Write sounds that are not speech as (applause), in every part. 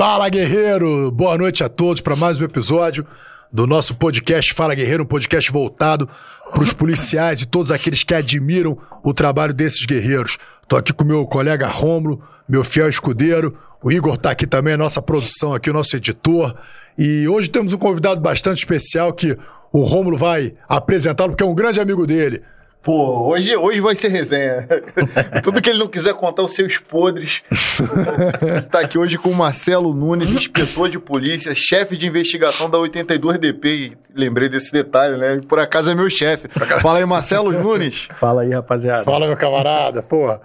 Fala, guerreiro! Boa noite a todos para mais um episódio do nosso podcast Fala Guerreiro, um podcast voltado para os policiais e todos aqueles que admiram o trabalho desses guerreiros. Tô aqui com meu colega Rômulo, meu fiel escudeiro. O Igor tá aqui também, nossa produção aqui, o nosso editor. E hoje temos um convidado bastante especial que o Rômulo vai apresentá-lo, porque é um grande amigo dele. Pô, hoje, hoje vai ser resenha. (laughs) Tudo que ele não quiser contar os seus podres. Está (laughs) aqui hoje com o Marcelo Nunes, inspetor de polícia, chefe de investigação da 82DP. E lembrei desse detalhe, né? Por acaso é meu chefe. Fala aí, Marcelo Nunes. (laughs) Fala aí, rapaziada. Fala, meu camarada. Pô,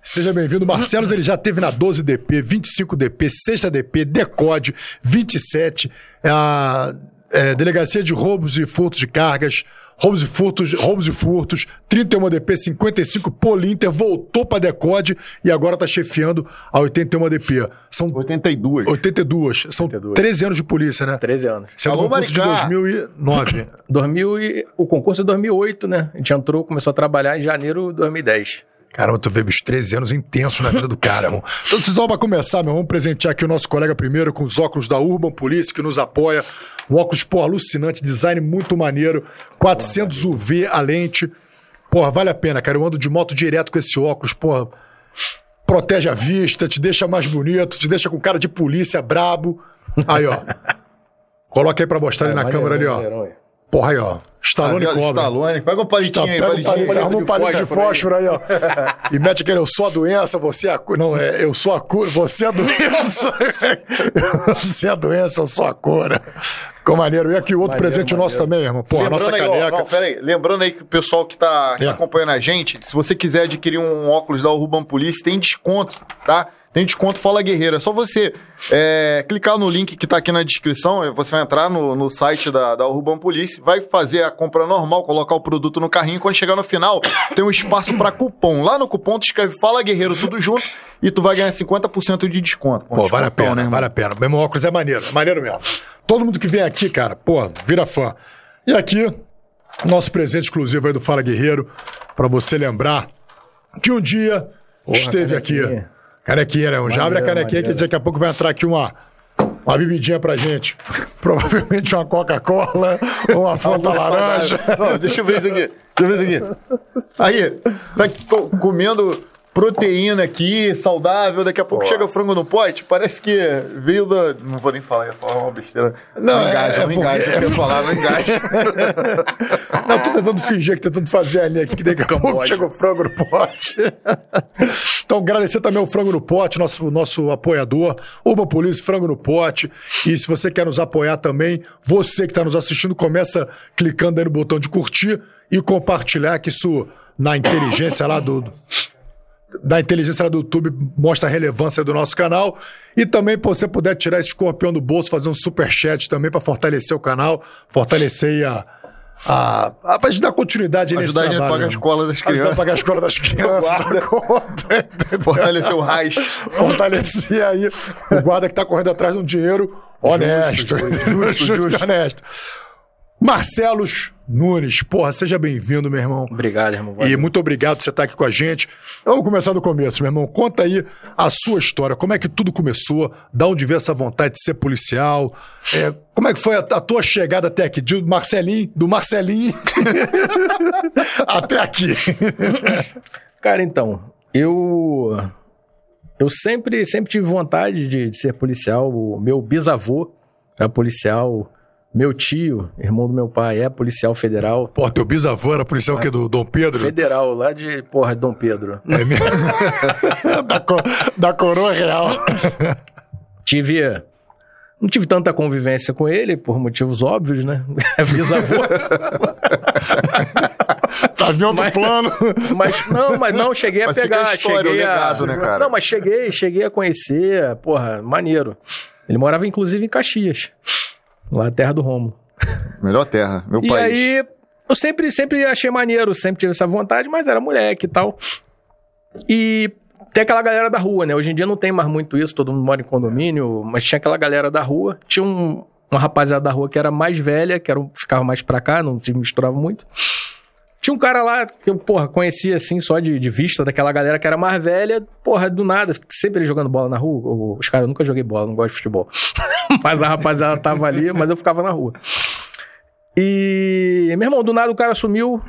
seja bem-vindo. Marcelo, ele já teve na 12DP, 25DP, 6DP, Decode, 27, a é, Delegacia de Roubos e Furtos de Cargas, roubos e furtos, roubos e furtos, 31 DP, 55 Polinter, voltou para Decode e agora está chefiando a 81 DP. São 82. 82. São 82. 13 anos de polícia, né? 13 anos. Sendo Alô, concurso de Maricá. 2009. 2000 (coughs) e, o concurso é 2008, né? A gente entrou, começou a trabalhar em janeiro de 2010. Caramba, tu vê, bicho, 13 anos intensos na vida do cara, irmão. Então, vão pra começar, meu, vamos presentear aqui o nosso colega primeiro com os óculos da Urban Police, que nos apoia. Um óculos, pô, alucinante, design muito maneiro, 400 UV a lente. Porra, vale a pena, cara. Eu ando de moto direto com esse óculos, porra. Protege a vista, te deixa mais bonito, te deixa com cara de polícia brabo. Aí, ó. (laughs) Coloca aí pra mostrar ali na câmera ali, ó. Stallone aí, ó. Stallone ó, cobra. Stallone. Pega um palitinho Tá, aí, pega um palitinho. palito, arruma um de palito de fósforo fósforo aí, ó. (laughs) e mete aquele, eu sou a doença, você é a cura. Não, é, eu sou a cura, você é a doença. (laughs) você é a doença, eu sou a cura. Ficou maneiro. E aqui o outro Maneiro, presente nosso maneiro. também, irmão. Pô, a nossa aí, ó, caneca. não, pera aí. Lembrando aí que o pessoal que tá, que É. tá acompanhando a gente, se você quiser adquirir um óculos da Urban Police, tem desconto, tá? Tem desconto Fala Guerreiro. É só você é, clicar no link que tá aqui na descrição, você vai entrar no, no site da, da Urban Police, vai fazer a compra normal, colocar o produto no carrinho, quando chegar no final, tem um espaço para cupom. Lá no cupom tu escreve Fala Guerreiro tudo junto e tu vai ganhar 50% de desconto. Pô, vale a pena, né, irmão? vale a pena. Mesmo óculos é maneiro, é maneiro mesmo. Todo mundo que vem aqui, cara, pô, vira fã. E aqui, nosso presente exclusivo aí do Fala Guerreiro, pra você lembrar que um dia esteve aqui. canequinha. Canequinha, né? Já abre a canequinha que daqui a pouco vai entrar aqui uma, uma bebidinha pra gente. (laughs) Provavelmente uma Coca-Cola ou uma Fanta laranja. Não, deixa eu ver isso aqui. Deixa eu ver isso aqui. Aí, tá comendo proteína aqui, saudável. Daqui a pouco chega o frango no pote. Parece que veio da. Não vou nem falar, ia falar uma besteira. Não, Não, engaja, é- não é engaja. Eu ia (laughs) falar, não engaja. (laughs) Não, tô tentando fingir que tentando fazer a linha aqui, que daqui a pouco chega o frango no pote. (laughs) então, agradecer também o Frango no Pote, nosso, nosso apoiador, Urban Police Frango no Pote. E se você quer nos apoiar também, você que está nos assistindo, começa clicando aí no botão de curtir e compartilhar, que isso na inteligência lá do. Da inteligência do YouTube mostra a relevância do nosso canal. E também, se você puder tirar esse escorpião do bolso, fazer um super chat também para fortalecer o canal, fortalecer a. A, a, pra gente dar continuidade aí nesse Ajudar a gente a trabalho. pagar a né? escola das Ajudar a crianças. pagar a escola das (laughs) crianças. Conta, entendeu? Fortalecer o raiz. Fortalecer aí o guarda que tá correndo atrás de um dinheiro honesto. Justo, justo, (laughs) e honesto. Marcelos Nunes, porra, seja bem-vindo, meu irmão. Obrigado, irmão. E Valeu. muito obrigado por você estar aqui com a gente. Vamos começar do começo, meu irmão. Conta aí a sua história. Como é que tudo começou? Da onde veio essa vontade de ser policial? É, como é que foi a, a tua chegada até aqui? De Marcelinho, do Marcelinho (laughs) até aqui. (laughs) Cara, então, eu. Eu sempre, sempre tive vontade de, de ser policial. O meu bisavô era policial. Meu tio, irmão do meu pai, é policial federal. Pô, teu bisavô era policial que do Dom Pedro? Federal, lá de, porra, de Dom Pedro. É mesmo? (laughs) da, co- da coroa real. Tive. Não tive tanta convivência com ele, por motivos óbvios, né? É (laughs) bisavô. Tá em outro Mas- plano. Mas não, mas não, cheguei a Mas fica pegar. a história, cheguei o legado, a... né, cara? Não, mas cheguei, cheguei a conhecer, porra, maneiro. Ele morava inclusive em Caxias, lá na terra do Romo. Melhor terra, meu E país. aí, eu sempre, sempre achei maneiro, sempre tive essa vontade, mas era moleque e tal. E tem aquela galera da rua, né? Hoje em dia não tem mais muito isso, todo mundo mora em condomínio, mas tinha aquela galera da rua. Tinha um, uma rapaziada da rua que era mais velha, que era, ficava mais pra cá, não se misturava muito. Tinha um cara lá que eu, porra, conhecia assim, só de, de vista, daquela galera que era mais velha, porra, do nada, sempre ele jogando bola na rua. Os caras, eu nunca joguei bola, não gosto de futebol. (laughs) mas a rapaziada tava ali, mas eu ficava na rua. E, meu irmão, do nada o cara sumiu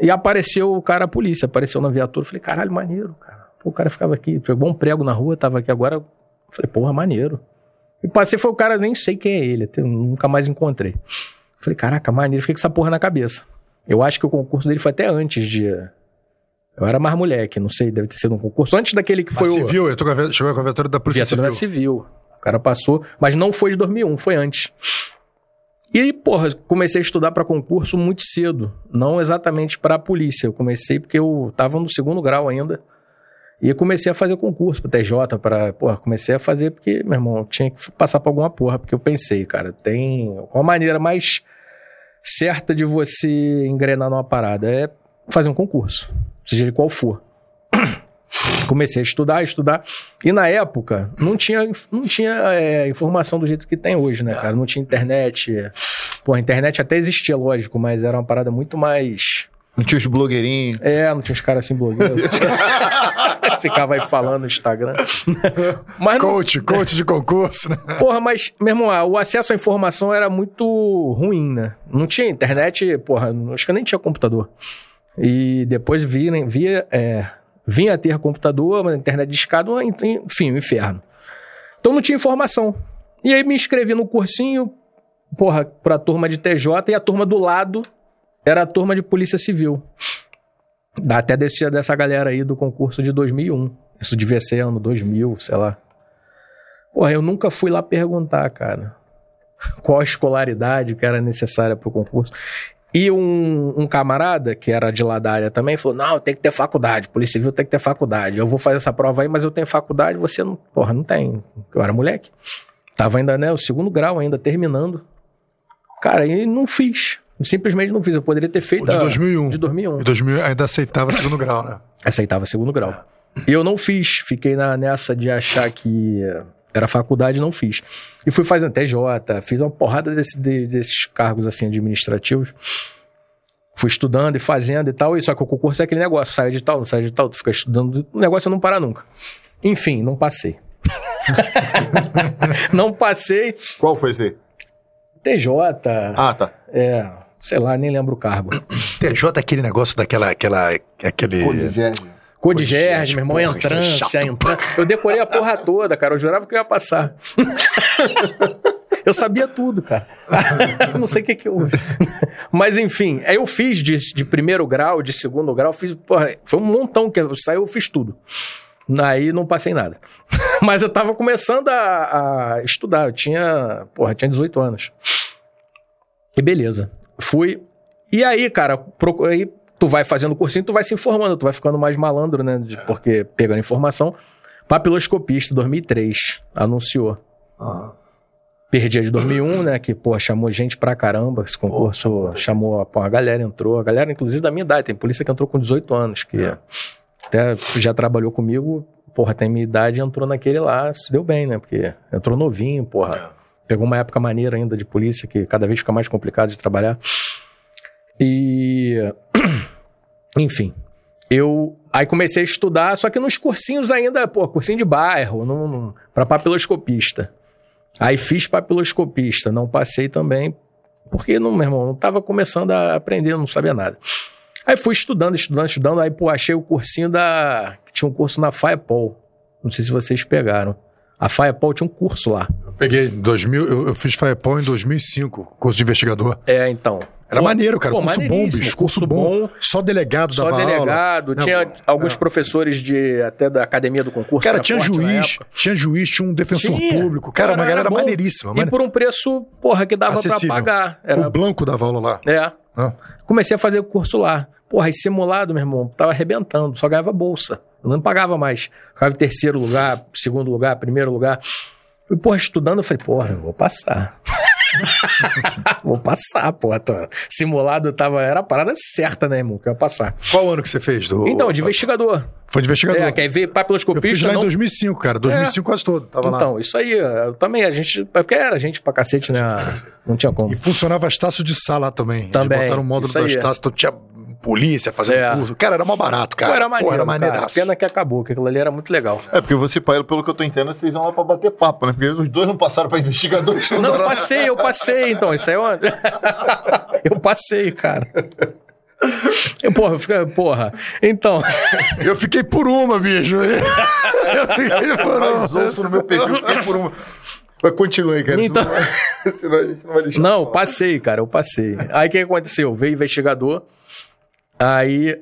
e apareceu o cara, a polícia, apareceu na viatura. Falei, caralho, maneiro, cara. Pô, o cara ficava aqui, pegou um prego na rua, tava aqui agora. Falei, porra, maneiro. E passei, foi o cara, nem sei quem é ele, nunca mais encontrei. Falei, caraca, maneiro, fiquei com essa porra na cabeça. Eu acho que o concurso dele foi até antes de. Eu era mais moleque, não sei, deve ter sido um concurso antes daquele que foi Mas o. civil, eu tô com a, chegou com a viatura da Polícia Viatura Civil. civil. O cara passou, mas não foi de 2001, foi antes. E aí, porra, comecei a estudar para concurso muito cedo. Não exatamente para a polícia. Eu comecei porque eu tava no segundo grau ainda. E comecei a fazer concurso para TJ, para, porra, comecei a fazer porque, meu irmão, tinha que passar para alguma porra, porque eu pensei, cara, tem uma maneira mais certa de você engrenar numa parada é fazer um concurso, seja ele qual for. (clears throat) Comecei a estudar, estudar. E na época, não tinha, não tinha é, informação do jeito que tem hoje, né, cara? Não tinha internet. Pô, a internet até existia, lógico, mas era uma parada muito mais. Não tinha os blogueirinhos. É, não tinha os caras assim blogueiros. (laughs) Ficava aí falando no Instagram. mas não, Coach, coach de concurso, né? Porra, mas, meu irmão, o acesso à informação era muito ruim, né? Não tinha internet, porra, acho que eu nem tinha computador. E depois via, via, é, vinha a ter computador, mas internet discada, enfim, um inferno. Então não tinha informação. E aí me inscrevi no cursinho, porra, pra turma de TJ, e a turma do lado era a turma de Polícia Civil. Até desse, dessa galera aí do concurso de 2001. Isso devia ser ano 2000, sei lá. Porra, eu nunca fui lá perguntar, cara, qual a escolaridade que era necessária pro concurso. E um, um camarada, que era de lá da área também, falou: Não, tem que ter faculdade, Polícia Civil tem que ter faculdade. Eu vou fazer essa prova aí, mas eu tenho faculdade, você não. Porra, não tem. Eu era moleque. Tava ainda, né, o segundo grau, ainda terminando. Cara, e não fiz. Simplesmente não fiz. Eu poderia ter feito. O de a- 2001. De 2001 Em 2000 ainda aceitava segundo grau, né? aceitava segundo grau. E eu não fiz, fiquei na, nessa de achar que era faculdade, não fiz. E fui fazendo TJ, fiz uma porrada desse- de- desses cargos assim administrativos. Fui estudando e fazendo e tal, e só que o concurso é aquele negócio, sai de tal, não sai de tal, tu fica estudando, o negócio é não parar nunca. Enfim, não passei. (laughs) não passei. Qual foi esse? TJ, Ah, tá. é, sei lá, nem lembro o cargo. (coughs) TJ é aquele negócio daquela. Aquela, aquele... Code Gerge, Gerge, meu irmão, porra, isso é entrância, entrância. Eu decorei a porra toda, cara. Eu jurava que eu ia passar. (laughs) eu sabia tudo, cara. (laughs) Eu não sei o que que houve. Mas enfim, aí eu fiz de, de primeiro grau, de segundo grau, fiz, porra, foi um montão que eu saiu, eu fiz tudo. Aí não passei nada. (laughs) Mas eu tava começando a, a estudar. Eu tinha, porra, tinha 18 anos. E beleza. Fui. E aí, cara, procu- aí tu vai fazendo cursinho, tu vai se informando, tu vai ficando mais malandro, né? de- porque pegando informação. Papiloscopista, 2003, anunciou. Perdi a de 2001, né? Que, pô, chamou gente pra caramba. Esse concurso chamou, pô, a galera entrou. A galera, inclusive, da minha idade. Tem polícia que entrou com 18 anos, que até já trabalhou comigo. Porra, tem minha idade entrou naquele lá. Se deu bem, né? Porque entrou novinho, porra. Pegou uma época maneira ainda de polícia, que cada vez fica mais complicado de trabalhar. E. (clears throat) Enfim. Eu aí comecei a estudar, só que nos cursinhos ainda, pô, cursinho de bairro, não, não, para papiloscopista. Aí fiz papiloscopista, não passei também, porque não, meu irmão, não tava começando a aprender, não sabia nada. Aí fui estudando, estudando, estudando, aí pô, achei o cursinho da. Tinha um curso na FAEPOL. Não sei se vocês pegaram. A FAEPOL tinha um curso lá. Peguei em 2000, eu, eu fiz FAEPOL em 2005, curso de investigador. É, então. Era Pô, maneiro, cara. pô, curso bom, bicho. Curso, bom. Só delegado Só dava delegado, aula. tinha Não, alguns é. professores de até da academia do concurso. Cara, era tinha juiz, tinha juiz, tinha um defensor Tinha. público. Cara, uma era galera bom. maneiríssima. E por um preço, porra, que dava Acessível. pra pagar. Era, O Blanco dava aula lá. é. Ah. Comecei a fazer o curso lá. Porra, e simulado, meu irmão, tava arrebentando, só ganhava bolsa. Eu não pagava mais. Ficava em terceiro lugar, segundo lugar, primeiro lugar. E, porra, estudando, eu falei, porra, eu vou passar. (laughs) vou passar, porra. Simulado tava, era a parada certa, né, irmão? Que eu ia passar. Qual ano que você fez? Do... Então, de investigador. Foi de investigador. É, quer ver eu fiz papiloscopista? lá em não... 2005, cara. 2005 quase todo. Tava lá. Então, isso aí, eu também, a gente. Porque era gente pra cacete, né? Não tinha como. E funcionava taças de sala lá também. Também, Eles botaram o módulo das taças. Então tinha polícia, fazendo É. curso. Cara, era mó barato, cara. Pô, era Pô, maneiro, era cara. maneiraço. Pena que acabou, que aquilo ali era muito legal. É, porque você, pai, pelo que eu tô entendendo, vocês vão lá pra bater papo, né? Porque os dois não passaram pra investigadores. (laughs) Não, eu passei, eu passei, então. Isso aí é uma... (laughs) Eu passei, cara. Eu, porra, fica, porra. Então, Eu fiquei por uma, bicho. (laughs) Eu fiquei por Mais uma. osso no meu perfil, fiquei por uma. Mas continue aí, cara. Então- Senão, senão a gente não vai deixar. não, passei, cara, eu passei. Aí o que aconteceu? Veio investigador, aí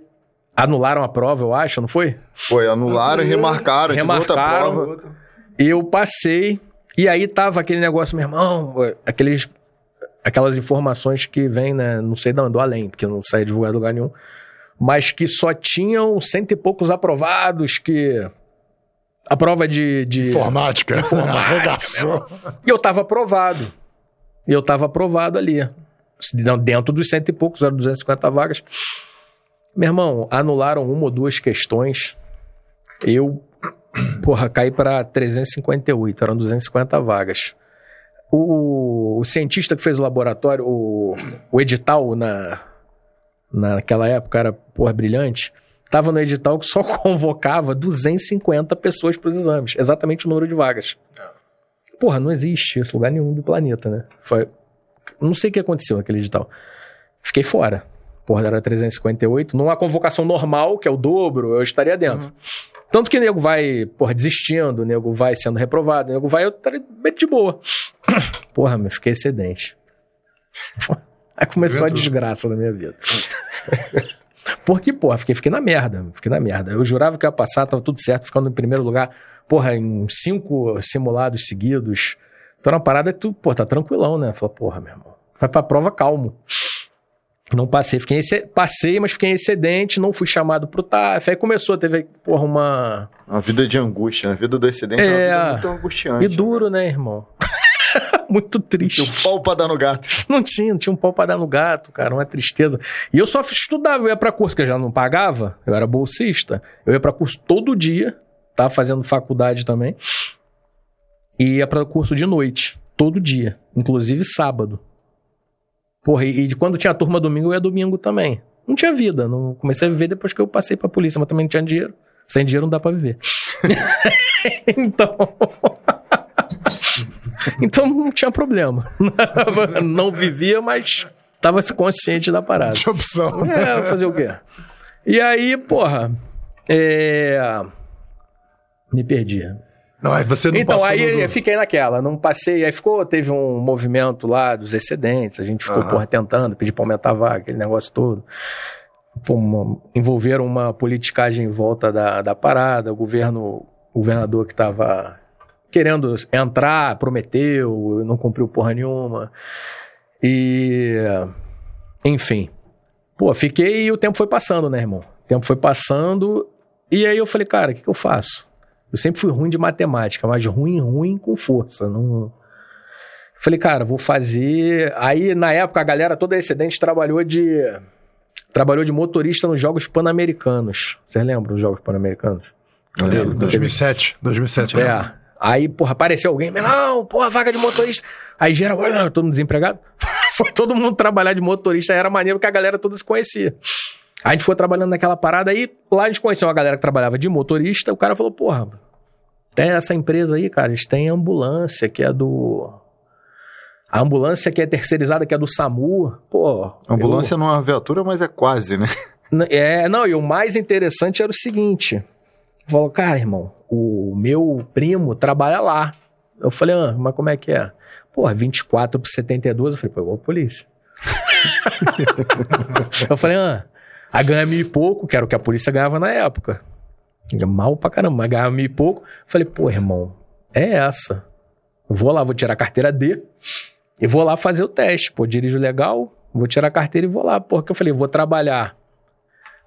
anularam a prova, eu acho, não foi? Foi, anularam e remarcaram. teve outra Remarcaram. prova. Eu passei, e aí tava aquele negócio, meu irmão, aqueles, aquelas informações que vêm, né, não sei de onde, do além, porque não sai divulgado lugar nenhum, mas que só tinham cento e poucos aprovados, que a prova de... de Informática. Arregaçou. E eu tava aprovado. E eu tava aprovado ali. Dentro dos cento e poucos, eram 250 vagas. Meu irmão, anularam uma ou duas questões. Eu, porra, caí para 358, eram 250 vagas. O, o cientista que fez o laboratório, o, o edital na, naquela época era, porra, brilhante. Tava no edital que só (laughs) convocava 250 pessoas para os exames, exatamente o número de vagas. Porra, não existe esse lugar nenhum do planeta, né? Foi... Não sei o que aconteceu naquele edital. Fiquei fora. Porra, era 358. Numa convocação normal, que é o dobro, eu estaria dentro. Tanto que o nego vai, porra, desistindo, nego vai sendo reprovado, nego vai, eu estaria bem de boa. (coughs) Porra, meu, fiquei excedente. (laughs) Aí começou a desgraça da minha vida. (laughs) Porque, porra, fiquei, fiquei na merda. Fiquei na merda. Eu jurava que ia passar, tava tudo certo, ficando em primeiro lugar. Porra, em cinco simulados seguidos. Então era uma parada que tu, pô, tá tranquilão, né? Falei, porra, meu irmão. Vai pra prova calmo. Não passei, fiquei passei, mas fiquei em excedente, não fui chamado pro TAF. Aí começou, teve, porra, uma. Uma vida de angústia, né? A vida do excedente é, É. uma vida muito angustiante. E duro, né, irmão? (laughs) Muito triste. Tinha um pau pra dar no gato. Não tinha, não tinha um pau pra dar no gato, cara, uma tristeza. E eu só estudava, eu ia pra curso que eu já não pagava, eu era bolsista. Eu ia pra curso todo dia, tava fazendo faculdade também. E ia pra curso de noite, todo dia, inclusive sábado. Porra, e, e de quando tinha turma domingo, eu ia domingo também. Não tinha vida, não comecei a viver depois que eu passei pra polícia, mas também não tinha dinheiro. Sem dinheiro não dá pra viver. (laughs) então. (laughs) então não tinha problema. (laughs) não vivia, mas tava consciente da parada. Tinha opção. É, fazer o quê? E aí, porra. É. Me perdi. Não, aí você não Então, aí fiquei naquela, não passei. Aí ficou, teve um movimento lá dos excedentes, a gente ficou, Aham. porra, tentando, pedir pra aumentar a vaga, aquele negócio todo. Pô, uma- envolveram uma politicagem em volta da, da parada, o governo, o governador que tava querendo entrar, prometeu, não cumpriu porra nenhuma. E. Enfim. Pô, fiquei e o tempo foi passando, né, irmão? O tempo foi passando. E aí eu falei, cara, o que, que eu faço? Eu sempre fui ruim de matemática, mas ruim, ruim com força. Não... Falei, cara, vou fazer. Aí, na época, a galera toda excedente trabalhou de. Trabalhou de motorista nos Jogos Pan-Americanos. Vocês lembram dos Jogos Pan-Americanos? Eu lembro, 2007. 2007, né? É. Aí, porra, apareceu alguém, não, porra, vaga de motorista. Aí geral, "Ah, todo mundo desempregado. (laughs) foi todo mundo trabalhar de motorista, era maneiro que a galera toda se conhecia. A gente foi trabalhando naquela parada aí, lá a gente conheceu uma galera que trabalhava de motorista, o cara falou, porra, tem essa empresa aí, cara, eles têm ambulância, que é do... A ambulância que é terceirizada, que é do SAMU, pô... A ambulância não é uma viatura, mas é quase, né? É, não, e o mais interessante era o seguinte. Falou, cara, irmão, o meu primo trabalha lá. Eu falei, ah, mas como é que é? Porra, 24 por 72. Eu falei, pô, igual a polícia. (laughs) eu falei, ah, aí ganha mil e pouco, que era o que a polícia ganhava na época. Mal pra caramba, mas ganhava mil e pouco. Falei, pô, irmão, é essa. Vou lá, vou tirar a carteira D e vou lá fazer o teste. Pô, dirijo legal, vou tirar a carteira e vou lá. Porque eu falei, vou trabalhar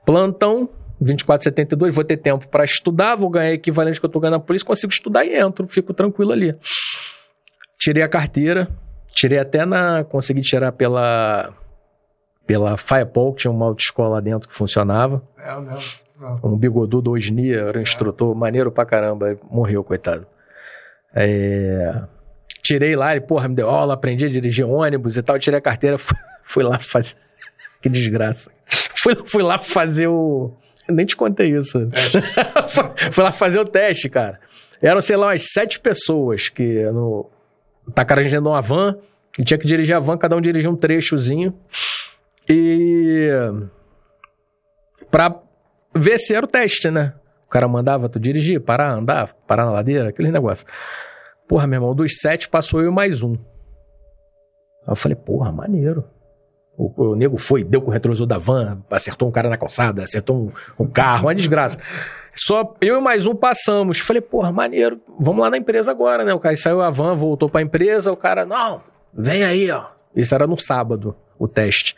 plantão, 24,72, vou ter tempo para estudar, vou ganhar equivalente que eu tô ganhando na polícia, consigo estudar e entro, fico tranquilo ali. Tirei a carteira, tirei até na. Consegui tirar pela. Pela Firepol, que tinha uma autoescola lá dentro que funcionava. É, eu lembro. Um bigodudo Osnia, era um instrutor, maneiro pra caramba, morreu, coitado. É, Tirei lá, ele, porra, me deu aula, aprendi a dirigir ônibus e tal, tirei a carteira, (laughs) fui, fui lá fazer. (laughs) Que desgraça. fui, fui lá fazer o. Nem te contei isso. (laughs) fui lá fazer o teste, cara. Eram, sei lá, umas sete pessoas que no. Tacaram a gente dentro de uma van e tinha que dirigir a van, cada um dirigia um trechozinho. E. Pra ver se era o teste, né? O cara mandava tu dirigir, parar, andar, parar na ladeira, aquele negócio. Porra, meu irmão, dos sete passou eu mais um. Aí eu falei, porra, maneiro. O, o nego foi, deu com o retrovisor da van, acertou um cara na calçada, acertou um, um carro, uma desgraça. Só eu e mais um passamos. Falei, porra, maneiro, vamos lá na empresa agora, né? O cara saiu a van, voltou pra empresa, o cara, não, vem aí, ó. Isso era no sábado, o teste.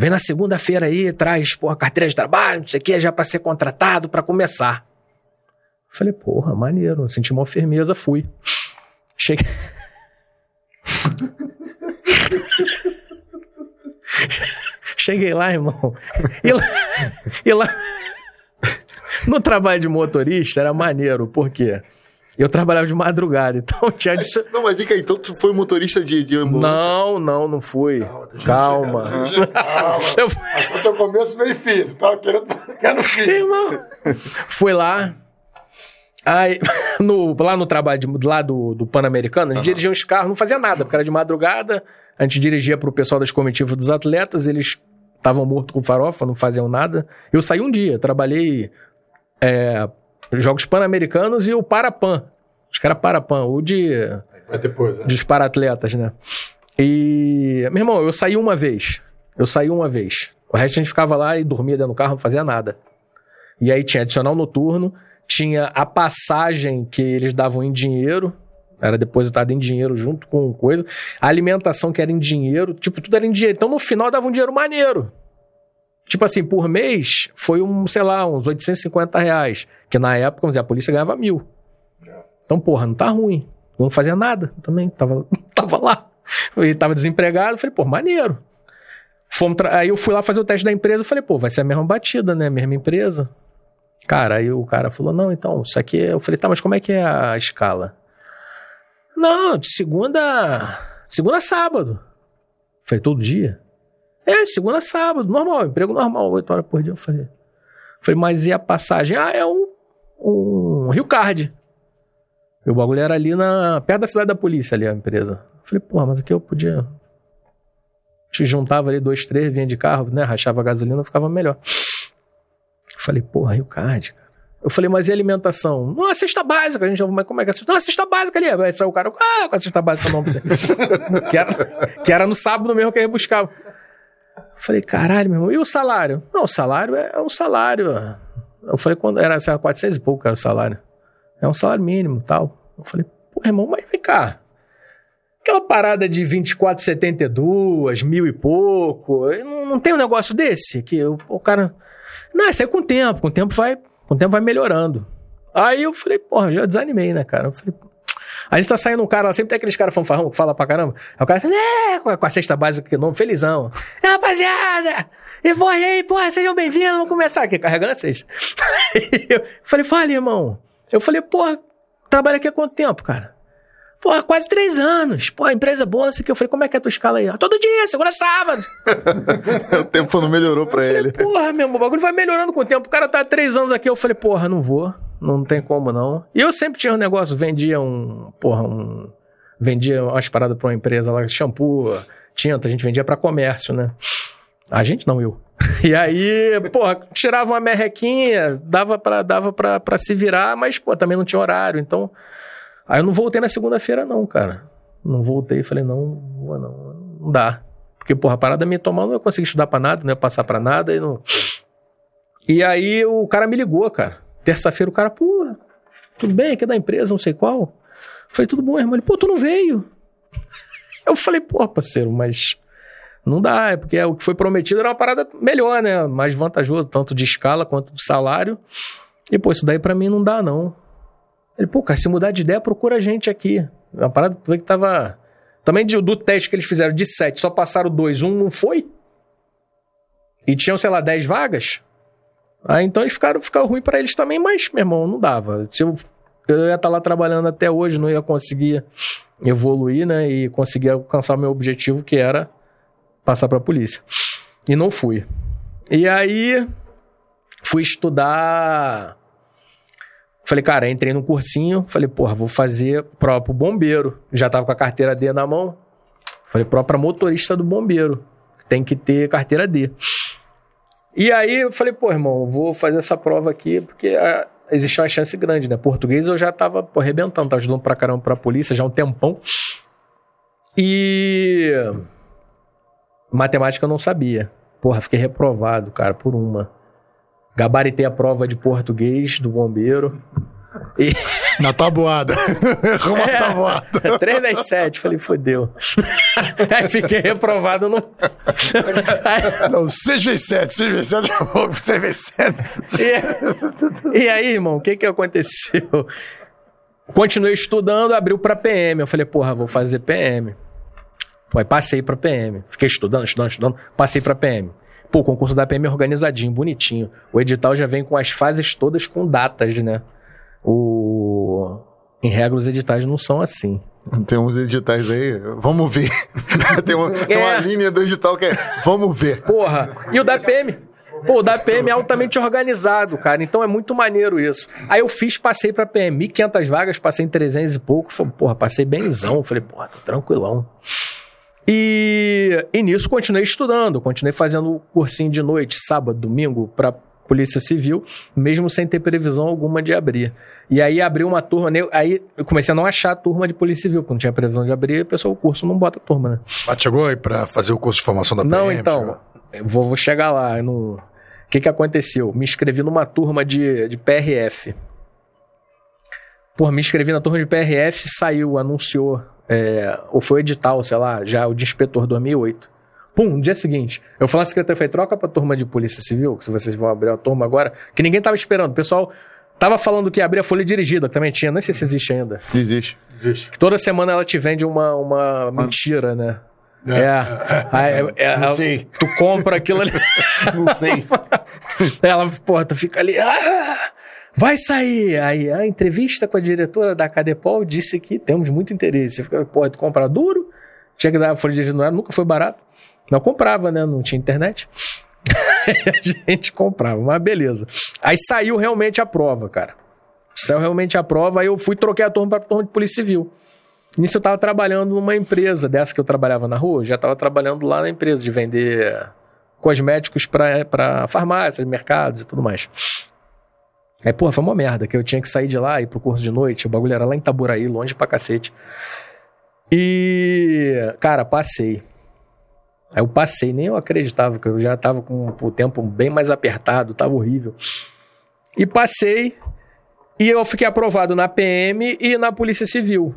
Vem na segunda-feira aí, traz, porra, carteira de trabalho, não sei o que, já pra ser contratado, para começar. Falei, porra, maneiro, senti uma firmeza, fui. Cheguei. (laughs) Cheguei lá, irmão. E lá, e lá, no trabalho de motorista era maneiro, por quê? Eu trabalhava de madrugada, então (laughs) tinha de... Não, mas fica aí, então tu foi motorista de, de ambulância? Não, não, não fui. Calma. Calma. (laughs) Calma. Eu... Teu começo meio fiz. Tava querendo no fim. Irmão, fui lá, Aí, (laughs) no, lá no trabalho de, lá do, do Pan-Americano, a gente uhum. dirigia uns carros, não fazia nada, porque era de madrugada. A gente dirigia para o pessoal das comitivas dos atletas, eles estavam mortos com farofa, não faziam nada. Eu saí um dia, trabalhei é, Jogos Pan-Americanos e o Parapan. Que era Parapan, o de. É depois, né? Dos para-atletas, né? E. Meu irmão, eu saí uma vez. Eu saí uma vez. O resto a gente ficava lá e dormia dentro do carro, não fazia nada. E aí tinha adicional noturno tinha a passagem que eles davam em dinheiro, era depositado em dinheiro junto com coisa. A alimentação que era em dinheiro, tipo, tudo era em dinheiro. Então, no final, dava um dinheiro maneiro. Tipo assim, por mês, foi um, sei lá, uns 850 reais. Que na época, vamos dizer, a polícia ganhava mil. Então, porra, não tá ruim. Eu não fazia nada também, tava, (laughs) tava lá. E tava desempregado, falei, pô, maneiro. Fomos Aí eu fui lá fazer o teste da empresa, falei, pô, vai ser a mesma batida, né? A mesma empresa. Cara, aí o cara falou: não, então, isso aqui. É... Eu falei: tá, mas como é que é a escala? Não, de segunda. Segunda a sábado. Falei: todo dia? É, segunda a sábado, normal, emprego normal, oito horas por dia. Eu falei: falei, mas e a passagem? Ah, é um, um Rio Card. E o bagulho era ali na, perto da cidade da polícia, ali a empresa. Falei, porra, mas aqui eu podia. Te juntava ali dois, três, vinha de carro, né? Rachava gasolina, ficava melhor. Falei, porra, Rio Card, cara. Eu falei, mas e alimentação? Não, a cesta básica. A gente, mas como é que é cesta? Não, a cesta básica ali. Aí saiu o cara, ah, com a cesta básica não. (laughs) que, era, que era no sábado mesmo que eu. Eu falei, caralho, meu irmão, e o salário? Não, o salário é, é um salário. Eu falei, quando era, lá, 400 e pouco era o salário. É um salário mínimo tal. Eu falei, pô, irmão, mas vem cá. Aquela parada de 24,72, mil e pouco, não, não tem um negócio desse? Que o, o cara. Não, isso aí com o tempo, com o tempo vai, com o tempo vai melhorando. Aí eu falei, porra, já desanimei, né, cara? Eu falei, a gente tá saindo um cara lá, sempre tem aqueles caras fanfarrão que fala pra caramba. Aí o cara assim, é, com a cesta básica que nome, felizão. É, rapaziada! E vou aí, porra, sejam bem-vindos, vamos começar aqui, carregando a cesta. (laughs) eu falei, fala, irmão. Eu falei, porra, trabalha aqui há quanto tempo, cara? Pô, quase três anos. Pô, empresa boa, assim que eu falei, como é que é a tua escala aí? Todo dia, segura sábado. (laughs) o tempo não melhorou pra ele. Porra, meu, o bagulho vai melhorando com o tempo. O cara tá há três anos aqui. Eu falei, porra, não vou. Não tem como não. E eu sempre tinha um negócio, vendia um. Porra, um. Vendia umas paradas pra uma empresa lá, shampoo, tinta, a gente vendia pra comércio, né? A gente não, eu. (laughs) E aí, porra, tirava uma merrequinha, dava pra, dava pra, pra se virar, mas, pô, também não tinha horário. Então, Aí eu não voltei na segunda-feira, não, cara. Não voltei, falei, não, não, não, dá. Porque, porra, a parada me tomar, não ia conseguir estudar pra nada, não ia passar pra nada e não. E aí o cara me ligou, cara. Terça-feira o cara, pô, tudo bem, aqui é da empresa, não sei qual. Falei, tudo bom, irmão? Ele, pô, tu não veio. (laughs) Eu falei, pô, parceiro, mas não dá, é porque o que foi prometido era uma parada melhor, né? Mais vantajoso, tanto de escala quanto de salário. E, pô, isso daí para mim não dá, não. Ele, pô, cara, se mudar de ideia, procura a gente aqui. A parada que tava. Também de, do teste que eles fizeram de 7, só passaram 2, um não foi. E tinham, sei lá, 10 vagas. Aí então eles ficaram, ficaram ruim para eles também, mas, meu irmão, não dava. Se eu, eu ia estar tá lá trabalhando até hoje, não ia conseguir evoluir, né? E conseguir alcançar o meu objetivo, que era passar pra polícia. E não fui. E aí, fui estudar. Falei, cara, entrei no cursinho. Falei, porra, vou fazer prova pro bombeiro. Já tava com a carteira D na mão. Falei, prova pra motorista do bombeiro. Tem que ter carteira D. E aí eu falei, pô, irmão, vou fazer essa prova aqui, porque ah, existe uma chance grande, né? Português eu já tava pô, arrebentando, tava ajudando pra caramba pra polícia já há um tempão. E. Matemática eu não sabia. Porra, fiquei reprovado, cara, por uma. Gabaritei a prova de português do bombeiro. E... Na tabuada. (laughs) Arruma É. a tabuada. 3 vezes 7, falei, fodeu. (laughs) Aí fiquei reprovado no. Aí- (laughs) Não, 6 vezes 7, 6 vezes 7, daqui a pouco 6 vezes 7. E, e aí, irmão, o que que aconteceu? Continuei estudando, abriu pra PM. Eu falei, porra, vou fazer PM. Pô, aí passei pra PM. Fiquei estudando, estudando, estudando, passei pra PM. Pô, o concurso da PM é organizadinho, bonitinho. O edital já vem com as fases todas com datas, né? O... Em regra, os editais não são assim. Tem uns editais aí, vamos ver. (laughs) tem, uma, tem uma É. linha do edital que é, vamos ver. Porra, e o da PM? Pô, o da PM é altamente organizado, cara. Então é muito maneiro isso. Aí eu fiz, passei pra PM. 1.500 vagas, passei em 300 e pouco. Falei, porra, passei benzão. Falei, porra, tô tranquilão. E, e nisso continuei estudando. Continuei fazendo cursinho de noite, sábado, domingo, pra Polícia Civil, mesmo sem ter previsão alguma de abrir. E aí abriu uma turma, né? aí eu comecei a não achar turma de Polícia Civil, porque não tinha previsão de abrir, o pessoal, o curso não bota turma, né? Mas chegou aí pra fazer o curso de formação da PM? Não, então, vou, vou chegar lá. O que, que aconteceu? Me inscrevi numa turma de, de PRF. Pô, me inscrevi na turma de PRF, saiu, anunciou, é, ou foi o edital, sei lá, já o de inspetor 2008. Pum, no dia seguinte. Eu falei à secretária, falei, troca pra turma de polícia civil, que se vocês vão abrir a turma agora, que ninguém tava esperando. O pessoal tava falando que ia abrir a folha dirigida, que também tinha, não sei se existe ainda. Existe. Que toda semana ela te vende uma, uma mentira, né? É. Aí, é, Não é, sei. Tu compra aquilo ali. (laughs) Não sei. (laughs) Ela, porra, tu fica ali. "Ah, vai sair! Aí a entrevista com a diretora da Cadepol disse que temos muito interesse. Você fica, porra, tu compra duro? Tinha que dar folha de não era, nunca foi barato. Mas comprava, né? Não tinha internet. (laughs) a gente comprava, mas beleza. Aí saiu realmente a prova, cara. Saiu realmente a prova, aí eu fui troquei a turma pra turma de Polícia Civil. Nisso eu tava trabalhando numa empresa dessa que eu trabalhava na rua, já tava trabalhando lá na empresa de vender cosméticos pra farmácias, mercados e tudo mais. Aí, porra, foi uma merda, que eu tinha que sair de lá e ir pro curso de noite, o bagulho era lá em Taburaí, longe pra cacete. E, cara, passei. Aí eu passei, nem eu acreditava, que eu já tava com o tempo bem mais apertado, tava horrível. E passei, e eu fiquei aprovado na PM e na Polícia Civil.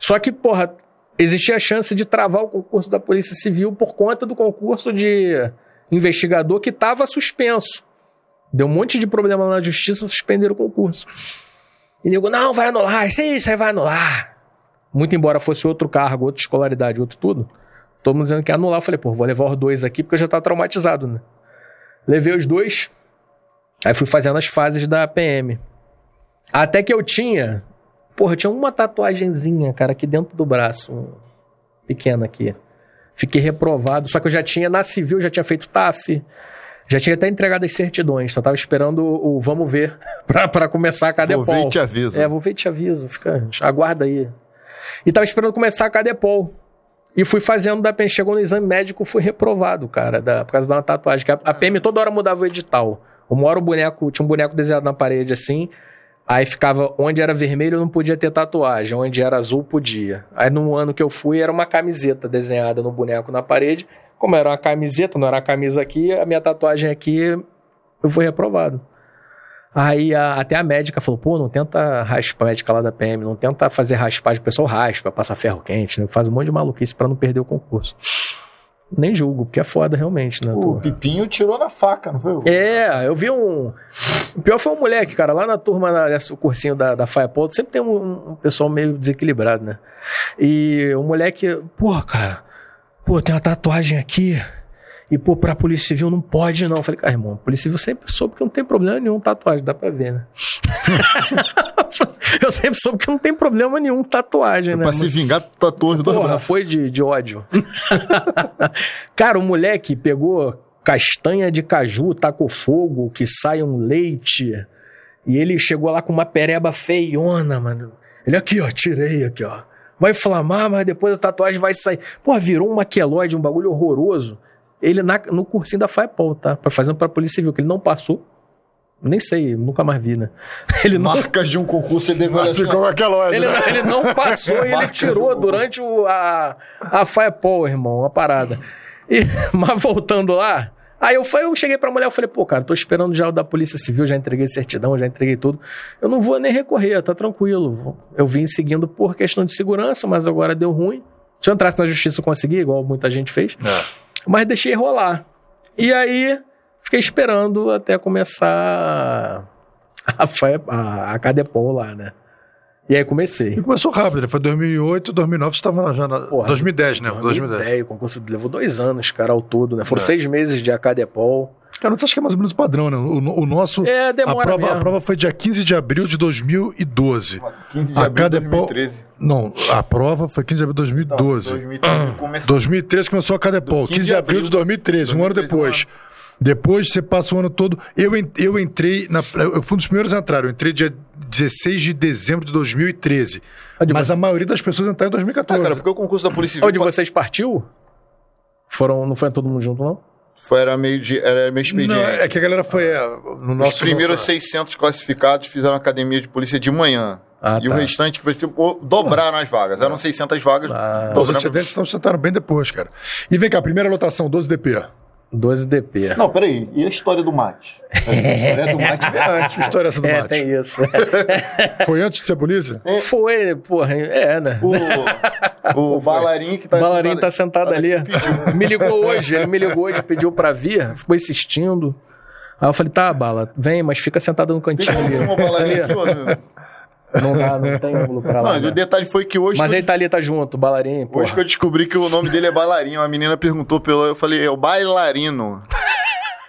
Só que, porra, existia a chance de travar o concurso da Polícia Civil por conta do concurso de investigador que estava suspenso. Deu um monte de problema na justiça, suspenderam o concurso. E nego, não, vai anular, isso aí, isso aí vai anular. Muito embora fosse outro cargo, outra escolaridade, outro tudo. Todo mundo dizendo que ia anular. Eu falei, pô, vou levar os dois aqui porque eu já tava traumatizado, né? Levei os dois. Aí fui fazendo as fases da PM. Até que eu tinha. Porra, eu tinha uma tatuagenzinha, cara, aqui dentro do braço. Pequena aqui. Fiquei reprovado. Só que eu já tinha, na civil, já tinha feito TAF. Já tinha até entregado as certidões. Só tava esperando o, o vamos ver (laughs) pra, pra começar a Cadepol. Vou ver e te aviso. É, vou ver e te aviso. Fica, aguarda aí. E tava esperando começar a Cadepol. E fui fazendo da PM. Chegou no exame médico, fui reprovado, cara, da- por causa de uma tatuagem. Que a, a PM toda hora mudava o edital. Uma hora o boneco, tinha um boneco desenhado na parede assim. Aí ficava, onde era vermelho não podia ter tatuagem, onde era azul podia. Aí no ano que eu fui era uma camiseta desenhada no boneco na parede. Como era uma camiseta, não era uma camisa aqui, a minha tatuagem aqui, eu fui reprovado. Aí a- até a médica falou, pô, não tenta raspar, a médica lá da PM, não tenta fazer raspagem, o pessoal raspa, passa ferro quente, né? faz um monte de maluquice pra não perder o concurso. Nem julgo, porque é foda realmente, né? O Tu- Pipinho tirou na faca, não foi? é, eu vi um. O pior foi um moleque, cara, lá na turma, na, nesse cursinho da, da Firepod, sempre tem um, um pessoal meio desequilibrado, né? E o moleque, pô, cara, pô, tem uma tatuagem aqui. E, pô, pra Polícia Civil não pode, não. Eu falei, cara, irmão, Polícia Civil sempre soube que não tem problema nenhum tatuagem, dá pra ver, né? (laughs) eu sempre soube que não tem problema nenhum tatuagem, né? Pra se vingar, tatuou os dois Porra, foi de, de ódio. (laughs) Cara, o moleque pegou castanha de caju, tacou fogo, que sai um leite. E ele chegou lá com uma pereba feiona, mano. Ele aqui, ó, tirei aqui, ó. Vai inflamar, mas depois a tatuagem vai sair. Pô, virou um maqueloide, um bagulho horroroso. Ele na- no cursinho da FAEPOL, tá? Pra- Fazendo pra Polícia Civil, que ele não passou. Nem sei, nunca mais vi, né? (laughs) Ele não, Marcas de um concurso você deve assim, Ficou hora. ele, não, ele não (laughs) passou e ele tirou durante o, a, a FAEPOL, irmão, a parada. E, (laughs) mas voltando lá, aí eu, fui- eu cheguei pra mulher e falei, pô, cara, tô esperando já o da Polícia Civil, já entreguei certidão, já entreguei tudo. Eu não vou nem recorrer, tá tranquilo. Eu vim seguindo por questão de segurança, mas agora deu ruim. Se eu entrasse na justiça eu conseguia, igual muita gente fez. Mas deixei rolar. E aí, fiquei esperando até começar a, FAE (laughs) a, a Cadepol lá, né? E aí comecei. E começou rápido, né? Foi 2008, 2009, você estava já na... Porra, 2010, né? 2010. 2010, o concurso levou dois anos, cara, ao todo, né? Foram seis meses de Acadepol. Cara, você acha que é mais ou menos o padrão, né? O, o nosso... É, a, demora prova, a mesmo. prova foi dia 15 de abril de 2012. 15 de A abril de Cadepol... 2013. Não, a prova foi 15 de abril de 2012. 2013 começou. 2013 começou a Cadepol, 15 de abril de 2013, um ano 2013, depois. Depois você passa o ano todo. Eu, eu entrei, na, eu fui um dos primeiros a entrar, eu entrei dia 16 de dezembro de 2013. Ah, de Mas você- a maioria das pessoas entraram em Ah, 2014. cara, porque o concurso da Polícia Civil Onde vocês partiu? Foram, não foi todo mundo junto, não? foi, era meio, de, era meio expediente. Não, é que a galera foi é, no nosso. Os primeiros nosso- 600 classificados fizeram academia de polícia de manhã. Ah, e tá. o restante, tipo, dobraram as vagas. Eram 600 vagas. Ah. Os excedentes então sentaram bem depois, cara. E vem cá, primeira lotação, 12 DP. 12 DP. Não, peraí. E a história do mate? A (laughs) história do mate veio antes. Que história é essa do É, mate? tem isso. (laughs) Foi antes de ser polícia? Foi, porra, é, né? O, o bailarinho que tá O bailarinho tá sentado ali. Me ligou hoje, ele me ligou hoje, pediu pra vir, ficou insistindo. Aí eu falei, tá, bala, vem, mas fica sentado no cantinho ali. Tem um bailarinho aqui, ó. Não dá, não tem ângulo pra lá. Não, né? o detalhe foi que hoje. Mas que ele tá ali, tá junto, o bailarinho, Hoje que porra. eu descobri que o nome dele é bailarinho. A menina perguntou pelo. Eu falei, é o bailarino.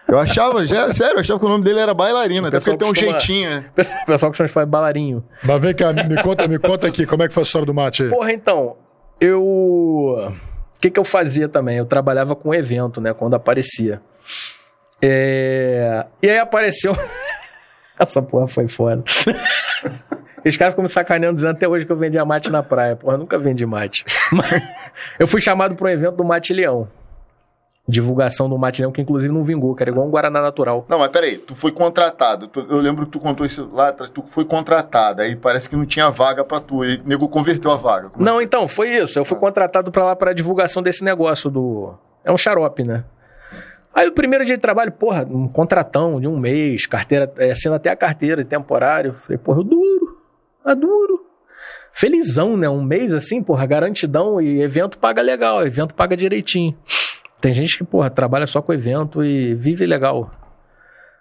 Eu achava, já- sério, eu achava que o nome dele era bailarino. Até porque ele tem um costuma- jeitinho, né? (laughs) O pessoal que chama de falar bailarinho. Mas vem cá, me conta, me conta aqui, como é que foi a história do mate aí? Porra, então, eu. O que, que eu fazia também? Eu trabalhava com evento, né? Quando aparecia. É... E aí apareceu. (laughs) Essa porra foi (laughs) foda. Os caras ficam me sacaneando dizendo até hoje que eu vendia mate na praia. Porra, nunca vendi mate. (laughs) Mas eu fui chamado para um evento do Mate Leão. Divulgação do Mate Leão, que inclusive não vingou, que era igual um Guaraná natural. Não, mas peraí, tu foi contratado. Tu- eu lembro que tu contou isso lá atrás, tu foi contratado. Aí parece que não tinha vaga pra tu. E o nego converteu a vaga. Como é Não, então, foi isso. Eu fui contratado pra lá pra divulgação desse negócio do. É um xarope, né? Aí o primeiro dia de trabalho, porra, um contratão de um mês, carteira, é, assina até a carteira de temporário. Falei, porra, eu duro, é duro. Felizão, né? Um mês assim, porra, garantidão e evento paga legal, evento paga direitinho. Tem gente que, porra, trabalha só com evento e vive legal.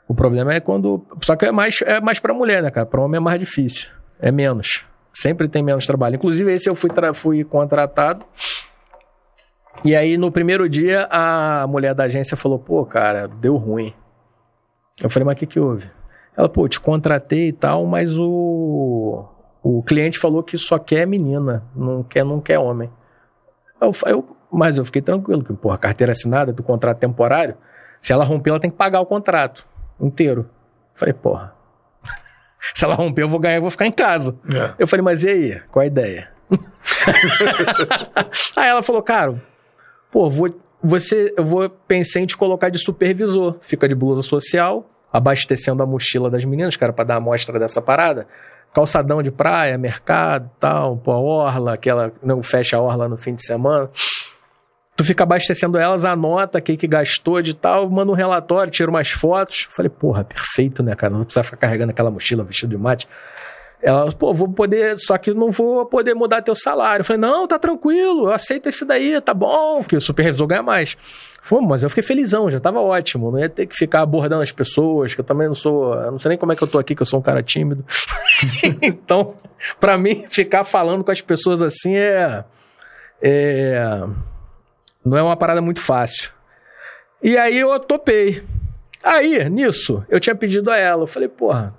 O problema é quando. Só que é mais, é mais pra mulher, né, cara? Pra homem é mais difícil. É menos. Sempre tem menos trabalho. Inclusive, esse eu fui, fui contratado. E aí, no primeiro dia, a mulher da agência falou: pô, cara, deu ruim. Eu falei: mas o que, que houve? Ela, pô, te contratei e tal, mas o, o cliente falou que só quer menina, não quer, não quer homem. Eu, eu, mas eu fiquei tranquilo, que, porra, carteira assinada do contrato temporário, se ela romper, ela tem que pagar o contrato inteiro. Falei, porra. (laughs) Se ela romper, eu vou ganhar, eu vou ficar em casa. É. Eu falei, mas e aí? Qual a ideia? (laughs) aí ela falou, cara, pô, vou, você, eu vou pensei em te colocar de supervisor. Fica de blusa social, abastecendo a mochila das meninas, cara, pra dar amostra dessa parada. Calçadão de praia, mercado, tal, pô, a orla, aquela, não fecha a orla no fim de semana. Tu fica abastecendo elas, anota o que, que gastou de tal, manda um relatório, tira umas fotos. Falei, porra, perfeito, né, cara? Não vou precisar ficar carregando aquela mochila vestido de mate. Ela, pô, vou poder, só que não vou poder mudar teu salário. Eu falei, não, tá tranquilo, eu aceito esse daí, tá bom, que o supervisor ganha mais. Falei, mas eu fiquei felizão, já tava ótimo, não ia ter que ficar abordando as pessoas, que eu também não sou, eu não sei nem como é que eu tô aqui, que eu sou um cara tímido. (laughs) então, pra mim, ficar falando com as pessoas assim é, é não é uma parada muito fácil. E aí eu topei. Aí, nisso, eu tinha pedido a ela, eu falei, porra,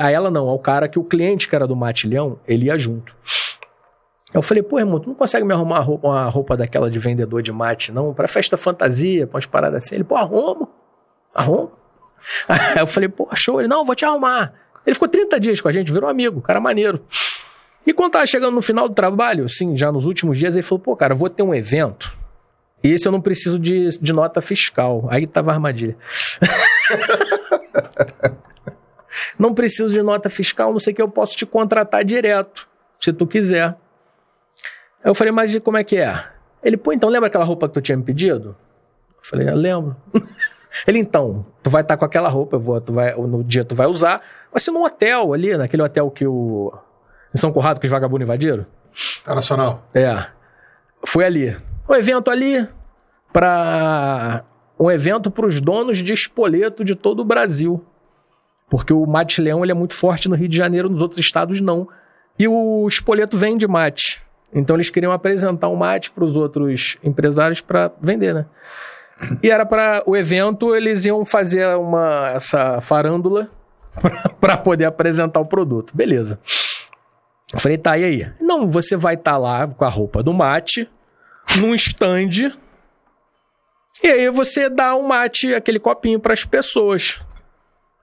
a ela não, ao cara que o cliente que era do Matilhão, ele ia junto. Eu falei, pô, irmão, tu não consegue me arrumar uma roupa, daquela de vendedor de mate, não? Pra festa fantasia, pra umas paradas assim. Ele, pô, arrumo. Arrumo. (laughs) Aí eu falei, pô, show. Ele, não, vou te arrumar. Ele ficou 30 dias com a gente, virou amigo, cara maneiro. E quando tava chegando no final do trabalho, assim, já nos últimos dias, ele falou, pô, cara, vou ter um evento. E esse eu não preciso de, de nota fiscal. Aí tava a armadilha. (laughs) não preciso de nota fiscal, não sei o que, eu posso te contratar direto, se tu quiser. Aí eu falei, mas como é que é? Ele, pô, então lembra aquela roupa que tu tinha me pedido? Eu falei, eu lembro. (laughs) Ele, então, tu vai estar tá com aquela roupa, eu vou, tu vai, no dia tu vai usar, vai ser num hotel ali, naquele hotel que o. Em São Corrado que os vagabundos invadiram. Tá nacional. É. Foi ali. Um evento ali para um evento para os donos de espoleto de todo o Brasil. Porque o mate leão ele é muito forte no Rio de Janeiro, nos outros estados não. E o espoleto vende mate. Então eles queriam apresentar o um mate para os outros empresários para vender, né? E era para o evento, eles iam fazer uma essa farândula (laughs) para poder apresentar o produto. Beleza. Falei, tá, e aí? Não, você vai estar tá lá com a roupa do mate, num stand, e aí você dá um mate, aquele copinho para as pessoas.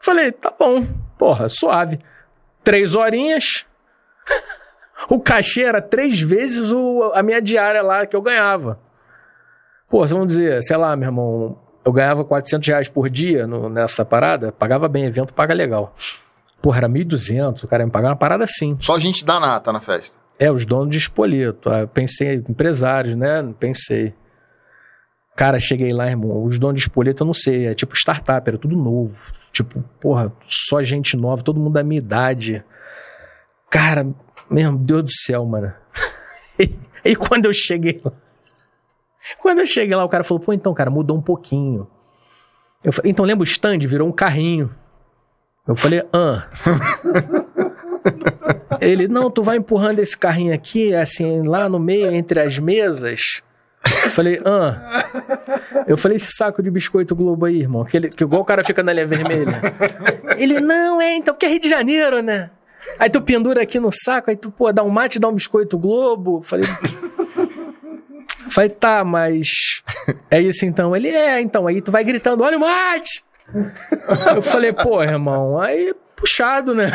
Falei, tá bom, porra, suave. Três horinhas. o cachê era três vezes o, a minha diária lá que eu ganhava. Pô, vamos dizer, sei lá, meu irmão, eu ganhava 400 reais por dia no, nessa parada, pagava bem, evento paga legal. Porra, era 1.200, o cara ia me pagar uma parada assim. Só gente da nata na festa? É, os donos de espoleto. Ah, pensei, empresários, né? Pensei. Cara, cheguei lá, irmão, os donos de espoleto eu não sei, é tipo startup, era tudo novo. Tipo, porra, só gente nova, todo mundo da minha idade. Cara, meu Deus do céu, mano. (laughs) e quando eu cheguei lá, quando eu cheguei lá, o cara falou, pô, então, cara, mudou um pouquinho. Eu falei, então lembra o stand? Virou um carrinho. Eu falei, ah. (laughs) Ele, não, tu vai empurrando esse carrinho aqui, assim, lá no meio, entre as mesas. Eu falei, ah. Eu falei, esse saco de biscoito Globo aí, irmão, que, ele, que igual o cara fica na linha vermelha. Ele, não, é, então, porque é Rio de Janeiro, né? Aí tu pendura aqui no saco, aí tu, pô, dá um mate, dá um biscoito Globo. Eu falei, Falei, tá, mas é isso então. Ele é, então. Aí tu vai gritando, olha o mate! Eu falei, pô, irmão, aí puxado, né?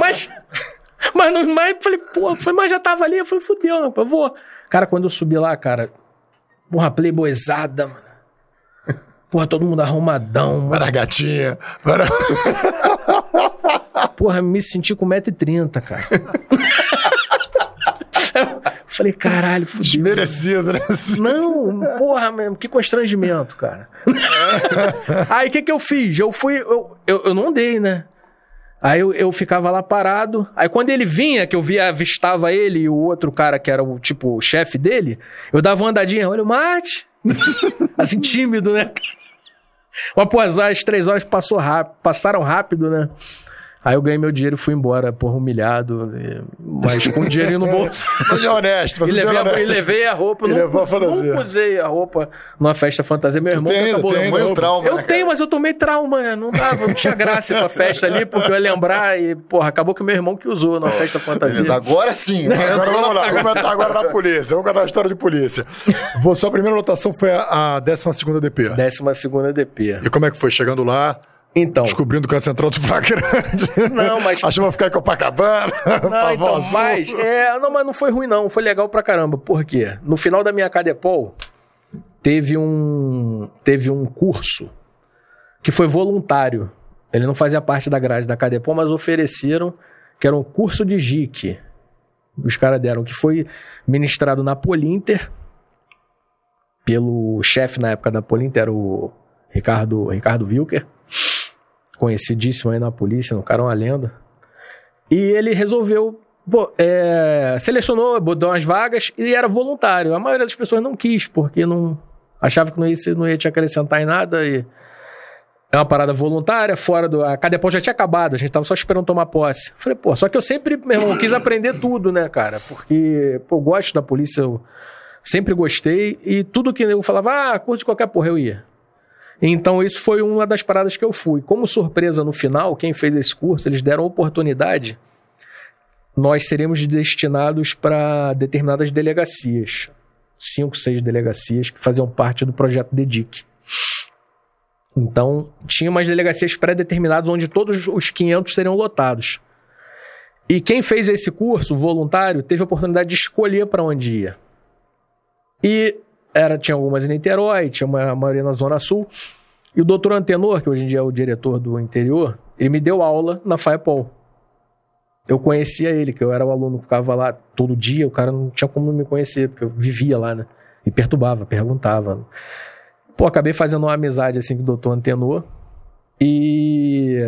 mas, mas, não, mas falei, pô, mas já tava ali. Eu falei, fudeu, não, eu vou. Cara, quando eu subi lá, cara, porra, playboyzada, mano. Porra, todo mundo arrumadão. Para gatinha. Para... (laughs) Porra, me senti com 1,30m, cara. Falei, caralho, fudeu. Desmerecido, né? Não, porra, mesmo, que constrangimento, cara. Aí o que, que eu fiz? Eu fui. Eu, eu, eu não dei, né? Aí eu, eu ficava lá parado. Aí quando ele vinha, que eu via, avistava ele e o outro cara que era o tipo o chefe dele, eu dava uma andadinha, olha o mate. (laughs) assim, tímido, né? (laughs) Mas, pô, as três horas passou rápido, passaram rápido, né? Aí eu ganhei meu dinheiro e fui embora, porra, humilhado, mas com dinheiro no bolso. (laughs) Mas é honesto, mas e, levei a, e levei a roupa, não, usei a roupa numa festa fantasia. Meu irmão tem, acabou tem, tem trauma, Eu né, tenho, mas eu tomei trauma, não dava, não tinha graça pra festa ali, porque eu ia lembrar e, porra, acabou que meu irmão que usou na festa fantasia. Agora sim. (laughs) Né? Agora vamos lá, vamos contar agora na polícia, vamos contar a história de polícia. Sua primeira lotação foi a, a 12 DP. 12 DP. E como é que foi? Chegando lá... Então. Descobrindo que é central do flagrante. Não, mas. (laughs) Achou que ficar em Copacabana. (laughs) Não, então, mas. É, não, mas não foi ruim, não. Foi legal pra caramba. Por quê? No final da minha Cadepol, teve um. Teve um curso que foi voluntário. Ele não fazia parte da grade da Cadepol, mas ofereceram que era um curso de JIC. Os caras deram, que foi ministrado na Polinter, pelo chefe na época da Polinter, era o Ricardo, Ricardo Wilker conhecidíssimo aí na polícia, no cara é uma lenda. E ele resolveu, pô, é, selecionou, botou umas vagas e era voluntário. A maioria das pessoas não quis, porque não achava que não ia, não ia te acrescentar em nada e é uma parada voluntária, fora do. A Cadepol já tinha acabado, a gente tava só esperando tomar posse. Falei, pô, só que eu sempre, meu irmão, quis aprender tudo, né, cara? Porque, pô, eu gosto da polícia, eu sempre gostei, e tudo que eu falava, ah, curte qualquer porra, eu ia. Então, isso foi uma das paradas que eu fui. Como surpresa no final, quem fez esse curso, eles deram oportunidade nós seríamos destinados para determinadas delegacias. Cinco, seis delegacias que faziam parte do projeto DEDIC. Então, tinha umas delegacias pré-determinadas onde todos os 500 seriam lotados. E quem fez esse curso, voluntário, teve a oportunidade de escolher para onde ia. E era, tinha algumas em Niterói, tinha uma a maioria na Zona Sul. E o doutor Antenor, que hoje em dia é o diretor do interior, ele me deu aula na FAEPOL. Eu conhecia ele, que eu era o aluno, ficava lá todo dia, o cara não tinha como não me conhecer, porque eu vivia lá, né? E perturbava, perguntava. Pô, acabei fazendo uma amizade assim com o doutor Antenor. E.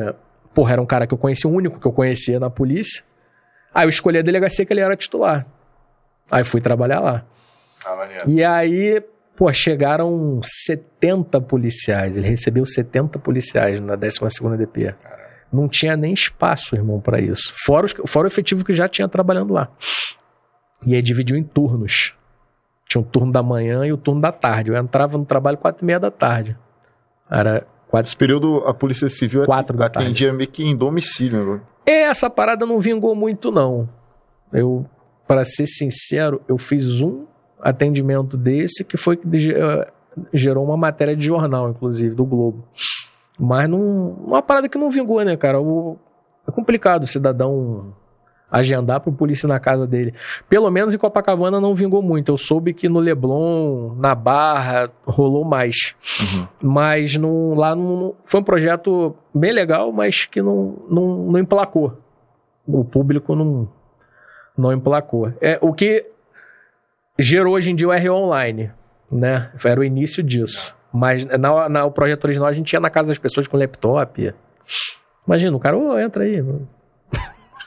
Porra, era um cara que eu conhecia, o único que eu conhecia na polícia. Aí eu escolhi a delegacia que ele era titular. Aí fui trabalhar lá. Ah. E aí, pô, chegaram 70 policiais. Ele recebeu 70 policiais na 12ª DP. Não tinha nem espaço, irmão, para isso. Fora, os, fora o efetivo que já tinha trabalhando lá. E aí dividiu em turnos. Tinha o turno da manhã e o turno da tarde. Eu entrava no trabalho quatro e meia da tarde. Era quatro... Esse período a Polícia Civil Quatro da atendia meio que em domicílio, né? Essa parada não vingou muito, não. Eu, para ser sincero, eu fiz um atendimento desse que foi que eh, gerou uma matéria de jornal, inclusive, do Globo. Mas não, uma parada que não vingou, né, cara? O- é complicado o cidadão agendar pro polícia na casa dele. Pelo menos em Copacabana não vingou muito. Eu soube que no Leblon, na Barra, rolou mais. Mas não, lá não, foi um projeto bem legal, mas que não, não, não emplacou. O público não, não emplacou. É, o que gerou hoje em dia o R Online, né? Era o início disso. Mas na, na, o projeto original a gente ia na casa das pessoas com laptop. Imagina, o cara, ô, entra aí. mano."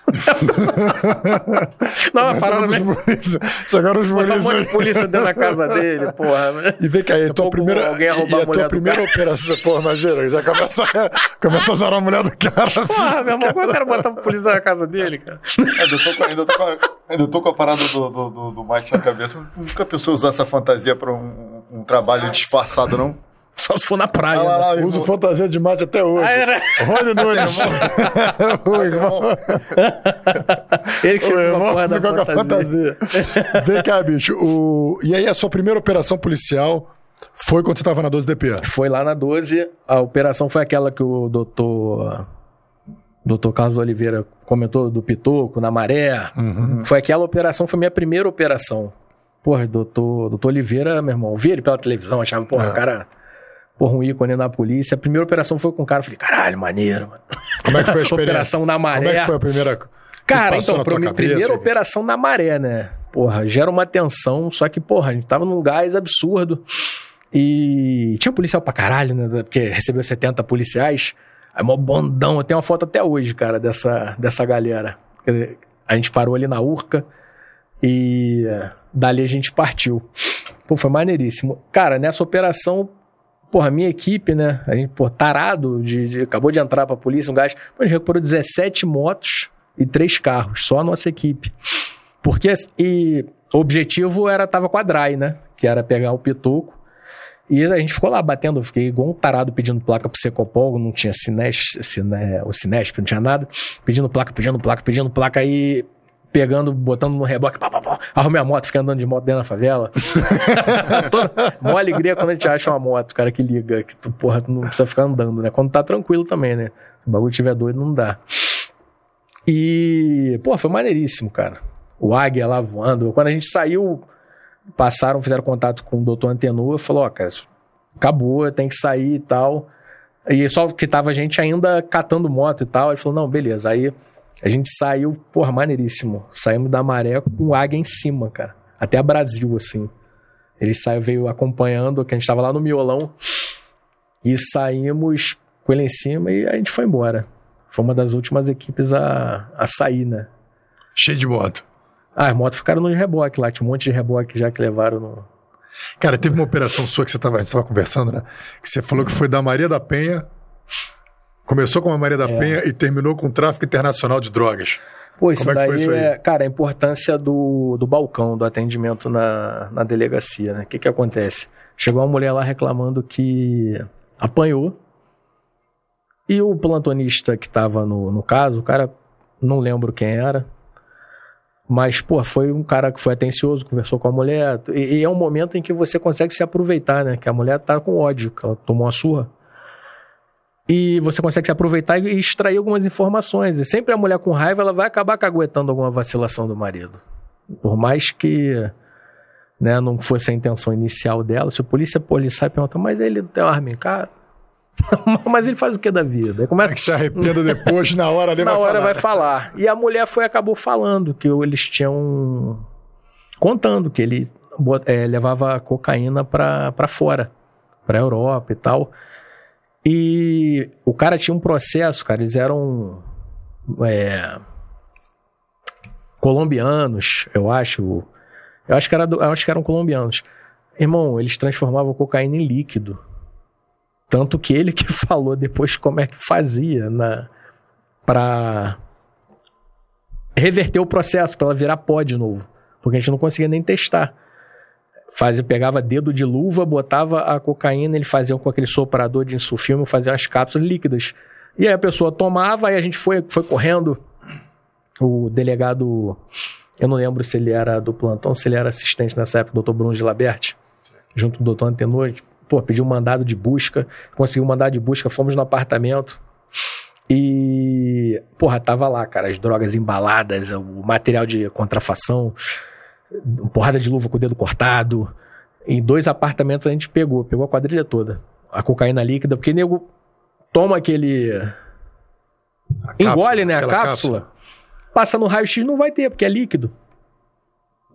(laughs) não, Mas parada chegaram mesmo. os polícia, chegaram os Botar um monte aí. de polícia dentro da casa (laughs) dele, porra. né? E vem cá, e a tua primeira, alguém roubar e a a mulher tua do primeira operação, pô, imagina, já começa, começa a zarar a mulher do cara. Porra, meu irmão, como é que o cara botar a polícia na casa dele, cara? Ainda tô com, ainda tô a, ainda tô com a parada do, do, do, do Mike na cabeça. Nunca pensou usar essa fantasia pra um, um trabalho disfarçado, não? Só se for na praia. Ah, lá, né? lá, Uso irmão. fantasia de mate até hoje. Ah, era Rony Nunes. o (laughs) irmão, (laughs) ele que o ficou com a irmão porra da ficou com a fantasia. Vem cá, bicho. O... E aí, a sua primeira operação policial foi quando você tava na 12DP? Foi lá na 12, a operação foi aquela que o doutor... Doutor Carlos Oliveira comentou do Pitoco, na Maré. Foi aquela operação, foi minha primeira operação. Porra, doutor, doutor Oliveira, meu irmão, vi ele pela televisão, achava, porra, É. o cara, porra, um ícone na polícia. A primeira operação foi com o cara, eu falei, caralho, maneiro, mano. Como é que foi a (laughs) experiência? Operação na Maré. Como é que foi a primeira... Cara, então, pra mim, cabeça? primeira operação na maré, né? Porra, gera uma tensão, só que, porra, a gente tava num gás absurdo. E tinha policial pra caralho, né? Porque recebeu 70 policiais. Aí, mó bondão. Eu tenho uma foto até hoje, cara, dessa, dessa galera. A gente parou ali na Urca e dali a gente partiu. Pô, foi maneiríssimo. Cara, nessa operação, porra, minha equipe, né? A gente, pô, tarado, de, de- acabou de entrar pra polícia, um gás. A gente recuperou 17 motos e três carros, só a nossa equipe. Porque e, o objetivo era, tava com a Dry, né? Que era pegar o pitoco. E a gente ficou lá batendo, fiquei igual um tarado pedindo placa pro Secopol, não tinha o Cinesp, não tinha nada. Pedindo placa, pedindo placa, pedindo placa aí, pegando, botando no reboque, pá, pá, pá, arrumei a moto, fiquei andando de moto dentro da favela. (laughs) Toda, mó alegria quando a gente acha uma moto, cara, que liga, que tu, porra, tu não precisa ficar andando, né? Quando tá tranquilo também, né? Se o bagulho tiver doido, não dá. E, pô, foi maneiríssimo, cara. O águia lá voando. Quando a gente saiu, passaram, fizeram contato com o doutor Antenor, falou, ó, cara, isso acabou, tem que sair e tal. E só que tava a gente ainda catando moto e tal. Ele falou, não, beleza. Aí a gente saiu, porra, maneiríssimo. Saímos da maré com o águia em cima, cara. Até a Brasil, assim. Ele saiu, veio acompanhando, que a gente tava lá no miolão. E saímos com ele em cima e a gente foi embora. Foi uma das últimas equipes a, a sair, né? Cheio de moto. Ah, as motos ficaram no reboque lá. Tinha um monte de reboque já que levaram no. Cara, teve uma operação sua que você tava, a gente tava conversando, né? Que você falou que foi da Maria da Penha. Começou com a Maria da É. Penha e terminou com o tráfico internacional de drogas. Pô, isso Como é que daí foi isso aí? é, cara, a importância do, do balcão, do atendimento na, na delegacia, né? O que que acontece? Chegou uma mulher lá reclamando que apanhou e o plantonista que tava no, no caso, o cara, não lembro quem era, Mas, pô, foi um cara que foi atencioso, conversou com a mulher. E, e é um momento em que você consegue se aproveitar, né? Que a mulher tá com ódio, que ela tomou uma surra. E você consegue se aproveitar e extrair algumas informações. E sempre a mulher com raiva, ela vai acabar caguetando alguma vacilação do marido. Por mais que né, não fosse a intenção inicial dela, se o polícia policial pergunta, mas ele não tem arma em casa? (laughs) mas ele faz o que da vida? Aí começa... É que se arrependa depois, na hora ali (laughs) Na vai hora falar. vai falar. E a mulher foi acabou falando que eles tinham. contando que ele eh, levava cocaína pra fora, pra Europa e tal. E o cara tinha um processo, cara, eles eram. é, colombianos, eu acho. Eu acho que, era do- eu acho que eram colombianos. Irmão, eles transformavam cocaína em líquido. Tanto que ele que (laughs) falou depois como é que fazia na para reverter o processo, para ela virar pó de novo. Porque a gente não conseguia nem testar. Fazia, pegava dedo de luva, botava a cocaína, ele fazia com aquele soprador de insufilme, fazia as cápsulas líquidas. E aí a pessoa tomava, aí a gente foi, foi correndo. O delegado, eu não lembro se ele era do plantão, se ele era assistente nessa época, o doutor Bruno de Laberti, junto com o doutor Antenor, pô, pediu um mandado de busca, conseguiu um mandado de busca, fomos no apartamento. E, porra, tava lá, cara, as drogas embaladas, o material de contrafação, porrada de luva com o dedo cortado. Em dois apartamentos a gente pegou, pegou a quadrilha toda. A cocaína líquida, porque nego toma aquele. Engole, cápsula, né? A aquela cápsula. Passa no raio-x, não vai ter, porque é líquido.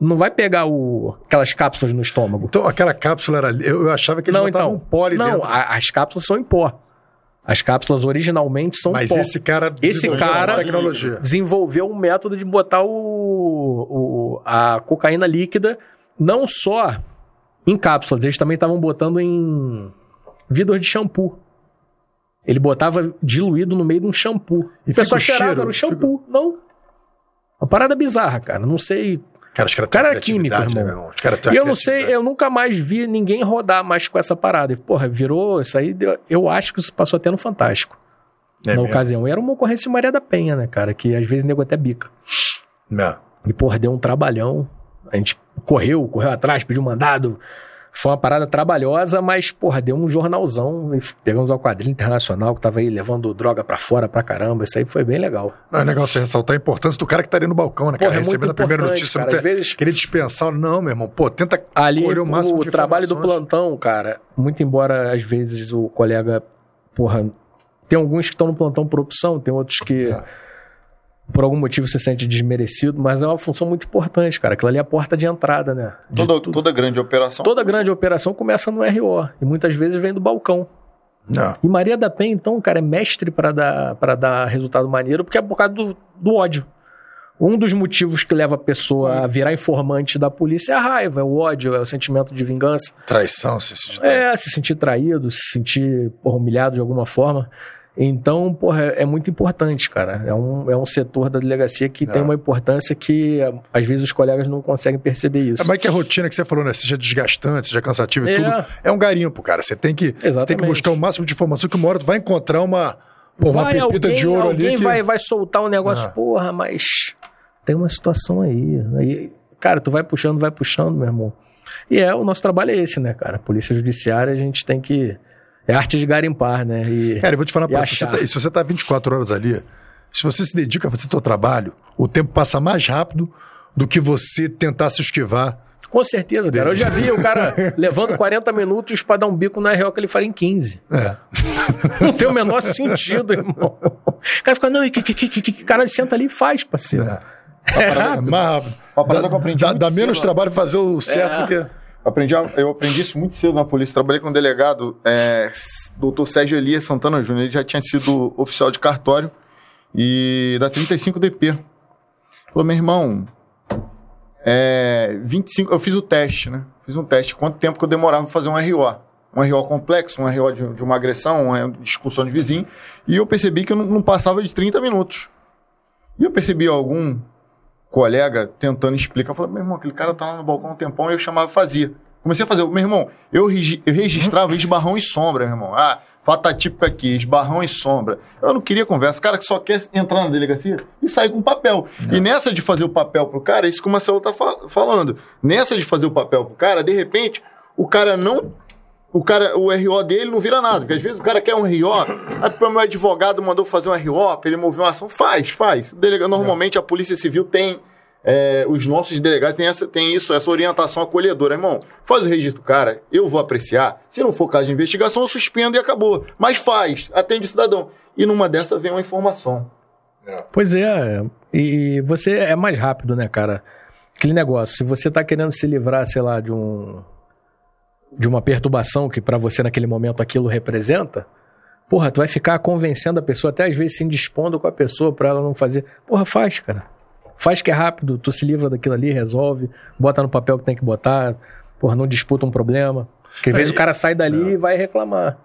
Não vai pegar o, aquelas cápsulas no estômago. Então, aquela cápsula era. Eu, eu achava que eles Não, botavam então. um pó ali não, dentro. a- as cápsulas são em pó. As cápsulas originalmente são Mas pó. esse cara. Esse cara- tecnologia. desenvolveu um método de botar o, o- a cocaína líquida não só em cápsulas, eles também estavam botando em vidros de shampoo. Ele botava diluído no meio de um shampoo. E o pessoal fica o cheirava cheiro, no shampoo. Não. Uma parada bizarra, cara. Não sei. Cara, os caras cara é químico, né, irmão. meu irmão? Os caras têm E eu não sei, eu nunca mais vi ninguém rodar mais com essa parada. E, Porra, virou isso aí. deu- Eu acho que isso passou até no Fantástico. É na mesmo? ocasião. E era uma ocorrência Maria da Penha, né, cara? Que às vezes nego até bica. É. E, porra, deu um trabalhão. A gente correu, correu atrás, pediu mandado. Foi uma parada trabalhosa, mas, porra, deu um jornalzão. Pegamos ao quadrilho internacional que tava aí levando droga pra fora pra caramba. Isso aí foi bem legal. Não, é legal você ressaltar a importância do cara que tá ali no balcão, né, cara? Porra, é muito Recebendo a primeira notícia, cara. não ter, vezes- querer dispensar. Não, meu irmão. Pô, tenta Ali, colher o máximo o de trabalho do plantão, cara, muito embora às vezes o colega, porra, tem alguns que estão no plantão por opção, tem outros que É. por algum motivo se sente desmerecido, mas é uma função muito importante, cara. Aquilo ali é a porta de entrada, né? De Toda, tudo. toda grande operação. Toda grande operação começa no RO e muitas vezes vem do balcão. Não. E Maria da Penha, então, cara, é mestre para dar, pra dar resultado maneiro, porque é por causa do, do ódio. Um dos motivos que leva a pessoa a virar informante da polícia é a raiva, é o ódio, é o sentimento de vingança. Traição, se se É, se sentir traído, se sentir porra, humilhado de alguma forma. Então, porra, é, é muito importante, cara. É um, é um setor da delegacia que tem uma importância que às vezes os colegas não conseguem perceber isso. É, mas que a rotina que você falou, né? Seja desgastante, seja cansativa e É. tudo. É um garimpo, cara. Você tem que, você tem que buscar o máximo de informação que uma hora tu vai encontrar uma, uma vai pepita alguém, de ouro ali. alguém Que... vai, vai soltar um negócio, Ah. porra, mas tem uma situação aí. aí. Cara, tu vai puxando, vai puxando, meu irmão. E é, o nosso trabalho é esse, né, cara? Polícia Judiciária, a gente tem que. É arte de garimpar, né? E, Cara, eu vou te falar, E pra você, se você achar. tá, se você tá 24 horas ali, se você se dedica a fazer seu trabalho, o tempo passa mais rápido do que você tentar se esquivar. com certeza, cara. Eu já vi o cara (laughs) levando 40 minutos pra dar um bico na real que ele faria em 15. É. (laughs) Não tem o menor sentido, irmão. O cara fica, não, e que, que, que, que, que cara senta ali e faz, parceiro. É, É rápido. mais rápido. Dá, que eu aprendi dá- dá menos trabalho fazer o certo É. do que. Aprendi, eu aprendi isso muito cedo na polícia. Trabalhei com um delegado, é, doutor Sérgio Elias Santana Júnior. Ele já tinha sido oficial de cartório e da 35DP. Falou, meu irmão, é, 25, eu fiz o teste, né? Fiz um teste. Quanto tempo que eu demorava pra fazer um RO? Um RO complexo, um RO de, de uma agressão, uma discussão de vizinho. E eu percebi que eu não, não passava de 30 minutos. E eu percebi algum colega tentando explicar. Eu falei, meu irmão, aquele cara tá lá no balcão um tempão e eu chamava e fazia. Comecei a fazer. Meu irmão, eu, regi- eu registrava esbarrão e sombra, meu irmão. Ah, Fatatípico aqui, esbarrão e sombra. Eu não queria conversa. O cara que só quer entrar na delegacia e sair com papel. E nessa de fazer o papel pro cara, é isso que o Marcelo tá fa- falando. Nessa de fazer o papel pro cara, de repente, o cara não. O cara, o RO dele não vira nada. Porque às vezes o cara quer um RO, aí o meu advogado mandou fazer um RO pra ele mover uma ação. Faz, faz. Delega, normalmente a Polícia Civil tem. é, os nossos delegados têm, essa, têm isso, essa orientação acolhedora. Irmão, faz o registro, cara, eu vou apreciar. Se não for caso de investigação, eu suspendo e acabou. Mas faz, atende o cidadão. E numa dessa vem uma informação. Pois é, e você é mais rápido, né, cara? Aquele negócio, se você tá querendo se livrar, sei lá, de um de uma perturbação que pra você naquele momento aquilo representa, porra, tu vai ficar convencendo a pessoa, até às vezes se indispondo com a pessoa pra ela não fazer. Porra, faz, cara. Faz que é rápido, tu se livra daquilo ali, resolve, bota no papel que tem que botar, porra, não disputa um problema. Porque às vezes É, o cara sai dali e vai reclamar.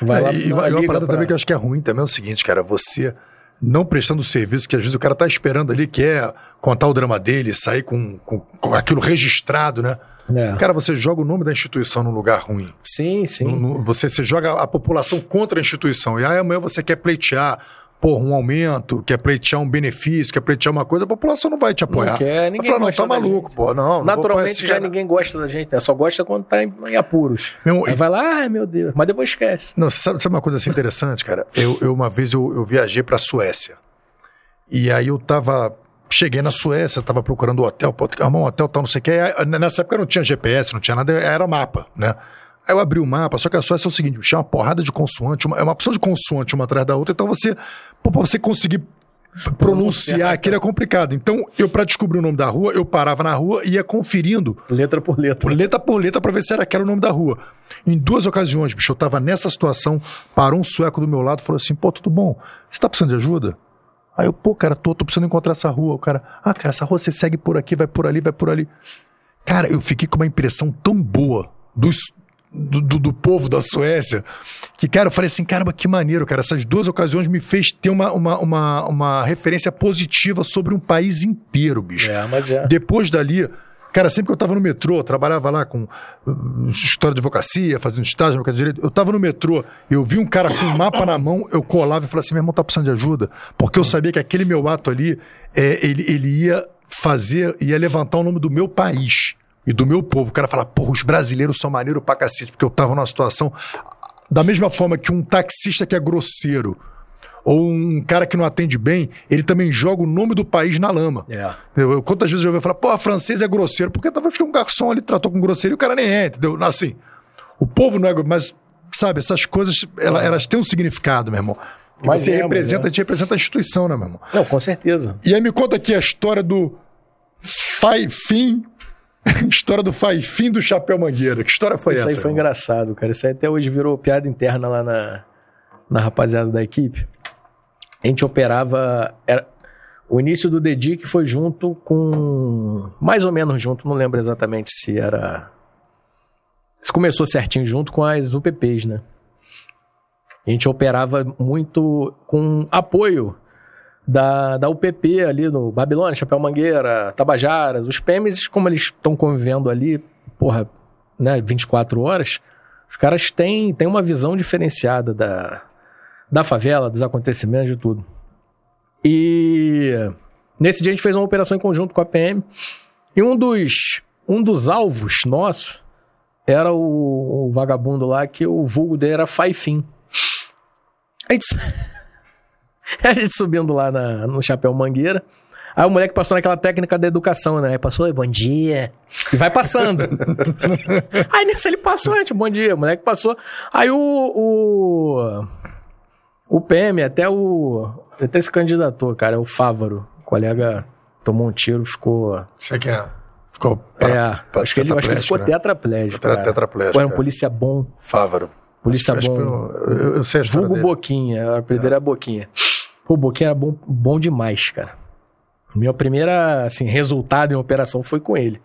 Vai lá, É, e, não, e uma parada pra- também que eu acho que é ruim também é o seguinte, cara, você não prestando o serviço que às vezes o cara tá esperando ali, quer contar o drama dele, sair com, com, com aquilo registrado, né? É. Cara, você joga o nome da instituição num lugar ruim. Sim, sim. No- no- você, você joga a população contra a instituição. E aí amanhã você quer pleitear, porra, um aumento, quer pleitear um benefício, quer pleitear uma coisa, a população não vai te apoiar. Não quer, vai ninguém falar, não, tá maluco, gente. pô. Não, não Naturalmente esse já cara. ninguém gosta da gente, né? Só gosta quando tá em, em apuros. Meu, Aí e- vai lá, ai meu Deus. Mas depois esquece. Não, sabe, sabe uma coisa assim interessante, cara? Eu, eu uma vez eu, eu viajei pra Suécia. E aí eu tava. Cheguei na Suécia, tava procurando um hotel, pô, arrumar um hotel, tal, não sei o que. Nessa época não tinha GPS, não tinha nada, era mapa, né? Aí eu abri o mapa, só que a Suécia é o seguinte: tinha uma porrada de consoante, uma, é uma opção de consoante uma atrás da outra, então você. Pô, pra você conseguir pronunciar aquilo é complicado. Então, eu, pra descobrir o nome da rua, eu parava na rua e ia conferindo Letra por letra. letra por letra pra ver se era aquele o nome da rua. Em duas ocasiões, bicho, eu tava nessa situação, parou um sueco do meu lado e falou assim: pô, tudo bom? Você tá precisando de ajuda? Aí eu, pô, cara, tô, tô precisando encontrar essa rua. O cara, ah, cara, essa rua você segue por aqui, vai por ali, vai por ali. Cara, eu fiquei com uma impressão tão boa dos, do, do, do povo da Suécia que, cara, eu falei assim: caramba, que maneiro, cara. Essas duas ocasiões me fez ter uma, uma, uma, uma referência positiva sobre um país inteiro, bicho. É, mas é. Depois dali, cara, sempre que eu tava no metrô, eu trabalhava lá com uh, história de advocacia, fazendo estágio no mercado de direito, eu tava no metrô, eu vi um cara com um mapa na mão, eu colava e falava assim, meu irmão tá precisando de ajuda, porque eu sabia que aquele meu ato ali, é, ele, ele ia fazer, ia levantar o nome do meu país e do meu povo. O cara fala, porra, os brasileiros são maneiros pra cacete, porque eu tava numa situação da mesma forma que um taxista que é grosseiro, ou um cara que não atende bem, ele também joga o nome do país na lama. É. Eu, eu- quantas vezes eu ouvi falar, pô, francês é grosseiro, porque talvez que um garçom ali tratou com grosseiro e o cara nem é, entendeu? Assim, o povo não é, mas, sabe, essas coisas, ela- elas têm um significado, meu irmão. Que Mas você é, representa, é. a gente representa a instituição, né, meu irmão? Não, com certeza. E aí me conta aqui a história do Faifim, (laughs) história do Faifim do Chapéu Mangueira. Que história foi Isso essa? aí foi irmão? engraçado, cara. Isso aí até hoje virou piada interna lá na, na rapaziada da equipe. A gente operava. Era, o início do DEDIC foi junto com. Mais ou menos junto, não lembro exatamente se era. Se começou certinho junto com as UPPs, né? A gente operava muito com apoio da, da UPP ali no Babilônia, Chapéu Mangueira, Tabajaras. Os PMs, como eles estão convivendo ali, porra, né, 24 horas, os caras têm, têm uma visão diferenciada da, da favela, dos acontecimentos, de tudo. E nesse dia a gente fez uma operação em conjunto com a PM. E um dos, um dos alvos nossos era o, o vagabundo lá que o vulgo dele era Faifim. A gente, (laughs) a gente subindo lá na- no Chapéu Mangueira. Aí o moleque passou naquela técnica da educação, né? Aí passou, "Oi, bom dia. E vai passando. (laughs) Aí nisso ele passou, gente, bom dia. O moleque passou. Aí o. O, o PM, até o. Até se candidatou, cara, é o Fávaro. O colega tomou um tiro, ficou. Você que é. Ficou. é, acho que, ele, acho que ele ficou né? tetraplégico. Tetra- tetraplégico, era um é. polícia bom. Fávaro. Polícia Acho bom. um- eu, eu sei a Vulgo dele. Boquinha, o apelido era Boquinha. Pô, o Boquinha era bom, bom demais, cara. Minha primeira, assim, resultado em operação foi com ele.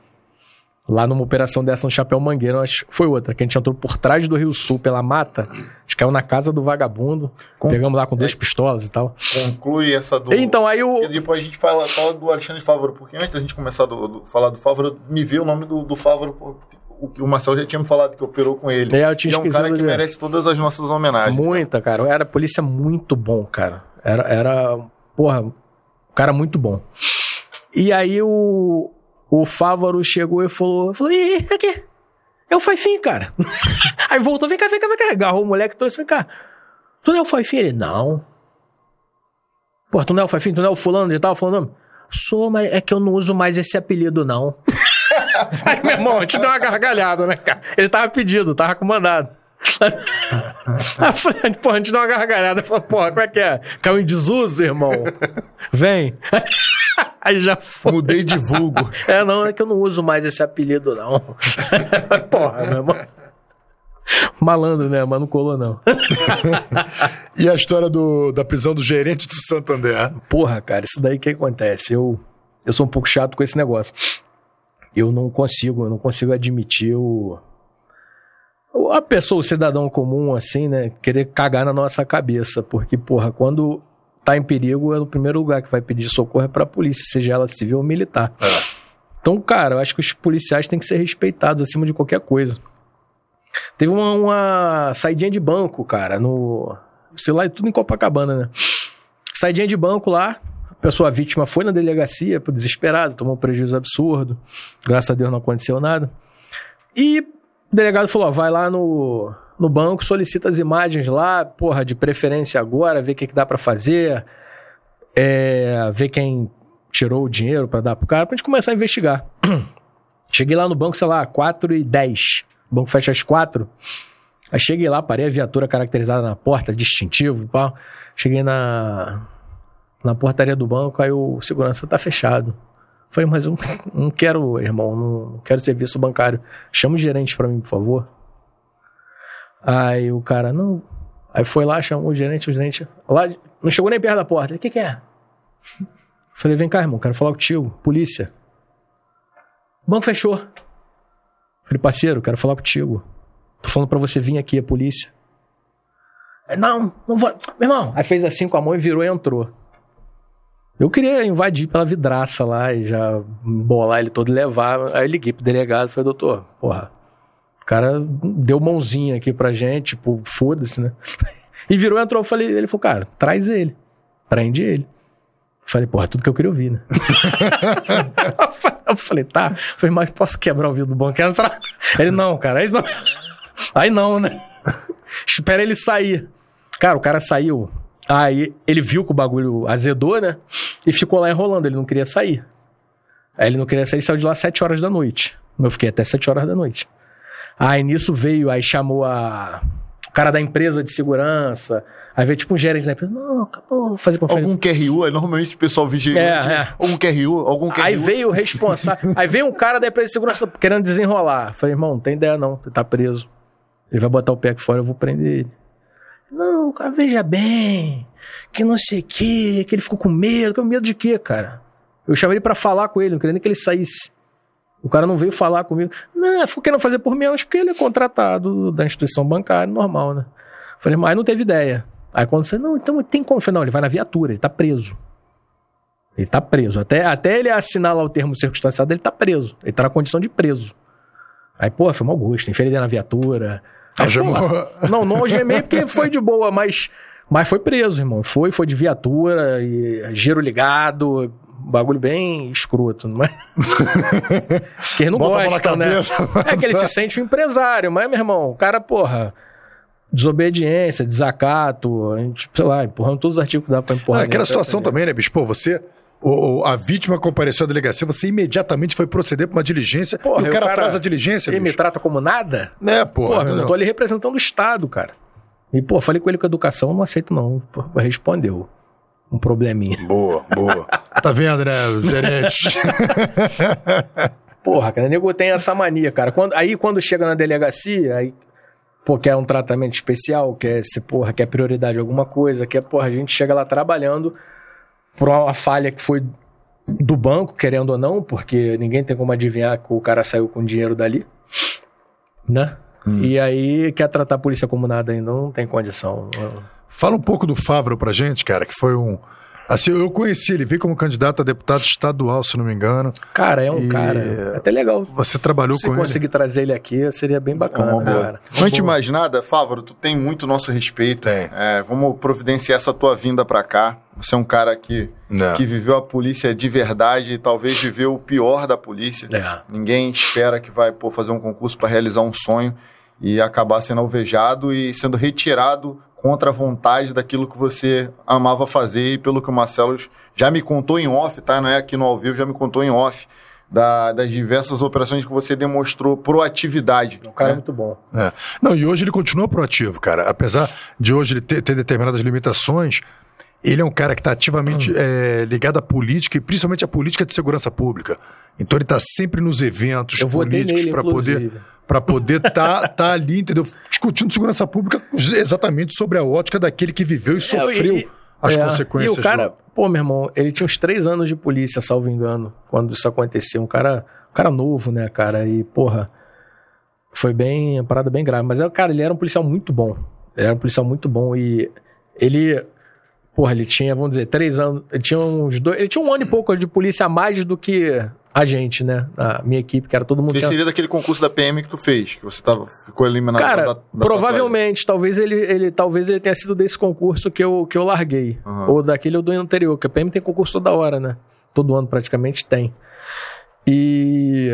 Lá numa operação dessa no Chapéu Mangueira, acho que foi outra, que a gente entrou por trás do Rio Sul, pela mata. A gente caiu na casa do vagabundo, pegamos lá com duas pistolas e tal. Conclui essa do. Então, aí o. E depois a gente fala, fala do Alexandre Fávaro, porque antes da gente começar a falar do Fávaro, me veio o nome do, do Fávaro. pô, o, o Marcel já tinha me falado que operou com ele. É, eu tinha e é um cara que de- merece todas as nossas homenagens. Muita, cara. Era polícia muito bom, cara. Era, era porra, um cara muito bom. E aí o, o Fávaro chegou e falou, falou, ih, aqui, é o Faifin, cara. (laughs) aí voltou, vem cá, vem cá, vem cá. Agarrou o moleque todo, vem cá. Tu não é o Faifin? Ele, não. Pô, tu não é o Faifin, tu não é o fulano de tal, fulano? Sou, mas é que eu não uso mais esse apelido, não. (laughs) Aí, meu irmão, te deu uma gargalhada, né, cara? Ele tava pedido, tava com eu falei, pô, a gente deu uma gargalhada. Falei, porra, como é que é? Caiu em desuso, irmão? Vem. (laughs) Aí já foi. Mudei de vulgo. É, não, é que eu não uso mais esse apelido, não. (laughs) porra, meu irmão. Malandro, né? Mas não colou, não. (laughs) E a história do, da prisão do gerente do Santander? Porra, cara, isso daí que acontece. Eu, eu sou um pouco chato com esse negócio. Eu não consigo, eu não consigo admitir o. A pessoa, o cidadão comum, assim, né, querer cagar na nossa cabeça. Porque, porra, quando tá em perigo, é o primeiro lugar que vai pedir socorro é pra polícia, seja ela civil ou militar. Então, cara, eu acho que os policiais têm que ser respeitados acima de qualquer coisa. Teve uma, uma saidinha de banco, cara, no. Sei lá, tudo em Copacabana, né? Saidinha de banco lá, a pessoa vítima foi na delegacia, desesperado, tomou um prejuízo absurdo. Graças a Deus não aconteceu nada. E o delegado falou: ó, vai lá no, no banco, solicita as imagens lá, porra, de preferência agora, vê o que, que dá pra fazer, é, ver quem tirou o dinheiro pra dar pro cara, pra gente começar a investigar. (clears throat) Cheguei lá no banco, sei lá, 4 e 10. O banco fecha às 4. Aí cheguei lá, parei a viatura caracterizada na porta, distintivo pau. Cheguei na, na portaria do banco, aí o segurança tá fechado. Falei, mas eu não quero, irmão, não quero serviço bancário. Chama o gerente pra mim, por favor. Aí o cara, não. Aí foi lá, chamou o gerente, o gerente. Lá, não chegou nem perto da porta. O que, que é? Falei, vem cá, irmão, quero falar contigo. Polícia. O banco fechou. Falei, parceiro, quero falar contigo. Tô falando pra você vir aqui, a polícia. Não, não vou. Meu irmão. Aí fez assim com a mão e virou e entrou. Eu queria invadir pela vidraça lá e já bolar ele todo e levar. Aí eu liguei pro delegado e falei, doutor, porra, o cara deu mãozinha aqui pra gente, tipo, foda-se, né? (laughs) E virou entrou. Eu falei, ele falou, cara, traz ele. Prende ele. Falei, porra, tudo que eu queria ouvir, né? (laughs) eu falei, tá. Falei, mas posso quebrar o vidro do banco e entrar? Ele, não, cara, aí não. (laughs) Aí não, né? Espera ele sair. Cara, o cara saiu. Aí ele viu que o bagulho azedou, né? E ficou lá enrolando, ele não queria sair. Aí ele não queria sair, saiu de lá às 7 horas da noite. Eu fiquei até 7 horas da noite. Aí nisso veio, aí chamou a. O cara da empresa de segurança. Aí veio tipo um gerente da empresa. Não, acabou, vou fazer conferência. Algum QRU, aí normalmente o pessoal vigia. É, tipo, é. Algum QRU, algum QRU. Aí veio o responsável. (laughs) aí veio um cara da empresa de segurança querendo desenrolar. Falei, irmão, não tem ideia não, ele tá preso. Ele vai botar o pé aqui fora, eu vou prender ele. Não, cara, veja bem, que não sei o quê, que ele ficou com medo. Com medo de quê, cara? Eu chamei ele pra falar com ele, não queria nem que ele saísse. O cara não veio falar comigo. Não, ficou querendo fazer por menos porque ele é contratado da instituição bancária, normal, né? Falei, mas não teve ideia. Aí quando você, não, então tem como? Falei, não, ele vai na viatura, ele tá preso. Ele tá preso. Até, até ele assinar lá o termo circunstanciado, ele tá preso. Ele tá na condição de preso. Aí, pô, foi mau gosto. Ele na viatura. Aí, Algemou. porra, não, não algemei porque foi de boa, mas, mas foi preso, irmão. Foi, foi de viatura, e giro ligado, bagulho bem escroto, não é? (laughs) que ele não Bota gosta, né? cabeça. É que ele se sente um empresário, mas, meu irmão, o cara, porra, desobediência, desacato, a gente, sei lá, empurrando todos os artigos que dá pra empurrar. É, aquela situação né? também, né, bicho? Pô, você. O- o- a vítima compareceu à delegacia, você imediatamente foi proceder pra uma diligência Porra, e o cara, cara- atrasa a diligência, Ele me bicho. trata como nada? É, porra. Porra, eu tô ali representando o Estado, cara. E, pô, falei com ele com educação, não aceito não. Respondeu. Um probleminha. Boa, boa. Tá vendo, né, gerente? (laughs) Porra, cara, o nego tem essa mania, cara. Quando, aí quando chega na delegacia, aí, pô, quer um tratamento especial, quer se, porra, quer prioridade alguma coisa, quer, porra, a gente chega lá trabalhando por uma falha que foi do banco, querendo ou não, porque ninguém tem como adivinhar que o cara saiu com dinheiro dali, né? E aí quer tratar a polícia como nada ainda, não tem condição. Fala um pouco do Favro pra gente, cara, que foi um, Assim, eu conheci, ele veio como candidato a deputado estadual, se não me engano. Cara, é um E- cara. É até legal. Você trabalhou Se com conseguir trazer ele aqui, seria bem bacana, Uma né, boa. cara. Antes de mais nada, Fávaro, tu tem muito nosso respeito. Tem. É, vamos providenciar essa tua vinda pra cá. Você é um cara que, ele. Não. que viveu a polícia de verdade e talvez viveu o pior da polícia. É. Ninguém espera que vai pô, fazer um concurso para realizar um sonho e acabar sendo alvejado e sendo retirado contra a vontade daquilo que você amava fazer e pelo que o Marcelo já me contou em off, tá? Não é aqui no ao vivo, já me contou em off da- das diversas operações que você demonstrou proatividade. É um cara né? muito bom. É. Não, e hoje ele continua proativo, cara. Apesar de hoje ele ter, ter determinadas limitações, ele é um cara que está ativamente é, ligado à política e principalmente à política de segurança pública. Então ele está sempre nos eventos Eu políticos para poder. Para poder estar tá, ali, entendeu? Discutindo segurança pública exatamente sobre a ótica daquele que viveu e sofreu e- as É, consequências. E o cara, do- pô, meu irmão, ele tinha uns três anos de polícia, salvo engano, quando isso aconteceu. Um cara, um cara novo, né, cara? E, porra, foi bem, uma parada bem grave. Mas, era, cara, ele era um policial muito bom. Ele era um policial muito bom e ele, porra, ele tinha, vamos dizer, três anos, ele tinha uns dois, ele tinha um ano e pouco de polícia a mais do que a gente, né? A minha equipe, que era todo mundo. Tinha- seria daquele concurso da PM que tu fez, que você tava, ficou eliminado Cara, da, da provavelmente, talvez ele, ele, talvez ele tenha sido desse concurso que eu, que eu larguei. Aham. Ou daquele ou do ano anterior, que a PM tem concurso toda hora, né? Todo ano praticamente tem. E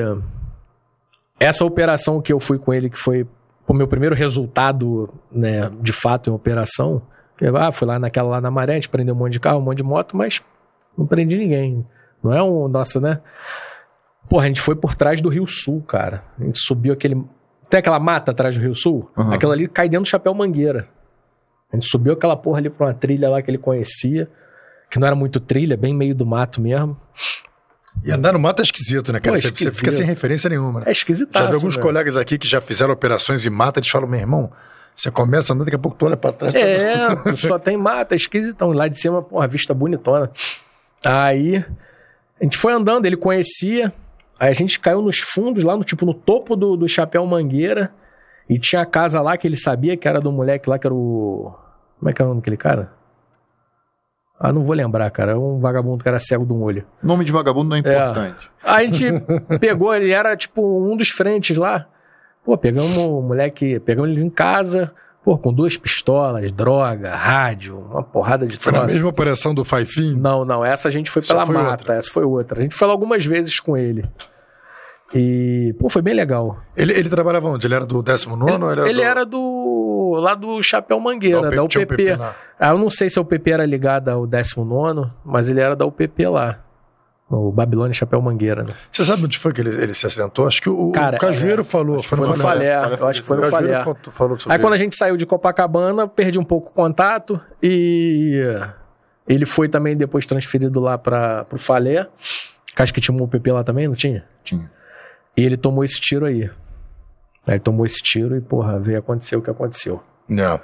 essa operação que eu fui com ele, que foi o meu primeiro resultado, né, de fato em operação, ah, fui lá naquela lá na Maré, a gente prendeu um monte de carro, um monte de moto, mas não prendi ninguém. Não é um, nossa, né? Porra, a gente foi por trás do Rio Sul, cara. A gente subiu aquele. Tem aquela mata atrás do Rio Sul? Aham. Aquela ali cai dentro do chapéu mangueira. A gente subiu aquela porra ali pra uma trilha lá que ele conhecia, que não era muito trilha, bem meio do mato mesmo. E andar no mato é esquisito, né, cara? Pô, Você, você fica sem referência nenhuma, né? É esquisitaço. Já vi alguns né? colegas aqui que já fizeram operações em mata, eles falam, meu irmão, você começa andando, daqui a pouco tu olha pra trás. É, só tem mata, é esquisitão. Lá de cima, porra, vista bonitona. Aí, a gente foi andando, ele conhecia. Aí a gente caiu nos fundos, lá no tipo, no topo do, do chapéu mangueira. E tinha a casa lá que ele sabia que era do moleque lá, que era o. Como é que era o nome daquele cara? Ah, não vou lembrar, cara. É um vagabundo que era cego de um olho. Nome de vagabundo não é importante. Aí a gente (laughs) pegou, ele era tipo um dos frentes lá. Pô, pegamos o moleque, pegamos eles em casa, pô, com duas pistolas, droga, rádio, uma porrada de Foi na troço. mesma operação do Faifinho? Não, não, essa a gente foi pela foi mata, outra. essa foi outra. A gente foi lá algumas vezes com ele. E, pô, foi bem legal. Ele, ele trabalhava onde? Ele era do 19 ou ele era ele do... era do. lá do Chapéu Mangueira, da tinha um UPP. lá. Ah, eu não sei se a UPP era ligada ao 19, mas ele era da UPP lá. O Babilônia Chapéu Mangueira, né? Você sabe onde foi que ele, ele se assentou? Acho que o, Cara, o Cajueiro é, falou. Foi no Falé, eu acho que foi no O Falé. Aí quando a gente saiu de Copacabana, perdi um pouco o contato e ele foi também depois transferido lá para pro Falé. Que acho que tinha um UPP lá também, não tinha? Tinha. E ele tomou esse tiro aí. Aí tomou esse tiro e, porra, veio acontecer o que aconteceu. Não.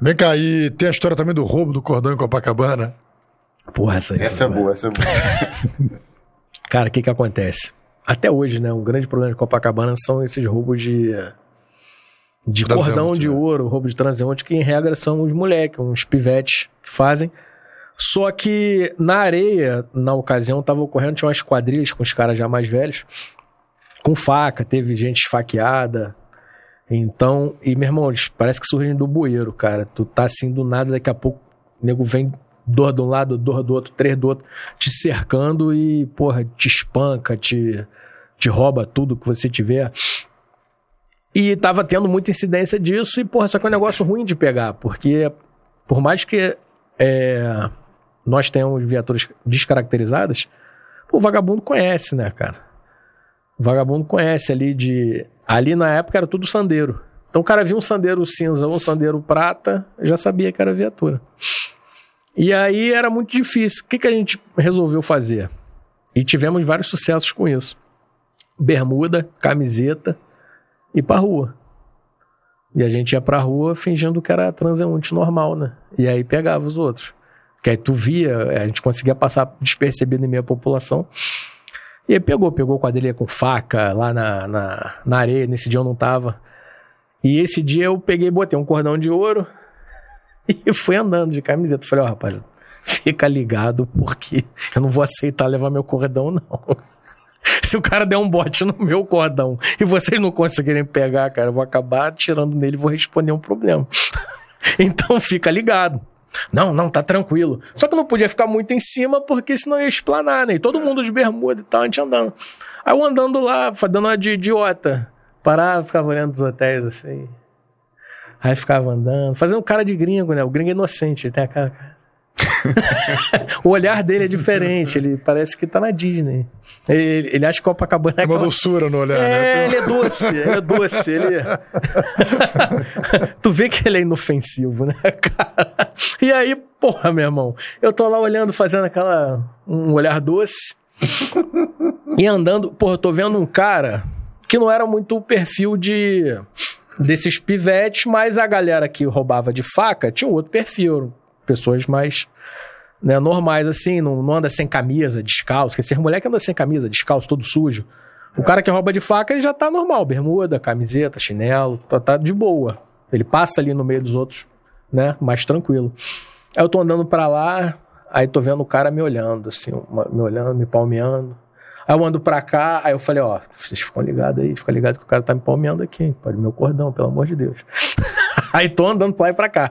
Vem cá, e tem a história também do roubo do cordão em Copacabana. Porra, essa aí. Essa é boa, essa é boa. (laughs) Cara, o que que acontece? Até hoje, né? Um grande problema de Copacabana são esses roubos de. De cordão de né? ouro, roubo de transeunte, que em regra são os moleques, uns pivetes que fazem. Só que na areia, na ocasião, tava ocorrendo, tinha umas quadrilhas com os caras já mais velhos, com faca, teve gente esfaqueada. Então, e meu irmão, eles parece que surgem do bueiro, cara. Tu tá assim do nada, daqui a pouco o nego vem dor de um lado, dor do outro, três do outro, te cercando e, porra, te espanca, te, te rouba tudo que você tiver. E tava tendo muita incidência disso, e, porra, só que é um negócio ruim de pegar, porque por mais que é, nós tenhamos viaturas descaracterizadas, o vagabundo conhece, né, cara? O vagabundo conhece ali de. Ali na época era tudo sandeiro. Então o cara via um sandeiro cinza ou um sandeiro prata, já sabia que era viatura. E aí era muito difícil. O que, que a gente resolveu fazer? E tivemos vários sucessos com isso. Bermuda, camiseta e pra rua. E a gente ia pra rua fingindo que era transeunte normal, né? E aí pegava os outros. Que aí tu via, a gente conseguia passar despercebido em meio à população. E aí pegou, pegou quadrilha com faca lá na, na, na areia. Nesse dia eu não tava. E esse dia eu peguei, botei um cordão de ouro e fui andando de camiseta. Falei, ó, rapaz, fica ligado, porque eu não vou aceitar levar meu cordão, não. Se o cara der um bote no meu cordão e vocês não conseguirem pegar, cara, eu vou acabar tirando nele e vou responder um problema. (laughs) então fica ligado. Não, não, tá tranquilo. Só que não podia ficar muito em cima, porque senão ia explanar, né? E todo mundo de bermuda e tal, a gente andando. Aí eu andando lá, dando uma de idiota. Parava, ficava olhando os hotéis assim. Aí ficava andando, fazendo cara de gringo, né? O gringo é inocente, ele tem a cara. (laughs) o olhar dele é diferente, ele parece que tá na Disney. Ele, ele acha que Copacabana é. Tem uma doçura no olhar, é, né? Ele é doce, ele é doce. Ele... (laughs) tu vê que ele é inofensivo, né, cara? E aí, porra, meu irmão, eu tô lá olhando, fazendo aquela. um olhar doce. e andando, porra, eu tô vendo um cara que não era muito o perfil de desses pivetes, mas a galera que roubava de faca tinha um outro perfil. Pessoas mais né, normais, assim, não, não anda sem camisa, descalço. Quer dizer, mulher que anda sem camisa, descalço, todo sujo. O cara que rouba de faca, ele já tá normal, bermuda, camiseta, chinelo, tá, tá de boa. Ele passa ali no meio dos outros, né, mais tranquilo. Aí eu tô andando para lá, aí tô vendo o cara me olhando, assim, me olhando, me palmeando. Aí eu ando pra cá, aí eu falei, ó, vocês ficam ligados aí, fica ligado que o cara tá me palmeando aqui, hein? Pode meu cordão, pelo amor de Deus. (laughs) aí tô andando pra lá e pra cá.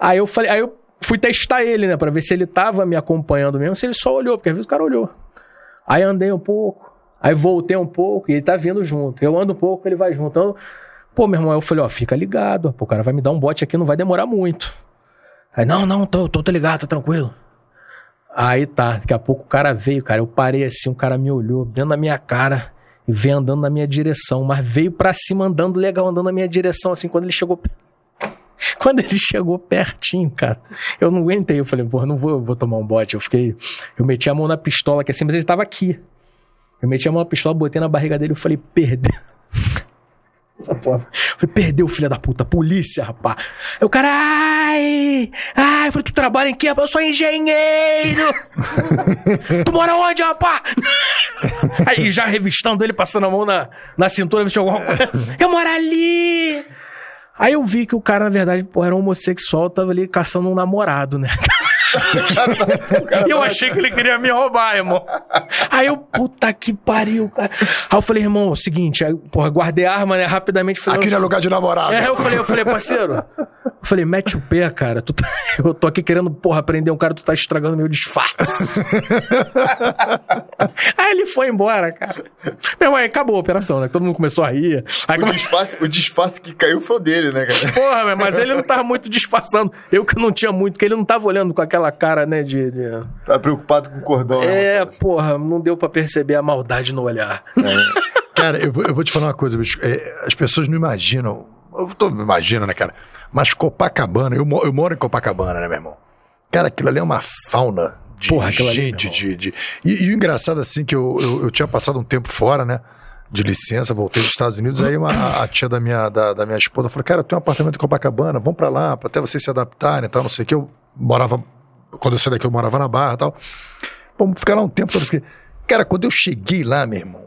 Aí eu falei, aí eu fui testar ele, né, pra ver se ele tava me acompanhando mesmo, se ele só olhou, porque às vezes o cara olhou. Aí andei um pouco, aí voltei um pouco e ele tá vindo junto. Eu ando um pouco, ele vai junto. Então, pô, meu irmão, eu falei, ó, fica ligado, pô, o cara vai me dar um bote aqui, não vai demorar muito. Aí, não, não, tô, tô, tô ligado, tô tranquilo. Aí tá, daqui a pouco o cara veio, cara. Eu parei assim, o cara me olhou dentro da minha cara e veio andando na minha direção, mas veio pra cima andando legal, andando na minha direção, assim, quando ele chegou. (laughs) Quando ele chegou pertinho, cara, eu não aguentei. Eu falei, porra, não vou, vou tomar um bote. Eu fiquei. Eu meti a mão na pistola, que assim, mas ele tava aqui. Eu meti a mão na pistola, botei na barriga dele e falei, perdeu. Essa porra. Falei, perdeu, filha da puta, polícia, rapaz. Aí o cara, ai, ai, falei, tu trabalha em quê? Eu sou engenheiro. tu mora onde, rapaz? Aí já revistando ele, passando a mão na, na cintura, vestiu alguma coisa. Eu moro ali. Aí eu vi que o cara, na verdade, porra, era homossexual, tava ali caçando um namorado, né? (laughs) E eu achei que ele queria me roubar, irmão. Aí eu, puta que pariu, cara. Aí eu falei, irmão, é o seguinte, aí, porra, guardei a arma, né? Rapidamente falei. Aqui não é lugar de namorado. É, eu falei, eu falei, parceiro. Eu falei, mete o pé, cara. Tu tá... (laughs) Eu tô aqui querendo, porra, prender um cara, tu tá estragando meu disfarce. (laughs) aí ele foi embora, cara. Meu irmão, aí acabou a operação, né? Todo mundo começou a rir. Aí, O come- disfarce, o disfarce que caiu foi o dele, né, cara? Porra, meu, mas ele não tava muito disfarçando. Eu que não tinha muito, porque ele não tava olhando com aquela cara, né, de... de- Tá preocupado com o cordão. né? É, porra, não deu pra perceber a maldade no olhar. Cara, eu vou, eu vou te falar uma coisa, bicho. É, as pessoas não imaginam. Eu tô imaginando, né, cara? Mas Copacabana, eu, eu moro em Copacabana, né, meu irmão? Cara, aquilo ali é uma fauna de Porra, ali, gente, meu de. de... E, e o engraçado, assim, que eu, eu, eu tinha passado um tempo fora, né? De licença, voltei dos Estados Unidos. Aí uma, a, a tia da minha, da, da minha esposa falou: Cara, eu tenho um apartamento em Copacabana, vamos pra lá, pra até vocês se adaptarem e tal, não sei o que. Eu morava. Quando eu saí daqui, eu morava na Barra e tal. Vamos ficar lá um tempo, todo isso aqui. Cara, quando eu cheguei lá, meu irmão,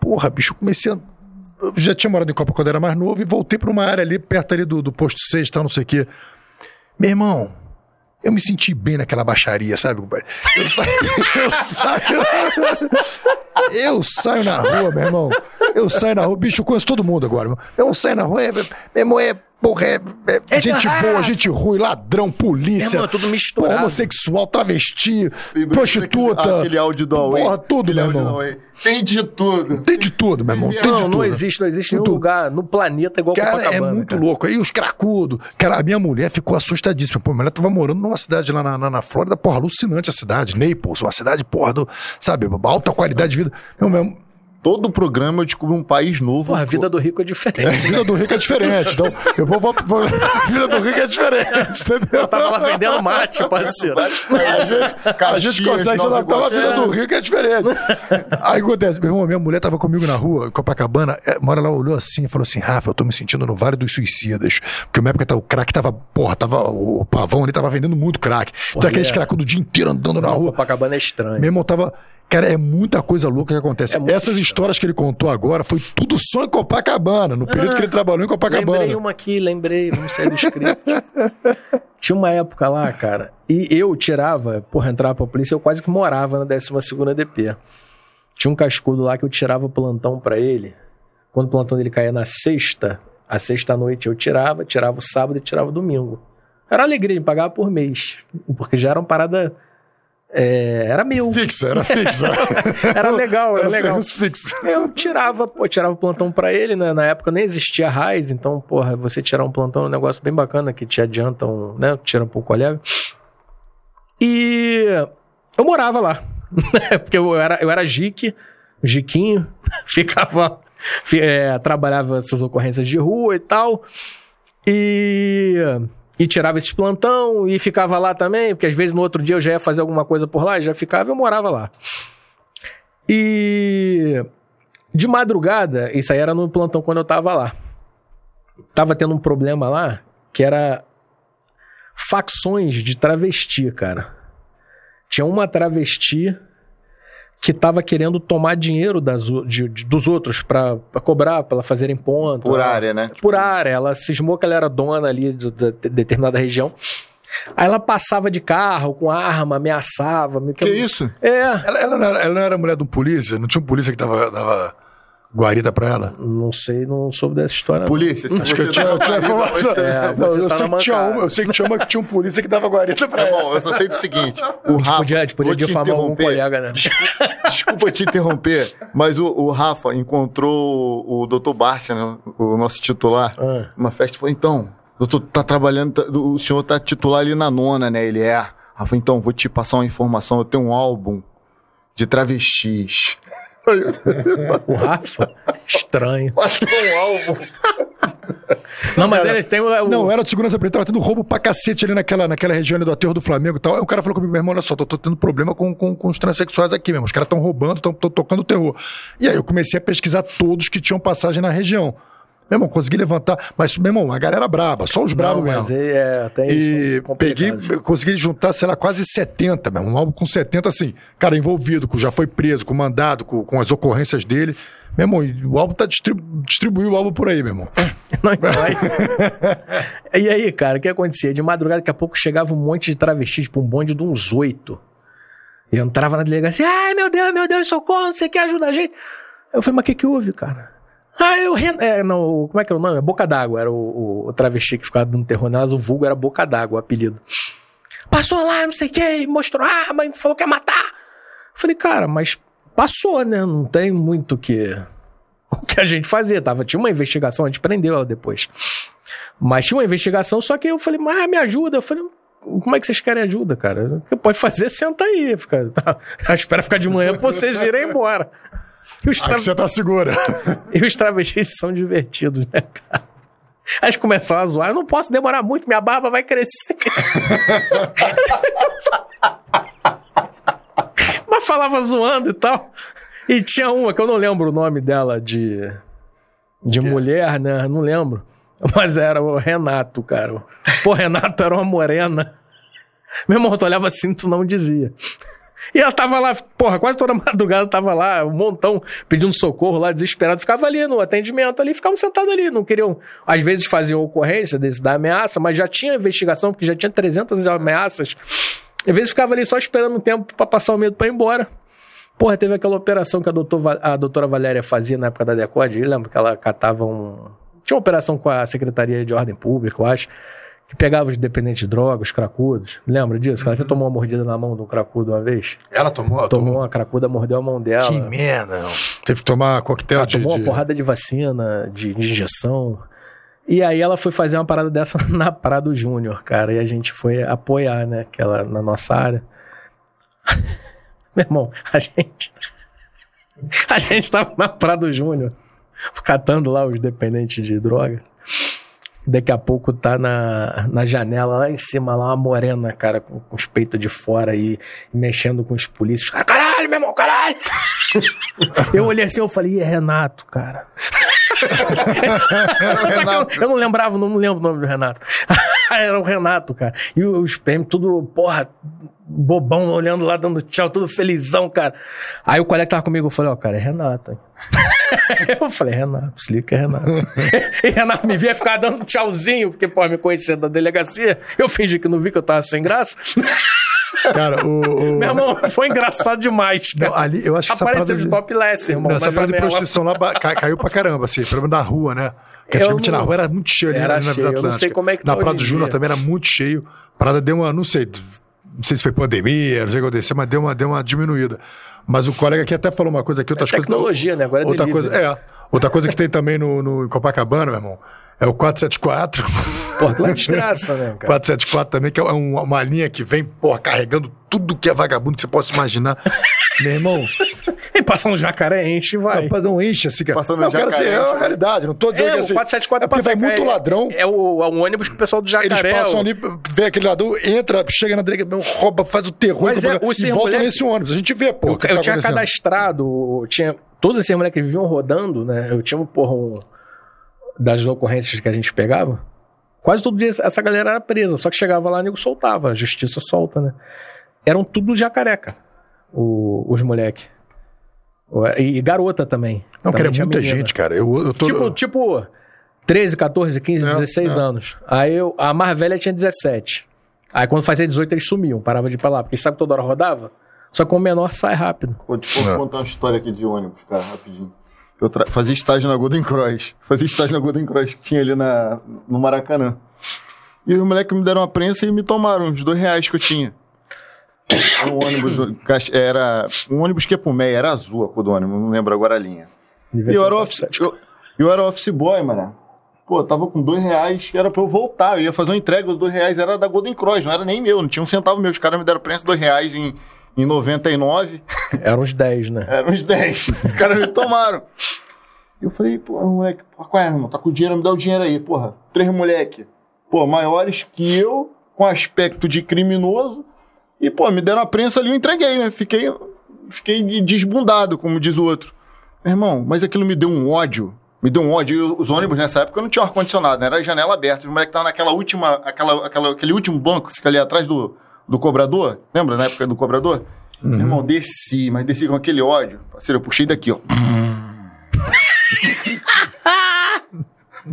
porra, bicho, eu comecei a. Já tinha morado em Copa quando era mais novo e voltei pra uma área ali, perto ali do, do posto 6 e tal, não sei o quê. Meu irmão, eu me senti bem naquela baixaria, sabe? Eu saio. (laughs) Eu saio, eu saio na rua, meu irmão. Eu saio na rua, bicho, eu conheço todo mundo agora, meu. Eu saio na rua, é, meu irmão, é. Porra, é, é É gente de boa, raça. gente ruim, ladrão, polícia. Irmão, é tudo misturado. porra, homossexual, travesti, prostituta. Aquele, aquele áudio do Huawei. Porra, tudo, meu irmão. Tem de tudo. Tem de tudo, meu irmão. Tem de Não, tudo. não existe, não existe nenhum Tudo. lugar no planeta igual Cara, é Copacabana. muito cara. louco. Aí os cracudos. Cara, a minha mulher ficou assustadíssima. Pô, minha mulher tava morando numa cidade lá na, na, na Flórida, porra, alucinante a cidade. Naples, uma cidade, porra, do, sabe, alta qualidade de vida. Meu, meu, Todo programa eu descubro um país novo. é Porra, a vida do rico é a diferente. vida do rico é diferente. Então, eu vou, vou, vou- A vida do rico é diferente, entendeu? Eu tava lá vendendo mate, parceiro. A gente, a gente consegue se adaptar, mas a vida do rico é diferente. Aí acontece, meu irmão, minha mulher tava comigo na rua, em Copacabana, é, uma hora ela olhou assim e falou assim: Rafa, eu tô me sentindo no Vale dos Suicidas. Porque na época tá- o crack tava, porra, tava, o pavão ali tava vendendo muito crack. então aqueles é- cracudos o dia inteiro andando na rua. Copacabana é estranho. Meu irmão tava. Cara, é muita coisa louca que acontece. É Essas histórias que ele contou agora foi tudo só em Copacabana, no período que ele trabalhou em Copacabana. Lembrei uma aqui, lembrei, vamos sair do script. (laughs) Tinha uma época lá, cara, e eu tirava, porra, entrar pra polícia, eu quase que morava na 12ª DP. Tinha um cascudo lá que eu tirava plantão pra ele. Quando o plantão dele caía na sexta, a sexta noite eu tirava, tirava o sábado e tirava o domingo. Era alegria, me pagava por mês, porque já era uma parada... é, era meu. Fixa, era fixa. (laughs) Era legal, era Era legal. fixo. Eu tirava, pô, tirava o plantão pra ele, né? Na época nem existia raiz, então, porra, você tirar um plantão é um negócio bem bacana que te adiantam, né? Tira pro colega. E eu morava lá. (laughs) Porque eu era, eu era jique, jiquinho, (laughs) ficava, fi- é, trabalhava essas ocorrências de rua e tal. E, e tirava esse plantão e ficava lá também, porque às vezes no outro dia eu já ia fazer alguma coisa por lá, já ficava e eu morava lá. E de madrugada, isso aí era no plantão quando eu tava lá. Tava tendo um problema lá que era facções de travesti, cara. Tinha uma travesti que tava querendo tomar dinheiro das, de- de- dos outros pra cobrar, pra ela fazerem ponto. Por Ela- área, né? por área. Ela cismou que ela era dona ali de, de- de determinada região. Aí ela passava de carro com arma, ameaçava. me- Que isso? É. Ela, ela não era, ela não era mulher de um polícia? Não tinha um polícia que dava, dava guarida pra ela? Não sei, não soube dessa história. não. Polícia, se Acho que você eu tinha, eu tinha dá informação. (laughs) É, Não, eu, tá sei que tinha eu sei que tinha uma que tinha um polícia que dava guarida pra Tá ela. bom, eu só sei do seguinte. O Rafa. Podia, a gente podia vou te difamar algum interromper. colega, né? Desculpa te interromper, mas o, o Rafa encontrou o Dr. Bárcia, né, o nosso titular, Ah. numa festa e falou: então, doutor, tá trabalhando, tá- o senhor tá titular ali na nona, né? Ele é. Rafa, então, vou te passar uma informação. Eu tenho um álbum de travestis. (laughs) O Rafa? Estranho. Passou um álbum. Não, mas eles têm o. Não, era de segurança preta, tava tendo roubo pra cacete ali naquela, naquela região ali do aterro do Flamengo e tal. Aí o cara falou comigo, meu irmão, olha só, tô, tô tendo problema com, com, com os transexuais aqui mesmo. Os caras estão roubando, estão tocando terror. E aí eu comecei a pesquisar todos que tinham passagem na região. Meu irmão, consegui levantar. Mas, meu irmão, a galera braba, só os brabos não, mesmo. mas é, tem E são complicados. peguei, eu consegui juntar, sei lá, quase 70, mesmo. Um álbum com 70, assim, cara, envolvido, já foi preso, com mandado, com, com as ocorrências dele. Meu irmão, e o álbum tá distribu distribuiu o álbum por aí, meu irmão. (laughs) Não, então, aí- (laughs) e aí, cara, o que acontecia? De madrugada, daqui a pouco chegava um monte de travesti, tipo um bonde de uns oito. E eu entrava na delegacia, ai meu Deus, meu Deus, socorro, não sei o que, ajuda a gente. Eu falei, mas o que que houve, cara? Ah, eu... Ren- É, não, como é que era o nome? Boca d'Água era o, o- travesti que ficava dando terror nelas, o vulgo era Boca d'Água, o apelido. Passou lá, não sei o que, mostrou arma, falou que ia matar. Eu falei, cara, mas passou, né? Não tem muito que o que a gente fazia. Tava, tinha uma investigação, a gente prendeu ela depois. Mas tinha uma investigação, só que eu falei, mas me ajuda. Eu falei, como é que vocês querem ajuda, cara? O que pode fazer? Senta aí. Fica, tá, (laughs) espera ficar de manhã pra vocês irem embora. E os, tra... que você tá segura. e os travestis são divertidos, né, cara? Aí começam a zoar, eu não posso demorar muito, minha barba vai crescer. (laughs) Mas falava zoando e tal. E tinha uma que eu não lembro o nome dela de, de mulher, né? Não lembro. Mas era o Renato, cara. Pô, Renato era uma morena. Meu irmão, tu olhava assim, tu não dizia. E ela tava lá, porra, quase toda (laughs) madrugada tava lá, um montão, pedindo socorro lá, desesperado. Ficava ali no atendimento ali, ficavam sentados ali. Não queriam, às vezes faziam ocorrência desse, da ameaça, mas já tinha investigação, porque já tinha 300 ameaças. Às vezes ficava ali só esperando um tempo pra passar o medo pra ir embora. Porra, teve aquela operação que a, doutor, a doutora Valéria fazia na época da Decode. Lembra que ela catava um. Tinha uma operação com a Secretaria de Ordem Pública, eu acho, que pegava os dependentes de drogas, os cracudos. Lembra disso? Que ela até tomou uma mordida na mão de um cracudo uma vez. Ela tomou, Tomou uma cracuda, mordeu a mão dela. Que merda. Teve que tomar coquetel Ela de... tomou de- uma porrada de vacina, de, de injeção. E aí ela foi fazer uma parada dessa (laughs) na Prado Júnior, cara. E a gente foi apoiar, né? Aquela na nossa área. (laughs) Meu irmão, a gente. (laughs) A gente tava na Prado Júnior, catando lá os dependentes de droga. Daqui a pouco tá na, na janela, lá em cima, lá uma morena, cara, com, com os peitos de fora e mexendo com os polícios. Cara, caralho, meu irmão, caralho! Eu olhei assim, eu falei, e é Renato, cara. (laughs) Só que eu, eu não lembrava, não, não lembro o nome do Renato. (laughs) Era o Renato, cara. E os PM tudo, porra, bobão olhando lá, dando tchau, todo felizão, cara. Aí o colega tava comigo, eu falei, ó, cara, é Renato. (laughs) (laughs) eu falei, Renato, se liga que é Renato. (laughs) e Renato me via ficar dando tchauzinho, porque, pô, me conhecia da delegacia. Eu fingi que não vi que eu tava sem graça. (laughs) Cara, o. o- Meu irmão, foi engraçado demais, cara. Não, ali, eu acho que essa Apareceu de de- topless, irmão. Essa na parada de prostituição lá caiu pra caramba, assim, pelo menos na rua, né? Porque antigamente não- na rua era muito cheio ali Era na, na cheio, Vila eu não Atlântica. sei como é que Na tá Praia hoje do Júnior também era muito cheio. A parada deu uma, não sei, não sei se foi pandemia, não sei o que aconteceu, mas deu uma, deu uma diminuída. Mas o colega aqui até falou uma coisa aqui, outras coisas. tecnologia, né? Agora é outra delivery. coisa, é. Outra coisa que tem também no, no Copacabana, meu irmão, é o 474. Pô, tu é uma desgraça, né, cara? 474 também, que é um- uma linha que vem, porra, carregando tudo que é vagabundo que você possa imaginar. Meu irmão, passar um jacaré, enche e vai. Rapaz, não enche assim, cara. Passando não, cara, assim, jacaré, é enche, a realidade. Não tô dizendo É, que o assim. 474 é porque vai muito é- ladrão. É, o, é um ônibus que o pessoal do Eles jacaré... passam o- ali, vê aquele ladrão, entra, chega na delegacia, rouba, faz o terror Mas e é, o e ser volta nesse ônibus. A gente vê, pô. Eu, eu tá tinha cadastrado, tinha todos esses moleques que viviam rodando, né? Eu tinha, porra, um, das ocorrências que a gente pegava. Quase todo dia essa galera era presa, só que chegava lá, nego soltava, a justiça solta, né? Eram tudo jacareca, o- os moleque. E, e garota também. Não, Também é tinha muita menina. gente, cara. Eu, eu tô. Tipo, tipo 13, 14, 15, É, 16 é. anos. Aí eu, a mais velha tinha 17. Aí quando fazia 18 eles sumiam, parava de ir pra lá, porque sabe que toda hora rodava? Só que o menor sai rápido. Vou te vou É. contar uma história aqui de ônibus, cara, rapidinho. Eu tra- fazia estágio na Golden Cross. Fazia estágio na Golden Cross que tinha ali na, no Maracanã. E os moleques me deram uma prensa e me tomaram os dois reais que eu tinha. Um ônibus, era um ônibus que ia pro MEI, era azul a cor do ônibus, não lembro agora a linha. E eu era, office, eu, eu era office boy, mano. Pô, tava com dois reais, era pra eu voltar. Eu ia fazer uma entrega, os dois reais era da Golden Cross, não era nem meu, não tinha um centavo meu. Os caras me deram prensa dois reais em, em 99. Eram uns 10, né? Eram uns 10. Os caras me tomaram. Eu falei, pô, moleque, pô, qual é, irmão? Tá com dinheiro, me dá o dinheiro aí, porra. Três moleque. Pô, maiores que eu, com aspecto de criminoso. E, pô, me deram a prensa ali, eu entreguei, né? Fiquei, fiquei de- desbundado, como diz o outro. Meu irmão, mas aquilo me deu um ódio. Me deu um ódio. E os ônibus nessa época não tinha ar-condicionado, né? Era a janela aberta. Os moleques estavam naquela última, aquela, aquela, aquele último banco que fica ali atrás do, do cobrador. Lembra na época do cobrador? Meu irmão, desci, mas desci com aquele ódio. Parceiro, eu puxei daqui, ó. (laughs)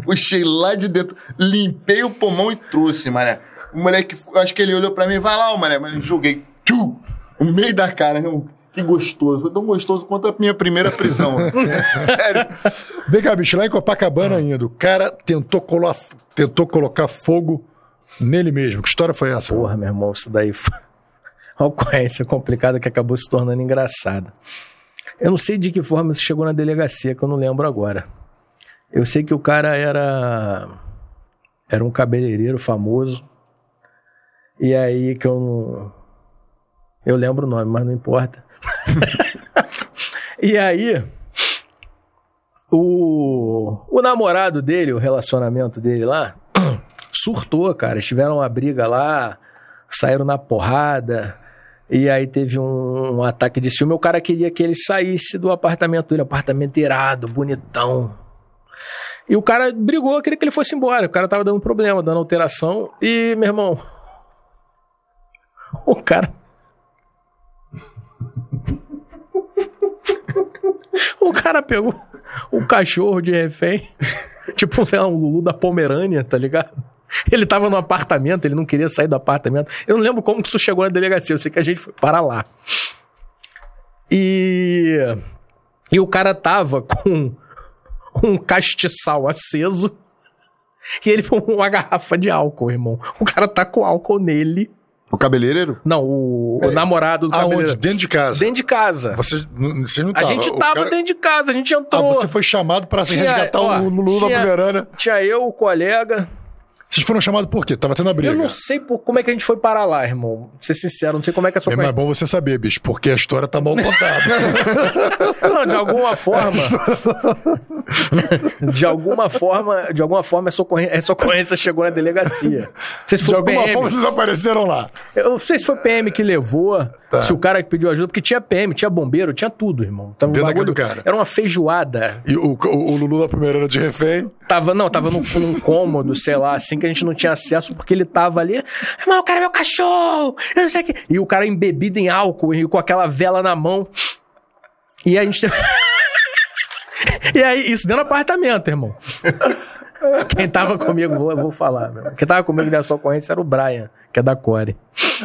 Puxei lá de dentro, limpei o pulmão e trouxe, mané. O moleque, acho que ele olhou pra mim, vai lá, ô, mané, mas eu joguei, tchu, no meio da cara, irmão. Que gostoso, foi tão gostoso quanto a minha primeira prisão. (laughs) Sério. Vem cá, bicho, lá em Copacabana ainda. O cara tentou, colo- tentou colocar fogo nele mesmo. Que história foi essa? Porra, meu irmão, isso daí foi (laughs) uma ocorrência complicada que acabou se tornando engraçada. Eu não sei de que forma isso chegou na delegacia, que eu não lembro agora. Eu sei que o cara era era um cabeleireiro famoso. E aí que eu não eu lembro o nome, mas não importa. (laughs) e aí o o namorado dele, o relacionamento dele lá, (clears throat) surtou, cara. Eles tiveram uma briga lá, saíram na porrada. E aí teve um, um ataque de ciúme. O cara queria que ele saísse do apartamento dele, apartamento irado, bonitão. E o cara brigou, queria que ele fosse embora. O cara tava dando problema, dando alteração. E, meu irmão. (laughs) O cara. O cara pegou o cachorro de refém. (laughs) Tipo, sei lá, um Lulu da Pomerânia, tá ligado? Ele tava no apartamento, ele não queria sair do apartamento. Eu não lembro como que isso chegou na delegacia, eu sei que a gente foi para lá. E. E o cara tava com um castiçal aceso e ele com uma garrafa de álcool, irmão. O cara tá com álcool nele. O cabeleireiro? Não, o, o namorado do Aonde? cabeleireiro. Dentro de casa. Dentro de casa. Você, não- você não A tava. gente O tava cara- dentro de casa, a gente Ah, entrou. você foi chamado pra se Tinha- resgatar ó, o Lulu da tinha- Pomerana. Tinha eu, o colega. Vocês foram chamados por quê? Tava tendo a briga. Eu não sei por, como é que a gente foi parar lá, irmão. Pra ser sincero, não sei como é que é a sua É mais bom você saber, bicho, porque a história tá mal contada. (laughs) Não, de algum, alguma forma. (laughs) de alguma forma, de alguma forma, essa ocorrência, essa ocorrência chegou na delegacia. Se De alguma PM. forma vocês apareceram lá. Eu não sei se foi PM que levou, Tá. se o cara que pediu ajuda, porque tinha PM, tinha bombeiro, tinha tudo, irmão. Tava um Dentro da bagulho- do cara. Era uma feijoada. E o, o, o Lulu na primeira era de refém. Tava, não, tava num, num cômodo, sei lá, assim, que a gente não tinha acesso, porque ele tava ali. Irmão, o cara é meu cachorro! Eu não sei o que. E o cara embebido em álcool e com aquela vela na mão. E a gente. (laughs) e aí, isso dentro do apartamento, irmão. Quem tava comigo, vou, vou falar, meu. Quem tava comigo nessa ocorrência era o Brian, que é da Core. (laughs)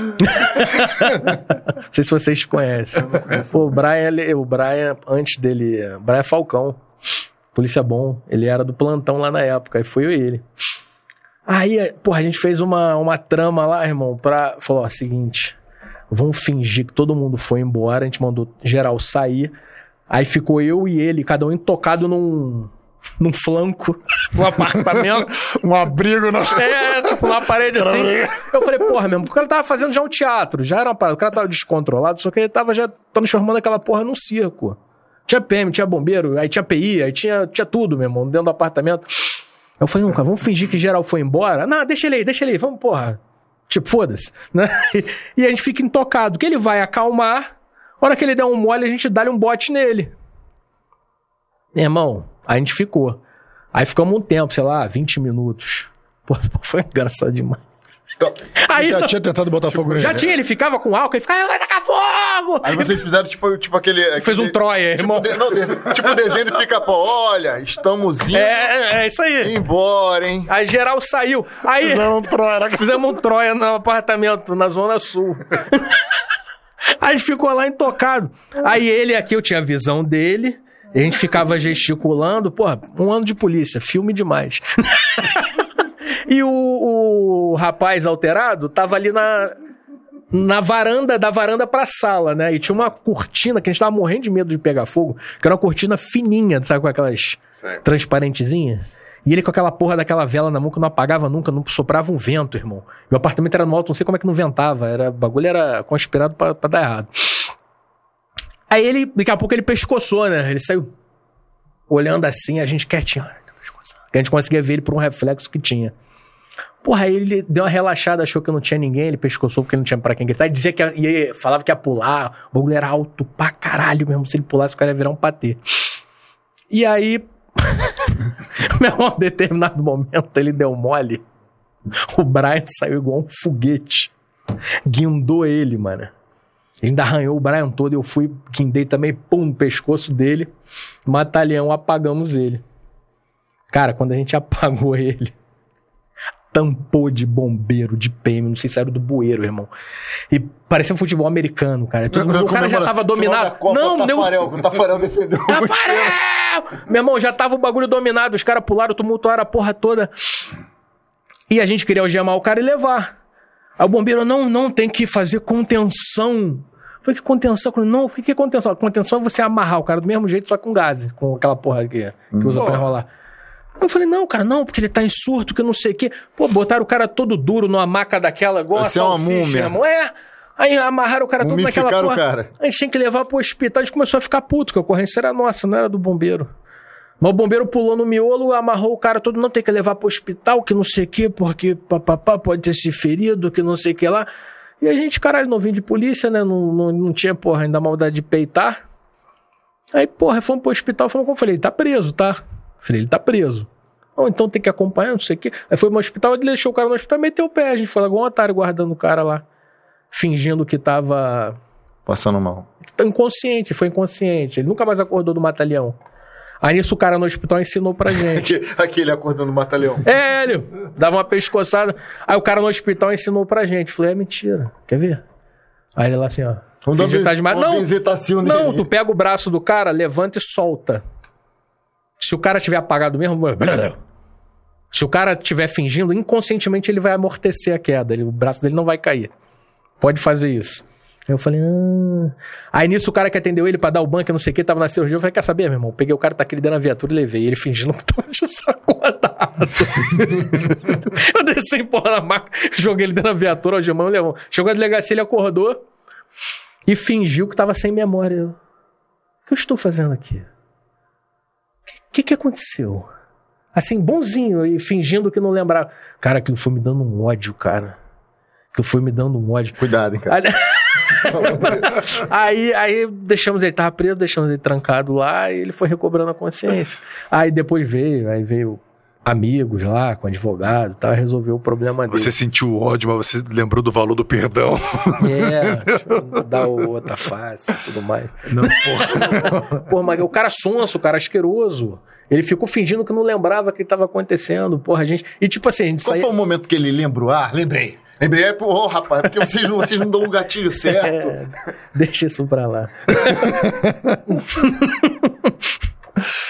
não sei se vocês conhecem. Pô, o Brian, ele- o Brian, antes dele. O Brian Falcão. Polícia bom. Ele era do plantão lá na época. Aí foi eu e ele. Aí, porra, a gente fez uma, uma trama lá, irmão, pra. Falou, ó, seguinte. Vamos fingir que todo mundo foi embora. A gente mandou geral sair. Aí ficou eu e ele, cada um intocado num. num flanco do (laughs) apartamento. Um abrigo na. É, tipo, numa parede assim. Eu falei, porra, mesmo, o cara tava fazendo já um teatro, já era uma parada. O cara tava descontrolado, só que ele tava já transformando aquela porra num circo. Tinha PM, tinha bombeiro, aí tinha PI, aí tinha, tinha tudo, meu irmão, dentro do apartamento. Eu falei, cara, vamos fingir que geral foi embora. Não, deixa ele aí, deixa ele aí, vamos, porra. Tipo, foda-se. Né? (laughs) E a gente fica intocado, que ele vai acalmar. A hora que ele der um mole, a gente dá-lhe um bote nele. Meu irmão, a gente ficou. Aí ficamos um tempo, sei lá, 20 minutos. Pô, (laughs) foi engraçado demais. Então, Aí Já tinha tentado botar fogo nele. já tinha, ele ficava com álcool, ele ficava, vai tacar fogo! aí vocês fizeram tipo, tipo aquele. Fez um aquele- Troia, irmão. Tipo, de- não, de- tipo desenho de pica-pau. Olha, estamos indo É, é isso aí. embora, hein? Aí geral saiu. Aí Não, Troia. fizemos um Troia no apartamento, na Zona Sul. (laughs) Aí a gente ficou lá intocado. Aí ele aqui, eu tinha a visão dele. e A gente ficava gesticulando. Porra, um ano de polícia, filme demais. (laughs) e o, o rapaz alterado tava ali na, na varanda, da varanda pra sala, né? E tinha uma cortina que a gente tava morrendo de medo de pegar fogo, que era uma cortina fininha, sabe, com aquelas transparentezinhas. E ele com aquela porra daquela vela na mão que não apagava nunca, não soprava um vento, irmão. Meu apartamento era no alto, não sei como é que não ventava. Era, o bagulho era conspirado pra, pra dar errado. Aí ele, daqui a pouco ele pescoçou, né? Ele saiu olhando assim, a gente quietinho. Tá. Que a gente conseguia ver ele por um reflexo que tinha. Porra, aí ele deu uma relaxada, achou que não tinha ninguém, ele pescoçou porque não tinha pra quem gritar. E dizia que ia, ia- falava que ia pular. O bagulho era alto pra caralho mesmo. Se ele pulasse, o cara ia virar um patê. E aí, (laughs) meu irmão, em determinado momento, ele deu mole. O Brian saiu igual um foguete. Guindou ele, mano. Ele ainda arranhou o Brian todo. Eu fui, guindei também, pum, no pescoço dele. Matalhão, apagamos ele. Cara, quando a gente (laughs) apagou ele, tampou de bombeiro, de PM, não sei se era do bueiro, irmão. E parecia um futebol americano, cara. Todo o cara já tava dominado. Não, deu. Tafarel, o Tafarel defendeu. Tafarel! Meu irmão, já tava o bagulho dominado, os caras pularam, tumultuaram a porra toda. E a gente queria algemar o cara e levar. Aí o bombeiro, não, não, tem que fazer contenção. Falei, que contenção? Não, o que é contenção? Contenção é você amarrar o cara do mesmo jeito, só com gás, com aquela porra que, que usa pra enrolar. Eu falei, não, cara, não, porque ele tá em surto, que não sei o quê. Pô, botaram o cara todo duro numa maca daquela, igual Você é a uma salsicha, múmia. irmão. É. Aí amarraram o cara todo naquela porra. cara. A gente tinha que levar pro hospital. A gente começou a ficar puto, que a ocorrência era nossa, não era do bombeiro. Mas o bombeiro pulou no miolo, amarrou o cara todo, não tem que levar pro hospital, que não sei o quê, porque papapá pode ter se ferido, que não sei o que lá. E a gente, caralho, novinho de polícia, né? Não, não, não tinha, porra, ainda maldade de peitar. Aí, porra, fomos pro hospital, fomos como eu falei, tá preso, tá? Falei, ele tá preso. Ou então tem que acompanhar, não sei o quê. Aí foi no hospital, ele deixou o cara no hospital e meteu o pé. A gente foi lá igual um otário guardando o cara lá. Fingindo que tava Passando mal. inconsciente, foi inconsciente. Ele nunca mais acordou do matalhão. Aí nisso o cara no hospital ensinou pra (laughs) gente. Aquele, acordando no mata-leão. é, ele dava uma pescoçada. Aí o cara no hospital ensinou pra gente. Falei, é mentira. Quer ver? Aí ele lá assim, ó. Vamos dar que tá uma uma Não, não, tu pega o braço do cara, levanta e solta. Se o cara tiver apagado mesmo. (clears throat) Se o cara tiver fingindo, inconscientemente ele vai amortecer a queda. Ele- o braço dele não vai cair. Pode fazer isso. Aí eu falei, ah. Aí nisso o cara que atendeu ele pra dar o banco, não sei o que, tava na cirurgia. Eu falei, quer saber, meu irmão? Peguei o cara, tá aqui dentro viatura e levei. Ele fingindo que (laughs) tava de sacodado. (laughs) eu desci em porra na maca, joguei ele dentro da viatura, o Gemão levou. Chegou a delegacia, ele acordou e fingiu que tava sem memória. O que eu estou fazendo aqui? Que que aconteceu? Assim, bonzinho e fingindo que não lembrava. Cara, aquilo foi me dando um ódio, cara. Aquilo foi me dando um ódio. Cuidado, hein, cara. (laughs) Aí, aí deixamos ele, tava preso, deixamos ele trancado lá e ele foi recobrando a consciência. Aí depois veio, aí veio amigos lá, com advogado e tal, resolveu o problema dele. Você sentiu ódio, mas você lembrou do valor do perdão. É, (laughs) deixa eu dar outra face e tudo mais. Não, porra. Pô, mas o cara sonso, o cara asqueroso. Ele ficou fingindo que não lembrava o que estava acontecendo. Porra, a gente. E tipo assim, a gente Qual saía. foi o momento que ele lembrou? Ah, lembrei. Lembrei, é, pô, rapaz, porque vocês não, vocês não dão o gatilho certo. (laughs) É, deixa isso pra lá. (laughs)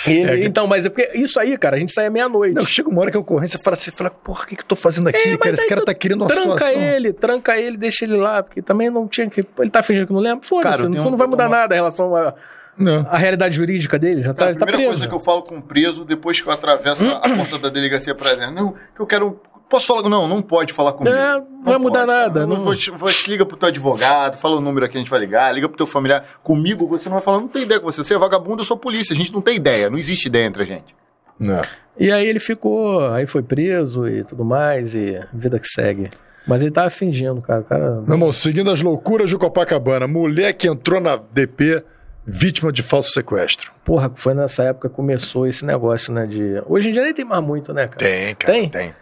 Ele- Então, mas é porque isso aí, cara, a gente saía meia-noite. Não, chega uma hora que a ocorrência fala assim, fala, porra, o que, que eu tô fazendo aqui, É, cara? Esse cara tá querendo uma tranca situação. ele, tranca ele, deixa ele lá, porque também não tinha que. Ele tá fingindo que não lembra. Foda-se, isso não vai uma- mudar nada em relação à, Não. à realidade jurídica dele. Já tá, Cara, a ele tá primeira preso. coisa que eu falo com um preso, depois que eu atravesso a, a porta da delegacia pra dentro, não, que eu quero. Posso falar? Não, não pode falar comigo. É, não Não vai mudar pode, nada, cara. não- Vou, te- vou te liga pro teu advogado, fala o número aqui, a gente vai ligar, liga pro teu familiar. Comigo você não vai falar, não tem ideia com você. Você é vagabundo, eu sou polícia. A gente não tem ideia, não existe ideia entre a gente. Não. E aí ele ficou, aí foi preso e tudo mais, e vida que segue. Mas ele tava fingindo, cara. Cara. Meu irmão, seguindo as loucuras de Copacabana, mulher que entrou na DP, vítima de falso sequestro. Porra, foi nessa época que começou esse negócio, né? De. Hoje em dia nem tem mais muito, né, cara? Tem, cara, Tem? tem.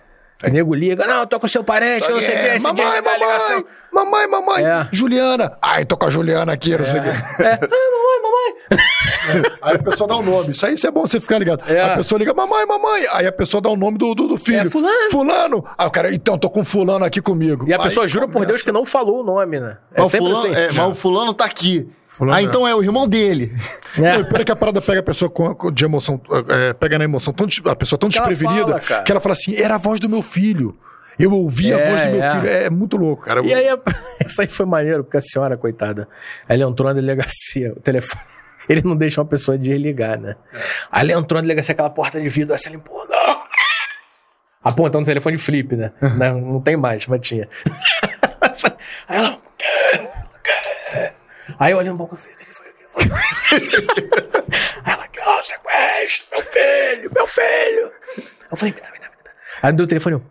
O nego liga, não, eu tô com seu parente, que não sei o que, É, esse mamãe, mamãe, mamãe, mamãe, É. Juliana. Ai, tô com a Juliana aqui, não sei o quê. É, (laughs) ah, mamãe, mamãe. Aí a pessoa dá o nome. Isso aí isso é bom você ficar ligado. É. A pessoa liga, mamãe, mamãe. Aí a pessoa dá o nome do, do, do filho. É fulano. Fulano. Aí o cara, então, tô com fulano aqui comigo. E a Aí pessoa jura por começa. Deus que não falou o nome, né? É mas, o sempre fulano, assim. é, mas o fulano tá aqui. Fulano ah, é. então é o irmão dele. Não, É. é que a parada pega a pessoa com, de emoção, é, pega na emoção, tão, a pessoa tão Que ela desprevenida fala, cara. que ela fala assim: era a voz do meu filho. Eu ouvi a É, voz do meu é. filho. É muito louco, cara. E aí, (laughs) isso aí foi maneiro, porque a senhora, coitada, ela entrou na delegacia, o telefone. (laughs) Ele não deixa uma pessoa desligar, né? Aí ela entrou na delegacia, aquela porta de vidro, assim, ela empurrou, (laughs) não! Apontando o telefone flip, né? não, não tem mais, mas tinha. Aí ela. Aí eu olhei um pouco, eu falei, o que foi? Que? Aí ela, ó, sequestro, meu filho, meu filho. Eu falei, me dá, me dá, me dá. Aí me deu o telefone, eu.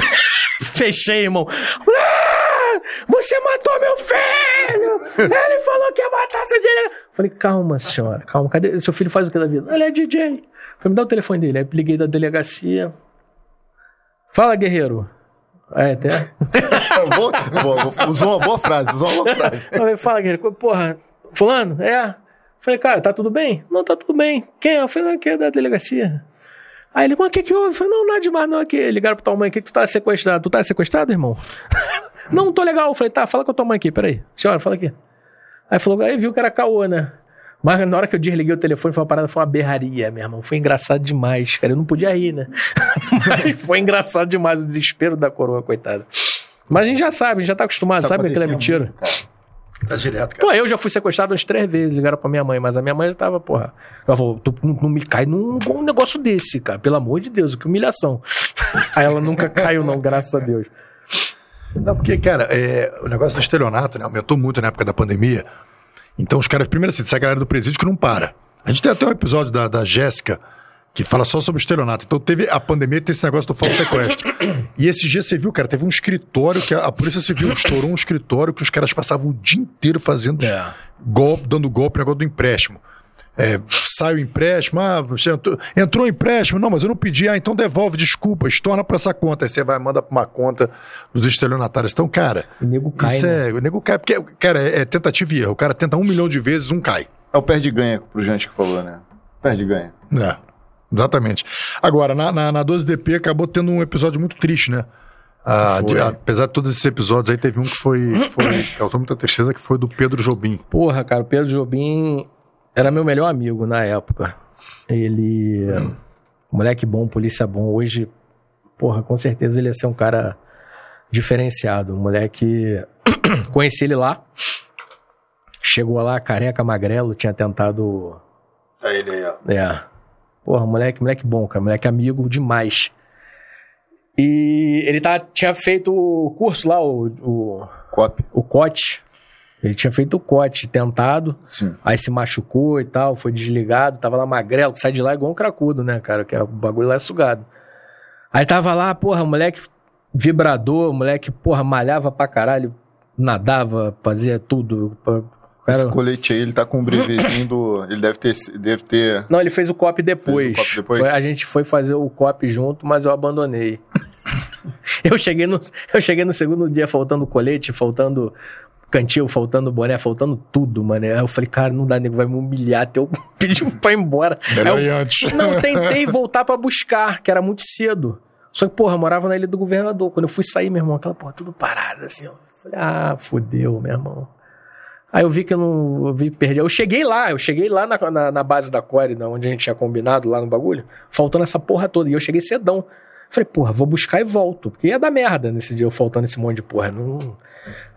(laughs) Fechei, irmão. Ah, você matou meu filho! Ele falou que ia matar seu dinheiro. Falei, calma, senhora, calma. Cadê? Seu filho faz o que da vida? Ele é DJ. Falei, me dá o telefone dele. Aí liguei da delegacia. Fala, guerreiro. É, até. (laughs) boa, boa, usou uma boa frase, usou uma boa frase. Falei, fala, guerreiro. Porra, fulano? É. Falei, cara, tá tudo bem? Não, tá tudo bem. Quem é? Eu falei, não, aqui é da delegacia. Aí ele, mas o que que houve? Eu falei, não, nada demais, não, aqui. Ligaram pra tua mãe aqui que tu tá sequestrado. Tu tá sequestrado, irmão? não, (laughs) não tô legal. Eu falei, tá, fala com a tua mãe aqui, peraí. Senhora, fala aqui. Aí falou, aí viu que era caô, né? Mas na hora que eu desliguei o telefone, foi uma parada, foi uma berraria, meu irmão. Foi engraçado demais, cara. Eu não podia rir, né? (laughs) Mas foi engraçado demais o desespero da coroa, coitada. Mas a gente já sabe, a gente já tá acostumado, Isso sabe que aquilo é mentira. muito, cara. Tá direto, cara. Pô, eu já fui sequestrado umas três vezes, ligaram pra minha mãe, mas a minha mãe já tava, porra. Ela falou, tu não, não me cai num, num negócio desse, cara. Pelo amor de Deus, que humilhação. (laughs) Aí ela nunca caiu, não, graças a Deus. Não, porque, cara, é, o negócio do estelionato né, aumentou muito na época da pandemia. Então, os caras, primeiro assim, essa galera do presídio que não para. A gente tem até um episódio da, da Jéssica que fala só sobre estelionato. Então, teve a pandemia tem esse negócio do falso sequestro. (coughs) e esse dia você viu, cara, teve um escritório que a, a Polícia Civil estourou um escritório que os caras passavam o dia inteiro fazendo É. golpe, dando golpe no negócio do empréstimo. É, sai o empréstimo, ah, você entrou, entrou o empréstimo, não, mas eu não pedi, ah, então devolve, desculpa, estorna pra essa conta. Aí você vai, manda pra uma conta dos estelionatários. Então, cara, O nego cai, isso né? é, o nego cai, porque, cara, é, é tentativa e erro. O cara tenta um milhão de vezes, um cai. É o perde-ganha pro gente que falou, né? Perde-ganha. É, exatamente. Agora, na, na, na 12DP acabou tendo um episódio muito triste, né? Ah, de- apesar de todos esses episódios, aí teve um que foi, foi (coughs) causou muita tristeza, que foi do Pedro Jobim. Porra, cara, o Pedro Jobim era meu melhor amigo na época. Ele. Moleque bom, polícia bom. Hoje, porra, com certeza ele ia ser um cara diferenciado. Um moleque. (clears throat) Conheci ele lá. Chegou lá, careca, magrelo, tinha tentado. É ele aí, ó. É. Porra, moleque, moleque bom, cara. Moleque amigo demais. E ele tá, tinha feito o curso lá, o, o, Cop. o COT. Ele tinha feito o cote, tentado, Sim. aí se machucou e tal, foi desligado, tava lá magrelo, sai de lá igual um cracudo, né, cara? Que é- o bagulho lá é sugado. Aí tava lá, porra, moleque vibrador, moleque, porra, malhava pra caralho, nadava, fazia tudo. O Esse Cara... colete aí, ele tá com um brevezinho do. Ele deve ter. Deve ter. Não, ele fez o cop depois. O cop depois? Foi- a gente foi fazer o cop junto, mas eu abandonei. (laughs) eu, cheguei no, eu cheguei no segundo dia faltando colete, faltando cantil, faltando boné, faltando tudo, mano. Aí eu falei, cara, não dá, nego, vai me humilhar até (laughs) eu pedir pra ir embora. Eu, não, tentei voltar pra buscar, que era muito cedo. Só que, porra, eu morava na ilha do governador. Quando eu fui sair, meu irmão, aquela porra tudo parada, assim, ó. Falei, ah, fodeu, meu irmão. Aí eu vi que eu não. Eu vi perdi. Eu cheguei lá, eu cheguei lá na, na, na base da Core, onde a gente tinha combinado lá no bagulho, faltando essa porra toda. E eu cheguei cedão. Falei, porra, vou buscar e volto. Porque ia dar merda nesse dia eu faltando esse monte de porra. Não...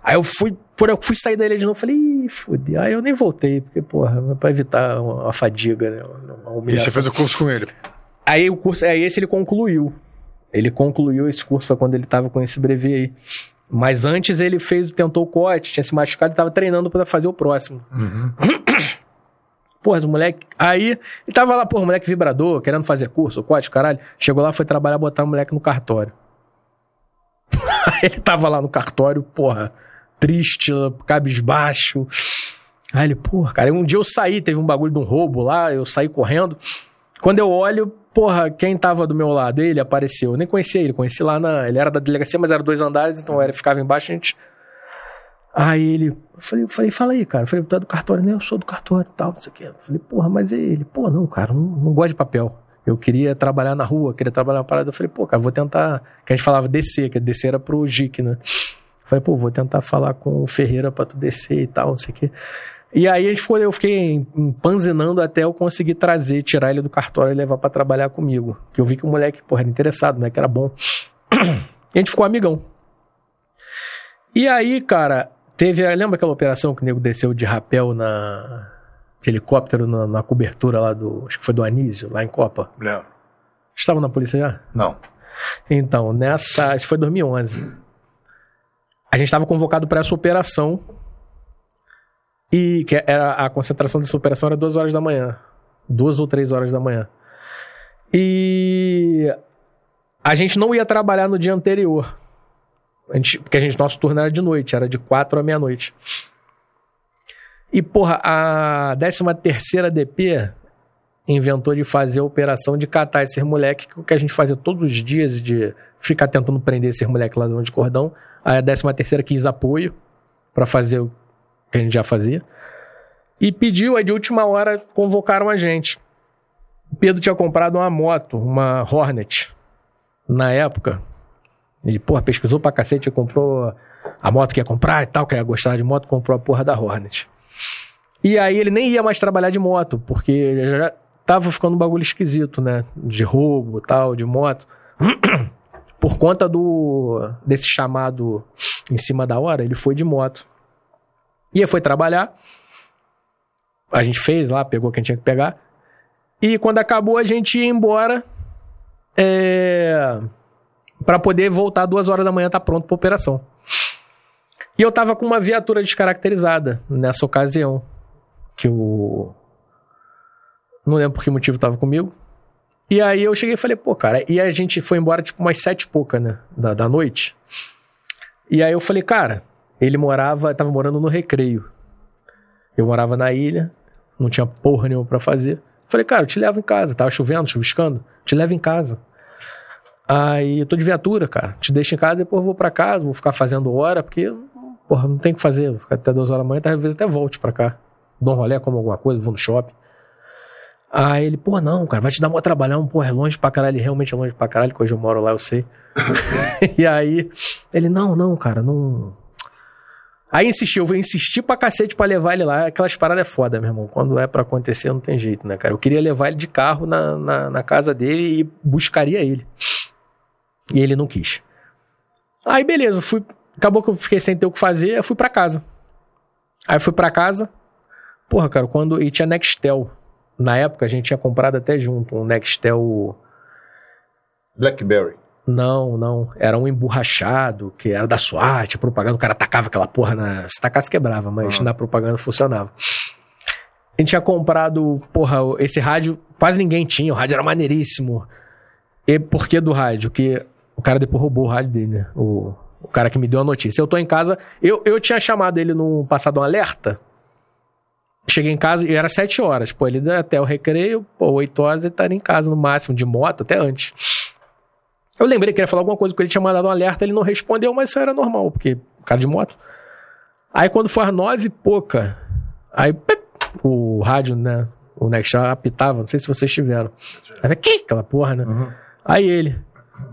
Aí eu fui, por eu fui sair da ilha de novo, falei, ih, fodeu. Aí eu nem voltei, porque, porra, pra evitar a fadiga, né? E você fez o curso com ele. Aí o curso, aí esse ele concluiu. Ele concluiu esse curso, foi quando ele tava com esse brevet aí. Mas antes ele fez, tentou o corte, tinha se machucado e tava treinando pra fazer o próximo. (clears throat) Porra, o moleque. Aí, ele tava lá, porra, moleque vibrador, querendo fazer curso, o corte, caralho. Chegou lá, foi trabalhar, botar o moleque no cartório. (laughs) Ele tava lá no cartório, porra, triste, cabisbaixo. Aí ele, porra, cara, um dia eu saí, teve um bagulho de um roubo lá, eu saí correndo. Quando eu olho, porra, quem tava do meu lado? Ele apareceu. Eu nem conhecia ele, conheci lá na. Ele era da delegacia, mas era dois andares, então ele ficava embaixo, a gente. Aí ele. Falei, falei, fala aí, cara. Eu falei, tu é do cartório, né? Eu sou do cartório tal, não sei o quê. Falei, porra, mas ele. Pô, não, cara, não, não gosto de papel. Eu queria trabalhar na rua, queria trabalhar na parada. Eu falei, pô, cara, vou tentar. Que a gente falava descer, que descer era pro JIC, né? Eu falei, pô, vou tentar falar com o Ferreira pra tu descer e tal, não sei o quê. E aí a gente foi, eu fiquei empanzinando até eu conseguir trazer, tirar ele do cartório e levar pra trabalhar comigo. Que eu vi que o moleque, porra, era interessado, né? Que era bom. (clears throat) E a gente ficou amigão. E aí, cara, teve. Lembra aquela operação que o nego desceu de rapel na. De helicóptero na, na cobertura lá do. Acho que foi do Anísio, lá em Copa. Lembro. Estavam na polícia já? Não. Então, nessa. Isso foi 2011. A gente estava convocado para essa operação. E que era a concentração dessa operação era duas horas da manhã. Duas ou três horas da manhã. E a gente não ia trabalhar no dia anterior. Gente, porque a gente, nosso turno era de noite, era de quatro à meia-noite. E, porra, a 13 terceira DP inventou de fazer a operação de catar esses moleques, que o que a gente fazia todos os dias, de ficar tentando prender esses moleques lá de cordão. A 13 terceira quis apoio para fazer o que a gente já fazia. E pediu, aí de última hora convocaram a gente. O Pedro tinha comprado uma moto, uma Hornet, na época. Ele, porra, pesquisou pra cacete, comprou a moto que ia comprar e tal, que ia gostar de moto, comprou a porra da Hornet. E aí ele nem ia mais trabalhar de moto, porque já tava ficando um bagulho esquisito, né? De roubo tal, de moto. (clears throat) Por conta do desse chamado em cima da hora, ele foi de moto. E aí foi trabalhar. A gente fez lá, pegou quem tinha que pegar. E quando acabou, a gente ia embora. É... Pra poder voltar duas horas da manhã, tá pronto pra operação. E eu tava com uma viatura descaracterizada nessa ocasião. Que o. Não lembro por que motivo tava comigo. E aí eu cheguei e falei, pô, cara. E a gente foi embora tipo umas sete e pouca, né? Da, da noite. E aí eu falei, cara, ele morava, tava morando no recreio. Eu morava na ilha, não tinha porra nenhuma pra fazer. Falei, cara, eu te levo em casa. Tava chovendo, chuviscando. Te levo em casa. Aí eu tô de viatura, cara. Te deixo em casa, depois eu vou pra casa, vou ficar fazendo hora, porque, porra, não tem o que fazer. Vou ficar até duas horas da manhã, talvez até volte pra cá. Dou um rolê, como alguma coisa, vou no shopping. Aí ele, pô, não, cara, vai te dar mó trabalhão, pô, é longe pra caralho, realmente é longe pra caralho, que hoje eu moro lá, eu sei. (laughs) e aí, ele, não, não, cara, não. Aí insistiu, eu vou insistir pra cacete pra levar ele lá. Aquelas paradas é foda, meu irmão. Quando é pra acontecer, não tem jeito, né, cara? Eu queria levar ele de carro na, na, na casa dele e buscaria ele. E ele não quis. Aí, beleza, fui. Acabou que eu fiquei sem ter o que fazer, eu fui pra casa. Aí fui pra casa. Porra, cara, quando. E tinha Nextel. Na época a gente tinha comprado até junto um Nextel. Blackberry. Não, não. Era um emborrachado, que era da SWAT, propaganda. O cara tacava aquela porra na. Se tacasse, quebrava, mas Ah. na propaganda funcionava. A gente tinha comprado, porra, esse rádio, quase ninguém tinha. O rádio era maneiríssimo. E por que do rádio? Que o cara depois roubou o rádio dele, né? O, o cara que me deu a notícia. Eu tô em casa, eu, eu tinha chamado ele num passado um alerta. Cheguei em casa e era sete horas. Pô, ele até o recreio, pô, oito horas ele estaria em casa no máximo, de moto, até antes. Eu lembrei que ele ia falar alguma coisa que ele tinha mandado um alerta, ele não respondeu, mas isso era normal, porque cara de moto. Aí quando foi às nove e pouca, aí pip, o rádio, né? O Nextel apitava, não sei se vocês tiveram. Aí que aquela porra, né? Aí ele.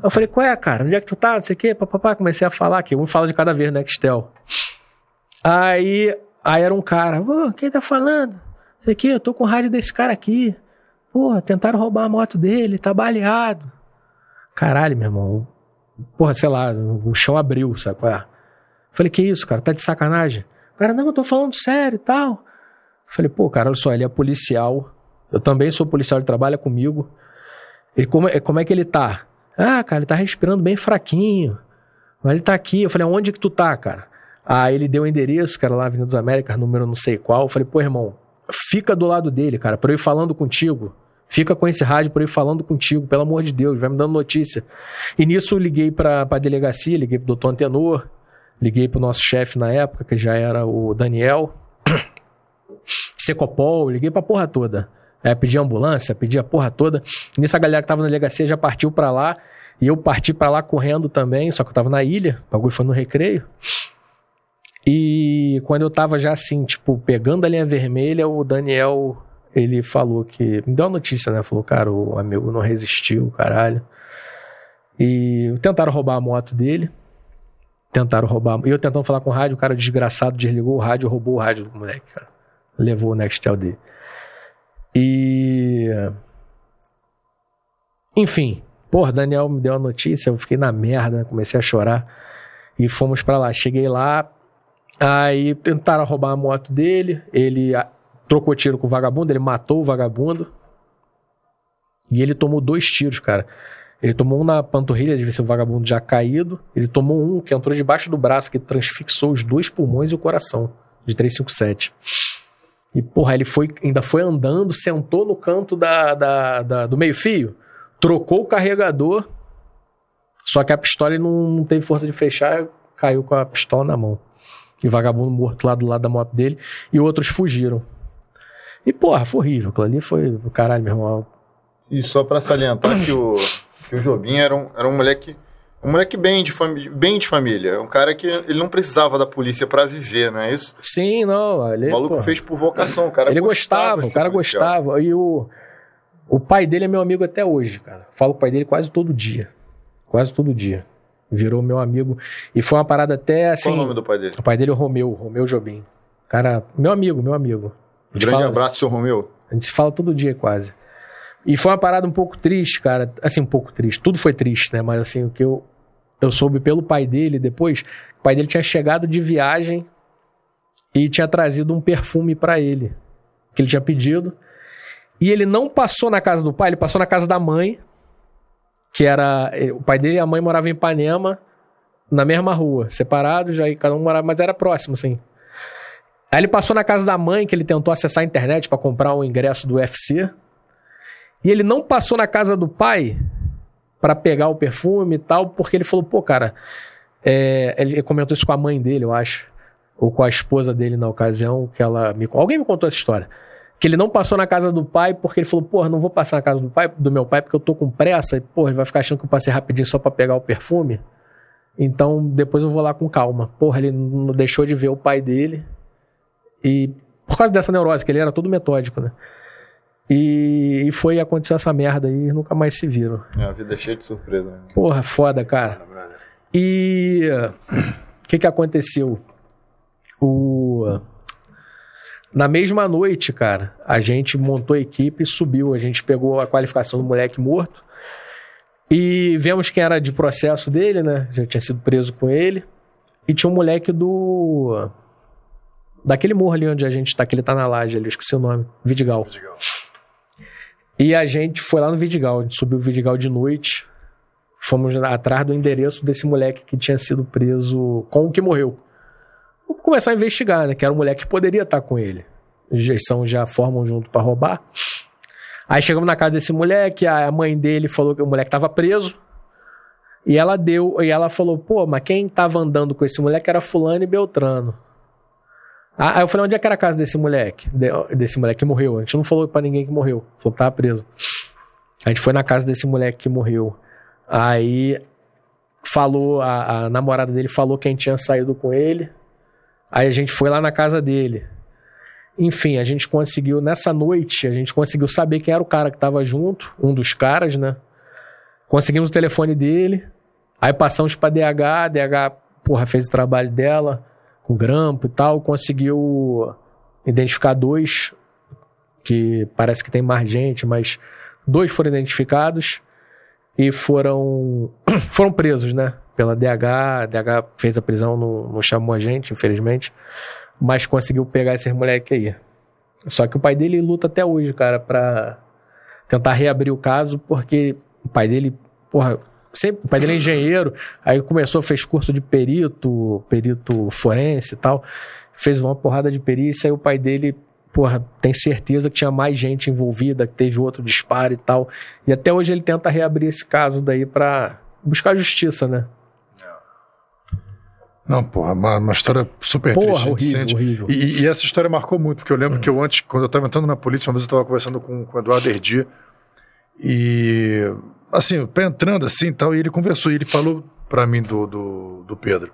Eu falei, qual é, cara? Onde é que tu tá? Não sei o quê, papapá. Comecei a falar que um fala de cada vez, Nextel. Aí, aí era um cara, ô, quem tá falando? Não sei o quê, eu tô com o rádio desse cara aqui. Pô, tentaram roubar a moto dele, tá baleado. Caralho, meu irmão. Porra, sei lá, o chão abriu, sabe qual é? Falei, que isso, cara? Tá de sacanagem? O cara, não, eu tô falando sério e tal. Falei, pô, cara, olha só, ele é policial. Eu também sou policial, ele trabalha comigo. Ele, como, é- como é que ele tá? Ah, cara, ele tá respirando bem fraquinho. Mas ele tá aqui. Eu falei, onde que tu tá, cara? Aí ele deu o endereço, cara, lá, Avenida das Américas, número não sei qual. Eu falei, pô, irmão, fica do lado dele, cara, pra eu ir falando contigo. Fica com esse rádio pra eu ir falando contigo, pelo amor de Deus, vai me dando notícia. E nisso eu liguei pra, pra delegacia, liguei pro doutor Antenor, liguei pro nosso chefe na época, que já era o Daniel. (coughs) Secopol, liguei pra porra toda. É, pedi ambulância, pedi a porra toda. Nisso a galera que tava na delegacia já partiu pra lá. E eu parti pra lá correndo também, só que eu tava na ilha. O bagulho foi no recreio. E quando eu tava já assim, tipo, pegando a linha vermelha, o Daniel, ele falou que. Me deu uma notícia, né? Falou, cara, o amigo não resistiu, caralho. E tentaram roubar a moto dele. Tentaram roubar. E eu tentando falar com o rádio, o cara desgraçado desligou o rádio, roubou o rádio do moleque, cara. Levou o Nextel dele. E. Enfim, porra, Daniel me deu a notícia, eu fiquei na merda, né? comecei a chorar. E fomos pra lá. Cheguei lá, aí tentaram roubar a moto dele, ele trocou tiro com o vagabundo, ele matou o vagabundo. E ele tomou dois tiros, cara. Ele tomou um na panturrilha, devia ser o vagabundo já caído. Ele tomou um que entrou debaixo do braço, que transfixou os dois pulmões e o coração, de 357. E, porra, ele foi, ainda foi andando, sentou no canto da, da- da- do meio-fio, trocou o carregador, só que a pistola ele não, não teve força de fechar, caiu com a pistola na mão. E vagabundo morto lá do lado da moto dele, e outros fugiram. E, porra, foi horrível. Aquilo ali foi. Caralho, meu irmão. E só pra salientar que o, que o Jobim era um, era um moleque. Um moleque bem de, família, bem de família. Um cara que ele não precisava da polícia pra viver, não é isso? Sim, não. Ele, O maluco porra, fez por vocação. O cara ele gostava, de o cara policial. gostava. E o, o pai dele é meu amigo até hoje, cara. Falo com o pai dele quase todo dia. Quase todo dia. Virou meu amigo. E foi uma parada até assim. Qual o nome do pai dele? O pai dele é o Romeu, Romeu Jobim. Cara, meu amigo, meu amigo. Gente Grande fala- abraço, seu Romeu. A gente se fala todo dia quase. E foi uma parada um pouco triste, cara. Assim, um pouco triste. Tudo foi triste, né? Mas assim, o que eu, eu soube pelo pai dele depois, o pai dele tinha chegado de viagem e tinha trazido um perfume pra ele, que ele tinha pedido. E ele não passou na casa do pai, ele passou na casa da mãe, que era. eh, O pai dele e a mãe moravam em Ipanema, na mesma rua, separados, aí cada um morava, mas era próximo, assim. Aí ele passou na casa da mãe, que ele tentou acessar a internet pra comprar o ingresso do UFC. E ele não passou na casa do pai pra pegar o perfume e tal, porque ele falou, pô, cara, é, ele comentou isso com a mãe dele, eu acho, ou com a esposa dele na ocasião, que ela me, alguém me contou essa história. Que ele não passou na casa do pai porque ele falou, porra, não vou passar na casa do pai, do meu pai, porque eu tô com pressa, e porra, ele vai ficar achando que eu passei rapidinho só pra pegar o perfume. Então, depois eu vou lá com calma. Porra, ele não deixou de ver o pai dele. E por causa dessa neurose, que ele era todo metódico, né? E, e foi acontecer essa merda aí e nunca mais se viram. É, a vida é cheia de surpresa. né? Porra, foda, cara. E o que que aconteceu? O na mesma noite, cara, a gente montou a equipe e subiu. A gente pegou a qualificação do moleque morto e vemos quem era de processo dele, né? Já tinha sido preso com ele. E tinha um moleque do. Daquele morro ali onde a gente tá, que ele tá na laje ali, eu esqueci o nome. Vidigal. E a gente foi lá no Vidigal, a gente subiu o Vidigal de noite. fomos atrás do endereço desse moleque que tinha sido preso com o que morreu. Vamos começar a investigar, né? Que era um moleque que poderia estar com ele. Eles são, já formam junto para roubar. Aí chegamos na casa desse moleque, a mãe dele falou que o moleque estava preso. E ela deu, e ela falou: pô, mas quem tava andando com esse moleque era Fulano e Beltrano. Ah, aí eu falei: onde é que era a casa desse moleque? De- desse moleque que morreu. A gente não falou pra ninguém que morreu. Falou que tava preso. A gente foi na casa desse moleque que morreu. Aí falou, a, a namorada dele falou quem tinha saído com ele. Aí a gente foi lá na casa dele. Enfim, a gente conseguiu, nessa noite, a gente conseguiu saber quem era o cara que tava junto, um dos caras, né? Conseguimos o telefone dele. Aí passamos pra DH, DH, porra, fez o trabalho dela, com grampo e tal, conseguiu identificar dois, que parece que tem mais gente, mas dois foram identificados e foram, (clears throat) foram presos, né? Pela DH, a DH fez a prisão, não, não chamou a gente, infelizmente, mas conseguiu pegar esses moleques aí. Só que o pai dele luta até hoje, cara, pra tentar reabrir o caso, porque o pai dele, porra, sempre, o pai dele é engenheiro, aí começou, fez curso de perito, perito forense e tal, fez uma porrada de perícia, e o pai dele, porra, tem certeza que tinha mais gente envolvida, que teve outro disparo e tal, e até hoje ele tenta reabrir esse caso daí pra buscar justiça, né? Não, porra, uma, uma história super Porra, triste. horrível, horrível. E, e essa história marcou muito, porque eu lembro que eu antes, quando eu estava entrando na polícia, uma vez eu estava conversando com, com o Eduardo Erdi, e assim, o pé entrando assim e tal, e ele conversou, e ele falou pra mim do, do, do Pedro.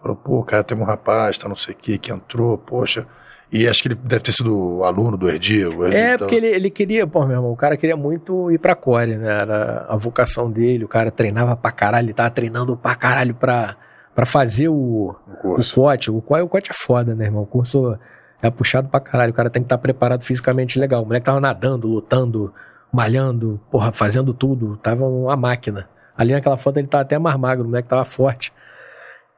Falou, pô, cara, tem um rapaz, tá não sei o que, que entrou, poxa. E acho que ele deve ter sido aluno do Erdi. o Erdi É, porque ele, ele queria, pô, meu irmão, o cara queria muito ir pra core, né? Era a vocação dele, o cara treinava pra caralho, ele tava treinando pra caralho pra, pra fazer o, o curso. COT. O COT, o é foda, né, irmão? O curso é puxado pra caralho, o cara tem que estar preparado fisicamente legal. O moleque tava nadando, lutando, malhando, porra, fazendo tudo, tava uma máquina. Ali naquela foto ele tava até mais magro, o moleque tava forte.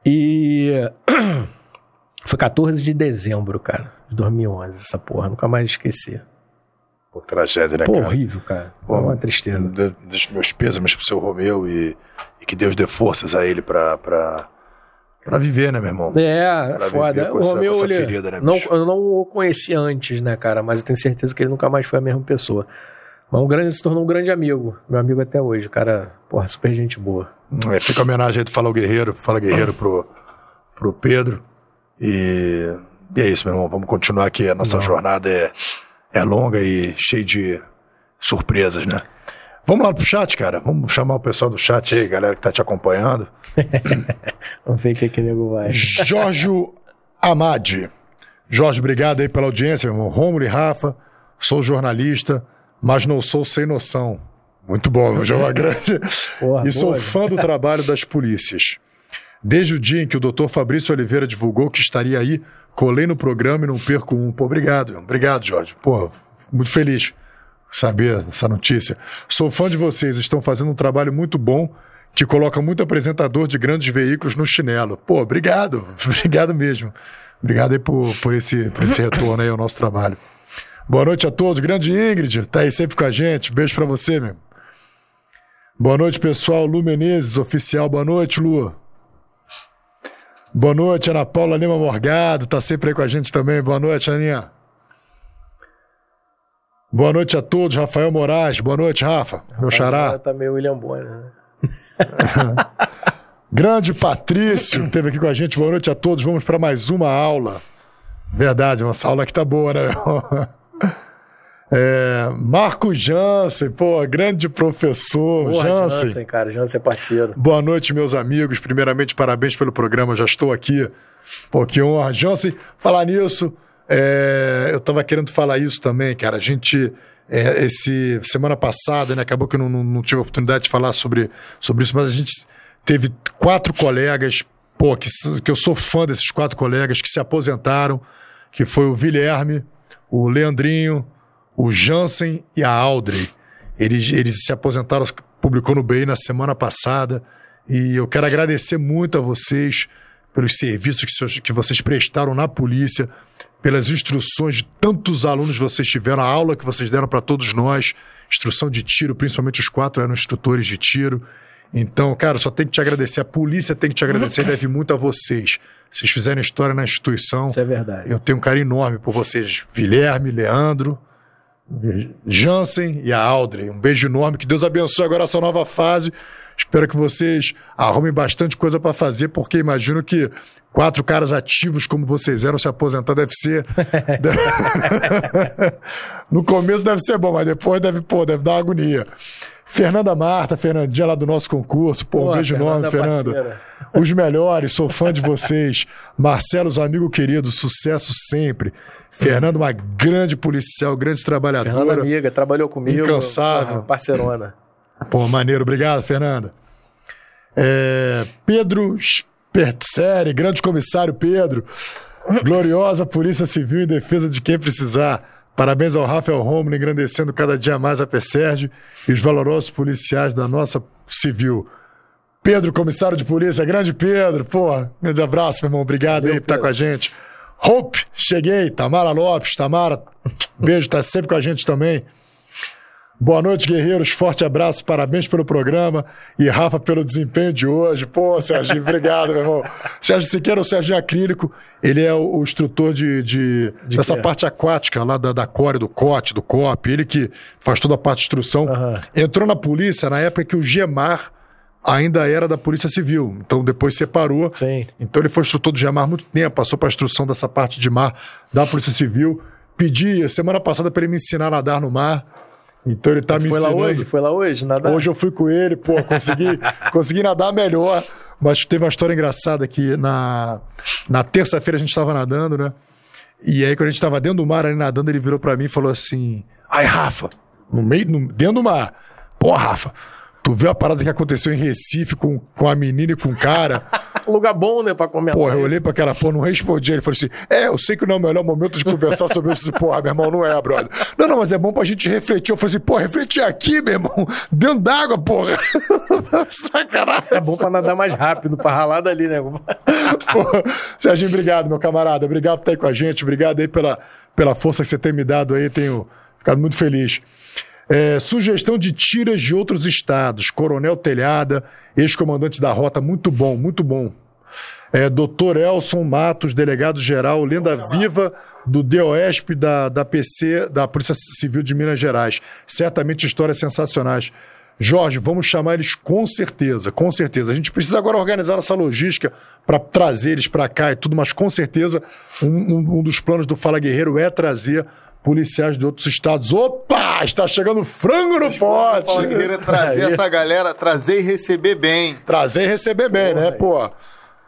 E (clears throat) foi 14 de dezembro, cara, de 2011, essa porra, nunca mais esqueci. Pô, tragédia, né, Pô, cara? horrível, cara. Pô, uma tristeza. De- Deixo meus pêsames pro seu Romeu e, e que Deus dê forças a ele pra, pra, pra viver, né, meu irmão? É, Pra foda. com O essa- Romeu, com essa ferida, né, não, bicho? eu não o conheci antes, né, cara? Mas eu tenho certeza que ele nunca mais foi a mesma pessoa. Mas um grande, se tornou um grande amigo. Meu amigo até hoje, cara. Porra, super gente boa. É, fica a homenagem aí do Fala o Guerreiro, Fala Guerreiro pro, pro Pedro. E, e é isso, meu irmão. Vamos continuar aqui. A nossa jornada é, é longa e cheia de surpresas, né? Vamos lá pro chat, cara. Vamos chamar o pessoal do chat aí, galera que tá te acompanhando. (laughs) Vamos ver o que que nego vai. Jorge Amade. Jorge, obrigado aí pela audiência, meu irmão. Rômulo e Rafa, sou jornalista, mas não sou sem noção. Muito bom, meu João Grande. (laughs) Porra, e sou boa. fã do trabalho das polícias. Desde o dia em que o doutor Fabrício Oliveira divulgou que estaria aí, colei no programa e não perco um. Pô, obrigado, obrigado, Jorge. Pô, muito feliz saber essa notícia. Sou fã de vocês, estão fazendo um trabalho muito bom que coloca muito apresentador de grandes veículos no chinelo. Pô, obrigado, (laughs) obrigado mesmo. Obrigado aí por, por, esse, por esse retorno aí ao nosso trabalho. Boa noite a todos. Grande Ingrid, tá aí sempre com a gente. Beijo pra você, meu. Boa noite, pessoal. Lu Menezes, oficial. Boa noite, Lu. Boa noite, Ana Paula Lima Morgado, tá sempre aí com a gente também. Boa noite, Aninha. Boa noite a todos, Rafael Moraes. Boa noite, Rafa, meu xará. Tá meio William Bonner, né? (laughs) Grande Patrício, que esteve aqui com a gente. Boa noite a todos. Vamos para mais uma aula. Verdade, nossa aula aqui tá boa, né? É, Marco Jansen, pô, grande professor. Porra, Jansen. Jansen, cara. Jansen é parceiro. Boa noite, meus amigos. Primeiramente, parabéns pelo programa. Já estou aqui. Pô, que honra. Jansen, falar nisso, é, eu estava querendo falar isso também, cara. A gente, é, esse semana passada, né, acabou que eu não, não, não tive a oportunidade de falar sobre, sobre isso, mas a gente teve quatro colegas, pô, que, que eu sou fã desses quatro colegas que se aposentaram, que foi o Guilherme, o Leandrinho, o Jansen e a Audrey. Eles, eles se aposentaram, publicou no BI na semana passada. E eu quero agradecer muito a vocês pelos serviços que, vocês- que vocês prestaram na polícia, pelas instruções de tantos alunos que vocês tiveram, a aula que vocês deram para todos nós, instrução de tiro, principalmente os quatro eram instrutores de tiro. Então, cara, só tem que te agradecer. A polícia tem que te agradecer deve (laughs) muito a vocês. Vocês fizeram história na instituição. Isso é verdade. Eu tenho um carinho enorme por vocês, Guilherme, Leandro, Jansen e a Audrey. Um beijo enorme. Que Deus abençoe agora essa nova fase. Espero que vocês arrumem bastante coisa para fazer, porque imagino que quatro caras ativos como vocês eram se aposentar deve ser. (laughs) (laughs) no começo deve ser bom, mas depois deve, pô, deve dar uma agonia. Fernanda Marta, Fernandinha lá do nosso concurso. Pô, um beijo enorme, Fernanda. Parceira. Os melhores, sou fã de vocês. Marcelo, amigo querido, sucesso sempre. Fernando, uma grande policial, grande trabalhadora. Fernanda, amiga, trabalhou comigo. Incansável. Parceirona. Pô, maneiro. Obrigado, Fernanda. É, Pedro Spertzeri, grande comissário Pedro. Gloriosa Polícia Civil em defesa de quem precisar. Parabéns ao Rafael Romulo, engrandecendo cada dia mais a PSERG e os valorosos policiais da nossa civil. Pedro, comissário de polícia, grande Pedro, pô, grande abraço, meu irmão, obrigado aí por estar com a gente. Hope, cheguei, Tamara Lopes, Tamara, beijo, tá sempre com a gente também. Boa noite, guerreiros. Forte abraço, parabéns pelo programa. E Rafa, pelo desempenho de hoje. Pô, Serginho, obrigado, meu irmão. (laughs) Sérgio Siqueira, o Serginho Acrílico, ele é o, o instrutor de, de, de dessa parte aquática lá da, da core, do COT, do COP. Ele que faz toda a parte de instrução. Uhum. Entrou na polícia na época que o Gemar ainda era da Polícia Civil. Então depois separou. Sim. Então ele foi instrutor do Gemar muito tempo, passou para a instrução dessa parte de mar da Polícia Civil. Pedi semana passada para ele me ensinar a nadar no mar. Então ele tá me foi ensinando. Foi lá hoje? Foi lá hoje? Nadar? Hoje eu fui com ele, pô, consegui, (laughs) consegui nadar melhor. Mas teve uma história engraçada que na, na terça-feira a gente estava nadando, né? E aí, quando a gente estava dentro do mar ali nadando, ele virou para mim e falou assim: Ai, Rafa, no meio, no, dentro do mar. Pô, Rafa, Tu viu a parada que aconteceu em Recife com, com a menina e com o cara? (laughs) Lugar bom, né, pra comentar. Porra, eu olhei pra aquela porra, não respondi. Ele falou assim: É, eu sei que não é o melhor momento de conversar sobre isso. Porra, meu irmão, não é, brother. Não, não, mas é bom pra gente refletir. Eu falei assim: Pô, refletir aqui, meu irmão, dentro d'água, porra. (laughs) Sacanagem. É bom pra nadar mais rápido, pra ralar dali, né? (laughs) porra. Serginho, obrigado, meu camarada. Obrigado por estar aí com a gente. Obrigado aí pela, pela força que você tem me dado aí. Tenho ficado muito feliz. É, sugestão de tiras de outros estados. Coronel Telhada, ex-comandante da rota, muito bom, muito bom. É, Doutor Elson Matos, delegado-geral, lenda viva do DOESP da, da PC, da Polícia Civil de Minas Gerais. Certamente histórias sensacionais. Jorge, vamos chamar eles com certeza, com certeza. A gente precisa agora organizar essa logística para trazer eles para cá e tudo, mas com certeza um, um, um, dos planos do Fala Guerreiro é trazer policiais de outros estados. Opa! Está chegando frango no pote! Fala Guerreiro trazer (laughs) essa galera, trazer e receber bem. Trazer e receber bem, né, pô?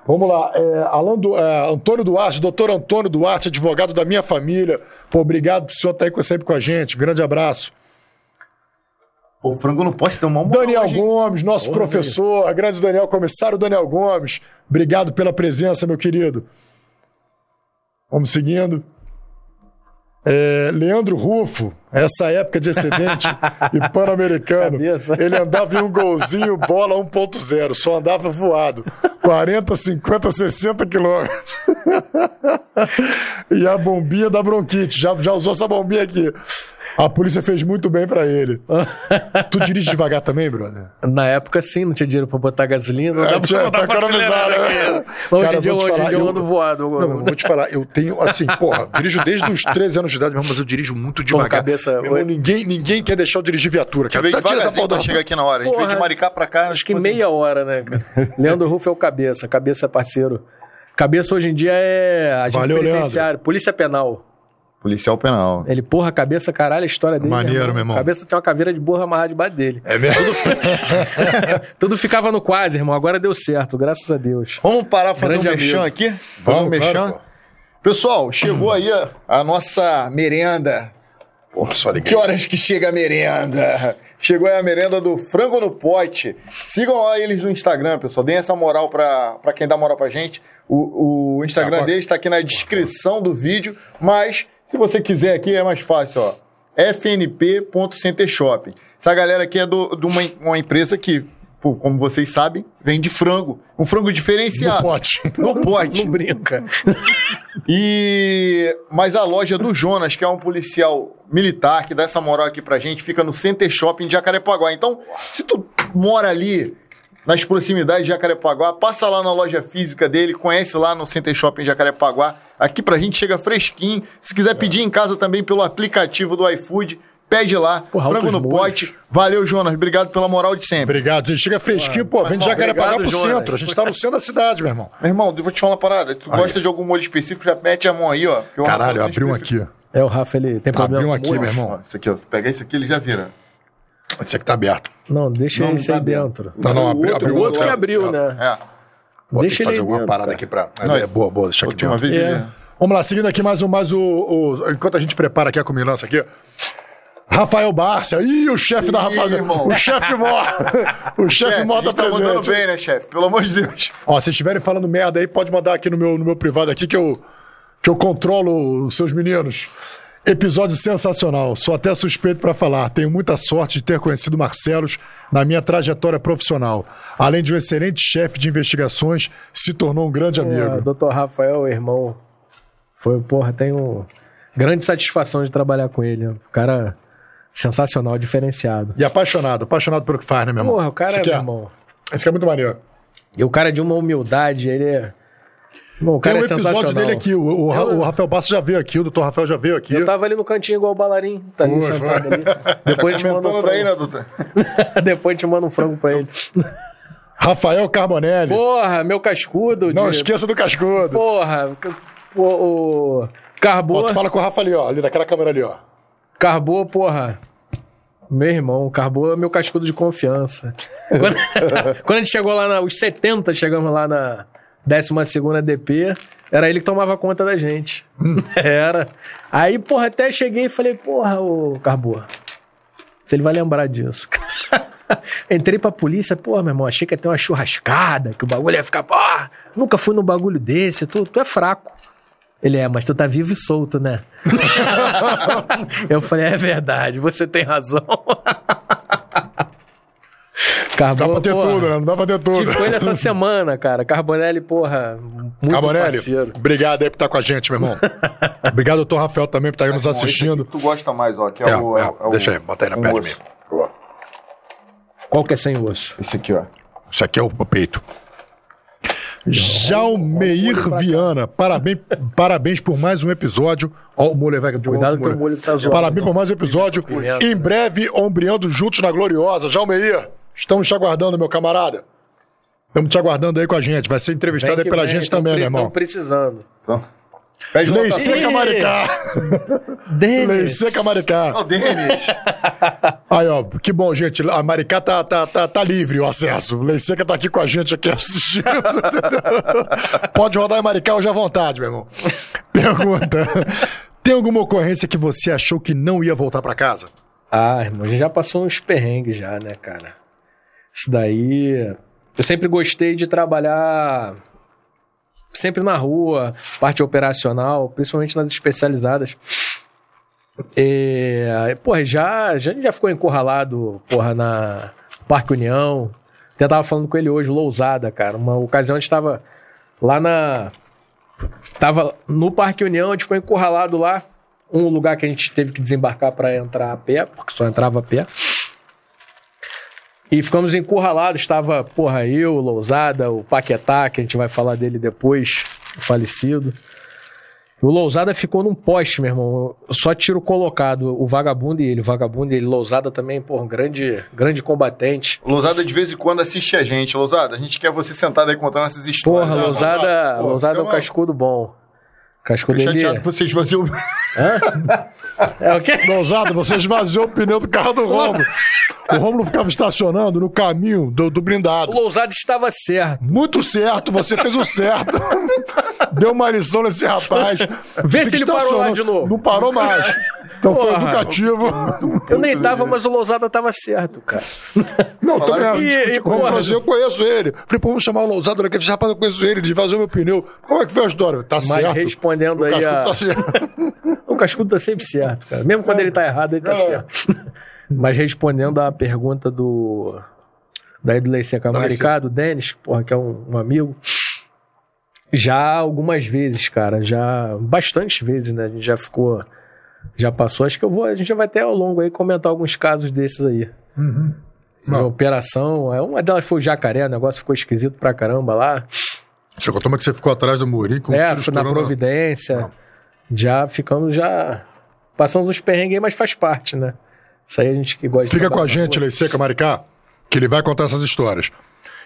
Vamos lá, é, Alan du, é, Antônio Duarte, doutor Antônio Duarte, advogado da minha família. Pô, obrigado por senhor estar aí sempre com a gente. Grande abraço. O frango não pode ter uma Daniel Gomes, nosso professor, grande Daniel, comissário Daniel Gomes. Obrigado pela presença, meu querido. Vamos seguindo. É, Leandro Rufo, essa época de excedente e pan-americano, ele andava em um golzinho, bola 1.0, só andava voado. 40, 50, 60 quilômetros. e a bombinha da bronquite, já, já usou essa bombinha aqui. A polícia fez muito bem para ele. tu dirige devagar também, brother? Na época, sim, não tinha dinheiro pra botar gasolina. Não é, tinha, tá economizado, né? Hoje em dia, hoje falar, eu ando voado. Não, vou te falar, eu tenho, assim, porra, dirijo desde os 13 anos de idade mesmo, mas eu dirijo muito devagar. Pô, cabeça, irmão, ninguém, ninguém quer deixar eu dirigir viatura. Cara. Veio devagarzinho pra chegar aqui na hora. A gente porra, veio de Maricá pra cá. Acho que meia hora, né, cara? (laughs) Leandro Rufo é o cabeça. Cabeça é parceiro. Cabeça hoje em dia é agente Valeu, penitenciário, Leandro. polícia penal. Policial penal. Ele, porra, a cabeça, caralho, a história dele. Maneiro, meu irmão. A cabeça tem uma caveira de burra amarrada debaixo dele. É mesmo? Tudo, (laughs) Tudo, ficava no quase, irmão. Agora deu certo, graças a Deus. Vamos parar fazer Grande um mexão aqui? Vamos, Vamos mexão? Claro, Pessoal, chegou aí a, a nossa merenda. Porra, só liguei. Que horas que chega a merenda? Chegou aí a merenda do Frango no Pote. Sigam lá eles no Instagram, pessoal. Deem essa moral pra, pra quem dá moral pra gente. O, o Instagram tá, deles está aqui na descrição do vídeo, mas se você quiser aqui, é mais fácil, ó. fnp.centershop. Essa galera aqui é do, de uma, uma empresa que, como vocês sabem, vende frango. Um frango diferenciado. No pote. (laughs) No pote. Não brinca. E... Mas a loja do Jonas, que é um policial militar, que dá essa moral aqui pra gente, fica no Center Shopping de Jacarepaguá. Então, se tu mora ali nas proximidades de Jacarepaguá, passa lá na loja física dele, conhece lá no Center Shopping Jacarepaguá. Aqui pra gente chega fresquinho. Se quiser pedir em casa também pelo aplicativo do iFood, pede lá. Porra, frango no molhos. pote. Valeu, Jonas. Obrigado pela moral de sempre. Obrigado, gente. Chega fresquinho, pô. Vem de Jacarepaguá pro Jonas. centro. A gente tá no centro da cidade, meu irmão. Meu irmão, eu vou te falar uma parada. Tu Aí. gosta de algum molho específico, já mete a mão aí, ó. Rafael Caralho, tem abriu um específico. aqui. É, o Rafa, ele tem problema Abriu um aqui, molho. meu irmão. Esse aqui, ó. Pega esse aqui, ele já vira. Esse aqui tá aberto. Não, deixa Não, esse não aí tá dentro. Não, não, O abriu, outro- abriu O outro que é, abriu, é. né? É. Vou Deixa que ele fazer alguma dentro, parada cara. aqui pra. Não, é boa, boa, deixa aqui Última dentro. vez É. ele... Vamos lá, seguindo aqui mais um, mais o, o- Enquanto a gente prepara aqui a comilança aqui. Rafael Bárcia. Ih, o chefe da irmão. O chefe mor. (laughs) o chefe Chefe, mor tá gente tá mandando presente. bem, né, chefe? Pelo amor de Deus. Ó, se estiverem falando merda aí, pode mandar aqui no meu, no meu privado aqui que eu, que eu controlo os seus meninos. Episódio sensacional. Sou até suspeito pra falar. Tenho muita sorte de ter conhecido Marcelos na minha trajetória profissional. Além de um excelente chefe de investigações, se tornou um grande Pô, amigo. Dr. Rafael, irmão, foi, porra, tenho grande satisfação de trabalhar com ele. né? cara sensacional, diferenciado. E apaixonado, apaixonado pelo que faz, né, meu irmão? Porra, o cara Esse é, aqui meu irmão. Esse aqui é muito maneiro. E o cara é de uma humildade, ele é. Bom, o Tem cara um é episódio sensacional. dele aqui. O, o, Eu- o Rafael Bassa já veio aqui, o doutor Rafael já veio aqui. Eu tava ali no cantinho igual o balarim, tá ali sentado ali. (laughs) Depois te manda um Comentando daí, né, frango. doutor? (laughs) Depois te manda um frango pra ele. Rafael Carbonelli. Porra, meu cascudo. Não de- esqueça do cascudo. Porra, o, o Carbô, Ó, tu fala com o Rafa ali, ó. Ali naquela câmera ali, ó. Carbô, porra. Meu irmão, Carbô é meu cascudo de confiança. (laughs) Quando, (laughs) quando a gente chegou lá nos 70, chegamos lá na 12ª DP, era ele que tomava conta da gente. (laughs) Era. Aí, porra, até cheguei e falei, porra, ô Carbô, se ele vai lembrar disso. Entrei pra polícia, porra, meu irmão, achei que ia ter uma churrascada, que o bagulho ia ficar, porra, nunca fui num bagulho desse, tu, tu é fraco. Ele é, mas tu tá vivo e solto, né? (laughs) Eu falei, é verdade, você tem razão. Carbô, Dá pra ter porra, tudo, né? Não dá pra ter tudo. Tive com ele essa (laughs) semana, cara. Carbonelli, porra, muito Carbonelli, parceiro. obrigado aí por estar com a gente, meu irmão. obrigado, doutor Rafael, também, por estar aí nos esse assistindo. Tu gosta mais, ó. Que é, É, o, é, o- deixa aí, bota aí na um perna osso. Qual que é sem osso? Esse aqui, ó. Isso aqui é o peito. Jalmeir Viana, parabéns, parabéns por mais um episódio. Ó, o molho vai de Cuidado que o molho tá zoado. Parabéns por mais um episódio. Pimenta. Em breve, ombreando juntos na Gloriosa. Jalmeir, estamos te aguardando, meu camarada. Estamos te aguardando aí com a gente. Vai ser entrevistado aí pela vem, gente também, meu irmão. precisando. Então, pede Lei. Seca! Maricá. (laughs) Lei Denis. Seca Maricá. Ô, Denis. (laughs) Aí, ó, que bom, gente. A Maricá tá, tá, tá, tá livre o acesso. Lei Seca tá aqui com a gente aqui assistindo. (laughs) Pode rodar em Maricá hoje à vontade, meu irmão. Pergunta. Tem alguma ocorrência que você achou que não ia voltar pra casa? Ah, irmão, a gente já passou uns perrengues já, né, cara? Isso daí. Eu sempre gostei de trabalhar sempre na rua, parte operacional, principalmente nas especializadas. É, porra, já, já, já ficou encurralado, porra, na Parque União. Até tava falando com ele hoje, Lousada, cara. Uma ocasião a gente tava lá na. Tava no Parque União, a gente ficou encurralado lá. Um lugar que a gente teve que desembarcar para entrar a pé, porque só entrava a pé. E ficamos encurralados. Estava, porra, eu, Lousada, o Paquetá, que a gente vai falar dele depois, o falecido. O Lousada ficou num poste, meu irmão. Só tiro colocado. O vagabundo e ele. O vagabundo e ele. Lousada também, porra, um grande, grande combatente. Lousada de vez em quando assiste a gente. Lousada, a gente quer você sentado aí contando essas histórias. Porra, Lousada. Lousada é um Pô, cascudo bom. Cascudo Fico dele. chateado que você esvaziou. É o quê? Lousado, você esvaziou o pneu do carro do Romulo. O Romulo ficava estacionando no caminho do, do O blindado. Lousada estava certo. Muito certo, você fez o certo. Deu uma lição nesse rapaz. Vê se ele parou lá de novo. Não parou mais. Então foi Porra. educativo. Eu nem tava, mas o Lousada tava certo, cara. (laughs) Não, também Falaram acho. que- E- e, porra, fazer, eu conheço ele. Falei, pô, vamos chamar o Lousado daqui. Esse rapaz, eu conheço ele, de fazer meu pneu. Como é que foi a história? Tá Mas certo. respondendo O aí Cascudo a... tá certo. (laughs) O Cascudo tá sempre certo, cara. Mesmo quando ele tá errado, ele tá É. certo. (laughs) Mas respondendo à pergunta do. Da Edley Seca Maricá, do Denis, porra, que é um, um amigo. Já algumas vezes, cara. Já. Bastantes vezes, né? A gente já ficou. Já passou. Acho que eu vou. A gente já vai até ao longo aí comentar alguns casos desses aí. Na Não. operação. É, Uma delas foi o jacaré, o negócio ficou esquisito pra caramba lá. Você contou que você ficou atrás do Murim com é, foi na? Providência. Já ficamos já. Passamos uns perrengues, mas faz parte, né? Isso aí a gente que gosta de Fica com a gente, rua. Lei Seca Maricá, que ele vai contar essas histórias.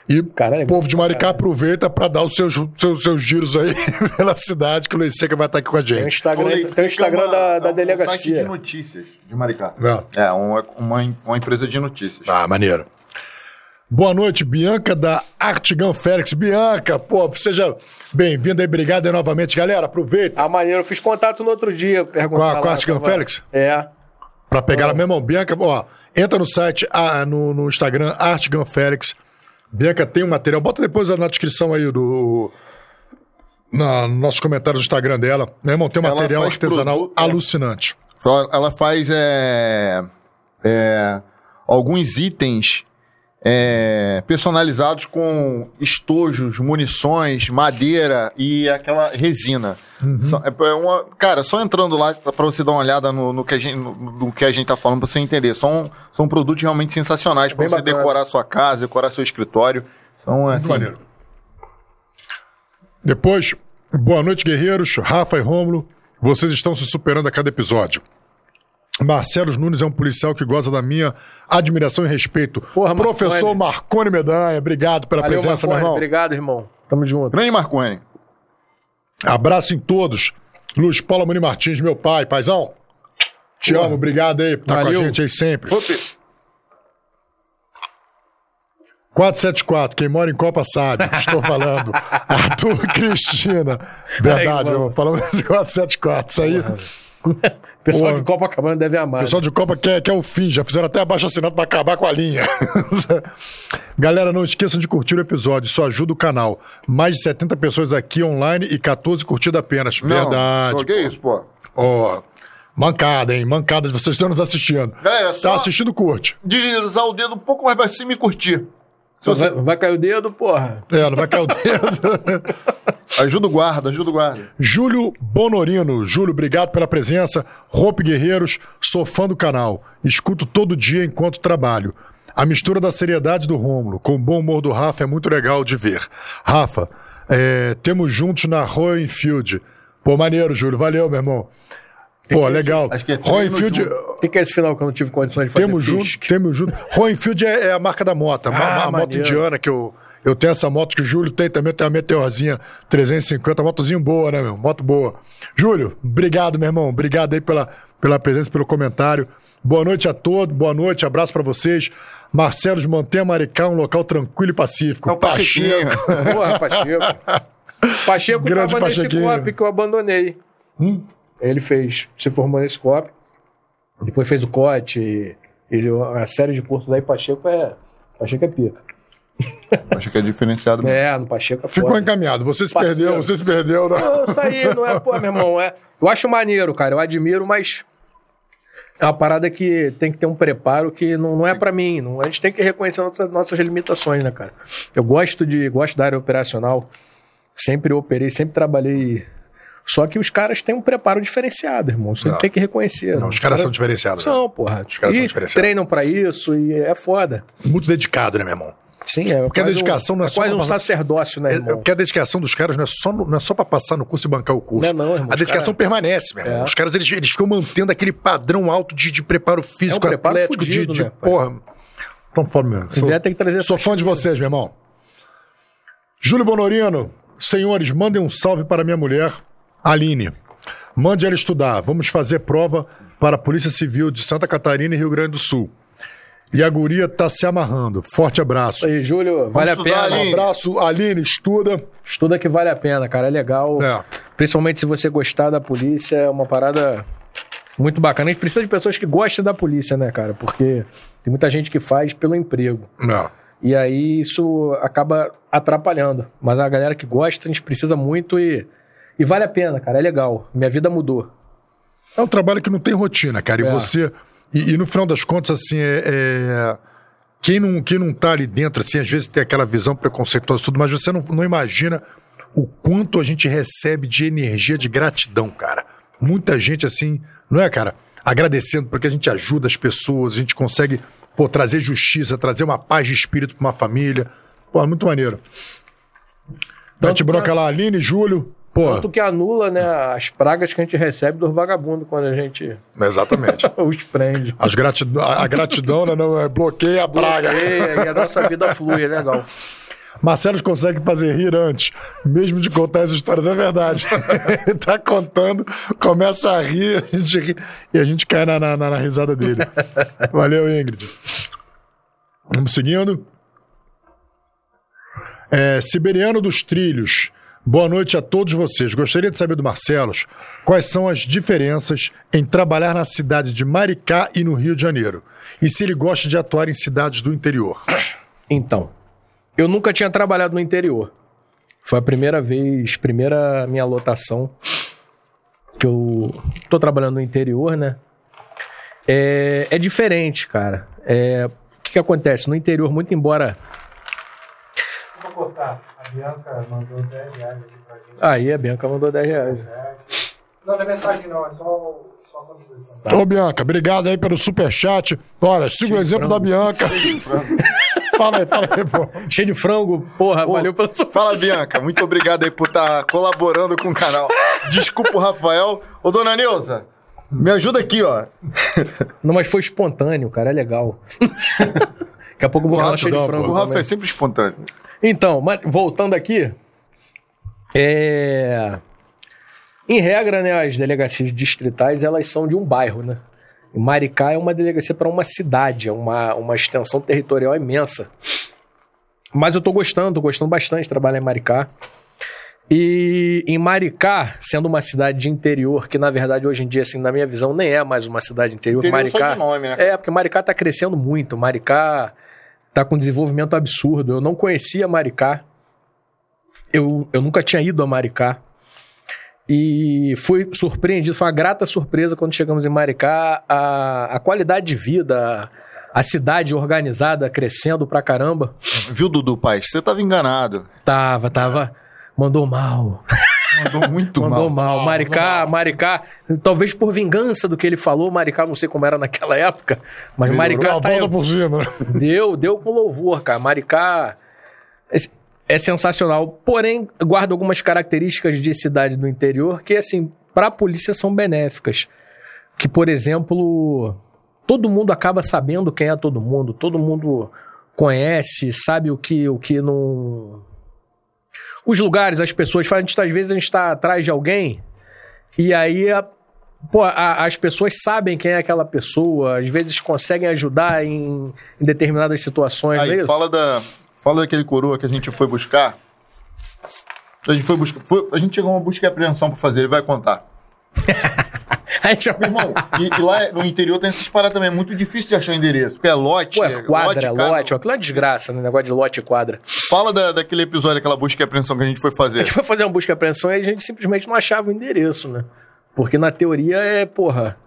E Caralho, o povo de Maricá aproveita para dar os seus, seus, seus giros aí (laughs) pela cidade, que o Lei Seca vai estar aqui com a Tem o gente. Instagram, tem o é Instagram uma- da, é da um delegacia. site de notícias de Maricá. É. É, uma, uma, uma empresa de notícias. Ah, maneiro. Boa noite, Bianca da Artigão Félix. Bianca, pô, seja bem-vinda e obrigado aí novamente. Galera, aproveita Ah, maneiro. Eu fiz contato no outro dia. Com a- com a Artigan Félix? É. para pegar a minha mão. Bianca, ó, entra no site, ah, no, no Instagram, Artigan Félix. Bianca tem um material, bota depois na descrição aí do. Na, nos nossos comentários do Instagram dela. Meu irmão, tem um Ela material artesanal produto, é. alucinante. Ela faz é, é, alguns itens é, personalizados com estojos, munições, madeira e aquela resina. Só- é uma- cara, só entrando lá pra pra você dar uma olhada no, no que, a gente, no, no que a gente tá falando, pra você entender. São, são produtos realmente sensacionais pra Bem você bacana. decorar sua casa, decorar seu escritório. São, assim, Maneiro. Depois, boa noite, guerreiros. Rafa e Rômulo, vocês estão se superando a cada episódio. Marcelo Nunes é um policial que goza da minha admiração e respeito. Porra, Professor Marcone Medanha, obrigado pela Valeu, presença, meu Marconi. irmão. Obrigado, irmão. Tamo junto. Grande Marconi. Abraço em todos. Luiz Paulo Muni Martins, meu pai, paizão. Te amo, obrigado aí por estar com a gente aí sempre. Opa. 474, quem mora em Copa sabe, estou falando. (laughs) Arthur Cristina. Verdade, meu irmão, falamos desse 474. Isso aí, O (laughs) pessoal Porra. de Copacabana deve amar. o pessoal de Copa quer, quer o fim, já fizeram até abaixo assinado para acabar com a linha. (laughs) Galera, não esqueçam de curtir o episódio, isso ajuda o canal. Mais de 70 pessoas aqui online e 14 curtidas apenas. Verdade. Não, que isso, pô. Ó, mancada, hein? Mancada de vocês que estão nos assistindo. Galera, só- Tá assistindo, curte. Deslizar o dedo um pouco mais pra cima e curtir. Se você- Vai, vai cair o dedo, porra. É, não vai cair o dedo. (laughs) Ajuda o guarda, ajuda o guarda. Júlio Bonorino. Júlio, obrigado pela presença. Roupe Guerreiros, sou fã do canal. Escuto todo dia enquanto trabalho. A mistura da seriedade do Rômulo com o bom humor do Rafa é muito legal de ver. Rafa, é, temos juntos na Royal Enfield. Pô, maneiro, Júlio. Valeu, meu irmão. Pô, legal. Acho que é Royal treino Enfield... junto. O que, que é esse final que eu não tive condições de fazer? Temos junto, temos junto. Roenfield é, é a marca da moto, a, Ah, a moto maneiro. indiana que eu, eu tenho essa moto que o Júlio tem também, tem a Meteorzinha 350, motozinho boa, né, meu? Moto boa. Júlio, obrigado, meu irmão. Obrigado aí pela, pela presença, pelo comentário. Boa noite a todos, boa noite, abraço pra vocês. Marcelo de Montanha Maricá, um local tranquilo e pacífico. É o Pachequinho. Porra, Pacheco. (laughs) Pacheco Grande tava nesse Pachequinho. COP que eu abandonei. Hum? Ele fez, se formou nesse COP. Depois fez o COT. E, e a série de cursos aí, Pacheco é. Pacheco é pica. (laughs) Acho que é diferenciado. mesmo. É, no Pacheco é Ficou foda. encaminhado. Você se Parceiro. perdeu, você se perdeu. Né? Não, Isso aí não é, pô, meu irmão. É, eu acho maneiro, cara. Eu admiro, mas é uma parada que tem que ter um preparo que não, não é pra mim. Não, a gente tem que reconhecer nossas, nossas limitações, né, cara? Eu gosto de gosto da área operacional. Sempre operei, sempre trabalhei. Só que os caras têm um preparo diferenciado, irmão. Você Não. tem que reconhecer. Não, os caras são diferenciados. né? São, porra. Os caras são e diferenciados. treinam pra isso e é foda. Muito dedicado, né, meu irmão? Sim, é. Porque a dedicação um, não é só quase um sacerdócio, né, É, irmão? porque a dedicação dos caras não é só, no- não é só pra passar no curso e bancar o curso. Não é não, irmão. a Os dedicação cara- permanece, meu irmão. É. Os caras eles, eles ficam mantendo aquele padrão alto de, de preparo físico, É um preparo atlético, fudido, de, de né, porra. Tão foda mesmo. Sou, tem que trazer sou fã de vocês, meu irmão. Júlio Bonorino, senhores, mandem um salve para minha mulher, Aline. Mande ela estudar. Vamos fazer prova para a Polícia Civil de Santa Catarina e Rio Grande do Sul. E a guria tá se amarrando. Forte abraço. Aí, Júlio, vale a pena. ali. Um abraço, Aline, estuda. Estuda que vale a pena, cara. É legal. É. Principalmente se você gostar da polícia, é uma parada muito bacana. A gente precisa de pessoas que gostem da polícia, né, cara? Porque tem muita gente que faz pelo emprego. É. E aí isso acaba atrapalhando. Mas a galera que gosta, a gente precisa muito e, e vale a pena, cara. É legal. Minha vida mudou. É um trabalho que não tem rotina, cara. E É. você. E, e no final das contas, assim, é. é- Quem, não, quem não tá ali dentro, assim, às vezes tem aquela visão preconceituosa e tudo, mas você não, não imagina o quanto a gente recebe de energia de gratidão, cara. Muita gente, assim, não é, cara? Agradecendo porque a gente ajuda as pessoas, a gente consegue pô, trazer justiça, trazer uma paz de espírito pra uma família. Pô, muito maneiro. Bate bronca que- lá, Aline, Júlio. Pô, Tanto que anula, né, as pragas que a gente recebe dos vagabundos quando a gente exatamente. (laughs) os prende. As gratidão, a gratidão né, não, é, bloqueia a praga. Bloqueia, e a nossa vida flui, é legal. Marcelo consegue fazer rir antes, mesmo de contar as histórias, é verdade. (laughs) Ele tá contando, começa a rir, a gente ri, e a gente cai na, na, na- na risada dele. Valeu, Ingrid. Vamos seguindo. É, Siberiano dos Trilhos. Boa noite a todos vocês. Gostaria de saber do Marcelos quais são as diferenças em trabalhar na cidade de Maricá e no Rio de Janeiro. E se ele gosta de atuar em cidades do interior. (clears throat) Então, eu nunca tinha trabalhado no interior. Foi a primeira vez, primeira minha lotação que eu tô trabalhando no interior, né? É, é diferente, cara. É, o que, que acontece? No interior, muito embora. Cortar. A Bianca mandou 10 reais aqui pra gente. Aí a Bianca mandou 10 reais. Não, não é mensagem não, é só, só contribuição. Ô, Bianca, obrigado aí pelo superchat. Olha, siga o exemplo da Bianca. (laughs) fala aí, fala aí, pô. Cheio de frango, porra, valeu pelo seu. Fala, Bianca. Muito obrigado aí por estar colaborando com o canal. Desculpa o Rafael. Ô, dona Neuza, me ajuda aqui, ó. Não, mas foi espontâneo, cara, é legal. (laughs) Daqui a pouco eu vou falar cheio de frango. O Rafa também. é sempre espontâneo. Então, voltando aqui, é... em regra, né, as delegacias distritais elas são de um bairro, né? Maricá é uma delegacia para uma cidade, é uma, uma extensão territorial imensa. Mas eu tô gostando, tô gostando bastante de trabalhar em Maricá. E em Maricá, sendo uma cidade de interior, que na verdade hoje em dia, assim, na minha visão, nem é mais uma cidade de interior. Interior Maricá, de nome, né? É, porque Maricá tá crescendo muito. Maricá tá com desenvolvimento absurdo. Eu não conhecia Maricá. Eu, eu nunca tinha ido a Maricá. E fui surpreendido, foi uma grata surpresa quando chegamos em Maricá. A, a qualidade de vida, a, a cidade organizada, crescendo pra caramba. Viu, Dudu Paz? Você tava enganado. Tava, tava. Mandou mal. (laughs) Mandou muito Mandou mal. mal. Maricá, Maricá, talvez por vingança do que ele falou, Maricá, não sei como era naquela época, mas Maricá Uma tá, volta por cima. deu, deu com louvor, cara. Maricá é, é sensacional, porém guarda algumas características de cidade do interior que, assim, para a polícia são benéficas. Que, por exemplo, todo mundo acaba sabendo quem é todo mundo, todo mundo conhece, sabe o que, o que não. Os lugares, as pessoas, a gente, tá- às vezes a gente está atrás de alguém e aí a- Pô, a- as pessoas sabem quem é aquela pessoa, às vezes conseguem ajudar em, em determinadas situações, é Aí, isso? fala, da, fala daquele coroa que a gente foi buscar. A gente foi buscar. foi- a gente chegou a uma busca e apreensão pra fazer, ele vai contar. (laughs) A gente Meu irmão, e, e lá no interior tem essas paradas também, é muito difícil de achar endereço. Porque é lote. Pô, é quadra, cada- lote, aquilo é uma desgraça, né? Negócio de lote e quadra. Fala da, daquele episódio, daquela busca e apreensão que a gente foi A fazer. gente foi fazer uma busca e apreensão e a gente simplesmente não achava o endereço, né? Porque na teoria é, porra,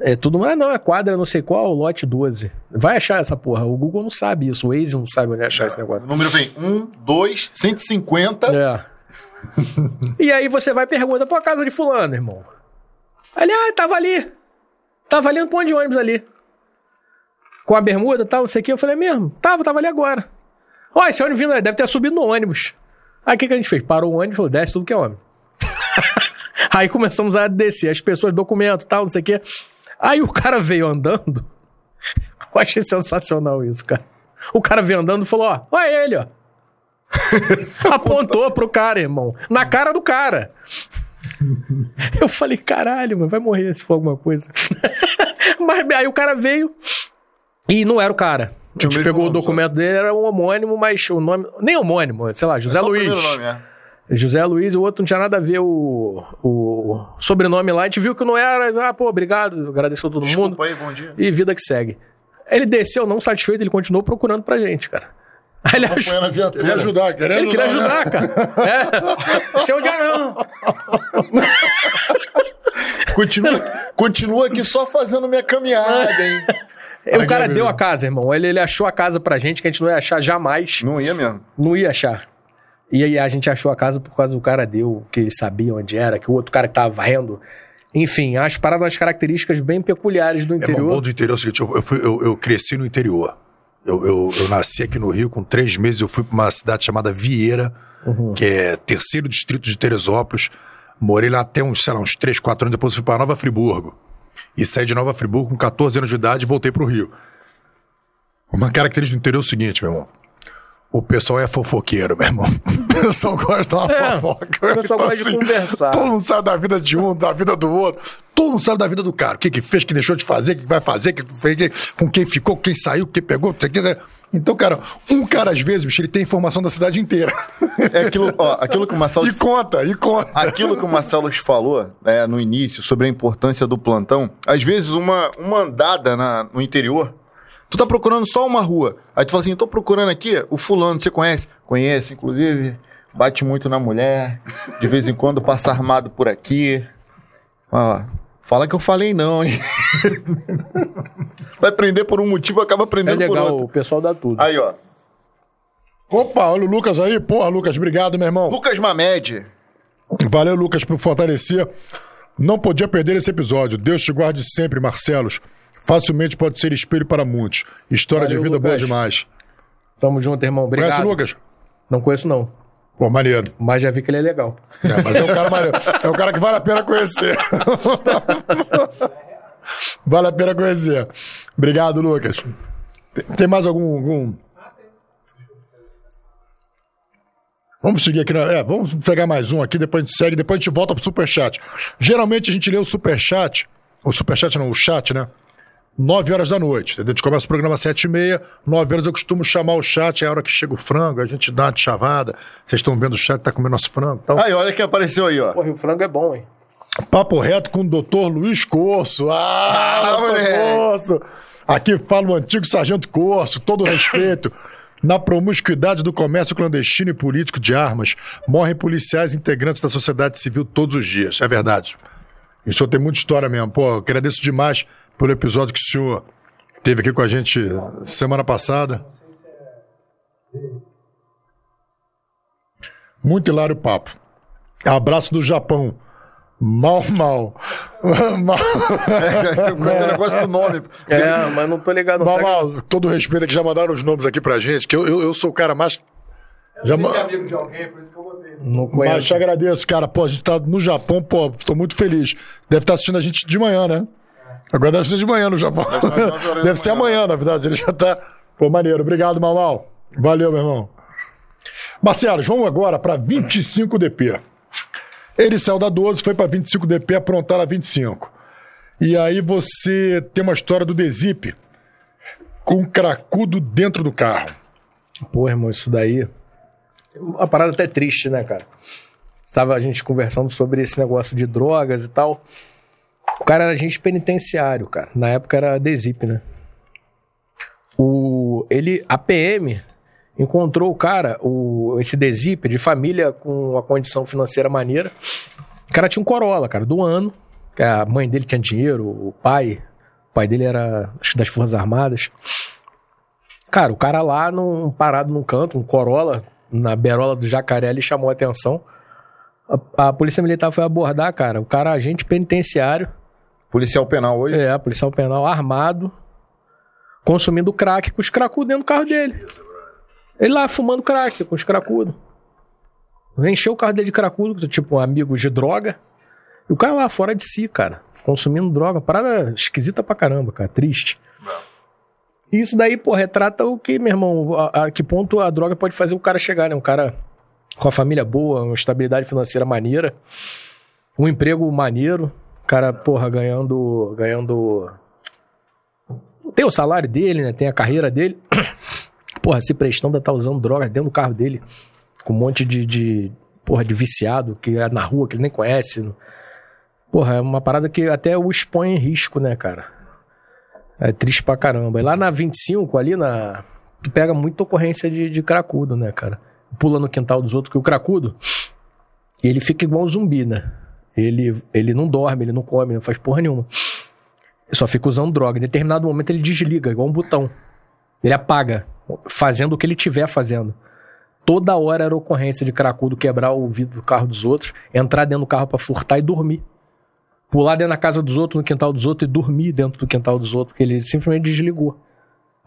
é tudo, ah, não, é quadra não sei qual, lote 12. Vai achar essa porra, o Google não sabe isso, o Waze não sabe onde achar esse O negócio. número vem 1, 2, 150. É. (laughs) e aí você vai e pergunta, pô, a casa de fulano, irmão. Ali, ah, tava ali. Tava ali no ponto de ônibus ali. Com a bermuda e tal, não sei o que. Eu falei, é mesmo? Tava, tava ali agora. Ó, esse ônibus vindo deve ter subido no ônibus. Aí o que, que a gente fez? Parou o ônibus e falou, desce tudo que é homem. (laughs) aí começamos a descer, as pessoas, documento tal, não sei o que. Aí o cara veio andando. (laughs) Eu achei sensacional isso, cara. O cara veio andando e falou, ó, olha ele, ó. (laughs) Apontou pro cara, irmão. Na cara do cara. (laughs) Eu falei, caralho, mano, vai morrer se for alguma coisa. (laughs) Mas aí o cara veio e não era o cara. A o gente pegou o nome, documento dele, era um homônimo, mas o nome. Nem homônimo, sei lá, José o Luiz. nome, é. José Luiz, o outro não tinha nada a ver o, o sobrenome lá. A gente viu que não era. Ah, pô, obrigado, agradeceu todo mundo. Desculpa aí, bom dia. E vida que segue. Ele desceu não satisfeito, ele continuou procurando pra gente, cara. Aí ele achou. Acompanhando a viatura. Queria ajudar, querendo Ele queria né? ajudar, cara. É. Seu dia não. Continua, continua aqui só fazendo minha caminhada, hein? o cara deu a casa, irmão. Ele, ele achou a casa pra gente, que a gente não ia achar jamais. Não ia mesmo. Não ia achar. E aí a gente achou a casa por causa do cara deu, que ele sabia onde era, que o outro cara que tava varrendo Enfim, as paradas, as características bem peculiares do É bom, bom interior. do interior é o seguinte, eu, eu, fui- eu- eu cresci no interior. Eu, eu- eu nasci aqui no Rio, com três meses eu fui para uma cidade chamada Vieira, que é terceiro distrito de Teresópolis. Morei lá até uns, sei lá, uns três, quatro anos, depois fui para Nova Friburgo. E saí de Nova Friburgo com 14 anos de idade e voltei para o Rio. Uma característica do interior é o seguinte, meu irmão. O pessoal é fofoqueiro, meu irmão. (laughs) O pessoal gosta de uma É, fofoca. o pessoal gosta de conversar. Todo mundo sabe da vida de um, da vida do outro. Todo mundo sabe da vida do cara. O que que fez, o que deixou de fazer, o que vai fazer, que fez, que- com quem ficou, quem saiu, quem pegou. não sei o que, né? Então, cara, um cara, às vezes, bicho, ele tem informação da cidade inteira. É aquilo, ó, aquilo que o Marcelo E conta, e conta. Aquilo que o Marcelo te falou né, no início sobre a importância do plantão, às vezes uma, uma andada na- no interior, tu tá procurando só uma rua. Aí tu fala assim, eu tô procurando aqui o fulano, você conhece? Conhece, inclusive, bate muito na mulher, de vez em quando passa armado por aqui. Ó, fala que eu falei não, hein? (laughs) Vai prender por um motivo, acaba É prendendo por legal, outro. o pessoal dá tudo. Aí, ó. Opa, olha o Lucas aí. Porra, Lucas, obrigado, meu irmão. Lucas Mamed. Valeu, Lucas, por fortalecer. Não podia perder esse episódio. Deus te guarde sempre, Marcelos. Facilmente pode ser espelho para muitos. História Valeu, de vida boa Lucas. demais. Tamo junto, irmão. Obrigado. Conhece o Lucas? Não conheço, não. Pô, maneiro. Mas já vi que ele é legal. É, mas é um cara maneiro. (laughs) É um cara que vale a pena conhecer. (laughs) vale a pena conhecer. Obrigado, Lucas. Tem, tem mais algum, algum- Vamos seguir aqui. Na... É, vamos pegar mais um aqui, depois a gente segue, depois a gente volta pro Superchat. Geralmente a gente lê o Superchat, o Superchat não, o chat, né? 9 horas da noite. Entendeu? A gente começa o programa às 7 e meia, 9 horas eu costumo chamar o chat, é a hora que chega o frango, a gente dá uma de chavada. Vocês estão vendo o chat, tá comendo nosso frango e tal. Aí, olha quem apareceu aí, ó. Porra, e o frango é bom, hein? Papo reto com o doutor Luiz Corso. Ah, Ah. Corso. Aqui fala o antigo sargento Corso, todo respeito. Na promiscuidade do comércio clandestino e político de armas, morrem policiais integrantes da sociedade civil todos os dias. É verdade. O senhor tem muita história mesmo. Pô, eu agradeço demais pelo episódio que o senhor teve aqui com a gente semana passada. Muito hilário o papo. Abraço do Japão. Mal, mal. (laughs) mal, Quanto o negócio do nome. É, mas não tô ligado. Não mal, Será que- mal. Todo respeito aqui, já mandaram os nomes aqui pra gente, que eu, eu, eu sou o cara mais. Já Não sei ma- se é amigo de alguém, por isso que eu botei. Não Mas conheço. te agradeço, cara. Pô, a gente tá no Japão, pô, tô muito feliz. Deve estar assistindo a gente de manhã, né? Agora deve ser de manhã no Japão. (laughs) da Deve ser manhã. amanhã, na verdade. Ele já tá. Pô, maneiro. Obrigado, Mal Mal. Valeu, meu irmão. Marcelo, vamos agora para 25 DP. Ele saiu da 12, foi para 25 DP aprontar a 25. E aí você tem uma história do Desip com um cracudo dentro do carro. Pô, irmão, isso daí. Uma parada até triste, né, cara? Tava a gente conversando sobre esse negócio de drogas e tal. O cara era agente penitenciário, cara. Na época era Desip, né? O, ele, a PM encontrou o cara, o, esse Desip, de família com uma condição financeira maneira. O cara tinha um Corolla, cara, do ano. que A mãe dele tinha dinheiro, o pai. O pai dele era, acho das Forças Armadas. Cara, o cara lá, num, parado num canto, um Corolla, na berola do jacaré, ele chamou a atenção. A, a polícia militar foi abordar, cara. O cara, agente penitenciário, Policial penal hoje. é, policial penal armado, consumindo crack com os cracudos dentro do carro dele. Ele lá fumando crack com os cracudos. Encheu o carro dele de cracudo, tipo amigos de droga. E o cara lá fora de si, cara, consumindo droga. Parada esquisita pra caramba, cara, triste. Isso daí, pô, retrata o que, meu irmão, a, a que ponto a droga pode fazer o cara chegar, né? Um cara com a família boa, uma estabilidade financeira maneira, um emprego maneiro, cara, porra, ganhando. ganhando. Tem o salário dele, né? Tem a carreira dele. (clears throat) Porra, se prestando a tá usando drogas dentro do carro dele, com um monte de, de porra, de viciado que é na rua, que ele nem conhece. Porra, é uma parada que até o expõe em risco, né, cara? É triste pra caramba. E lá na 25, ali na. Tu pega muita ocorrência de, de cracudo, né, cara? Pula no quintal dos outros, que o cracudo, ele fica igual um zumbi, né? Ele, ele não dorme, ele não come, não faz porra nenhuma. Ele só fica usando droga. Em determinado momento ele desliga, igual um botão. Ele apaga, fazendo o que ele estiver fazendo. Toda hora era ocorrência de cracudo quebrar o vidro do carro dos outros, entrar dentro do carro pra furtar e dormir. pular dentro da casa dos outros, no quintal dos outros e dormir dentro do quintal dos outros, porque ele simplesmente desligou.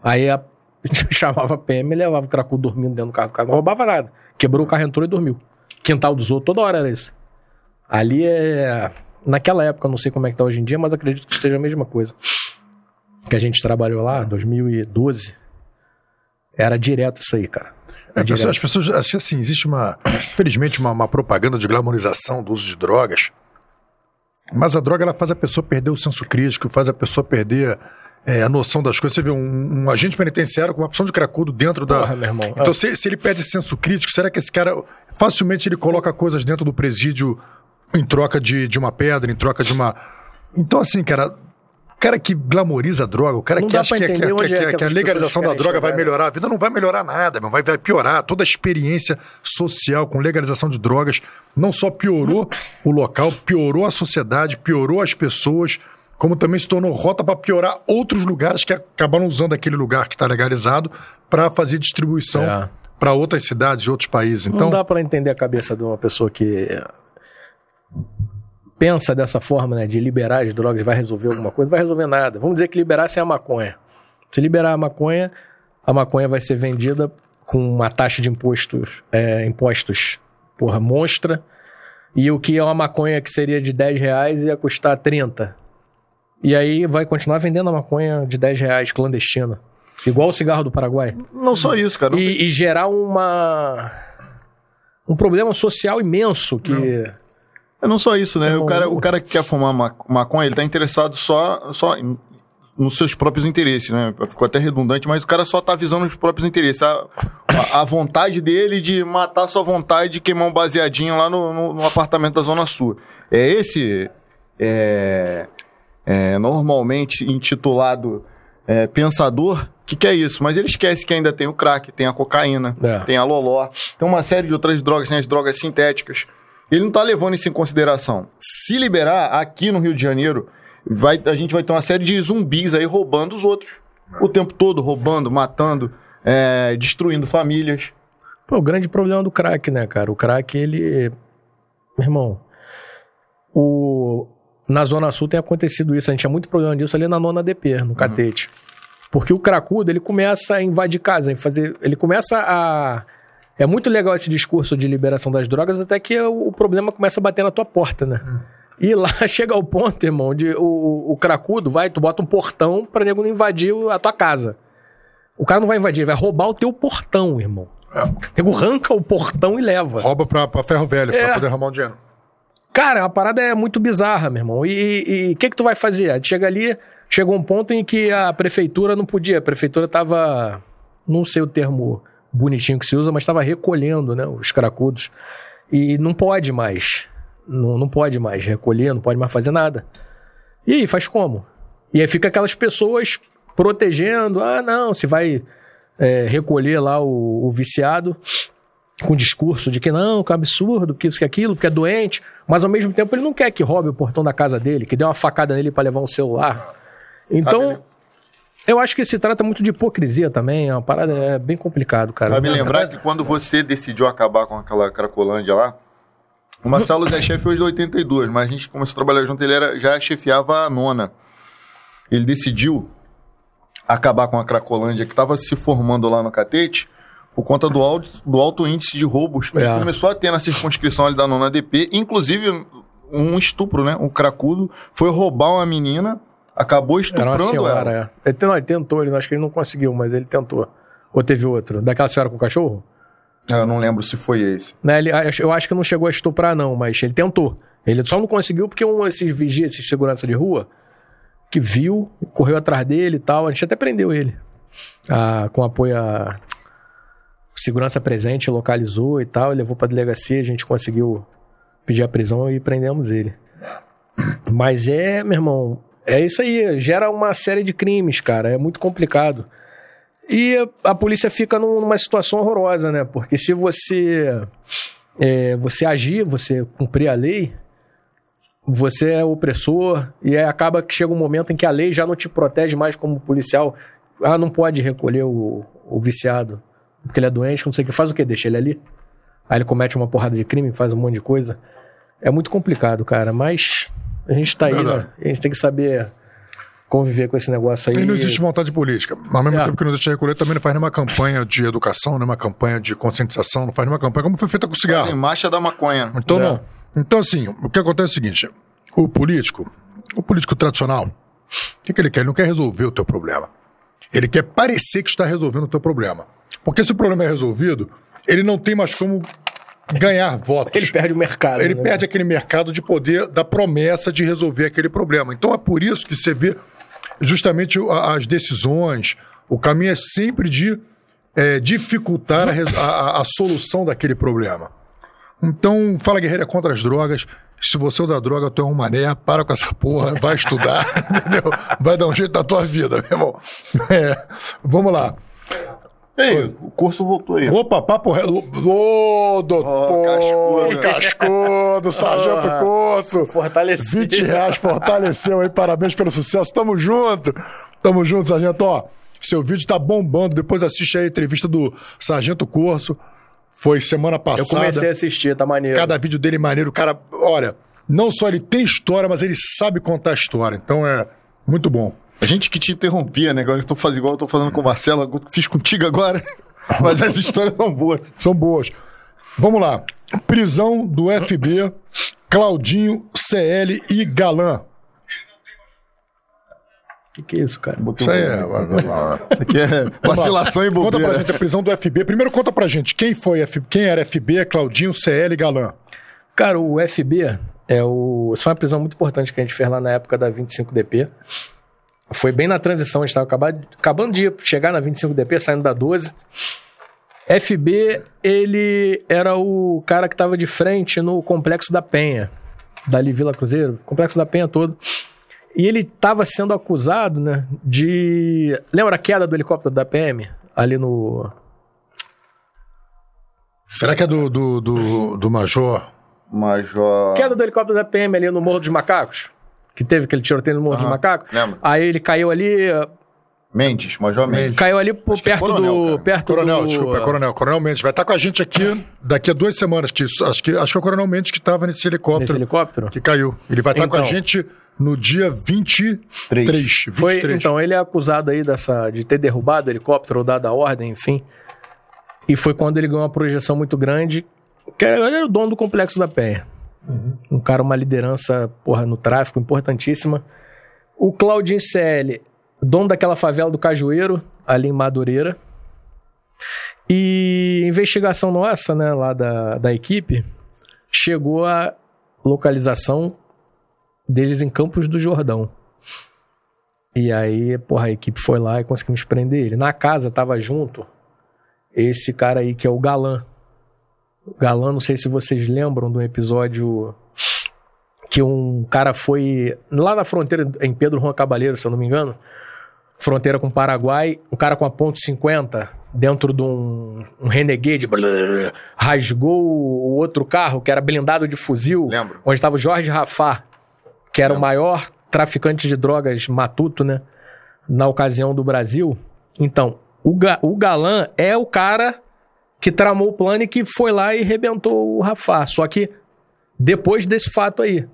Aí a, (laughs) chamava a PM e levava o cracudo dormindo dentro do carro. O cara não roubava nada. Quebrou o carro, entrou e dormiu. Quintal dos outros, toda hora era isso. Ali é. Naquela época, eu não sei como é que tá hoje em dia, mas acredito que esteja a mesma coisa. Que a gente trabalhou lá, 2012. Era direto isso aí, cara. É, as pessoas, assim, assim, existe uma, infelizmente, uma, uma propaganda de glamorização do uso de drogas, mas a droga ela faz a pessoa perder o senso crítico, faz a pessoa perder é, a noção das coisas. Você vê um, um agente penitenciário com uma opção de cracudo dentro da. Porra, meu irmão. Então, se, se ele perde senso crítico, será que esse cara facilmente ele coloca coisas dentro do presídio em troca de, de uma pedra, em troca de uma. Então, assim, cara. O cara que glamoriza a droga, o cara Não que acha que, que- entender que- é que- que que a legalização da droga vai chegar, melhorar a vida, não vai melhorar nada, meu, vai, vai piorar. Toda a experiência social com legalização de drogas não só piorou o local, piorou a sociedade, piorou as pessoas, como também se tornou rota para piorar outros lugares que acabaram usando aquele lugar que está legalizado para fazer distribuição É. para outras cidades e outros países. Então, Não dá pra entender a cabeça de uma pessoa que pensa dessa forma, né, de liberar as drogas vai resolver alguma coisa, vai resolver nada. Vamos dizer que liberasse a maconha. Se liberar a maconha, a maconha vai ser vendida com uma taxa de impostos, é, impostos, porra, monstra. E o que é uma maconha que seria de 10 reais ia custar 30. E aí vai continuar vendendo a maconha de 10 reais clandestina. Igual o cigarro do Paraguai Não só isso, cara. Não e, e gerar uma um problema social imenso que É não só isso, né? É o, cara, o cara que quer fumar ma- maconha, ele tá interessado só, só em- nos seus próprios interesses, né? Ficou até redundante, mas o cara só tá visando os próprios interesses. A, a- a vontade dele de matar a sua vontade de queimar um baseadinho lá no, no- no apartamento da Zona Sul. É esse, é, é, normalmente intitulado é, pensador, que quer isso. Mas ele esquece que ainda tem o crack, tem a cocaína, É. tem a loló, tem uma série de outras drogas, tem as drogas sintéticas. Ele não tá levando isso em consideração. Se liberar, aqui no Rio de Janeiro, vai, a gente vai ter uma série de zumbis aí roubando os outros. O tempo todo roubando, matando, é, destruindo famílias. pô, o grande problema do crack, né, cara? O crack ele meu irmão, o na zona sul tem acontecido isso, a gente tinha muito problema disso ali na nona DP, no Catete. Porque o cracudo, ele começa a invadir casa, fazer, ele começa a é muito legal esse discurso de liberação das drogas, até que o, o problema começa a bater na tua porta, né? E lá (laughs) chega ao ponto, irmão, de o, o cracudo vai, tu bota um portão pra nego não invadir o- a tua casa. O cara não vai invadir, vai roubar o teu portão, irmão. O nego arranca o portão e leva. rouba pra, pra ferro velho, É. pra poder arrumar um dinheiro. Cara, a parada é muito bizarra, meu irmão. E o que que tu vai fazer? Chega ali, chegou um ponto em que a prefeitura não podia. A prefeitura tava, não sei o termo bonitinho que se usa, mas estava recolhendo, né, os cracudos. E não pode mais. Não, não pode mais recolher, não pode mais fazer nada. E aí, faz como? E aí fica aquelas pessoas protegendo. Ah, não, se vai é, recolher lá o, o viciado com discurso de que não, que é um absurdo, que isso, que aquilo, porque é doente, mas ao mesmo tempo ele não quer que roube o portão da casa dele, que dê uma facada nele para levar um celular. Então, eu acho que se trata muito de hipocrisia também, é uma parada é bem complicado, cara. Vai me lembrar que quando você decidiu acabar com aquela Cracolândia lá, o Marcelo é chefe hoje de 82, mas a gente começou a trabalhar junto, ele era, já chefiava a nona. Ele decidiu acabar com a Cracolândia que estava se formando lá no Catete por conta do alto, do alto índice de roubos que É. começou a ter na circunscrição ali da nona DP, inclusive um estupro, né? Um cracudo foi roubar uma menina, acabou Era uma estuprando senhora, ela. é. Ele, não, ele tentou, ele, acho que ele não conseguiu, mas ele tentou. Ou teve outro? Daquela senhora com o cachorro? Eu não lembro se foi esse. Né, ele, eu acho que não chegou a estuprar, não, mas ele tentou. Ele só não conseguiu porque um esses vigias, esses segurança de rua, que viu, correu atrás dele e tal. A gente até prendeu ele. Ah, com apoio a segurança presente, localizou e tal, levou pra delegacia, a gente conseguiu pedir a prisão e prendemos ele. Mas é, meu irmão, é isso aí, gera uma série de crimes, cara, é muito complicado. E a polícia fica num- numa situação horrorosa, né? Porque se você é, você agir, você cumprir a lei, você é opressor e acaba que chega um momento em que a lei já não te protege mais como policial. Ah, não pode recolher o, o viciado porque ele é doente, não sei o que. Faz o que? Deixa ele ali? Aí ele comete uma porrada de crime, faz um monte de coisa. É muito complicado, cara, mas A gente tá aí, né? A gente tem que saber conviver com esse negócio aí. E não existe vontade política. Mas ao mesmo É. tempo que não existe recolher, também não faz nenhuma campanha de educação, nenhuma campanha de conscientização, não faz nenhuma campanha como foi feita com o Em cigarro. marcha da maconha. Então, É. não. Então, assim, o que acontece é o seguinte: o político, o político tradicional, o que, que ele quer? Ele não quer resolver o teu problema. Ele quer parecer que está resolvendo o teu problema. Porque se o problema é resolvido, ele não tem mais como ganhar votos. Ele perde o mercado. Ele né? perde aquele mercado de poder da promessa de resolver aquele problema. Então é por isso que você vê justamente as decisões, o caminho é sempre de é, dificultar a, a- a- solução daquele problema. Então, Fala Guerreiro é contra as drogas. Se você é da droga, tu é um mané, para com essa porra, vai estudar, (laughs) entendeu? Vai dar um jeito na tua vida, meu irmão. É, vamos lá. Ei, o curso voltou aí. Opa, papo reto. Ô, doutor! cascudo. cascudo, (laughs) sargento Ah. Corso! Fortalecido. 20 reais fortaleceu aí, parabéns pelo sucesso. Tamo junto! Tamo junto, sargento. Ó, seu vídeo tá bombando. Depois assiste aí a entrevista do Sargento Corso. Foi semana Eu passada. comecei a assistir, tá maneiro. Cada vídeo dele maneiro. O cara, olha, não só ele tem história, mas ele sabe contar a história. Então é muito bom. A gente que te interrompia, né? Agora eu tô fazendo igual eu tô fazendo com o Marcelo, fiz contigo agora. (laughs) Mas as histórias são boas. São boas. Vamos lá. Prisão do FB, Claudinho, CL e Galã. O que, que é isso, cara? Isso aí é. Isso aqui é vacilação e Conta pra bobeira. gente a prisão do FB. Primeiro conta pra gente quem foi F... quem era FB, Claudinho, CL e Galã. Cara, o FB é o. Isso foi uma prisão muito importante que a gente fez lá na época da 25DP. Foi bem na transição, a gente estava acabando, acabando de chegar na 25DP, saindo da 12. FB, ele era o cara que estava de frente no Complexo da Penha, dali Vila Cruzeiro, Complexo da Penha todo. E ele estava sendo acusado, né, de. Lembra a queda do helicóptero da PM? Ali no. Será que é do, do, do, do Major? Major. Queda do helicóptero da PM ali no Morro dos Macacos? Que teve aquele tiroteio no Morro dos Aham, Macacos? lembro. Aí ele caiu ali, Mendes, Major Mendes. caiu ali que é perto coronel, do. cara. Perto Coronel, do, desculpa, é Coronel. Coronel Mendes vai estar com a gente aqui daqui a duas semanas. Que, acho, que, acho que é o Coronel Mendes que estava nesse helicóptero, Nesse helicóptero? que caiu. Ele vai estar com a Então. gente no dia 23. 23. Foi, então, ele é acusado aí dessa, de ter derrubado o helicóptero ou dado a ordem, enfim. E foi quando ele ganhou uma projeção muito grande. Que era- ele era o dono do complexo da Penha. Um cara, uma liderança, porra, no tráfico importantíssima. O Claudinho CL, dono daquela favela do Cajueiro, ali em Madureira. E investigação nossa, né, lá da, da equipe, chegou a localização deles em Campos do Jordão. E aí, porra, a equipe foi lá e conseguimos prender ele. Na casa tava junto esse cara aí que é o Galã. Galã, não sei se vocês lembram de um episódio que um cara foi lá na fronteira em Pedro Juan Cabaleiro, se eu não me engano, fronteira com o Paraguai, um cara com a ponto 50 dentro de um, um Renegade, blá, rasgou o outro carro que era blindado de fuzil, Lembro. onde estava o Jorge Rafá, que era o maior traficante de drogas matuto, né, na ocasião do Brasil. Então, o, ga, o Galã é o cara que tramou o plano e que foi lá e rebentou o Rafá. Só que depois desse fato aí,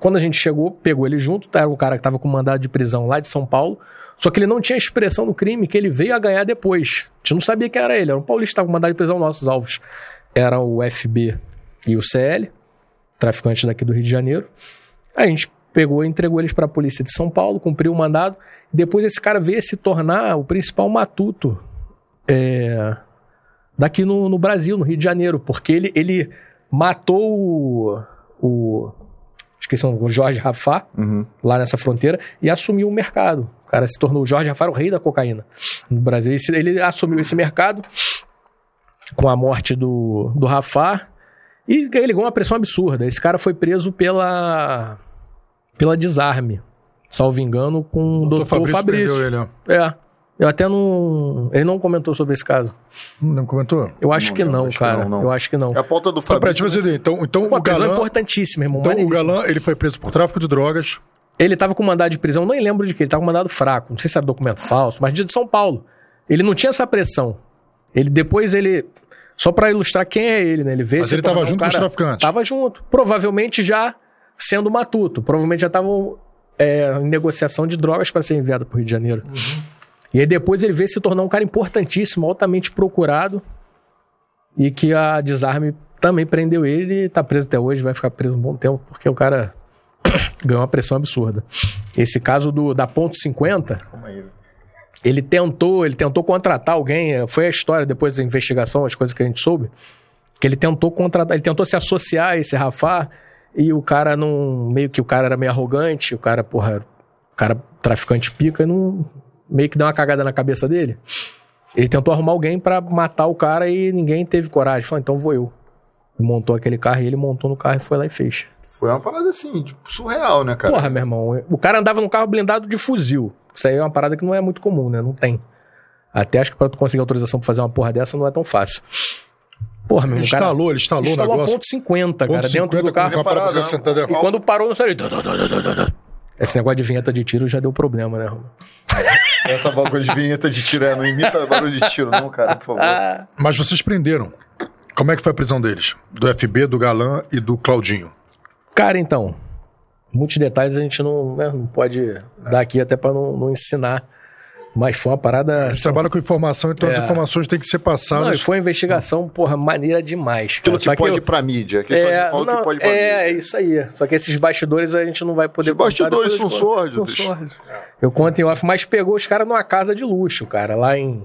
quando a gente chegou, pegou ele junto, tá? era o cara que estava com mandado de prisão lá de São Paulo, só que ele não tinha expressão no crime que ele veio a ganhar depois. A gente não sabia quem era ele, era um paulista que estava com mandado de prisão, nossos alvos eram o FB e o CL, traficantes daqui do Rio de Janeiro. Aí a gente pegou e entregou eles para a polícia de São Paulo, cumpriu o mandado. Depois esse cara veio se tornar o principal matuto é, daqui no, no Brasil, no Rio de Janeiro, porque ele, ele matou o, o esqueci o Jorge Rafá, Uhum. lá nessa fronteira, e assumiu o mercado. O cara se tornou, o Jorge Rafá o rei da cocaína no Brasil. Esse- Ele assumiu esse mercado com a morte do, do Rafá e ele ganhou uma pressão absurda. Esse cara foi preso pela, pela desarme, salvo engano, com o doutor Fabrício. prendeu ele, ó. É. Eu até não. Ele não comentou sobre esse caso. Não comentou? Eu acho Não que não, acho que cara. não, não. Eu acho que não. É a pauta do Fabrício. fazer ideia. Então, então Uma o prisão Galã, importantíssima, irmão. então, o. Galã, ele foi preso por tráfico de drogas. Ele tava com mandado de prisão, nem lembro de que, ele tava com mandado fraco. Não sei se era documento falso, mas de São Paulo. Ele não tinha essa pressão. Ele depois ele. Só pra ilustrar quem é ele, né? Ele vê Mas ele tava tornar um junto com os cara- traficantes. Tava junto. Provavelmente já sendo matuto. Provavelmente já estavam é, em negociação de drogas para ser enviado para o Rio de Janeiro. E aí depois ele veio se tornar um cara importantíssimo, altamente procurado, e que a Desarme também prendeu ele e tá preso até hoje, vai ficar preso um bom tempo, porque o cara (coughs) ganhou uma pressão absurda. Esse caso do, da ponto 50, Calma aí. ele tentou, ele tentou contratar alguém, eh, foi a história depois da investigação, as coisas que a gente soube, que ele tentou contratar, ele tentou se associar a esse Rafá e o cara não, meio que o cara era meio arrogante, o cara, porra, o cara traficante pica e não meio que deu uma cagada na cabeça dele. Ele tentou arrumar alguém pra matar o cara e ninguém teve coragem. Falou, então vou eu. Montou aquele carro e ele montou no carro e foi lá e fez. Foi uma parada assim, tipo, surreal, né, cara? Porra, meu irmão, o cara andava num carro blindado de fuzil. Isso aí é uma parada que não é muito comum, né? Não tem. Até acho que pra tu conseguir autorização pra fazer uma porra dessa não é tão fácil. Porra, meu Ele irmão, o cara instalou, ele instalou, instalou o a negócio. ponto 50, cara, Ponto dentro 50 do carro. a parada dentro. E quando parou no saiu. Esse negócio de vinheta de tiro já deu problema, né, Romulo? Essa bagulho de vinheta de tiro, é, não imita barulho de tiro, não, cara, por favor. Ah, Mas vocês prenderam. Como é que foi a prisão deles? Do FB, do Galã e do Claudinho. Cara, então, muitos detalhes a gente não, né, não pode dar aqui até pra não, não ensinar. Mas foi uma parada. Eles trabalham com informação, então as É. informações têm que ser Não, passadas. e foi uma investigação, porra, maneira demais. Cara. Aquilo que Só pode eu- ir pra mídia. Que só É, fala não, que pode ir pra é, mídia. é isso aí. Só que esses bastidores a gente não vai poder Os bastidores são eu conto. sórdidos. Eu conto em off, mas pegou os caras numa casa de luxo, cara, lá em,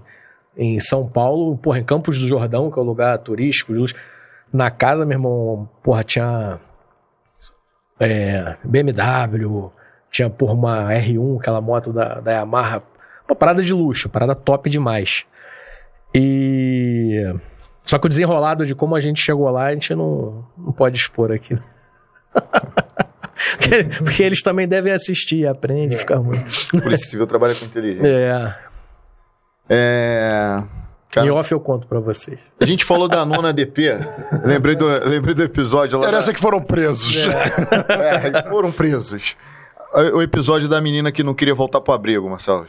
em São Paulo, porra, em Campos do Jordão, que é um lugar turístico de luxo. Na casa, meu irmão, porra, tinha é, BMW, tinha, porra, uma R1, aquela moto da, da Yamaha. Uma parada de luxo, parada top demais. E. Só que o desenrolado de como a gente chegou lá, a gente não, não pode expor aqui. (laughs) porque, porque eles também devem assistir, aprende, fica ruim. (laughs) Polícia Civil trabalha com inteligência. É. É... Cara, Em off eu conto pra vocês. a gente falou da nona DP. lembrei, do, lembrei do episódio lá. da- Interessa que foram presos. É, eles (laughs) foram presos. O episódio da menina que não queria voltar pro abrigo, Marcelo.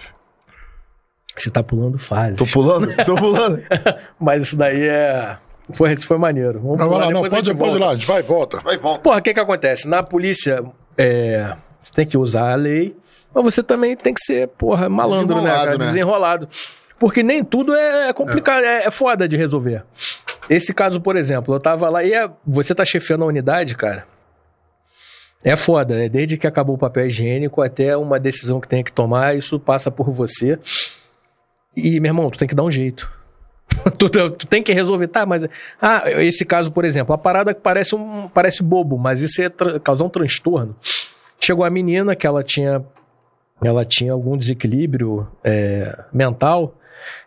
Você tá pulando fases. Tô pulando? Tô pulando. (laughs) Mas isso daí é. Foi, isso foi maneiro. Vamos Não, pular, lá, não, depois a pode, pode ir lá, a gente vai volta. Vai, volta. Porra, o que que acontece? Na polícia, é, você tem que usar a lei, mas você também tem que ser, porra, malandro, né, Desenrolado, cara? né? Desenrolado. Porque nem tudo é complicado, é. é foda de resolver. Esse caso, por exemplo, eu tava lá e é- você tá chefiando a unidade, cara. É foda, é desde que acabou o papel higiênico até uma decisão que tem que tomar, isso passa por você. E, meu irmão, tu tem que dar um jeito. (laughs) tu, tu- tu tem que resolver, tá? Mas. Ah, esse caso, por exemplo, a parada que parece, um, parece bobo, mas isso ia tra- causar um transtorno. Chegou a menina que ela tinha. Ela tinha algum desequilíbrio é, mental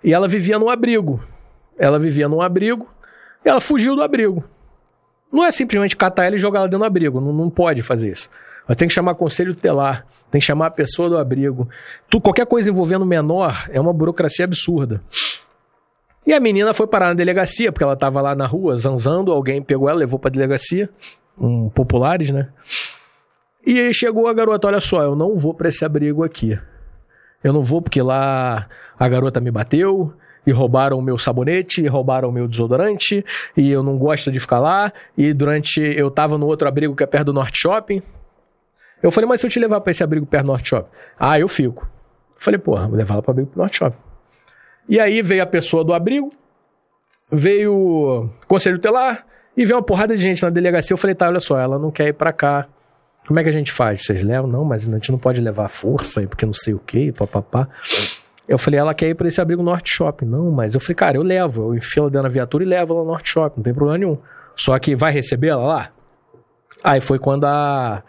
e ela vivia num abrigo. Ela vivia num abrigo e ela fugiu do abrigo. Não é simplesmente catar ela e jogar ela dentro do abrigo. Não, não pode fazer isso. Mas tem que chamar conselho tutelar, tem que chamar a pessoa do abrigo. Tu, qualquer coisa envolvendo menor é uma burocracia absurda. E a menina foi parar na delegacia, porque ela tava lá na rua zanzando, alguém pegou ela, levou pra delegacia, um populares, né? E aí chegou a garota, olha só, eu não vou pra esse abrigo aqui. Eu não vou porque lá a garota me bateu e roubaram o meu sabonete, e roubaram o meu desodorante, e eu não gosto de ficar lá. E durante eu tava no outro abrigo que é perto do Norte Shopping. Eu falei, mas se eu te levar pra esse abrigo perto do Norte Shopping? Ah, eu fico. Eu falei, porra, vou levar ela pro abrigo pro Norte Shopping. E aí veio a pessoa do abrigo, veio o conselho tutelar e veio uma porrada de gente na delegacia. Eu falei, tá, olha só, ela não quer ir pra cá. Como é que a gente faz? Vocês levam? Não, mas a gente não pode levar força porque não sei o quê, papapá. Eu falei, ela quer ir pra esse abrigo Norte Shopping. Não, mas eu falei, cara, eu levo. Eu enfio ela dentro da viatura e levo ela no Norte Shopping, não tem problema nenhum. Só que vai receber ela lá? Aí foi quando a.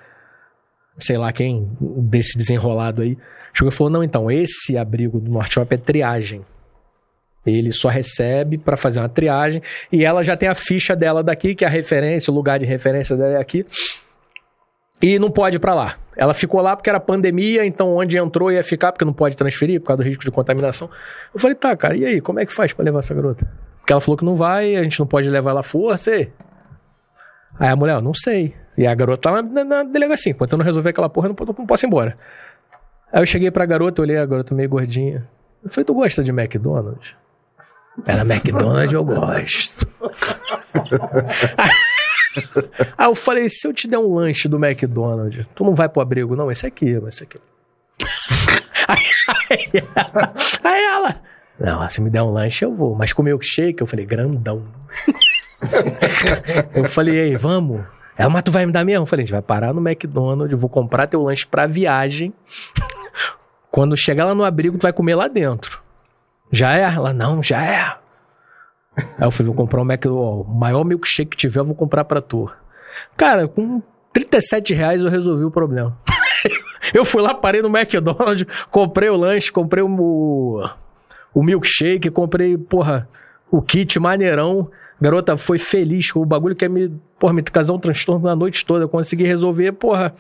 Sei lá quem, desse desenrolado aí, chegou e falou: não, então, esse abrigo do Norte Shopping é triagem. Ele só recebe pra fazer uma triagem e ela já tem a ficha dela daqui, que é a referência, o lugar de referência dela é aqui. E não pode ir pra lá. Ela ficou lá porque era pandemia, então onde entrou ia ficar, porque não pode transferir por causa do risco de contaminação. Eu falei, tá, cara, e aí, como é que faz pra levar essa garota? Porque ela falou que não vai, a gente não pode levar ela à força. E... Aí a mulher, eu não sei. E a garota tá na, na delegacia. Enquanto eu não resolver aquela porra, eu não, não posso ir embora. Aí eu cheguei pra garota, olhei a garota meio gordinha. Eu falei, tu gosta de McDonald's? Ela, McDonald's eu gosto. (laughs) Aí eu falei, se eu te der um lanche do McDonald's, tu não vai pro abrigo, não? Esse aqui, esse aqui. (laughs) aí, aí, ela, aí ela, não, se me der um lanche eu vou. Mas com o milkshake, eu falei, grandão. (laughs) eu falei, ei, vamos. Ela, mas tu vai me dar mesmo? Eu falei, a gente vai parar no McDonald's, eu vou comprar teu lanche pra viagem. Quando chegar lá no abrigo, tu vai comer lá dentro. Já é? Ela, não, já é. Aí eu falei, vou comprar um McDonald's, o maior milkshake que tiver, eu vou comprar pra tu. Cara, com 37 reais eu resolvi o problema. (laughs) eu fui lá, parei no McDonald's, comprei o lanche, comprei o, o milkshake, comprei, porra, o kit maneirão. Garota foi feliz com o bagulho que ia me, porra, me causar um transtorno na noite toda. Eu consegui resolver, porra,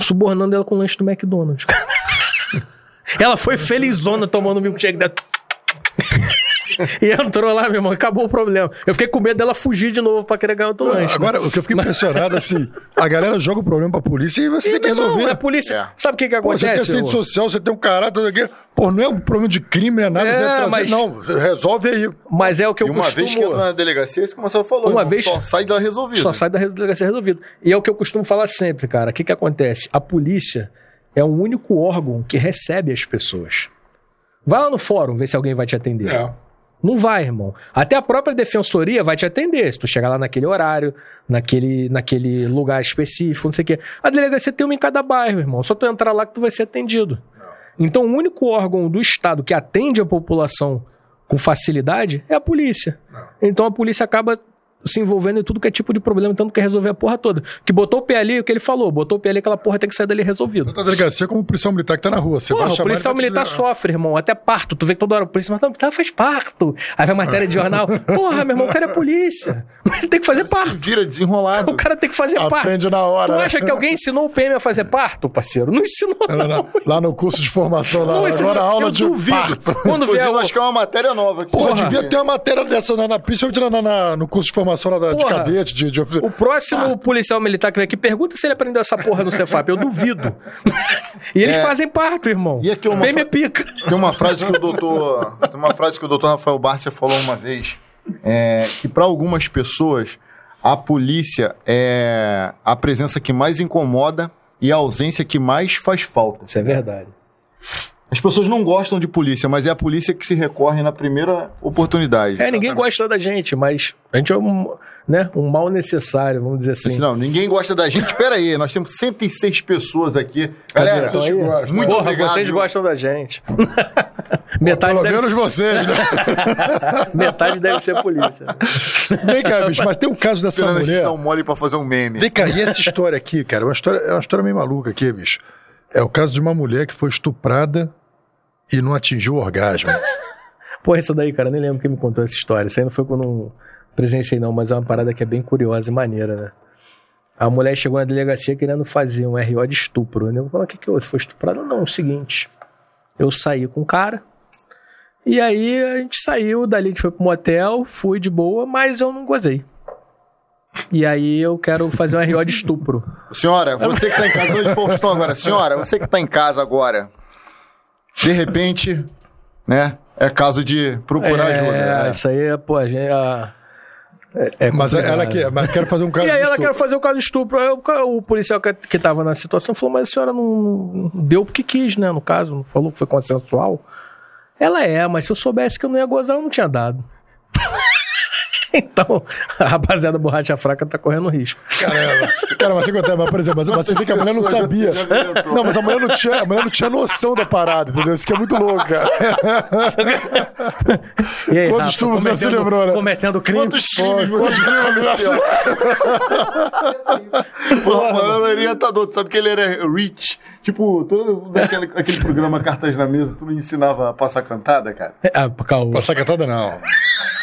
subornando ela com o lanche do McDonald's. (laughs) ela foi felizona tomando milkshake dela. e entrou lá, meu irmão, acabou o problema. Eu fiquei com medo dela fugir de novo pra querer ganhar outro lanche. Agora, né? o que eu fiquei impressionado, assim, a galera joga o problema pra polícia e você E, tem que irmão, resolver. a polícia. É. Sabe o que que Pô, você tem acontece? assistente social, você tem um caráter, tudo aqui. Pô, não é um problema de crime, não é nada. É, trazer- mas- Não, resolve aí. Mas é o que eu E uma costumo... vez que entra na delegacia, isso que o Marcelo falou. Uma irmão, vez- Só sai da resolvida. Só sai da delegacia resolvido. E é o que eu costumo falar sempre, cara. O que, que acontece? A polícia é o único órgão que recebe as pessoas. Vai lá no fórum ver se alguém vai te atender. É. Não vai, irmão. Até a própria defensoria vai te atender. Se tu chegar lá naquele horário, naquele, naquele lugar específico, não sei o quê. A delegacia tem uma em cada bairro, irmão. Só tu entrar lá que tu vai ser atendido. Então, o único órgão do Estado que atende a população com facilidade é a polícia. Então, a polícia acaba se envolvendo em tudo que é tipo de problema, tanto que resolver a porra toda. Que botou o pé ali, o que ele falou, botou o pé ali, aquela porra tem que sair dali resolvido. Tanto a delegacia como o policial militar que tá na rua. Você Porra, vai o policial militar dizer, sofre, irmão. Até parto. Tu vê que toda hora o policial militar tá, faz parto. Aí vai matéria de jornal. (laughs) Porra, meu irmão, o cara é polícia. (laughs) Ele tem que fazer parto. Vira desenrolado. (laughs) O cara tem que fazer parto. Aprende na hora, Tu né? acha que alguém ensinou o PM a fazer parto, parceiro? Não ensinou, Lá, lá- não. lá no curso de formação, lá, Não agora a aula de duvido. parto. Quando vier o... acho que é uma matéria nova. aqui. Porra, Porra. devia ter uma matéria dessa, na, na- principalmente na- na- no curso de formação lá da, de Porra. cadete, de, de O próximo policial militar que vem aqui pergunta se ele aprendeu essa porra no Cefap. Eu duvido. e eles É. fazem parto, irmão. E aqui uma é fa- pica. Tem uma frase que o doutor. Tem uma frase que o doutor Rafael Barcia falou uma vez. é, que para algumas pessoas, a polícia é a presença que mais incomoda e a ausência que mais faz falta. Isso é verdade. As pessoas não gostam de polícia, mas é a polícia que se recorre na primeira oportunidade. É, ninguém gosta da gente, mas a gente é um, né, um mal necessário, vamos dizer assim. Não, ninguém gosta da gente. Espera aí, nós temos 106 pessoas aqui. Galera, Então aí, muito Porra, obrigado. vocês viu? gostam da gente. (laughs) metade, Pelo deve menos ser, vocês, né? (laughs) metade deve ser polícia. Vem cá, bicho, mas tem um caso dessa Esperando a gente mulher. dar um mole pra fazer um meme. Vem cá, e essa história aqui, cara? É uma história, é uma história meio maluca aqui, bicho. É o caso de uma mulher que foi estuprada e não atingiu o orgasmo. (laughs) Pô, essa daí, cara, nem lembro quem me contou essa história. Isso aí não foi quando eu presenciei, não, mas é uma parada que é bem curiosa e maneira, né? A mulher chegou na delegacia querendo fazer um RO de estupro. Né? Eu falei, o que que houve? Você foi estuprada? Não, é o seguinte. Eu saí com o cara. E aí a gente saiu dali, a gente foi pro motel, fui de boa, mas eu não gozei. E aí eu quero fazer um RO de estupro. Senhora, você que tá em casa, agora. Senhora, você que tá em casa agora, de repente, né, é caso de procurar é, ajuda. né? isso aí, é, pô, a gente... a- É, é mas ela quer, mas (laughs) quer fazer um caso E aí ela quer fazer o caso de estupro. Aí o, o policial que, que tava na situação falou, mas a senhora não, não deu porque quis, né? No caso, não falou que foi consensual. Ela é, mas se eu soubesse que eu não ia gozar, eu não tinha dado. (laughs) (laughs) então, a rapaziada borracha fraca tá correndo risco. Caramba. Cara, mas, você conta, mas, por exemplo, mas você vê que a mulher não sabia. Não, mas a mulher não tinha, a mulher não tinha noção da parada, entendeu? Isso que é muito louco, cara. E aí, Quantos Rafa, você se cometendo- lembrou, né? Cometendo crime. Quantos Pô, crimes quantos você crimes você- O Rafael era orientador, tu sabe que ele era rich. Tipo, todo daquele, aquele programa Cartas na Mesa, tu não ensinava a passar cantada, cara? Ah, calma. Passar cantada, não.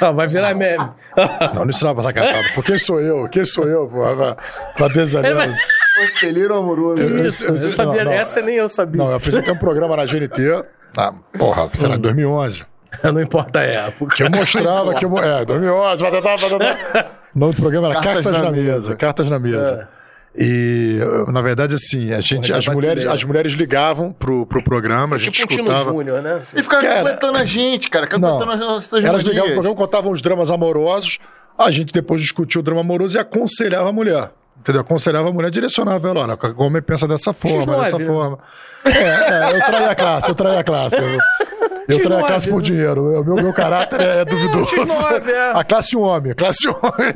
Ah, vai virar meme. (laughs) Não, não ensinava a passar cantada. Por quem sou eu? Quem sou eu, pô? Pra, pra desanimar. Conselheiro amoroso. Eu- Isso, eu eu, disse- sabia. não, não. essa nem eu sabia. Não, eu apresentei um programa na GNT. Ah, porra, sei lá, 2011. (laughs) Não importa a época. Que eu mostrava que eu. É, 2011, batatá, batatá. O nome do programa era Cartas, na, mesa. Cartas na mesa. E, na verdade, assim, a gente, Porra, as, mulheres, as mulheres ligavam pro, pro programa, a gente Tipo um Tino escutava. Júnior, né? E ficava Cara, cantando a gente, cara. Não, Cantando as nossas elas ligavam pro programa, contavam os dramas amorosos. A gente depois discutiu o drama amoroso e aconselhava a mulher. Entendeu? Aconselhava a mulher, direcionava ela. Olha, o homem pensa dessa forma, X9, dessa né? forma. É, é, eu traí a classe, eu traí a classe. Eu, (laughs) eu traí a X9, classe por dinheiro. O meu, meu caráter é (laughs) duvidoso. X9, é. A classe homem, a classe homem.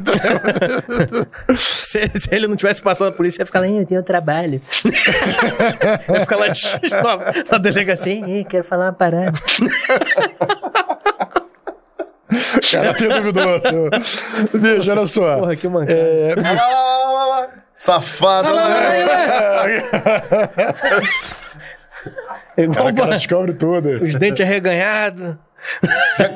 (laughs) Se, se ele não tivesse passado a polícia, ia ficar lá, "Ih, eu tenho trabalho. (laughs) ia ficar lá de X9 na delegacia, "Ih, quero falar uma parada. Caráter duvidoso. Bicho, olha só. Porra, que mancada. É, Safado. Igual cara, o cara descobre tudo. os dentes arreganhados.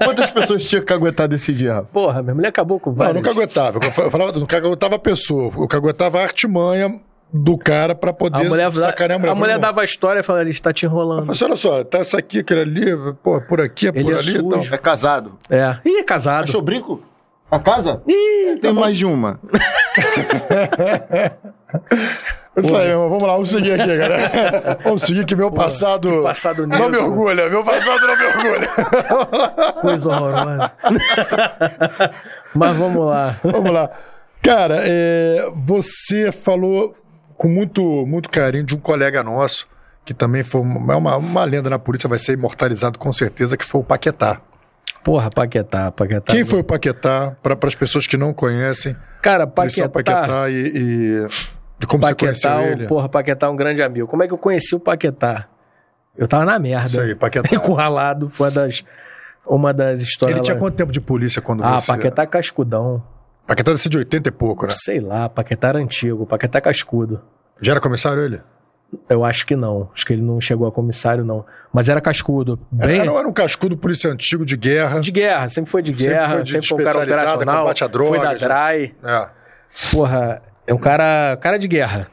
Quantas pessoas tinha que aguentar desse dia? Rafa? Porra, minha mulher acabou com Não, vários. eu nunca aguentava. Eu falava, nunca aguentava a pessoa. Eu aguentava a artimanha do cara pra poder A mulher, sacanear a mulher. a mulher dava a história e falava, ele está te enrolando. Eu falei assim, olha só, tá essa aqui, aquele ali, pô, por aqui, é por Ele é ali e tal. sujo. É casado. É. Ih, é casado. Achou brinco? A casa? Ih, Tem mais de uma. (laughs) Isso aí, irmão. Vamos lá, vamos seguir aqui, galera. (laughs) Vamos seguir que meu passado. passado Não me orgulha, meu passado não me orgulha. (laughs) coisa horrorosa. Mas vamos lá. Vamos lá. Cara, é, você falou com muito, muito carinho de um colega nosso, que também foi uma, é uma, uma lenda na polícia, vai ser imortalizado com certeza, que foi o Paquetá. Porra, Paquetá, Paquetá. Quem foi o Paquetá? Para as pessoas que não conhecem, Cara, Paquetá. Paquetá e, e, e como você Paquetá, conheceu o- ele. porra, Paquetá é um grande amigo. Como é que eu conheci o Paquetá? Eu tava na merda. Isso aí, Paquetá. (laughs) Encurralado, foi uma das, uma das histórias. Ele tinha lá. quanto tempo de polícia quando Ah, você... Paquetá cascudão. Paquetá deve ser de 80 e pouco, né? Sei lá, Paquetá era antigo, Paquetá cascudo. Já era comissário ele? Eu acho que não. Acho que ele não chegou a comissário, não. Mas era cascudo. Bem. Era, era um cascudo polícia antigo de guerra. De guerra, sempre foi de Sempre guerra, foi de sempre foi um cara operacional. combate a Foi da drogas, DRAI. É. Porra, é um cara, cara de guerra.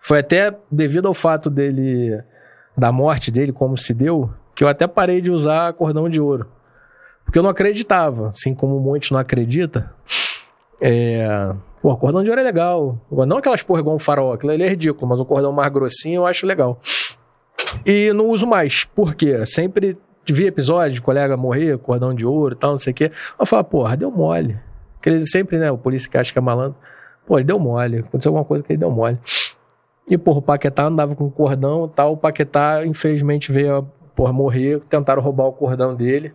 Foi até devido ao fato dele, da morte dele, como se deu, que eu até parei de usar cordão de ouro. Porque eu não acreditava, assim como muitos não acreditam. É... Pô, cordão de ouro é legal. Não aquelas porra igual um farol, aquilo ali é ridículo, mas o cordão mais grossinho eu acho legal. E não uso mais. Por quê? Sempre vi episódio de colega morrer, cordão de ouro e tal, não sei o quê. Eu falo, porra, deu mole. Porque eles sempre, né, o polícia que acha que é malandro. Pô, ele deu mole. Aconteceu alguma coisa que ele deu mole. E, porra, o Paquetá andava com cordão e tal. O Paquetá, infelizmente, veio porra, morrer. Tentaram roubar o cordão dele.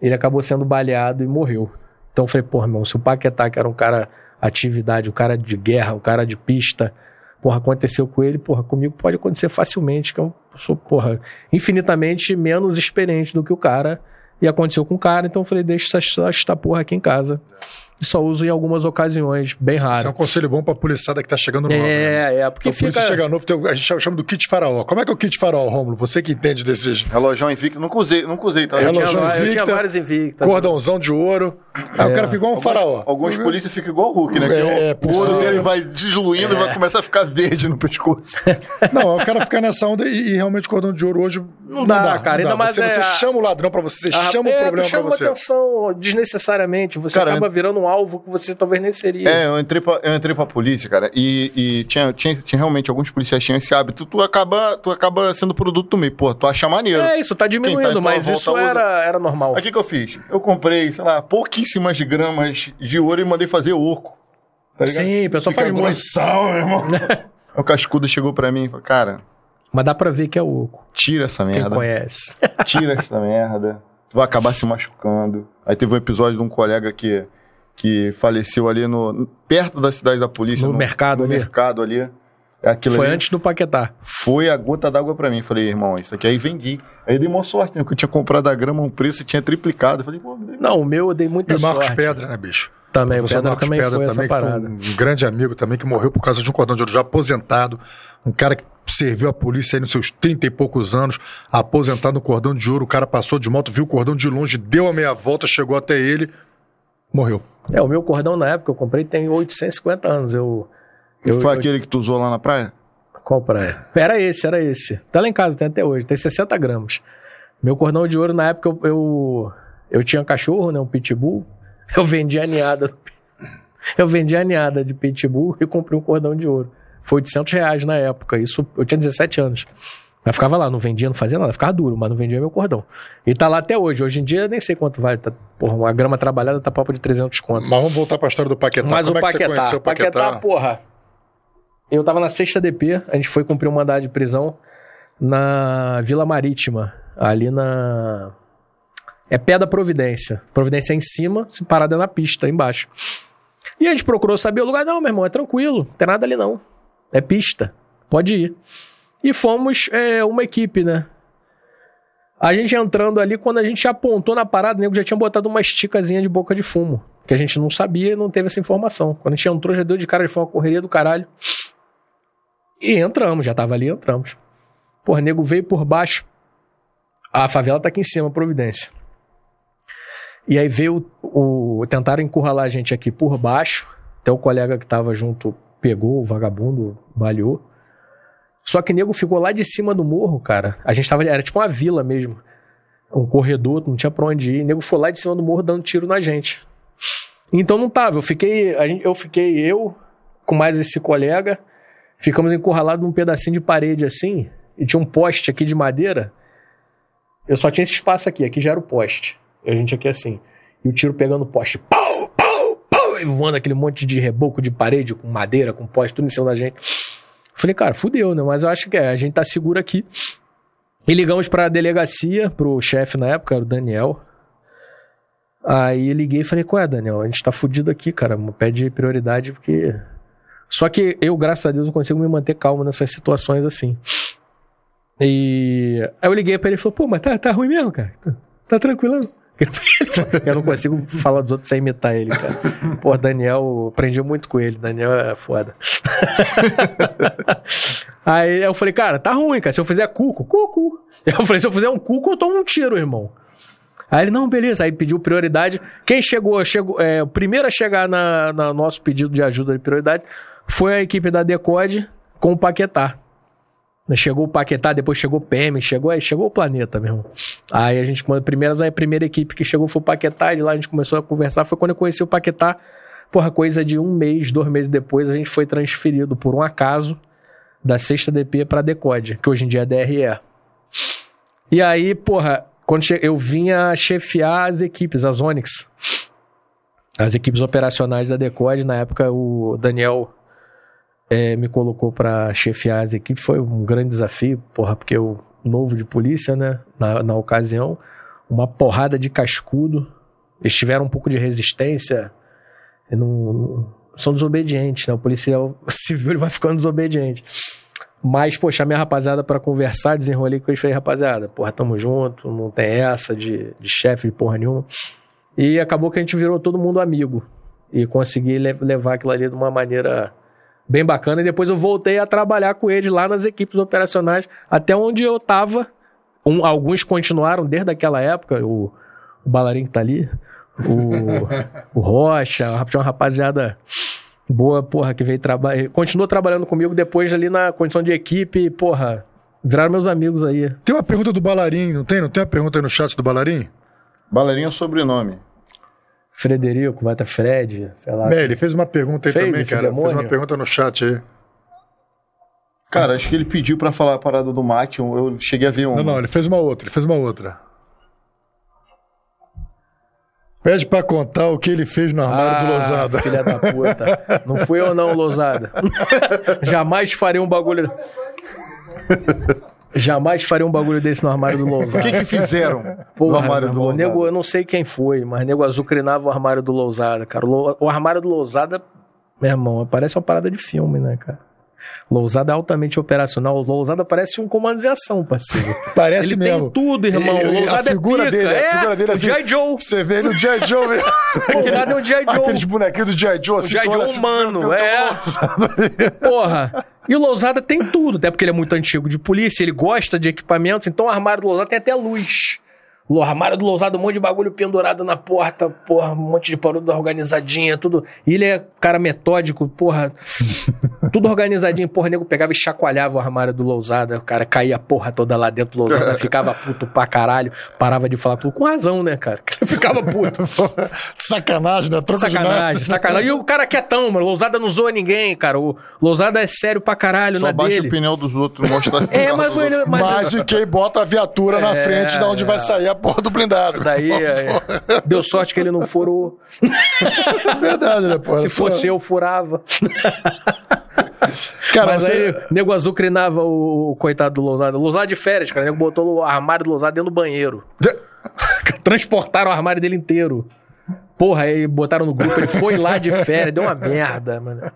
Ele acabou sendo baleado e morreu. Então eu falei, porra, meu, se o Paquetá, que era um cara atividade, um cara de guerra, um cara de pista, porra, aconteceu com ele, porra, comigo pode acontecer facilmente, que eu sou, porra, infinitamente menos experiente do que o cara. E aconteceu com o cara, então eu falei, deixa essa, esta porra aqui em casa. E só uso em algumas ocasiões, bem Isso é um conselho bom pra policiada que tá chegando nova. né? É, é, porque Porque a polícia fica... chega novo, a gente chama do kit faraó. Como é que é o kit faraó, Rômulo? Você que entende desses Relógio invicto. Nunca usei, nunca usei, tá? Relógio Eu tinha, eu tinha vários invictos. cordãozão de ouro. Aí o cara fica igual um faraó. Alguns polícias ficam igual o Hulk, né? É, o- por o ouro dele vai diluindo e vai começar a ficar verde no pescoço. (laughs) Não, o cara fica nessa onda e, e realmente o cordão de ouro hoje Não dá, cara, ainda mais Você, é você chama o ladrão pra você, você Ah, chama é, o problema pra chama você. atenção desnecessariamente. Você acaba virando um alvo que você talvez nem seria. É, eu entrei pra, eu entrei pra polícia, cara, e, e tinha, tinha, tinha realmente alguns policiais tinham esse hábito. Tu acaba, tu acaba sendo produto do meio. Pô, tu acha maneiro. É, isso tá Quem tá diminuindo, tua mas isso era, era normal. Aí o que, que eu fiz? Eu comprei, sei lá, pouquíssimas gramas de ouro e mandei fazer oco. Tá? Sim, o pessoal Fica faz muito. grossão, meu irmão. (laughs) O cascudo chegou pra mim e falou, cara, Mas dá pra ver que é oco. tira essa Quem merda. conhece. tira essa merda. Tu vai acabar se machucando. Aí teve um episódio de um colega que, que faleceu ali no perto da cidade da polícia. No mercado no ali. mercado ali. É aquilo Foi ali. antes do Paquetá. Foi a gota d'água pra mim. Falei, irmão, isso aqui aí vendi. Aí dei uma sorte, né? Que eu tinha comprado a grama, um preço tinha triplicado. Eu falei, pô, dei- Não, o meu eu dei muita E o Marcos sorte. Pedra, né, bicho? Também, o Pedra Marcos também Pedra foi também, essa que foi parada. um grande amigo também, que morreu por causa de um cordão de ouro já aposentado. Um cara que serviu a polícia aí nos seus 30 e poucos anos, aposentado no cordão de ouro. O cara passou de moto, viu o cordão de longe, deu a meia volta, chegou até ele, morreu. É, o meu cordão na época que eu comprei tem 850 anos. Eu. eu Foi eu- aquele que tu usou lá na praia? Qual praia? Era esse, era esse. Tá lá em casa, tem até hoje, tem 60 gramas. Meu cordão de ouro, na época, eu, eu, eu tinha um cachorro, né? Um pitbull. (laughs) Eu vendi a ninhada. Eu vendi a ninhada de pitbull e comprei um cordão de ouro. Foi 800 reais na época. Isso, eu tinha 17 anos. Mas ficava lá, não vendia, não fazia nada, ficava duro, mas não vendia meu cordão. E tá lá até hoje. Hoje em dia, nem sei quanto vale, tá Porra, a grama trabalhada tá papo de 300 conto. Mas vamos voltar pra história do Paquetá. Mas Como o é que você Paquetá, conheceu o Paquetá? Paquetá, porra. Eu tava na sexta DP, a gente foi cumprir um mandado de prisão na Vila Marítima, ali na. É pé da Providência. Providência é em cima, se parada é na pista, embaixo. E a gente procurou saber o lugar. Não, meu irmão, é tranquilo, não tem nada ali não. É pista, pode ir. E fomos é, uma equipe, né? A gente entrando ali, quando a gente apontou na parada, o nego já tinha botado uma esticazinha de boca de fumo. Que a gente não sabia e não teve essa informação. Quando a gente entrou, já deu de cara, foi uma correria do caralho. E entramos, já tava ali, entramos. Porra, nego veio por baixo. A favela tá aqui em cima, Providência. E aí veio o. Tentaram encurralar a gente aqui por baixo. Até o colega que tava junto pegou o vagabundo, baleou. Só que nego ficou lá de cima do morro, cara. A gente tava. Era tipo uma vila mesmo. Um corredor, não tinha pra onde ir. Nego foi lá de cima do morro dando tiro na gente. Então não tava. Eu fiquei. gente- Eu fiquei, eu, com mais esse colega, ficamos encurralados num pedacinho de parede assim. E tinha um poste aqui de madeira. Eu só tinha esse espaço aqui, aqui já era o poste. E a gente aqui assim. E o tiro pegando o poste. Pau, pau, pau. E voando aquele monte de reboco de parede com madeira, com poste, tudo em cima da gente. Falei, cara, fudeu, né? Mas eu acho que é, a gente tá seguro aqui. E ligamos pra delegacia, pro chefe na época, era o Daniel. Aí liguei e falei, qual é, Daniel? A gente tá fudido aqui, cara. Pede prioridade, porque. Só que eu, graças a Deus, eu consigo me manter calmo nessas situações assim. E aí eu liguei pra ele e falou, pô, mas tá, tá ruim mesmo, cara. Tá, tá tranquilão. (laughs) Eu não consigo falar dos outros sem imitar ele, cara. Pô, Daniel, aprendi muito com ele. Daniel é foda. (laughs) Aí eu falei, cara, tá ruim, cara. Se eu fizer cuco, cuco. Eu falei, se eu fizer um cuco, eu tomo um tiro, irmão. Aí ele, não, beleza. Aí pediu prioridade. Quem chegou, chegou é, o primeiro a chegar na, nosso pedido de ajuda de prioridade foi a equipe da Decode com o Paquetá. Chegou o Paquetá, depois chegou o PM, chegou chegou o planeta mesmo. Aí a gente, quando primeiras, a primeira equipe que chegou foi o Paquetá, e lá a gente começou a conversar. Foi quando eu conheci o Paquetá. Porra, coisa de um mês, dois meses depois, a gente foi transferido por um acaso da sexta DP pra Decode, que hoje em dia é DRE. E aí, porra, quando eu vinha chefiar as equipes, as Onyx, as equipes operacionais da Decode, na época o Daniel eh, me colocou pra chefiar as equipes, foi um grande desafio, porra, porque eu, novo de polícia, né, na, na ocasião, uma porrada de cascudo, eles tiveram um pouco de resistência, não, são desobedientes, né, o policial (laughs) civil vai ficando desobediente. Mas, pô, chamei a rapaziada pra conversar, desenrolei com eles, falei, rapaziada, porra, tamo junto, não tem essa de, de chefe, de porra nenhuma. E acabou que a gente virou todo mundo amigo. E consegui le- levar aquilo ali de uma maneira bem bacana. E depois eu voltei a trabalhar com eles lá nas equipes operacionais, até onde eu tava. Um- alguns continuaram desde aquela época, o, o Balarim que tá ali, o, (laughs) o Rocha, tinha uma rapaziada boa, porra, que veio trabalhar. Continuou trabalhando comigo depois ali na condição de equipe, porra. Viraram meus amigos aí. Tem uma pergunta do Balarim, não tem? Não tem uma pergunta aí no chat do Balarim? Balerinha é o sobrenome. Frederico, vai estar Fred, sei lá. É, ele fez uma pergunta aí Fez também, cara. Fez demônio? uma pergunta no chat aí. Cara, acho que ele pediu pra falar a parada do mate. Eu cheguei a ver um. Não, não, ele fez uma outra, ele fez uma outra. Pede pra contar o que ele fez no armário do Lousada. Ah, Filha da puta. (laughs) Não fui eu não, Lousada. (laughs) Jamais farei um bagulho. Jamais farei um bagulho desse no armário do O Lousada. que que fizeram Porra, no armário do Lousada? nego, eu não sei quem foi, mas nego azucrinava o armário do Lousada, cara. O, o armário do Lousada, meu irmão, parece uma parada de filme, né, cara? Lousada é altamente operacional. O Lousada parece um comando de ação, parceiro. (laughs) Parece Ele mesmo. tem tudo, irmão. E- O a Lousada figura é pica. dele, a é, figura dele o assim. G.I. Joe. Você vê no G.I. Joe mesmo. (laughs) Lousada é um G.I. Joe. Aqueles bonequinhos do G.I. Joe, O assim, G.I. Joe assim, humano, o é. Porra. E o Lousada tem tudo, até porque ele é muito antigo de polícia, ele gosta de equipamentos, então o armário do Lousada tem até luz. O armário do Lousada, um monte de bagulho pendurado na porta, porra, um monte de parada organizadinha, tudo. E ele é cara metódico, porra. (laughs) tudo organizadinho, porra, nego pegava e chacoalhava o armário do Lousada, o cara caía a porra toda lá dentro do Lousada, (laughs) ficava puto pra caralho, parava de falar tudo com razão, né, cara? (laughs) Ficava puto. Sacanagem, né? Troca de Sacanagem, sacanagem. E o cara quietão, mano. Lousada não zoa ninguém, cara. O Lousada é sério pra caralho Só na baixa dele. o pneu dos outros, mostra É, mas, mas, Mas e quem bota a viatura na frente da onde vai sair a porra do blindado. Daí é, (laughs) deu sorte que ele não furou. É verdade, né, porra? Se fosse eu, furava. (laughs) Cara, Mas você... aí, nego azucrinava o, o coitado do Lousada. Lousada de férias, cara. O nego botou o armário do Lousada dentro do banheiro. (laughs) Transportaram o armário dele inteiro. Porra, aí botaram no grupo, ele foi lá de férias, deu uma merda, mano.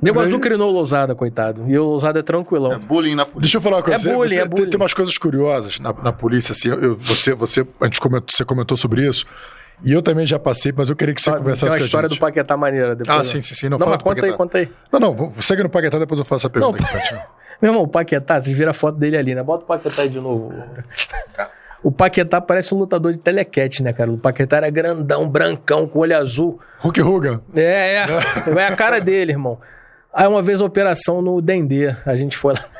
Nego azucrinou o Lousada, coitado. E o Lousada é tranquilão. É bullying na polícia. Deixa eu falar uma coisa. É bullying, você, é tem- bullying. Tem, umas coisas curiosas na, na polícia, assim. eu- você, você, antes comentou, você comentou sobre isso. E eu também já passei, mas eu queria que você Ah, Tem conversasse uma com a história gente. do Paquetá maneira. Depois, Ah, sim, sim, sim. Não, Não, fala mas conta aí, conta aí. Não, não, segue no Paquetá, depois eu faço essa pergunta Não, aqui pra ti. (laughs) Meu irmão, o Paquetá, vocês viram a foto dele ali, né? Bota o Paquetá aí de novo. O Paquetá parece um lutador de telequete, né, cara? O Paquetá era grandão, brancão, com olho azul. Hulk Hogan. É, é. (laughs) É a cara dele, irmão. Aí uma vez operação no Dendê, a gente foi lá. (laughs)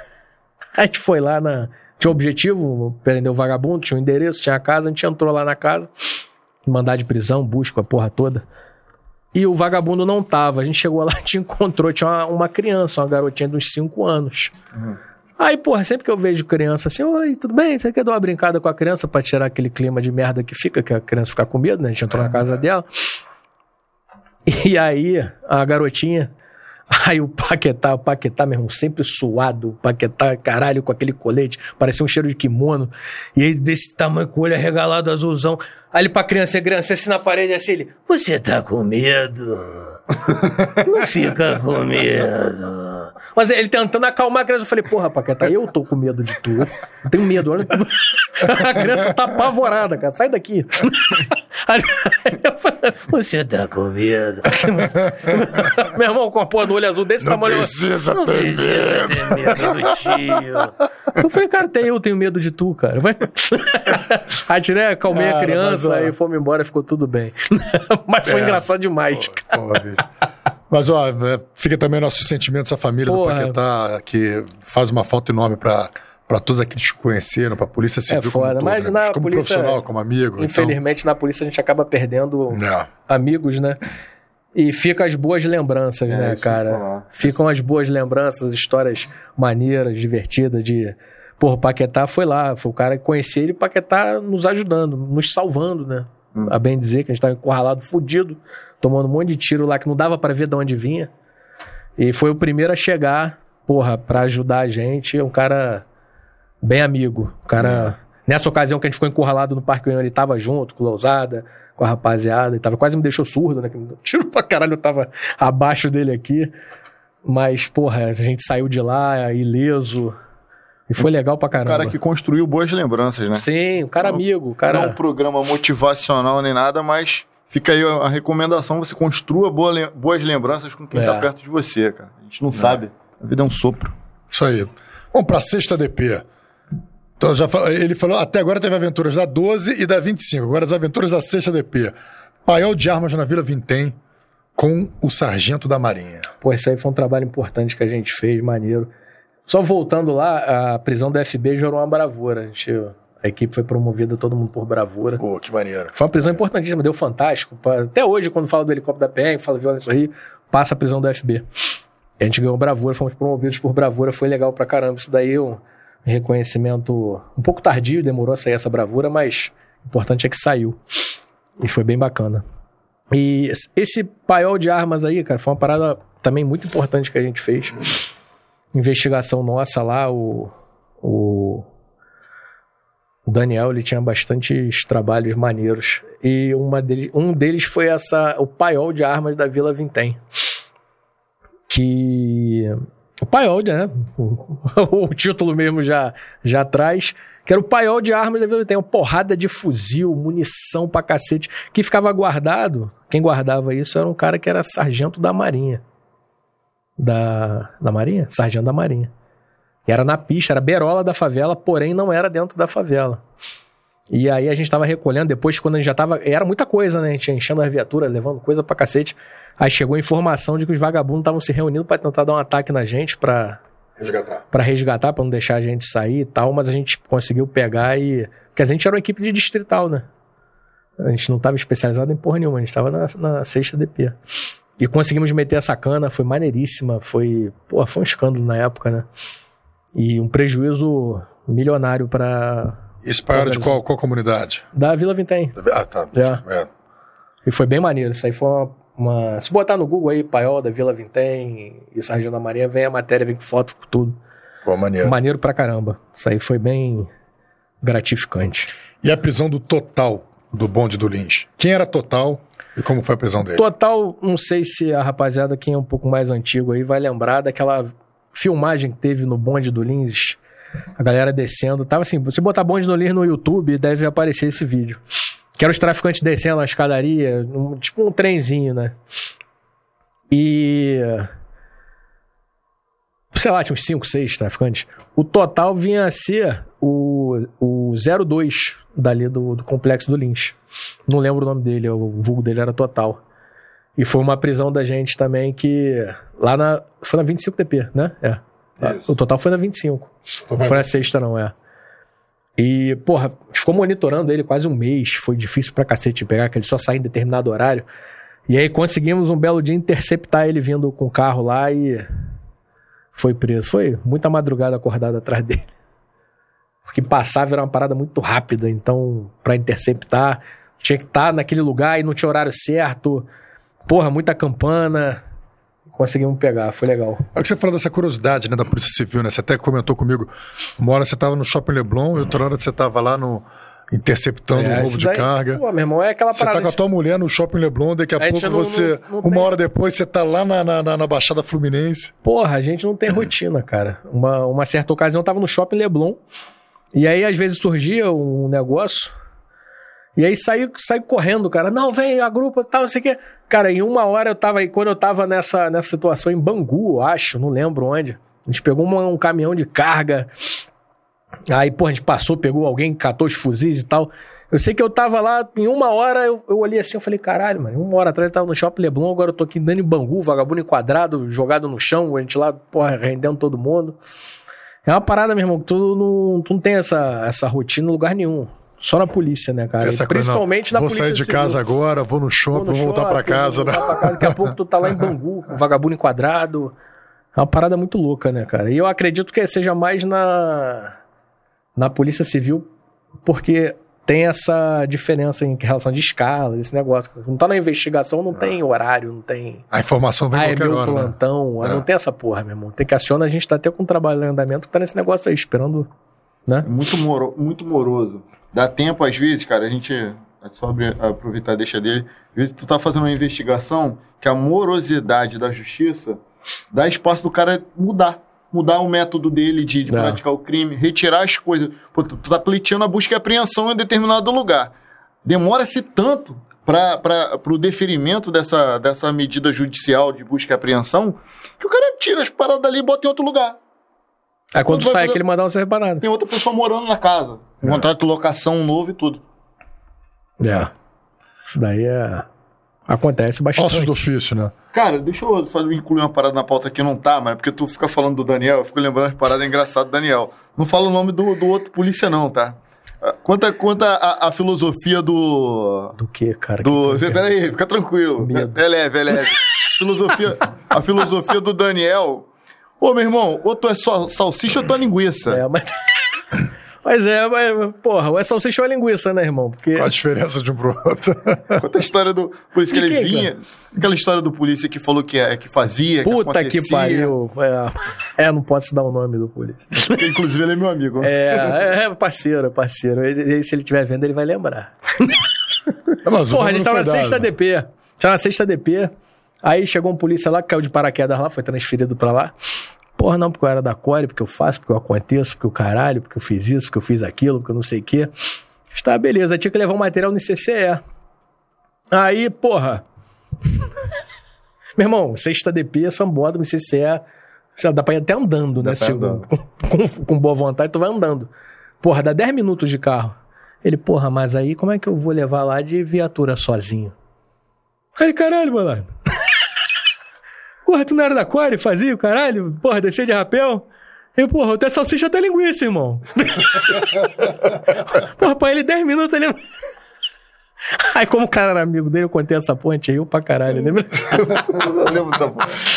A gente foi lá na. Tinha um objetivo, prender o vagabundo, tinha um endereço, tinha a casa, a gente entrou lá na casa, mandar de prisão, busca a porra toda. E o vagabundo não tava. A gente chegou lá, (laughs) te encontrou, tinha uma, uma criança, uma garotinha de uns 5 anos. Aí, porra, sempre que eu vejo criança assim, oi, tudo bem? Você quer dar uma brincada com a criança pra tirar aquele clima de merda que fica, que a criança fica com medo, né? A gente entrou na casa dela. (laughs) E aí, a garotinha. Aí o Paquetá, o Paquetá, meu irmão, sempre suado, o Paquetá, caralho, com aquele colete, parecia um cheiro de kimono. E ele desse tamanho, com o olho arregalado, azulzão. Aí ele pra criança, a criança assim na parede, assim, ele, você tá com medo? Não fica com medo. Mas ele tentando acalmar a criança, eu falei, porra, Paquetá, eu tô com medo de tu. Eu tenho medo, olha. (laughs) A criança tá apavorada, cara, sai daqui. Aí (laughs) eu falei, você tá com medo? (laughs) Meu irmão, com a porra do olho azul desse Não tamanho. precisa não ter precisa medo. ter medo do tio. Eu falei, cara, até eu tenho medo de tu, cara. Vai. Aí tirei, acalmei a Cara, criança, mas, ó. aí fomos embora, ficou tudo bem. Mas foi É. engraçado demais. Porra, bicho. Mas, ó, é, fica também nossos sentimentos, a família Porra. do Paquetá, que faz uma falta enorme pra, pra todos aqueles que te conheceram, pra polícia civil É foda, como, todo, mas né, na como polícia- profissional, como amigo. Infelizmente, na polícia a gente acaba perdendo Então, é. amigos, né? E fica as boas lembranças, né, eu ia cara? Ficam as boas lembranças, as histórias maneiras, divertidas de. Porra, o Paquetá foi lá, foi o cara que conhecia ele, o Paquetá nos ajudando, nos salvando, né? Hum. A bem dizer que a gente tava encurralado, fudido, tomando um monte de tiro lá que não dava pra ver de onde vinha. E foi o primeiro a chegar, porra, pra ajudar a gente. Um cara bem amigo. Um cara. Nessa ocasião que a gente ficou encurralado no Parque União, ele tava junto com o Lousada, com a rapaziada, e tava quase me deixou surdo, né? Tiro pra caralho, eu tava abaixo dele aqui. Mas, porra, a gente saiu de lá ileso. E foi legal pra O caramba. cara que construiu boas lembranças, né? Sim, o cara amigo, o cara. Não é um programa motivacional nem nada, mas fica aí a a recomendação: você construa boa lem- boas lembranças com quem É. tá perto de você, cara. A gente não sabe. A vida é um sopro. Isso aí. Vamos pra sexta DP. Então, já fal- ele falou, até agora teve aventuras da 12 e da 25. Agora as aventuras da sexta DP. Paiol de armas na Vila Vintém com o sargento da Marinha. Pô, isso aí foi um trabalho importante que a gente fez, maneiro. Só voltando lá, a prisão do FB gerou uma bravura. A, gente- a equipe foi promovida, todo mundo por bravura. Pô, que maneiro. Foi uma prisão importantíssima, deu fantástico. Até hoje, quando fala do helicóptero da PM, fala violência Rio, passa a prisão do FB. A gente ganhou bravura, fomos promovidos por bravura, foi legal pra caramba. Isso daí é um reconhecimento um pouco tardio, demorou a sair essa bravura, mas o importante é que saiu. E foi bem bacana. E esse paiol de armas aí, cara, foi uma parada também muito importante que a gente fez. Investigação nossa lá, o, o o Daniel ele tinha bastantes trabalhos maneiros. E uma dele, um deles foi essa o paiol de armas da Vila Vintém. Que. O paiol, né? O, (laughs) o título mesmo já, já traz. Que era o paiol de armas da Vila Vintém. Uma porrada de fuzil, munição pra cacete. Que ficava guardado. Quem guardava isso era um cara que era sargento da Marinha. Da, da Marinha? Sargento da Marinha. Era na pista, era berola da favela, porém não era dentro da favela. E aí a gente tava recolhendo, depois quando a gente já tava. Era muita coisa, né? A gente enchendo as viaturas, levando coisa pra cacete. Aí chegou a informação de que os vagabundos estavam se reunindo pra tentar dar um ataque na gente, pra, Resgatar. pra resgatar, pra não deixar a gente sair e tal, mas a gente conseguiu pegar e. Porque a gente era uma equipe de distrital, né? A gente não tava especializado em porra nenhuma, a gente tava na, na sexta DP. E conseguimos meter essa cana, foi maneiríssima, foi. Pô, foi um escândalo na época, né? E um prejuízo milionário para Isso para de qual, qual comunidade? Da Vila Vintém. Ah, tá. É. É. E foi bem maneiro. Isso aí foi uma. uma- Se botar no Google aí, Paiol da Vila Vintém e Sargento da Marinha, vem a matéria, vem com foto, com tudo. Pô, maneiro. Maneiro pra caramba. Isso aí foi bem gratificante. E a prisão do Total, do bonde do Lins? Quem era Total e como foi a prisão dele? Total, não sei se a rapaziada, quem é um pouco mais antigo aí, vai lembrar daquela filmagem que teve no bonde do Lins. A galera descendo. Tava assim, você botar bonde do Lins no YouTube, deve aparecer esse vídeo. Que eram os traficantes descendo na escadaria, um- tipo um trenzinho, né? E. Sei lá, tinha uns 5, 6 traficantes. O total vinha a ser o, o 02 dali do, do complexo do Lins. Não lembro o nome dele, o vulgo dele era Total. E foi uma prisão da gente também que. Lá na. Foi na 25DP, né? É. Isso. O total foi na 25. Não foi na sexta, não, é. E, porra, ficou monitorando ele quase um mês. Foi difícil pra cacete pegar, que ele só saía em determinado horário. E aí conseguimos um belo dia interceptar ele vindo com o carro lá e. Foi preso. Foi muita madrugada acordado atrás dele. Porque passava era uma parada muito rápida, então, pra interceptar, tinha que estar naquele lugar e não tinha horário certo. Porra, muita campana. Conseguimos pegar, foi legal. É que você falou dessa curiosidade né, da Polícia Civil, né? Você até comentou comigo. Uma hora você estava no Shopping Leblon e outra hora você estava lá no interceptando um roubo de daí- carga. Pô, meu irmão, é aquela Você tá parada. com a tua mulher no Shopping Leblon, daqui a, A pouco não- você, não- não uma tem- hora depois, você tá lá na, na, na- na Baixada Fluminense. Porra, a gente não tem rotina, cara. Uma, uma certa ocasião eu tava no shopping Leblon. E aí, às vezes, surgia um negócio. E aí saiu, saiu correndo, cara. Não, vem, a grupo tal, não sei o quê. Cara, em uma hora eu tava aí, quando eu tava nessa, nessa situação em Bangu, eu acho, não lembro onde. A gente pegou uma- um caminhão de carga. Aí, pô, a gente passou, pegou alguém, catou os fuzis e tal. Eu sei que eu tava lá, em uma hora eu, eu olhei assim, eu falei, caralho, mano, uma hora atrás eu tava no Shopping Leblon, agora eu tô aqui andando em Bangu, vagabundo enquadrado, jogado no chão, a gente lá, porra, rendendo todo mundo. É uma parada, meu irmão, que tu não, tu não tem essa, essa rotina em lugar nenhum. Só na polícia, né, cara? Essa coisa, Principalmente não, na vou polícia sair de civil. casa agora, vou no Vou shopping, no vou voltar pra shopping, casa, né? vou casa. Daqui a pouco tu tá lá em Bangu, com um vagabundo enquadrado. É uma parada muito louca, né, cara? E eu acredito que seja mais na, na Polícia Civil, porque tem essa diferença em relação de escala, esse negócio. Não tá na investigação, não tem horário, não tem. A informação vem Ah, é qualquer meu hora, né? plantão. Ah, É. Não tem essa porra, meu irmão. Tem que acionar, a gente tá até com um trabalho em andamento que tá nesse negócio aí, esperando. Né? Muito, moro, muito moroso. Dá tempo, às vezes, cara, a gente. é Só aproveitar deixa dele. Às vezes tu tá fazendo uma investigação que a morosidade da justiça dá espaço do cara mudar. Mudar o método dele de, de É. praticar o crime, retirar as coisas. Pô, tu, tu tá pleiteando a busca e apreensão em determinado lugar. Demora-se tanto para o deferimento dessa, dessa medida judicial de busca e apreensão que o cara tira as paradas dali e bota em outro lugar. Aí quando sai fazer- aquele mandar não serve pra nada. Tem outra pessoa morando na casa. Um contrato de locação novo e tudo. É. Isso daí é. Acontece bastante. Ossos do ofício, né? Cara, deixa eu fazer, incluir uma parada na pauta que não tá, mas é porque tu fica falando do Daniel, eu fico lembrando as paradas engraçadas do Daniel. Não fala o nome do, do outro polícia, não, tá? Ah, Conta, conta a, a filosofia do. Do que, cara? do Que- peraí, fica tranquilo. Medo. É leve, é leve. (laughs) filosofia, a filosofia do Daniel. Ô, meu irmão, ou tu é só salsicha ou tu é linguiça. É, mas. (laughs) Mas é, mas, porra, ou é salsicha ou é linguiça, né, irmão? Porque. Qual a diferença de um pro outro? (laughs) Conta a história do. Por isso que ele vinha. Aquela história do polícia que falou que, é, que fazia. Puta que, acontecia. pariu. É, é, não posso dar o nome do polícia. Que, Inclusive, ele é meu amigo. É, é parceiro, é parceiro. Ele- Se ele estiver vendo, ele vai lembrar. (laughs) Mas o Porra, a gente tava na sexta DP. Tava na sexta DP. Aí chegou um polícia lá, que caiu de paraquedas lá, foi transferido pra lá. Porra, não, porque eu era da Core, porque eu faço, porque eu aconteço, porque o caralho, porque eu fiz isso, porque eu fiz aquilo, porque eu não sei o quê. Está beleza, tinha que levar o material no CCE. Aí, porra. Meu irmão, sexta DP, sambódromo, CCE. Sei lá, dá pra ir até andando, né? Se- andando. Com, com- com boa vontade, tu vai andando. Porra, dá 10 minutos de carro. Ele, porra, mas aí como é que eu vou levar lá de viatura sozinho? Aí ele, caralho, malandro. Porra, tu não era da Core, fazia o caralho? Porra, descia de rapel? Eu, porra, até salsicha até linguiça, irmão. (laughs) porra, pra ele 10 minutos ali. (laughs) Aí, como o cara era amigo dele, eu contei essa ponte aí, eu pra caralho, lembra? (laughs) Eu lembro dessa.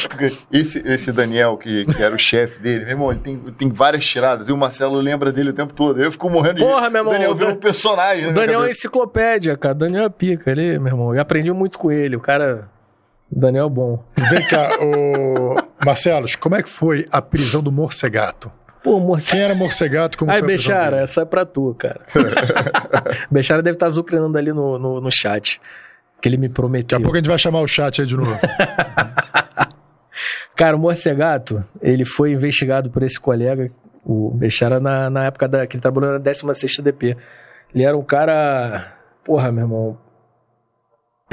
Porque Esse, esse Daniel, que, que era o chefe dele, meu irmão, ele tem, tem várias tiradas. E o Marcelo lembra dele o tempo todo. Eu fico morrendo de Porra, meu irmão, O Daniel o virou um personagem. O na Daniel é enciclopédia, cara. Daniel é pica ali, meu irmão. Eu aprendi muito com ele. O cara. O Daniel bom. Vem cá, ô... Marcelos, como é que foi a prisão do Morcegato? Pô, moça. Quem era Morcegato? Como Aí, Bechara, essa é pra tu, cara. (laughs) Bechara deve estar zucrinando ali no, no, no chat. Que ele me Daqui prometeu. a pouco a gente vai chamar o chat aí de novo. (laughs) Cara, o Morcegato, ele foi investigado por esse colega, o Bechara, na, na época da, que ele trabalhou na 16 DP. Ele era um cara. Porra, meu irmão.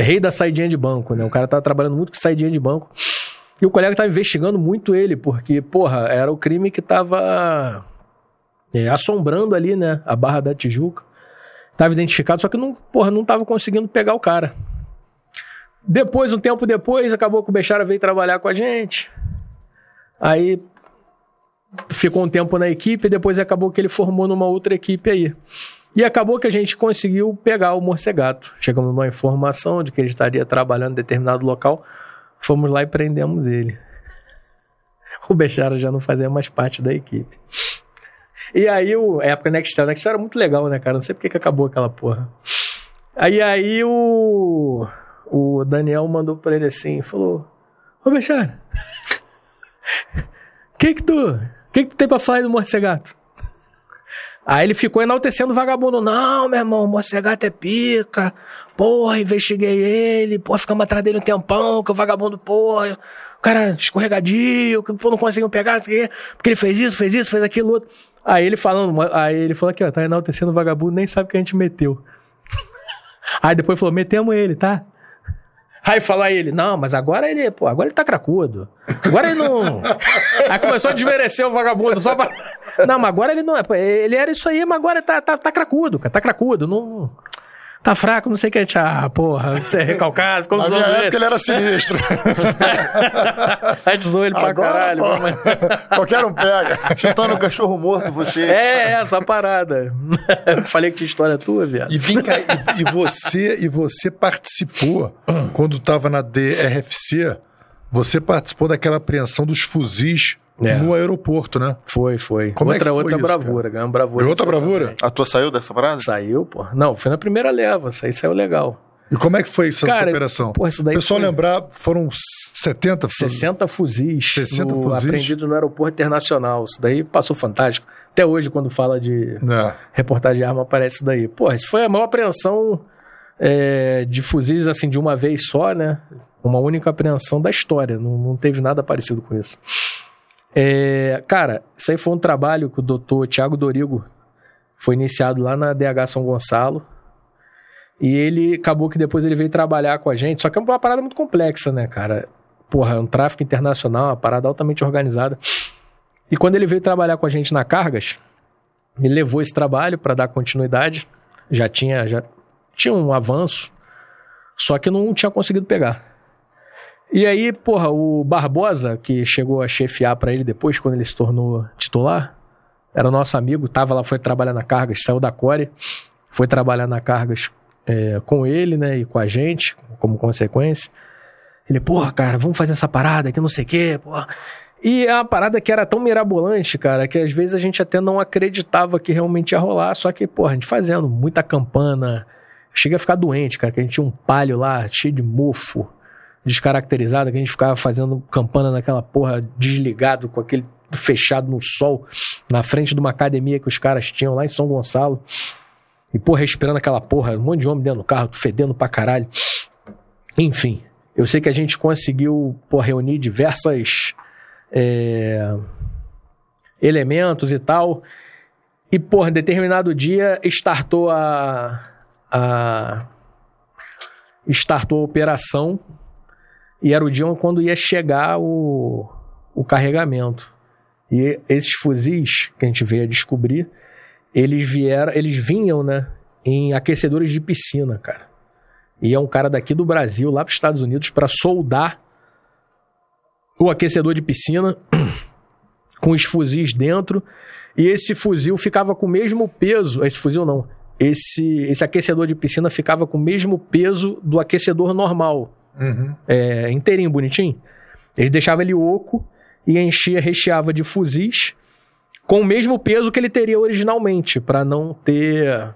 Rei da saidinha de banco, né? O cara tava trabalhando muito com saidinha de banco. E o colega tava investigando muito ele, porque, porra, era o crime que tava é, assombrando ali, né? A Barra da Tijuca. Tava identificado, só que não, porra, não tava conseguindo pegar o cara. Depois, um tempo depois, acabou que o Bechara veio trabalhar com a gente. Aí ficou um tempo na equipe, depois acabou que ele formou numa outra equipe aí. E acabou que a gente conseguiu pegar o Morcegato. Chegamos numa informação de que ele estaria trabalhando em determinado local. Fomos lá e prendemos ele. (laughs) O Bechara já não fazia mais parte da equipe. E aí, o, época Nextel. Nextel era muito legal, né, cara? Não sei porque que acabou aquela porra. Aí, aí o, o Daniel mandou pra ele assim, falou, Ô Bechara, o (laughs) que que tu, que que tu tem pra falar do Morcegato? Aí ele ficou enaltecendo o vagabundo. Não, meu irmão, o é pica. Porra, investiguei ele. Porra, ficamos atrás dele um tempão, que o vagabundo, porra, o cara escorregadio, que pô, não conseguiu pegar, não sei o quê, porque ele fez isso, fez isso, fez aquilo outro. Aí ele falando, aí ele falou aqui, ó, tá enaltecendo o vagabundo, nem sabe que a gente meteu. (laughs) Aí depois falou, metemos ele, tá? Aí falou aí ele, não, mas agora ele, pô, agora ele tá cracudo. Agora ele não. (laughs) Aí começou a desmerecer o vagabundo só pra. Não, mas agora ele não é. Ele era isso aí, mas agora ele tá, tá, tá cracudo, cara, tá cracudo. Não. Tá fraco, não sei o que. Ah, porra, você é recalcado, ficou Na zoando minha ele. época ele era sinistro. (laughs) Zoou ele pra Agora, caralho. pô, mas- (laughs) Qualquer um pega. Chutando o cachorro morto, você. É, essa parada. (laughs) Falei que tinha história tua, viado. E vem cá, e, e você, e você participou, quando estava na DRFC, você participou daquela apreensão dos fuzis É. no aeroporto, né? Foi, foi. Como é outra que foi outra isso, bravura, ganhamos bravura. Foi outra bravura? também. A tua saiu dessa parada? Saiu, pô. Não, foi na primeira leva, isso aí saiu legal. E como é que foi essa, essa Cara, operação? porra, isso daí o pessoal foi- lembrar, foram 70 fuzis. 60 fuzis, 60 no, fuzis? apreendidos no aeroporto internacional. Isso daí passou fantástico. Até hoje, quando fala de É. reportagem de arma, aparece isso daí. Pô, isso foi a maior apreensão é, de fuzis, assim, de uma vez só, né? Uma única apreensão da história. Não, não teve nada parecido com isso. É, cara, isso aí foi um trabalho que o doutor Tiago Dorigo foi iniciado lá na DH São Gonçalo. E ele acabou que depois ele veio trabalhar com a gente. Só que é uma parada muito complexa, né, cara? Porra, é um tráfico internacional, uma parada altamente organizada. E quando ele veio trabalhar com a gente na Cargas, ele levou esse trabalho para dar continuidade. Já tinha, já tinha um avanço, só que não tinha conseguido pegar. E aí, porra, o Barbosa, que chegou a chefiar para ele depois, quando ele se tornou titular, era nosso amigo, tava lá, foi trabalhar na Cargas, saiu da Core, foi trabalhar na Cargas é, com ele, né, e com a gente, como consequência. Ele, porra, cara, vamos fazer essa parada que não sei o quê, porra. E é uma parada que era tão mirabolante, cara, que às vezes a gente até não acreditava que realmente ia rolar, só que, porra, a gente fazendo muita campana, chega a ficar doente, cara, que a gente tinha um palio lá, cheio de mofo, descaracterizado, que a gente ficava fazendo campana naquela porra desligado, com aquele fechado no sol, na frente de uma academia que os caras tinham lá em São Gonçalo. E, porra, respirando aquela porra, um monte de homem dentro do carro, fedendo pra caralho. Enfim, eu sei que a gente conseguiu porra, reunir diversas é, elementos e tal. E, porra, em determinado dia, startou a. a startou a operação. E era o dia quando ia chegar o, o carregamento. E esses fuzis que a gente veio a descobrir, eles vieram, eles vinham, né, em aquecedores de piscina, cara. E é um cara daqui do Brasil, lá para os Estados Unidos, para soldar o aquecedor de piscina (clears throat) com os fuzis dentro. E esse fuzil ficava com o mesmo peso. Esse fuzil não. esse, esse aquecedor de piscina ficava com o mesmo peso do aquecedor normal, Uhum. é, inteirinho, bonitinho. Eles deixavam ele oco e enchia, recheava de fuzis com o mesmo peso que ele teria originalmente, para não ter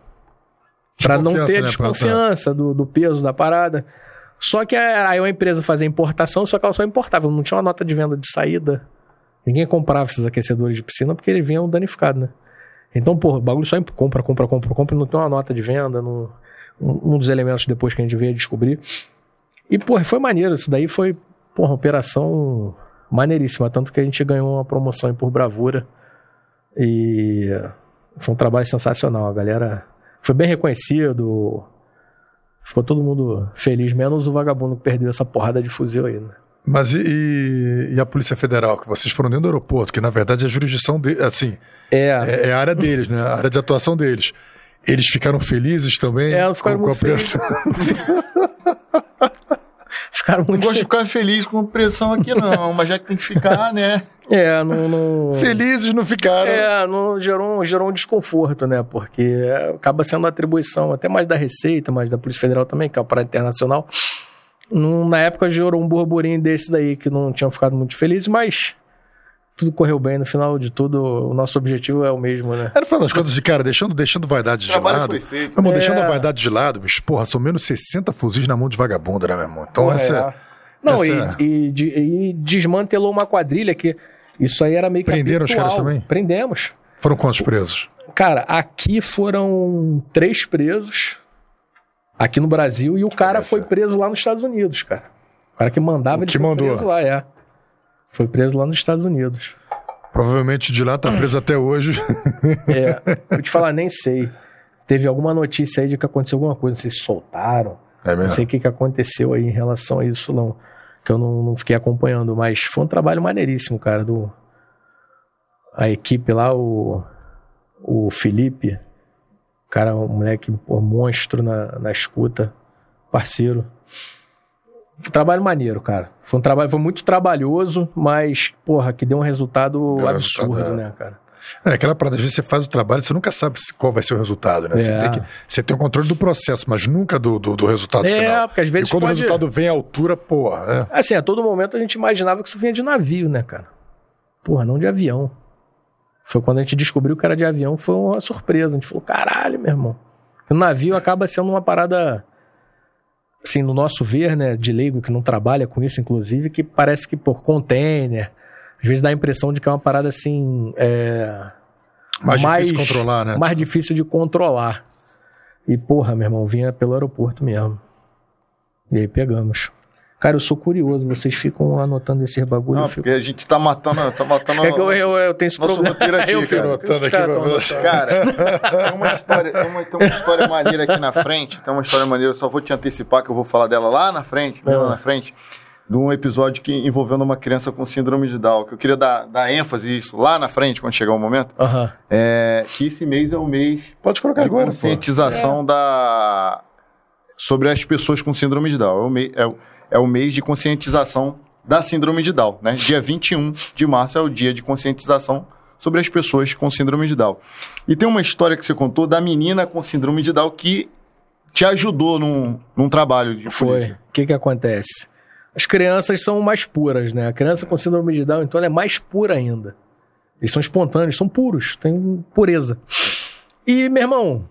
para não Desconfiança, ter né, desconfiança do, do peso da parada. Só que aí a empresa fazia importação, só que ela só importava, não tinha uma nota de venda de saída. Ninguém comprava esses aquecedores de piscina porque eles vinham danificados, né? Então, porra, o bagulho só compra, compra, compra, compra, não tem uma nota de venda, não- um, dos elementos depois que a gente veio descobrir. E, porra, foi maneiro, isso daí foi, porra, uma operação maneiríssima, tanto que a gente ganhou uma promoção aí por bravura. E foi um trabalho sensacional, a galera foi bem reconhecido, ficou todo mundo feliz, menos o vagabundo que perdeu essa porrada de fuzil aí, né? Mas e, e- a Polícia Federal, que vocês foram dentro do aeroporto, que na verdade é a jurisdição de, assim, É, é, é a área deles, né? A área de atuação deles. Eles ficaram felizes também? É, ficaram com, com a muito pressão? (laughs) ficaram Não muito gosto de ficar feliz com pressão aqui, não, mas já que tem que ficar, né? É, não. não... Felizes não ficaram. É, não, gerou, um- gerou um desconforto, né? Porque acaba sendo uma atribuição até mais da Receita, mais da Polícia Federal também, que é o parada internacional. Num- na época gerou um burburinho desse daí que não tinham ficado muito felizes, mas tudo correu bem. No final de tudo, o nosso objetivo é o mesmo, né? Era no final das contas, de cara, deixando, deixando vaidade de lado. foi feito. Meu irmão, É. deixando a vaidade de lado, bicho, porra, são menos 60 fuzis na mão de vagabundo, né, meu irmão? Então Porra, essa. é. Não, essa- e, e e desmantelou uma quadrilha que isso aí era meio que Prenderam os habitual. caras também? Prendemos. Foram quantos presos? Cara, aqui foram três presos aqui no Brasil e o cara foi preso lá nos Estados Unidos, cara. O cara que mandava O ele que foi mandou? preso lá, é. Foi preso lá nos Estados Unidos. Provavelmente de lá tá preso até hoje. É, (laughs) vou te falar, nem sei. Teve alguma notícia aí de que aconteceu alguma coisa, não sei se soltaram. É Não sei o que, que aconteceu aí em relação a isso, não. Que eu não, não fiquei acompanhando, mas foi um trabalho maneiríssimo, cara, do. A equipe lá, o. O Felipe, cara, um moleque, pô, monstro na, na escuta, parceiro. Trabalho maneiro, cara. Foi um trabalho, foi muito trabalhoso, mas, porra, que deu um resultado um absurdo, é. né, cara? É aquela parada, às vezes você faz o trabalho, você nunca sabe qual vai ser o resultado, né? Você, É. tem que, você tem o controle do processo, mas nunca do, do, do resultado É, final. porque às vezes e quando pode- o resultado vem à altura, porra, é. Assim, a todo momento a gente imaginava que isso vinha de navio, né, cara? Porra, não de avião. Foi quando a gente descobriu que era de avião, foi uma surpresa. A gente falou, caralho, meu irmão. O navio acaba sendo uma parada, assim, no nosso ver, né, de leigo que não trabalha com isso, inclusive, que parece que por container, às vezes dá a impressão de que é uma parada assim. É, mais, difícil controlar, né? Mais difícil de controlar. E, porra, meu irmão, vinha pelo aeroporto mesmo. E aí pegamos. Cara, eu sou curioso, vocês ficam anotando esses bagulho. Não, eu fico... porque a gente tá matando, tá matando É que eu, eu, eu tenho esse Nosso problema. aqui, (laughs) eu cara. fico Anotando aqui anotando. Cara, (laughs) tem uma, história, tem, uma, tem uma história maneira aqui na frente. Tem uma história maneira, eu só vou te antecipar que eu vou falar dela lá na frente, bem lá na frente, de um episódio que envolvendo uma criança com síndrome de Down. Que eu queria dar, dar ênfase isso lá na frente, quando chegar o momento. Aham. É que esse mês é o mês Pode colocar de agora, conscientização da sobre as pessoas com síndrome de Down. É o, mês, é, o- é o mês de conscientização da síndrome de Down, né? Dia 21 de março é o dia de conscientização sobre as pessoas com síndrome de Down. E tem uma história que você contou da menina com síndrome de Down que te ajudou num, num trabalho de Foi. polícia. O que que acontece? As crianças são mais puras, né? A criança com síndrome de Down, então, ela é mais pura ainda. Eles são espontâneos, são puros, têm pureza. E, meu irmão,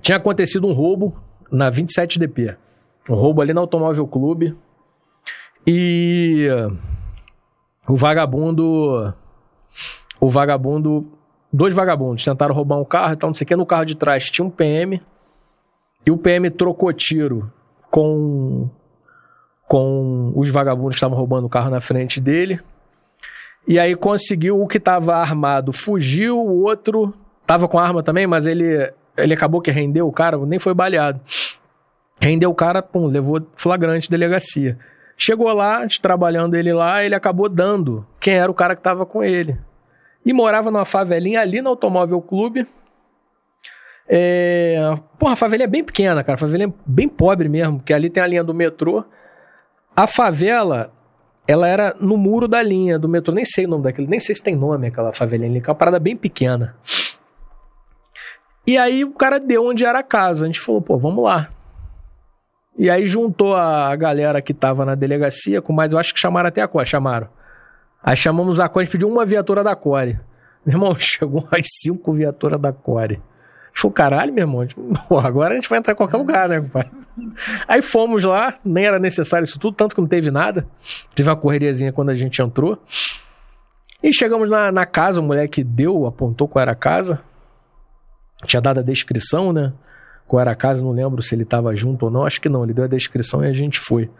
tinha acontecido um roubo na 27DP. Um roubo ali no Automóvel Clube. E o vagabundo. O vagabundo. Dois vagabundos tentaram roubar um carro e tal, não sei o que. No carro de trás tinha um PM. E o PM trocou tiro com. Com os vagabundos que estavam roubando o carro na frente dele. E aí conseguiu o que estava armado, fugiu, o outro tava com arma também, mas ele, ele acabou que rendeu o cara, nem foi baleado. Rendeu o cara, pum, levou flagrante delegacia. Chegou lá, trabalhando ele lá, ele acabou dando quem era o cara que tava com ele. E morava numa favelinha ali no Automóvel Clube. É... Porra, a favelinha é bem pequena, cara. A favelinha é bem pobre mesmo, porque ali tem a linha do metrô. A favela, ela era no muro da linha do metrô. Nem sei o nome daquele, nem sei se tem nome aquela favelinha ali, que é uma parada bem pequena. E aí o cara deu onde era a casa. A gente falou, pô, vamos lá. E aí juntou a galera que tava na delegacia com mais, eu acho que chamaram até a Core, chamaram. Aí chamamos a Core, a gente pediu uma viatura da Core. (laughs) Meu irmão, chegou (laughs) as cinco viaturas da Core. A falou, caralho, meu irmão, (laughs) porra, agora a gente vai entrar em qualquer lugar, né, compadre? Aí fomos lá, nem era necessário isso tudo, tanto que não teve nada. Teve uma correriazinha quando a gente entrou. E chegamos na, na casa, o moleque deu, apontou qual era a casa. Tinha dado a descrição, né? Qual era a casa, não lembro se ele estava junto ou não. Acho que não, ele deu a descrição e a gente foi.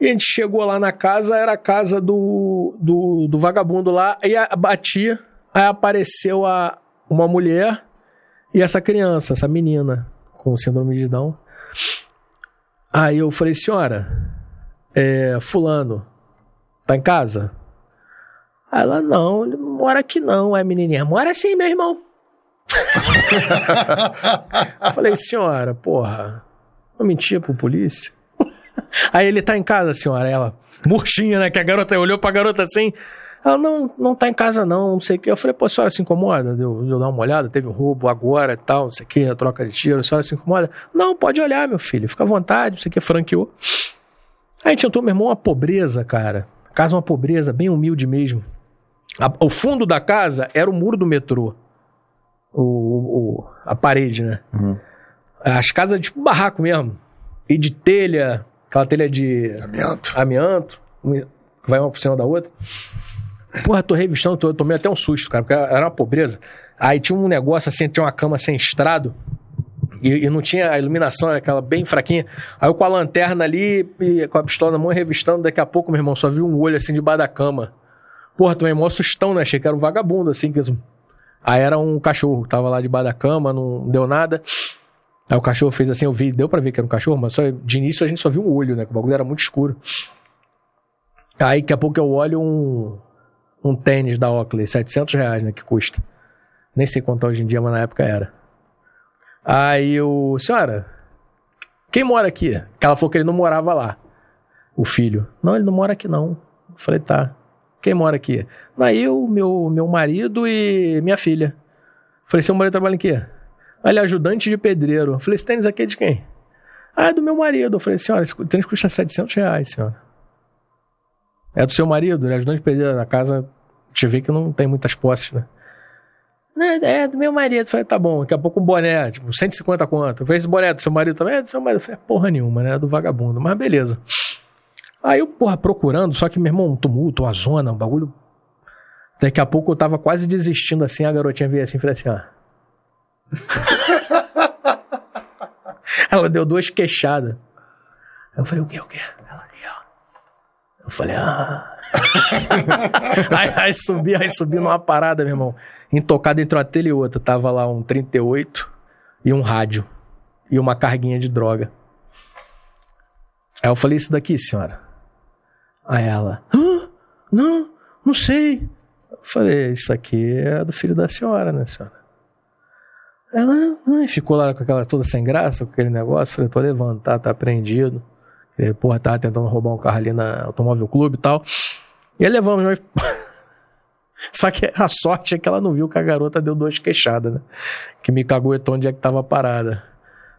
E a gente chegou lá na casa, era a casa do, do, do vagabundo lá, e a, batia, aí apareceu a, uma mulher e essa criança, essa menina com síndrome de Down. Aí eu falei, senhora, é, fulano, tá em casa? Ela, não, ele não mora aqui não, é menininha. Mora sim, meu irmão. Falei, senhora, porra, não mentia pro polícia? (laughs) Aí ele tá em casa, senhora, ela, murchinha, né? Que a garota olhou pra garota assim. Ela não, não tá em casa, não, não sei o que. Eu falei, pô, a senhora se incomoda? Deu, deu dar uma olhada, teve um roubo agora e tal, não sei o que, a troca de tiro, a senhora se incomoda? Não, pode olhar, meu filho, fica à vontade, não sei o que, franqueou. Aí a gente entrou, meu irmão, uma pobreza, cara. Casa uma pobreza, bem humilde mesmo. A, o fundo da casa era o muro do metrô o, o a parede, né? Uhum. As casas tipo barraco mesmo. E de telha, aquela telha de. Amianto. Amianto. Vai uma por cima da outra. Porra, tô revistando, tô, tomei até um susto, cara, porque era uma pobreza. Aí tinha um negócio assim, tinha uma cama sem estrado. E, e, não tinha a iluminação, era aquela bem fraquinha. Aí eu com a lanterna ali, e com a pistola na mão, revistando, daqui a pouco, meu irmão, só vi um olho assim debaixo da cama. Porra, tomei mó sustão, né? Achei que era um vagabundo, assim, que Aí era um cachorro, tava lá debaixo da cama, não deu nada. Aí o cachorro fez assim, eu vi, deu pra ver que era um cachorro, mas só, de início a gente só viu um olho, né? Que o bagulho era muito escuro. Aí daqui a pouco eu olho um, um tênis da Oakley, 700 reais, né? Que custa. Nem sei quanto hoje em dia, mas na época era. Aí eu, senhora, quem mora aqui? Que ela falou que ele não morava lá. O filho. Não, ele não mora aqui não. Eu falei, tá. Quem mora aqui? Aí eu, meu, meu marido e minha filha. Falei, seu marido trabalha em quê? Ele é ajudante de pedreiro. Falei, esse tênis aqui é de quem? Ah, é do meu marido. Eu falei, senhora, esse tênis custa 700 reais, senhora. É do seu marido? Ele é ajudante de pedreiro. A casa, eu ver que não tem muitas posses, né? É, é do meu marido. Eu falei, tá bom, daqui a pouco um boné, tipo, 150 conto. Eu falei, esse boné é do seu marido também? É do seu marido. Eu falei, porra nenhuma, né? É do vagabundo. Mas beleza. Aí eu, porra, procurando, só que, meu irmão, um tumulto, uma zona, um bagulho. Daqui a pouco eu tava quase desistindo assim, a garotinha veio assim e falei assim, ó. (laughs) Ela deu duas queixadas. Eu falei, o quê, o quê? Ela ali, ó. Eu falei, ah. (laughs) aí, aí subi, aí subi numa parada, meu irmão. Intocado entre uma telha e outra. Tava lá um 38 e um rádio. E uma carguinha de droga. Aí eu falei, isso daqui, senhora. Aí ela, não, não sei. Eu falei, isso aqui é do filho da senhora, né, senhora? Ela ficou lá com aquela toda sem graça, com aquele negócio. Falei, tô levando, tá, tá apreendido. E, porra, tava tentando roubar um carro ali na Automóvel Clube e tal. E aí levamos, mas. (laughs) Só que a sorte é que ela não viu que a garota deu duas queixadas, né? Que me cagou onde é que tava parada.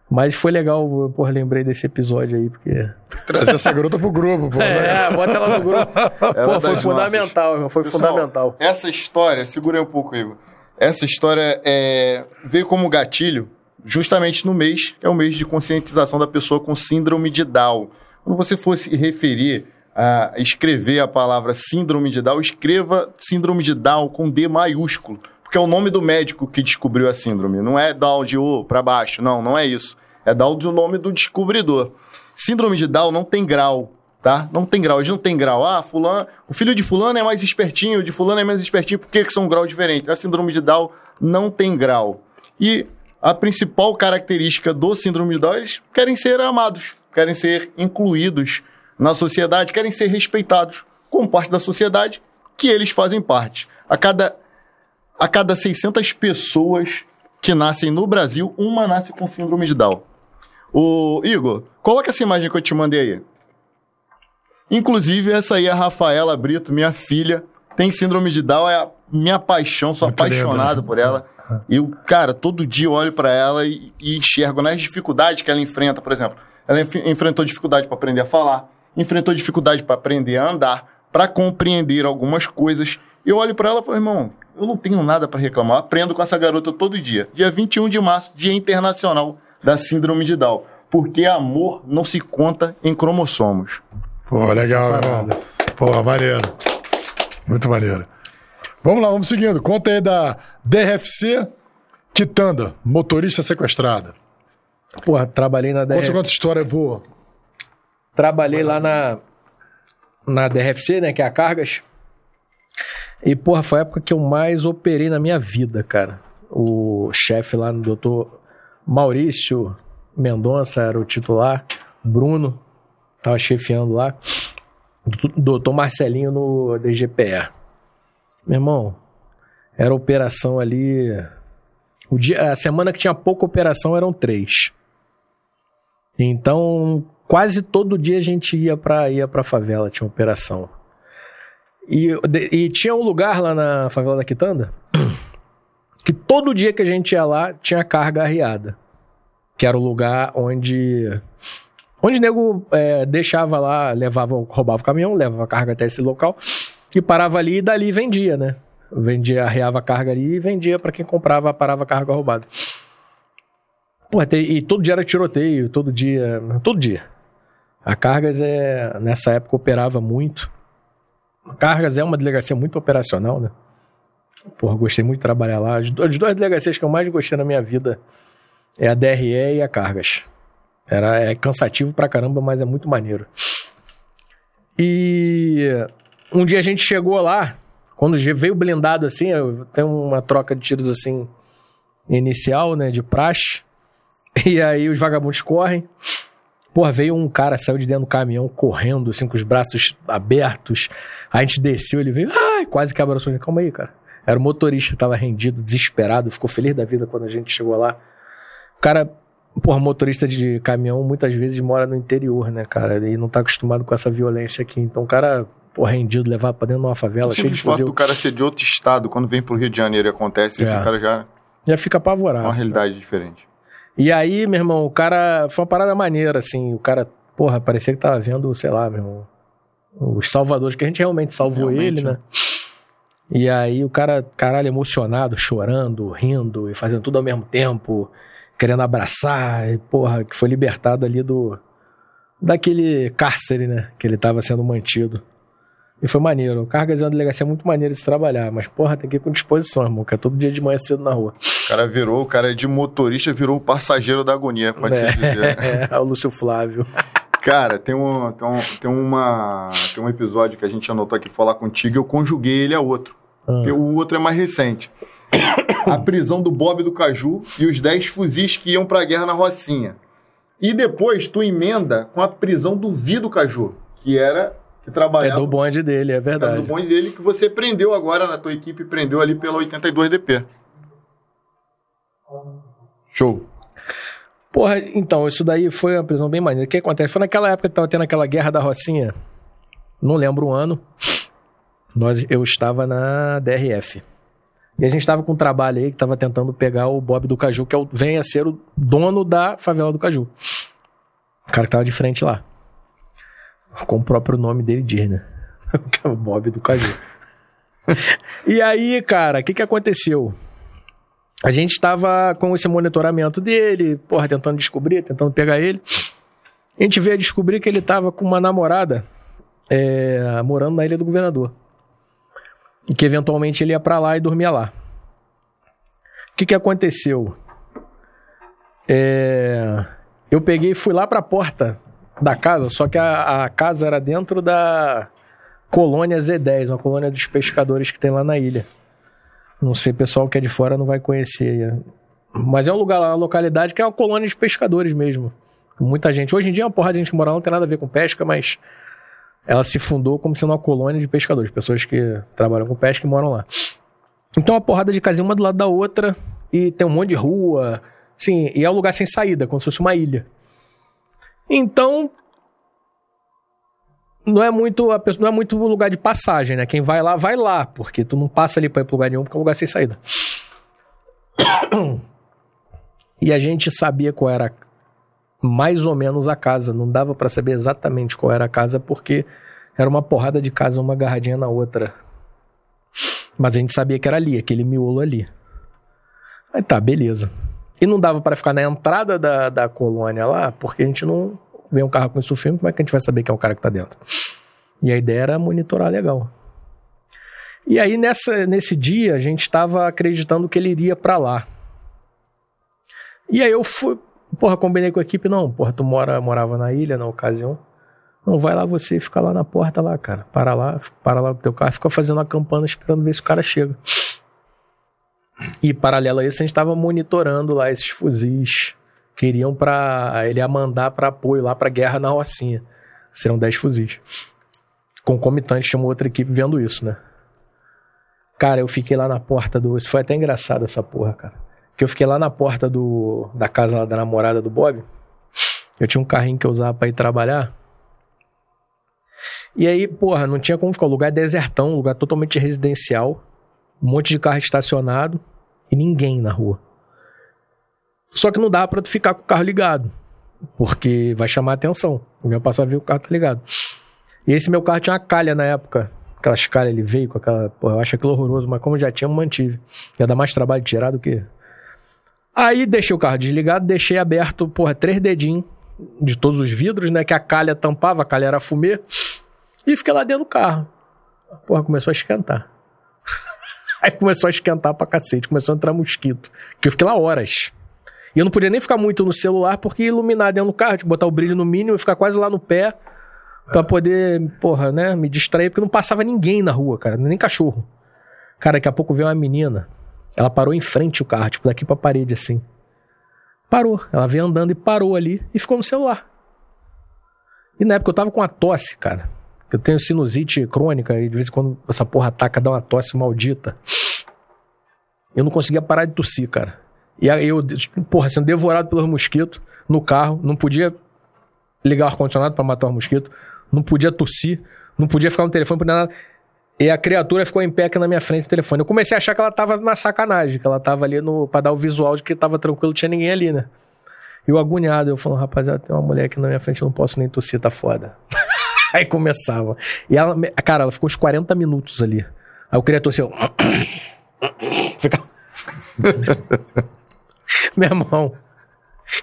Mas foi legal, eu porra, lembrei desse episódio aí, porque. Trazer essa garota pro grupo, pô. (laughs) É, bota ela no grupo. (laughs) pô, foi fundamental, nossas. foi Pessoal, fundamental. Essa história, segura aí um pouco, Igor. Essa história é, veio como gatilho justamente no mês, que é o mês de conscientização da pessoa com síndrome de Down. Quando você fosse referir a escrever a palavra síndrome de Down, escreva síndrome de Down com D maiúsculo porque é o nome do médico que descobriu a síndrome. Não é Down de O para baixo, não, não é isso. É Down do nome do descobridor. Síndrome de Down não tem grau, tá? Não tem grau. A gente não tem grau. Ah, fulano, o filho de fulano é mais espertinho, o de fulano é menos espertinho. Por que, que são graus diferentes? A síndrome de Down não tem grau. E a principal característica do síndrome de Down, eles querem ser amados, querem ser incluídos na sociedade, querem ser respeitados como parte da sociedade que eles fazem parte. A cada a cada 600 pessoas que nascem no Brasil, uma nasce com síndrome de Down. O Igor, coloca essa imagem que eu te mandei aí. Inclusive, essa aí é a Rafaela Brito, minha filha, tem síndrome de Down, é a minha paixão, sou Muito apaixonado lindo, né? por ela. Eu, cara, todo dia olho pra ela e, e enxergo nas dificuldades que ela enfrenta, por exemplo. Ela enf- enfrentou dificuldade pra aprender a falar, enfrentou dificuldade pra aprender a andar, pra compreender algumas coisas. Eu olho pra ela e falo, irmão, eu não tenho nada pra reclamar. Aprendo com essa garota todo dia. Dia 21 de março, Dia Internacional da Síndrome de Down. Porque amor não se conta em cromossomos. Pô, legal, meu irmão. Pô, maneiro. Muito maneiro. Vamos lá, vamos seguindo. Conta aí da DRFC Quitanda, motorista sequestrada. Porra, trabalhei na Conta DRFC. quanta história voa. Trabalhei lá na, na DRFC, né? Que é a Cargas. E, porra, foi a época que eu mais operei na minha vida, cara. O chefe lá no doutor Maurício Mendonça era o titular. Bruno tava chefiando lá. Doutor Marcelinho no DGPE. Meu irmão, era operação ali. O dia, a semana que tinha pouca operação eram três. Então, quase todo dia a gente ia pra, ia pra favela, tinha operação. E, e tinha um lugar lá na favela da Quitanda (clears throat) que todo dia que a gente ia lá tinha carga arriada. Que era o lugar onde. Onde o nego é, deixava lá, levava, roubava o caminhão, levava a carga até esse local e parava ali e dali vendia, né? Vendia, arreava a carga ali e vendia pra quem comprava, parava a carga roubada. Pô, e todo dia era tiroteio, todo dia. Todo dia. A Cargas é. Nessa época operava muito. Cargas é uma delegacia muito operacional, né? Porra, gostei muito de trabalhar lá. As, du- as duas delegacias que eu mais gostei na minha vida é a DRE e a Cargas. Era, é cansativo pra caramba, mas é muito maneiro. E um dia a gente chegou lá, quando veio blindado assim, tem uma troca de tiros assim inicial, né, de praxe. E aí os vagabundos correm. Porra, veio um cara, saiu de dentro do caminhão, correndo, assim, com os braços abertos. A gente desceu, ele veio, ai, quase que abraçou. a gente. Calma aí, cara. Era o motorista, tava rendido, desesperado, ficou feliz da vida quando a gente chegou lá. O cara, porra, motorista de caminhão muitas vezes mora no interior, né, cara? E não tá acostumado com essa violência aqui. Então o cara, porra, rendido, levar pra dentro de uma favela, O cheio de fuzil, do cara ser de outro estado, quando vem pro Rio de Janeiro e acontece, É. esse cara já já fica é apavorado. uma realidade diferente. E aí, meu irmão, o cara. Foi uma parada maneira, assim. O cara, porra, parecia que tava vendo, sei lá, meu irmão. Os salvadores, que a gente realmente salvou Realmente, ele, né? E aí o cara, caralho, emocionado, chorando, rindo e fazendo tudo ao mesmo tempo, querendo abraçar, e, porra, que foi libertado ali do. daquele cárcere, né? Que ele tava sendo mantido. E foi maneiro. O Cargas é uma delegacia muito maneira de se trabalhar, mas, porra, tem que ir com disposição, irmão, que é todo dia de manhã cedo na rua. O cara virou, o cara de motorista virou o passageiro da agonia, pode-se dizer. (laughs) É, o Lúcio Flávio. Cara, tem, um, tem, um, tem, uma, tem um episódio que a gente anotou aqui pra falar contigo eu conjuguei ele a outro. Ah. O outro é mais recente. A prisão do Bob do Caju e os 10 fuzis que iam pra guerra na Rocinha. E depois tu emenda com a prisão do Vido Caju, que era que É trabalhava do bonde dele, é verdade. do bonde dele que você prendeu agora na tua equipe, prendeu ali pela 82DP. Show. Porra, então, isso daí foi uma prisão bem maneira. O que acontece? Foi naquela época que tava tendo aquela guerra da Rocinha. Não lembro o ano. Nós, eu estava na DRF. E a gente estava com um trabalho aí que tava tentando pegar o Bob do Caju, que é o, vem a ser o dono da favela do Caju. O cara que tava de frente lá. Com o próprio nome dele diz, né? (laughs) É o Bob do Caju. (laughs) e aí, cara, o que que aconteceu? A gente estava com esse monitoramento dele, porra, tentando descobrir, tentando pegar ele. A gente veio a descobrir que ele tava com uma namorada é, morando na Ilha do Governador. E que eventualmente ele ia pra lá e dormia lá. O que, que aconteceu? É, eu peguei e fui lá pra porta da casa, só que a, a casa era dentro da colônia Z10, uma colônia dos pescadores que tem lá na ilha. Não sei, pessoal que é de fora não vai conhecer. Mas é um lugar lá, uma localidade que é uma colônia de pescadores mesmo. Muita gente. Hoje em dia, uma porrada de gente que mora lá não tem nada a ver com pesca, mas ela se fundou como sendo uma colônia de pescadores, pessoas que trabalham com pesca e moram lá. Então, uma porrada de casinha uma do lado da outra, e tem um monte de rua, sim, e é um lugar sem saída, como se fosse uma ilha. Então, não é muito a pessoa, não é muito lugar de passagem, né? Quem vai lá, vai lá, porque tu não passa ali pra ir pro lugar nenhum, porque é um lugar sem saída. (coughs) E a gente sabia qual era mais ou menos a casa. Não dava pra saber exatamente qual era a casa, porque era uma porrada de casa, uma agarradinha na outra. Mas a gente sabia que era ali, aquele miolo ali. Aí tá, beleza. E não dava pra ficar na entrada da, da colônia lá, porque a gente não vê um carro com isso filme, como é que a gente vai saber que é o cara que tá dentro? E a ideia era monitorar legal. E aí nessa, nesse dia a gente estava acreditando que ele iria pra lá. E aí eu fui, porra, combinei com a equipe, não, porra, tu mora, morava na ilha na ocasião. Não, vai lá você, fica lá na porta lá, cara. Para lá, para lá com teu carro, fica fazendo a campana esperando ver se o cara chega. E paralelo a isso, a gente estava monitorando lá esses fuzis que iriam para ele ia mandar para apoio lá para guerra na Rocinha. Serão 10 fuzis. Concomitante, tinha uma outra equipe vendo isso, né? Cara, eu fiquei lá na porta do. Isso foi até engraçado essa porra, cara. Que eu fiquei lá na porta do da casa lá da namorada do Bob. Eu tinha um carrinho que eu usava pra ir trabalhar. E aí, porra, não tinha como ficar. O lugar é desertão, lugar totalmente residencial. Um monte de carro estacionado e ninguém na rua. Só que não dá pra tu ficar com o carro ligado. Porque vai chamar a atenção. Alguém vai passar a ver o carro tá ligado. E esse meu carro tinha uma calha na época. Aquelas calhas, ele veio com aquela. Porra, eu acho aquilo horroroso, mas como já tinha, mantive. Ia dar mais trabalho de tirar do que. Aí deixei o carro desligado, deixei aberto, porra, três dedinhos de todos os vidros, né? Que a calha tampava, a calha era fumê. E fiquei lá dentro do carro. Porra, começou a esquentar. (laughs) Aí começou a esquentar pra cacete, começou a entrar mosquito. Que eu fiquei lá horas. E eu não podia nem ficar muito no celular, porque ia iluminar dentro do carro, tipo, botar o brilho no mínimo e ficar quase lá no pé. Pra poder, porra, né, me distrair, porque não passava ninguém na rua, cara, nem cachorro. Cara, daqui a pouco veio uma menina. Ela parou em frente o carro, tipo, daqui pra parede, assim. Parou. Ela veio andando e parou ali e ficou no celular. E na época eu tava com uma tosse, cara. Eu tenho sinusite crônica e de vez em quando essa porra ataca, dá uma tosse maldita. Eu não conseguia parar de tossir, cara. E aí eu, porra, sendo devorado pelos mosquitos no carro, não podia ligar o ar-condicionado pra matar os mosquitos, não podia tossir, não podia ficar no telefone, podia nada. E a criatura ficou em pé aqui na minha frente no telefone. Eu comecei a achar que ela tava na sacanagem, que ela tava ali no, pra dar o visual de que tava tranquilo, tinha ninguém ali, né? E o agoniado, eu falando, rapaziada, tem uma mulher aqui na minha frente, eu não posso nem tossir, tá foda. (laughs) Aí começava. E ela, cara, ela ficou uns 40 minutos ali. Aí eu queria tossir, eu... Fica... (laughs) (laughs) Meu irmão,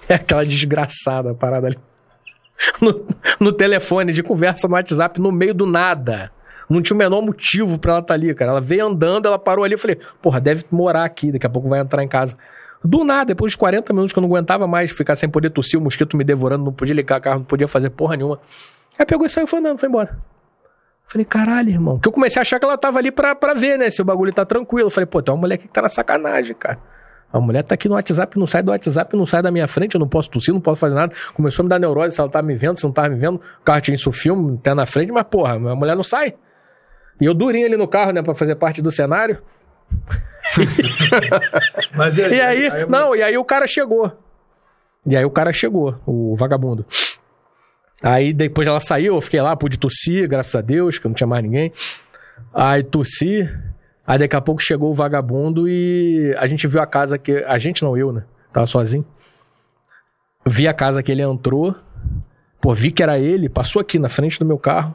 é aquela desgraçada parada ali. No, no telefone, de conversa no WhatsApp, no meio do nada. Não tinha o menor motivo pra ela estar ali, cara. Ela veio andando, ela parou ali. Eu falei, porra, deve morar aqui, daqui a pouco vai entrar em casa. Do nada, depois de 40 minutos que eu não aguentava mais ficar sem poder tossir, o mosquito me devorando, não podia ligar carro, não podia fazer porra nenhuma. Aí pegou e saiu foi andando, foi embora. Falei, caralho, irmão. Que eu comecei a achar que ela tava ali pra, pra ver, né? Se o bagulho tá tranquilo. Falei, pô, tem uma mulher aqui que tá na sacanagem, cara. A mulher tá aqui no WhatsApp, não sai do WhatsApp, não sai da minha frente, eu não posso tossir, não posso fazer nada. Começou a me dar neurose se ela tava me vendo, se não tava me vendo. O carro tinha isso filme, até na frente, mas porra, a mulher não sai. E eu durinho ali no carro, né, pra fazer parte do cenário. (laughs) Mas E aí, não, e aí o cara chegou. E aí o cara chegou, o vagabundo. Aí depois ela saiu, eu fiquei lá, pude tossir, graças a Deus, que não tinha mais ninguém. Aí tossi, aí daqui a pouco chegou o vagabundo e a gente viu a casa que. A gente não, eu, né? Tava sozinho. Vi a casa que ele entrou. Pô, vi que era ele, passou aqui na frente do meu carro.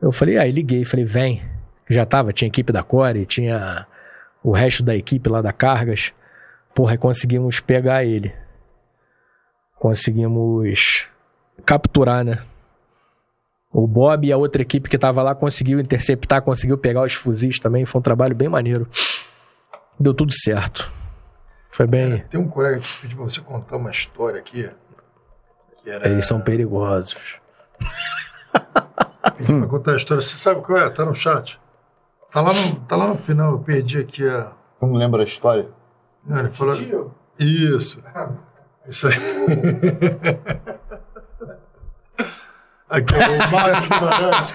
Eu falei, aí liguei, falei, vem. Já tava, tinha equipe da Core, tinha o resto da equipe lá da Cargas. Porra, conseguimos pegar ele. Conseguimos capturar, né? O Bob e a outra equipe que tava lá conseguiu interceptar, conseguiu pegar os fuzis também. Foi um trabalho bem maneiro. Deu tudo certo. Foi bem. Tem um colega que pediu pra você contar uma história aqui. Que era. Eles são perigosos. (laughs) Pediu pra contar a história. Você sabe qual é? Tá no chat. Tá lá no, tá lá no final. Eu perdi aqui a. Não lembra a história? Não, ele falou. Isso. Isso aí. (laughs) Aqui, o Marcos Guimarães.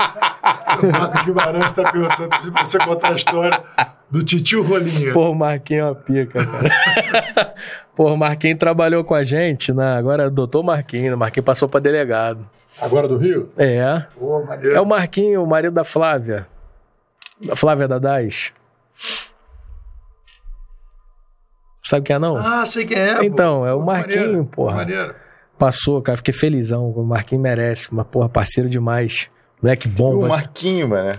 O Marcos Guimarães está perguntando pra você contar a história do titio Rolinha. Pô, o Marquinhos é uma pica, cara. Pô, o Marquinhos trabalhou com a gente, né? Agora é doutor Marquinhos. O Marquinhos passou pra delegado. Agora do Rio? É. Pô. É o Marquinho, o marido da Flávia. Da Flávia Dadás. Sabe quem é não? Ah, sei quem é. pô. Então, é o Pô, Marquinho, maneiro, porra. Maneiro. Passou, cara, fiquei felizão. O Marquinhos merece, mas, porra, parceiro demais. Moleque bom. O Marquinho, mano.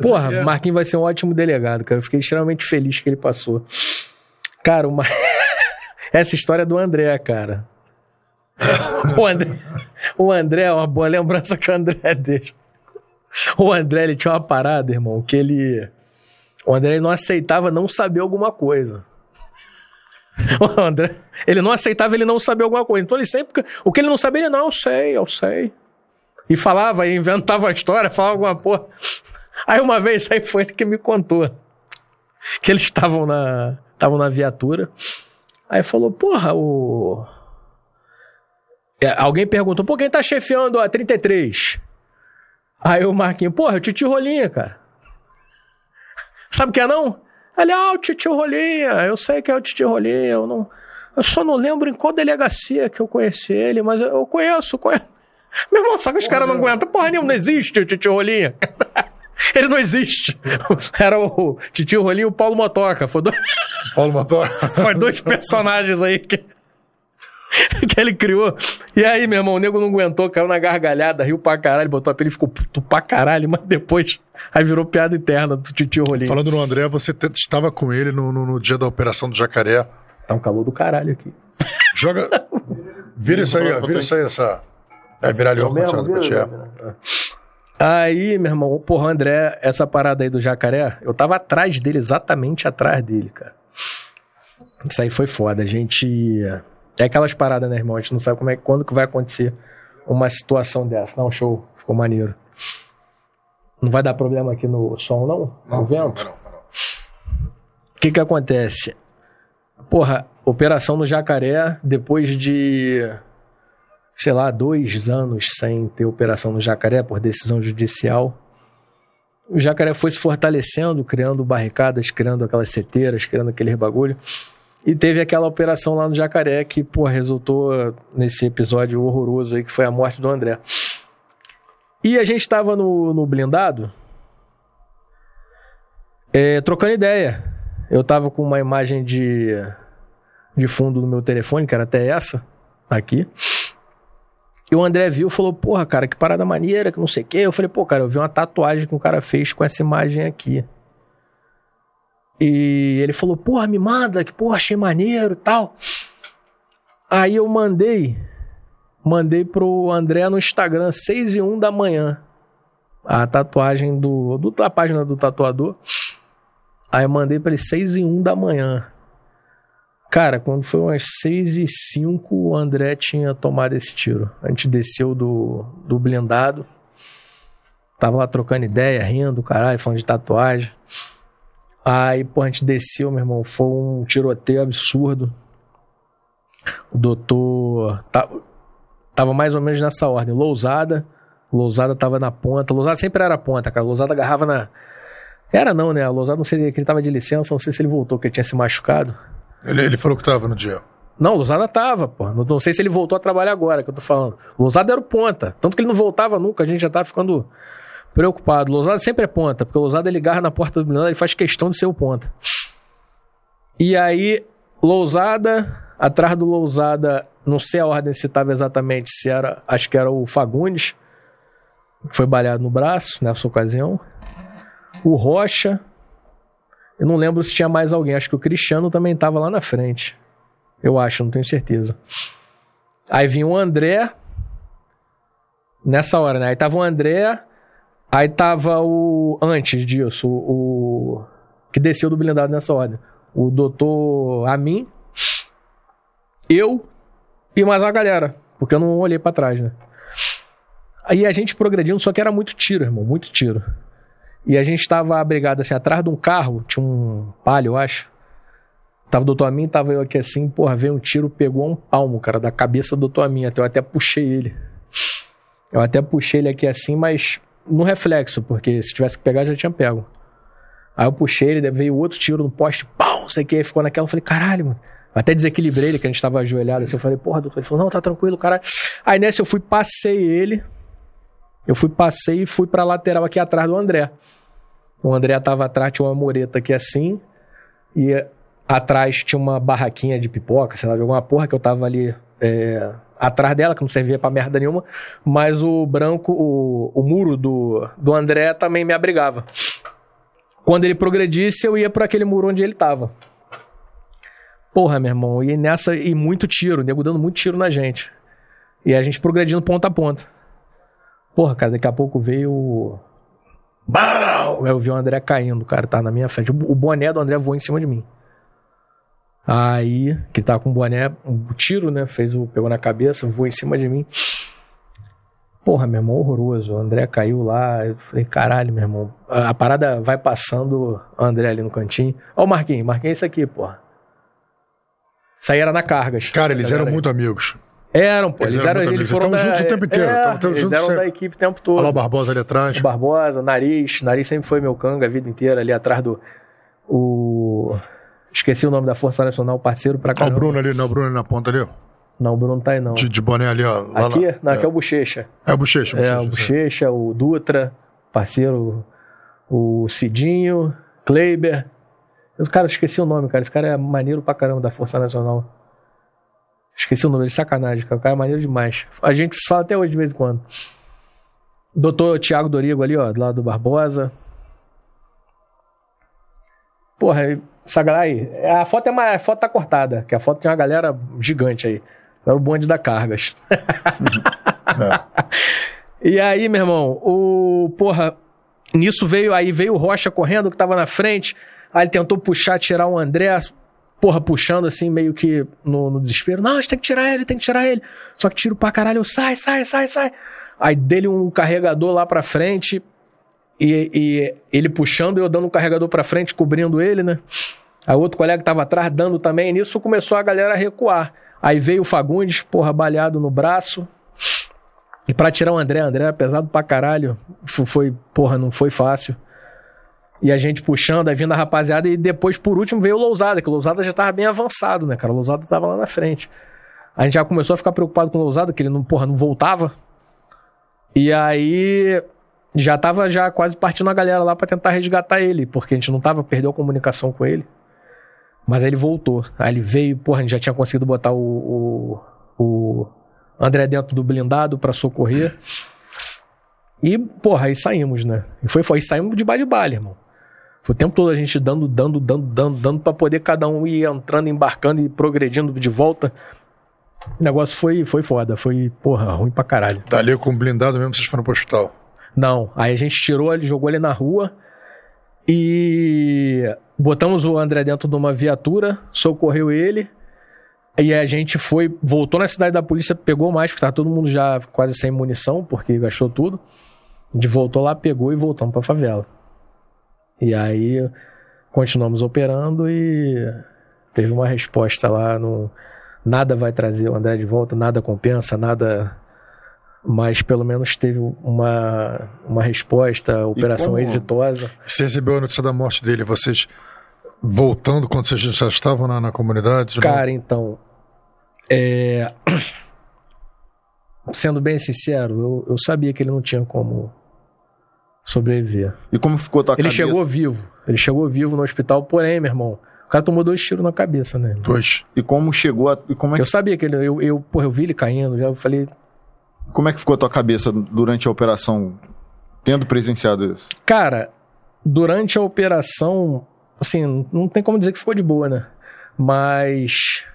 Porra, é- Marquinhos vai ser um ótimo delegado, cara. Eu fiquei extremamente feliz que ele passou. Cara, uma... (laughs) essa história é do André, cara. o André, o André é uma boa lembrança que o André (laughs) deixa. O André, ele tinha uma parada, irmão, que ele. O André ele não aceitava não saber alguma coisa. (laughs) O André, ele não aceitava ele não saber alguma coisa. Então ele sempre. O que ele não sabia, ele não, eu sei, eu sei. E falava, inventava uma história, falava alguma porra. (laughs) Aí uma vez, aí foi ele que me contou. Que eles estavam na. Estavam na viatura. Aí falou, porra, o. É, alguém perguntou, pô, quem tá chefiando a 33? Aí o Marquinhos, porra, é o Titi Rolinha, cara. (laughs) Sabe o que é não? Ele, ah, o Titi Rolinha, eu sei que é o Titi Rolinha, eu não. Eu só não lembro em qual delegacia que eu conheci ele, mas eu- conheço, conheço. (laughs) Meu irmão, só que os caras não aguentam. Porra nenhuma, não existe o Titi Rolinha. (laughs) Ele não existe. (laughs) Era o Titi Rolinha e o Paulo Motoca. Foi dois, Paulo Motor. foi dois personagens aí que, (laughs) que ele criou. E aí, meu irmão, o nego não aguentou, caiu na gargalhada, riu pra caralho, botou a pele e ficou puto pra caralho, mas depois aí virou piada interna do Titi Rolinha. Falando no André, você estava com ele no, no- no dia da operação do Jacaré. Tá um calor do caralho aqui. Joga. (laughs) Vira isso aí, ó. Vira isso aí, essa. É virar ali o ar-condicionado pra ti. é. Aí, meu irmão, porra, André, essa parada aí do jacaré, eu tava atrás dele, exatamente atrás dele, cara. Isso aí foi foda. A gente. É aquelas paradas, né, irmão? A gente não sabe como é, quando que vai acontecer uma situação dessa. Não, show. Ficou maneiro. Não vai dar problema aqui no som, não? No vento? O que que acontece? Porra, operação no Jacaré, depois de, sei lá, dois anos sem ter operação no Jacaré por decisão judicial, o Jacaré foi se fortalecendo, criando barricadas, criando aquelas seteiras, criando aquele bagulho. E teve aquela operação lá no Jacaré que, pô, resultou nesse episódio horroroso aí, que foi a morte do André. E a gente estava no, no blindado, é, trocando ideia. Eu tava com uma imagem de, de fundo no meu telefone, que era até essa, aqui. E o André viu e falou, porra, cara, que parada maneira, que não sei o quê. Eu falei, pô, cara, eu vi uma tatuagem que o cara fez com essa imagem aqui. E ele falou, porra, me manda, que porra, achei maneiro e tal. Aí eu mandei, mandei pro André no Instagram, 6 e 1 da manhã. A tatuagem do, do da página do tatuador. Aí eu mandei pra ele 6 e 1 da manhã. Cara, quando foi umas 6 e 5, o André tinha tomado esse tiro. A gente desceu do, do blindado. Tava lá trocando ideia, rindo, caralho, falando de tatuagem. Aí, pô, a gente desceu, meu irmão. Foi um tiroteio absurdo. O doutor. tá- tava mais ou menos nessa ordem. Lousada. Lousada tava na ponta. Lousada sempre era a ponta, cara. Lousada agarrava na. Era não, né? A Lousada, não sei que ele tava de licença, não sei se ele voltou, que ele tinha se machucado. Ele, ele falou que tava no dia. Não, Lousada tava, pô. Não, não sei se ele voltou a trabalhar agora, que eu tô falando. Lousada era o ponta. Tanto que ele não voltava nunca, a gente já tava ficando preocupado. Lousada sempre é ponta, porque o Lousada ele garra na porta do blindado, ele faz questão de ser o ponta. E aí, Lousada, atrás do Lousada, não sei a ordem se tava exatamente, se era, acho que era o Fagundes, que foi baleado no braço nessa ocasião. O Rocha, eu não lembro se tinha mais alguém, acho que o Cristiano também tava lá na frente. Eu acho, não tenho certeza. Aí vinha o André. Nessa hora, né? Aí tava o André. Aí tava o. Antes disso, o. que desceu do blindado nessa ordem. O doutor Amin. Eu. E mais uma galera. Porque eu não olhei pra trás, né? Aí a gente progredindo, só que era muito tiro, irmão. Muito tiro. E a gente tava abrigado assim, atrás de um carro. Tinha um palio, eu acho. Tava o doutor Amin, tava eu aqui assim, porra, veio um tiro, pegou um palmo, cara, da cabeça do doutor Amin. Até eu até puxei ele. Eu até puxei ele aqui assim, mas no reflexo, porque se tivesse que pegar, já tinha pego. Aí eu puxei ele, veio outro tiro no poste, pau, não sei o que, ficou naquela. Eu falei, caralho, mano. Até desequilibrei ele, que a gente tava ajoelhado assim. Eu falei, porra, doutor. Ele falou, não, tá tranquilo, caralho. Aí nessa eu fui, passei ele. Eu fui, passei e fui pra lateral aqui atrás do André. O André tava atrás, tinha uma mureta aqui assim. E atrás tinha uma barraquinha de pipoca, sei lá, de alguma porra que eu tava ali é, atrás dela, que não servia pra merda nenhuma, mas o branco, o, o muro do, do André também me abrigava. Quando ele progredisse, eu ia para aquele muro onde ele tava. Porra, meu irmão, e nessa, e muito tiro, nego dando muito tiro na gente. E a gente progredindo ponta a ponta. Porra, cara, daqui a pouco veio. o-! Eu vi o André caindo, cara, tá na minha frente. O boné do André voou em cima de mim. Aí, que ele tava com o boné, o tiro, né? Fez o. pegou na cabeça, voou em cima de mim. Porra, meu irmão, horroroso. O André caiu lá. Eu falei, caralho, meu irmão. A, a parada vai passando o André ali no cantinho. Ó, o Marquinhos, Marquinhos é isso aqui, porra. Isso aí era na Cargas. Cara, eles Tá eram ligado? muito amigos. Eram, pô. Eles Eles, eram eram, eles foram da, juntos o tempo inteiro, É, eles eram sempre. da equipe o tempo todo. Olha lá o Barbosa ali atrás. O Barbosa, o Nariz. Nariz sempre foi meu canga a vida inteira, ali atrás do. O. Esqueci o nome da Força Nacional, parceiro pra Ó, o caramba. Bruno ali, não, o Bruno ali na ponta ali, ó. Não, o Bruno tá aí não. De, de boné ali, ó. Aqui? na- Não, aqui é o Bochecha. É o Bochecha. É, o. Bochecha, o Dutra, parceiro, o Cidinho, Kleiber. Eu, cara, esqueci o nome, cara. Esse cara é maneiro pra caramba da Força Nacional. Esqueci o nome, ele é sacanagem, cara. O cara é maneiro demais. A gente fala até hoje de vez em quando. Doutor Tiago Dorigo ali, ó, do lado do Barbosa. Porra, essa galera aí. A foto, é uma, a foto tá cortada, que a foto tem uma galera gigante aí. Era o bonde da Cargas. (laughs) E aí, meu irmão, o. Porra, nisso veio. Aí veio o Rocha correndo, que tava na frente. Aí ele tentou puxar, tirar o André. Porra, puxando assim, meio que no, no desespero. Não, a gente tem que tirar ele, tem que tirar ele. Só que tiro pra caralho, eu, sai, sai, sai, sai. Aí dele um carregador lá pra frente. E, e ele puxando eu dando um carregador pra frente, cobrindo ele, né? Aí outro colega que tava atrás dando também. Nisso começou a galera a recuar. Aí veio o Fagundes, porra, baleado no braço. E pra tirar o André, André era pesado pra caralho. Foi, porra, não foi fácil. E a gente puxando, aí vindo a rapaziada, e depois, por último, veio o Lousada, que o Lousada já tava bem avançado, né, cara? O Lousada tava lá na frente. A gente já começou a ficar preocupado com o Lousada, que ele não, porra, não voltava. E aí já tava já quase partindo a galera lá pra tentar resgatar ele, porque a gente não tava, perdeu a comunicação com ele. Mas aí ele voltou. Aí ele veio, porra, a gente já tinha conseguido botar o, o, o André dentro do blindado pra socorrer. E, porra, aí saímos, né? E foi, foi, aí saímos de bar de balha, irmão. Foi o tempo todo a gente dando, dando, dando, dando, dando pra poder cada um ir entrando, embarcando e progredindo de volta. O negócio foi, foi foda, foi, porra, ruim pra caralho. Dali com o blindado mesmo, vocês foram pro hospital. Não, aí a gente tirou ele, jogou ele na rua e botamos o André dentro de uma viatura, socorreu ele. E a gente foi, voltou na cidade da polícia, pegou mais, porque tava todo mundo já quase sem munição, porque gastou tudo. A gente voltou lá, pegou e voltamos pra favela. E aí continuamos operando e teve uma resposta lá no nada vai trazer o André de volta, nada compensa, nada mas pelo menos teve uma, uma resposta, operação como- exitosa. Você recebeu a notícia da morte dele, vocês voltando quando vocês já estavam na, na comunidade? de novo? Cara, então, é, (clears throat) sendo bem sincero, eu, eu sabia que ele não tinha como sobreviver. E como ficou tua Ele cabeça? chegou vivo, ele chegou vivo no hospital, porém, meu irmão, o cara tomou dois tiros na cabeça, né? Dois. E como chegou a... E como é, Eu que... sabia que ele, eu, eu, porra, eu vi ele caindo, já eu falei, como é que ficou a tua cabeça durante a operação, tendo presenciado isso? Cara, durante a operação, assim, não tem como dizer que ficou de boa, né? Mas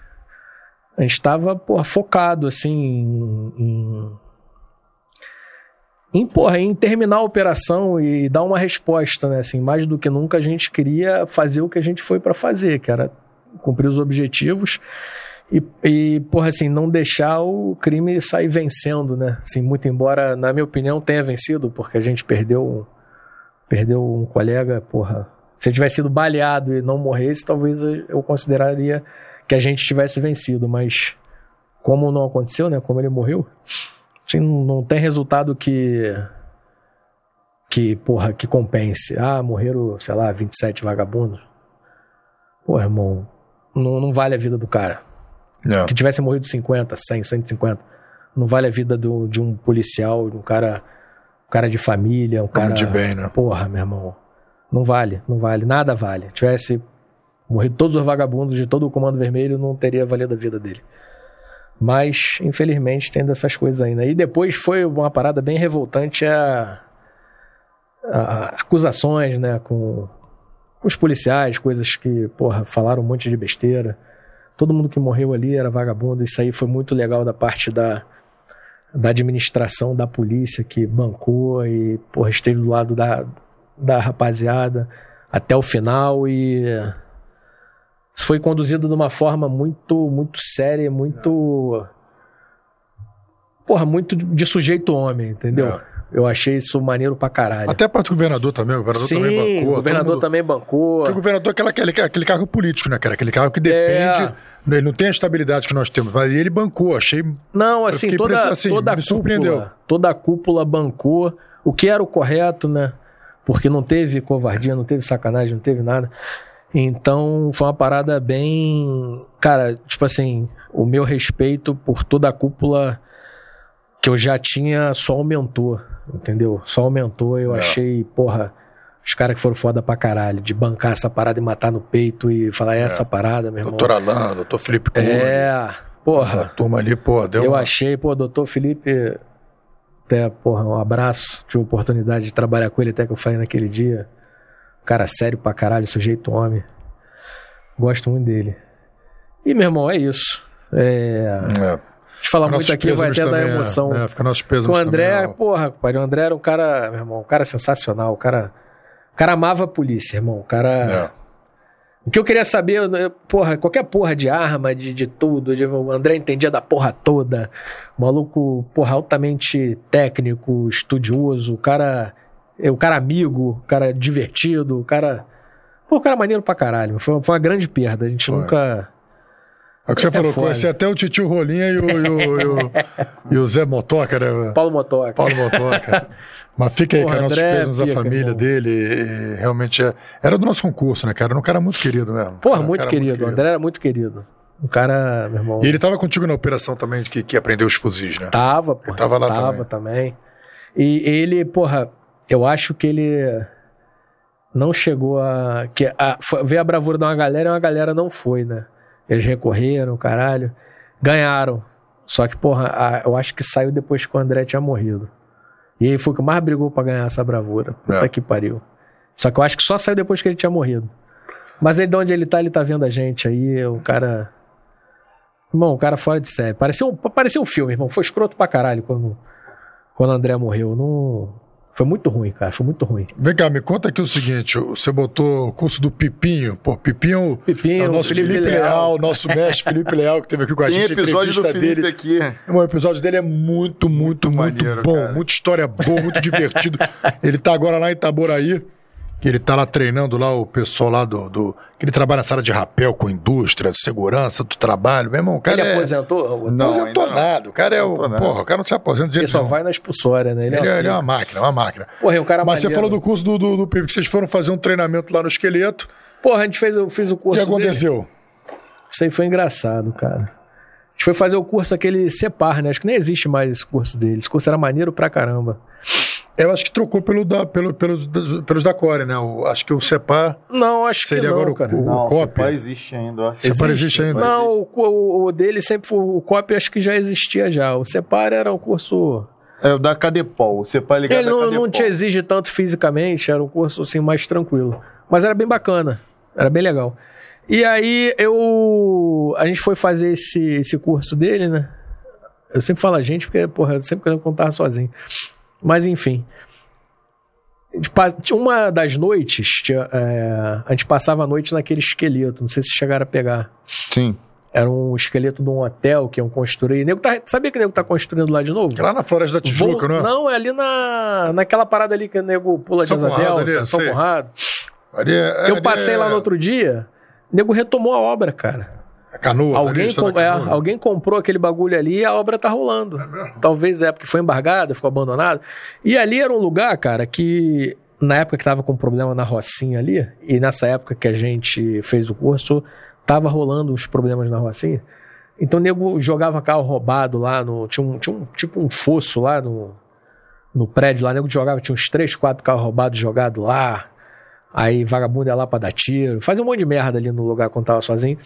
a gente tava, porra, focado, assim, em. em porra, em terminar a operação e dar uma resposta, né? Assim, mais do que nunca a gente queria fazer o que a gente foi pra fazer, que era cumprir os objetivos e, e, porra, assim, não deixar o crime sair vencendo, né? Assim, muito embora, na minha opinião, tenha vencido, porque a gente perdeu, perdeu um colega, porra. Se ele tivesse sido baleado e não morresse, talvez eu eu consideraria que a gente tivesse vencido, mas como não aconteceu, né? Como ele morreu, assim, não, não tem resultado que que, porra, que compense. Ah, morreram, sei lá, 27 vagabundos. Pô, irmão, não, não vale a vida do cara É. que tivesse morrido 50, 100, 150. Não vale a vida do, de um policial, de um cara, um cara de família, um cara de bem, né? Porra, meu irmão. Não vale, não vale, nada vale. Tivesse Morrido todos os vagabundos de todo o Comando Vermelho, não teria valido a vida dele. Mas, infelizmente, tem dessas coisas ainda. E depois foi uma parada bem revoltante a, a acusações, né, com, com os policiais, coisas que, porra, falaram um monte de besteira. Todo mundo que morreu ali era vagabundo. Isso aí foi muito legal da parte da, da administração da polícia que bancou e, porra, esteve do lado da, da rapaziada até o final e foi conduzido de uma forma muito, muito séria, muito. Porra, muito de sujeito homem, entendeu? É. Eu achei isso maneiro pra caralho. Até a parte do governador também, o governador Sim, também bancou. o governador mundo- também bancou. Porque o governador é aquela, aquele, aquele cargo político, né, cara? Aquele cargo que depende. É. Ele não tem a estabilidade que nós temos, mas ele bancou. Achei. Não, assim, toda, assim, toda a me surpreendeu. cúpula, toda a cúpula bancou o que era o correto, né? Porque não teve covardia, não teve sacanagem, não teve nada. Então, foi uma parada bem, cara, tipo assim, o meu respeito por toda a cúpula que eu já tinha só aumentou, entendeu? Só aumentou, eu É. achei, porra, os caras que foram foda pra caralho, de bancar essa parada e matar no peito e falar "É essa parada, meu irmão. Doutor Alain, doutor Felipe Cunha. É, A porra. turma ali, pô, deu Eu uma... achei, pô, doutor Felipe, até, porra, um abraço. Tive a oportunidade de trabalhar com ele até que eu falei naquele dia. Cara sério pra caralho, sujeito homem. Gosto muito dele. E, meu irmão, é isso. É, É. de falar Nossos muito aqui vai até dar emoção. É, fica nossos pêsames o André, também, porra, pai, o André era um cara, meu irmão, um cara sensacional. O cara, cara amava a polícia, irmão. O cara. É. O que eu queria saber, porra, qualquer porra de arma, de, de tudo, de- o André entendia da porra toda. O maluco, porra, altamente técnico, estudioso, o cara. é, O cara amigo, o cara divertido, o cara. Pô, o cara maneiro pra caralho. Foi, foi uma grande perda. A gente Foi. nunca. É o que você É falou, foda. conheci até o Titio Rolinha e o, e o, e o, e o Zé Motoca, né? Paulo Motoca. Paulo Motoca. Mas fica aí, Porra, cara, nossos André à pica, família irmão. dele. e realmente é... era do nosso concurso, né, cara? Era um cara muito querido mesmo. Porra, Era um muito cara querido. O André era muito querido. O cara, meu irmão. E ele tava contigo na operação também, de que, que aprendeu os fuzis, né? Tava, pô. Ele tava lá Tava também. E ele, porra, eu acho que ele não chegou a. Que a foi- ver a bravura de uma galera e uma galera não foi, né? Eles recorreram, caralho. Ganharam. Só que, porra, a- eu acho que saiu depois que o André tinha morrido. E ele foi o que mais brigou pra ganhar essa bravura. Puta É. que pariu. Só que eu acho que só saiu depois que ele tinha morrido. Mas ele, de onde ele tá, ele tá vendo a gente aí. O cara. Irmão, o cara fora de série. Parecia um, parecia um filme, irmão. Foi escroto pra caralho quando, quando o André morreu. Não... Foi muito ruim, cara. Foi muito ruim. Vem cá, me conta aqui o seguinte: você botou o curso do Pipinho. Pô, Pipinho, Pipinho, é o nosso Felipe Felipe, Leal. Leal, nosso mestre Felipe Leal, que teve aqui com a Tem gente. episódio do Felipe dele. aqui. O episódio dele é muito, muito, muito, maneiro, bom. cara. Muita história boa, muito divertido. (laughs) Ele tá agora lá em Itaboraí, que ele tá lá treinando lá o pessoal lá do... do que ele trabalha nessa área de rapel com indústria, segurança do trabalho. Meu irmão, o cara ele é... aposentou? Não, aposentou não. nada. O cara é o... Nada. Porra, o cara não se aposenta de Ele só nenhum. vai na expulsória, né? Ele, é, ele é uma máquina, uma máquina. Porra, é um cara Mas você maneiro. falou do curso do, do, do que vocês foram fazer um treinamento lá no esqueleto. Porra, a gente fez, eu fiz o O curso que dele. aconteceu? Isso aí foi engraçado, cara. A gente foi fazer o curso aquele CEPAR, né? Acho que nem existe mais esse curso dele. Esse curso era maneiro pra caramba. Eu acho que trocou pelo da, pelo, pelos, pelos da Core, né? O- acho que o CEPAR Não, acho Seria que não, agora o- cara. o- Não, COP. CEPAR existe ainda, eu acho. CEPAR existe ainda. Não, o, o- o dele sempre foi. O COP acho que já existia já. O CEPAR era um curso. É o da Cadepol. O CEPAR é ligado Ele à não, não te exige tanto fisicamente, era um curso assim mais tranquilo. Mas era bem bacana, era bem legal. E aí eu. A gente foi fazer esse, esse curso dele, né? Eu sempre falo a gente, porque, porra, eu sempre quero contar sozinho. Mas enfim. Uma das noites, tinha, é, a gente passava a noite naquele esqueleto, não sei se chegaram a pegar. Sim. Era um esqueleto de um hotel que iam construir. Nego tá, sabia que o nego tá construindo lá de novo? Lá na Floresta da Tijuca, Vou- não é? Não, é ali na, naquela parada ali que o nego pula São de asa Conrado delta, ali, São sei. Conrado. Ali é- Eu ali passei é- lá no outro dia, o nego retomou a obra, cara. É Canoas, Alguém, com- é, alguém comprou aquele bagulho ali e a obra tá rolando. Talvez é porque foi embargada, ficou abandonado. E ali era um lugar, cara, que na época que tava com problema na Rocinha ali, e nessa época que a gente fez o curso, tava rolando os problemas na Rocinha. Então o nego jogava carro roubado lá no. Tinha um, tinha um tipo um fosso lá no, no prédio lá, o nego jogava, tinha uns três, quatro carros roubados jogados lá. Aí vagabundo ia lá pra dar tiro, fazia um monte de merda ali no lugar quando tava sozinho.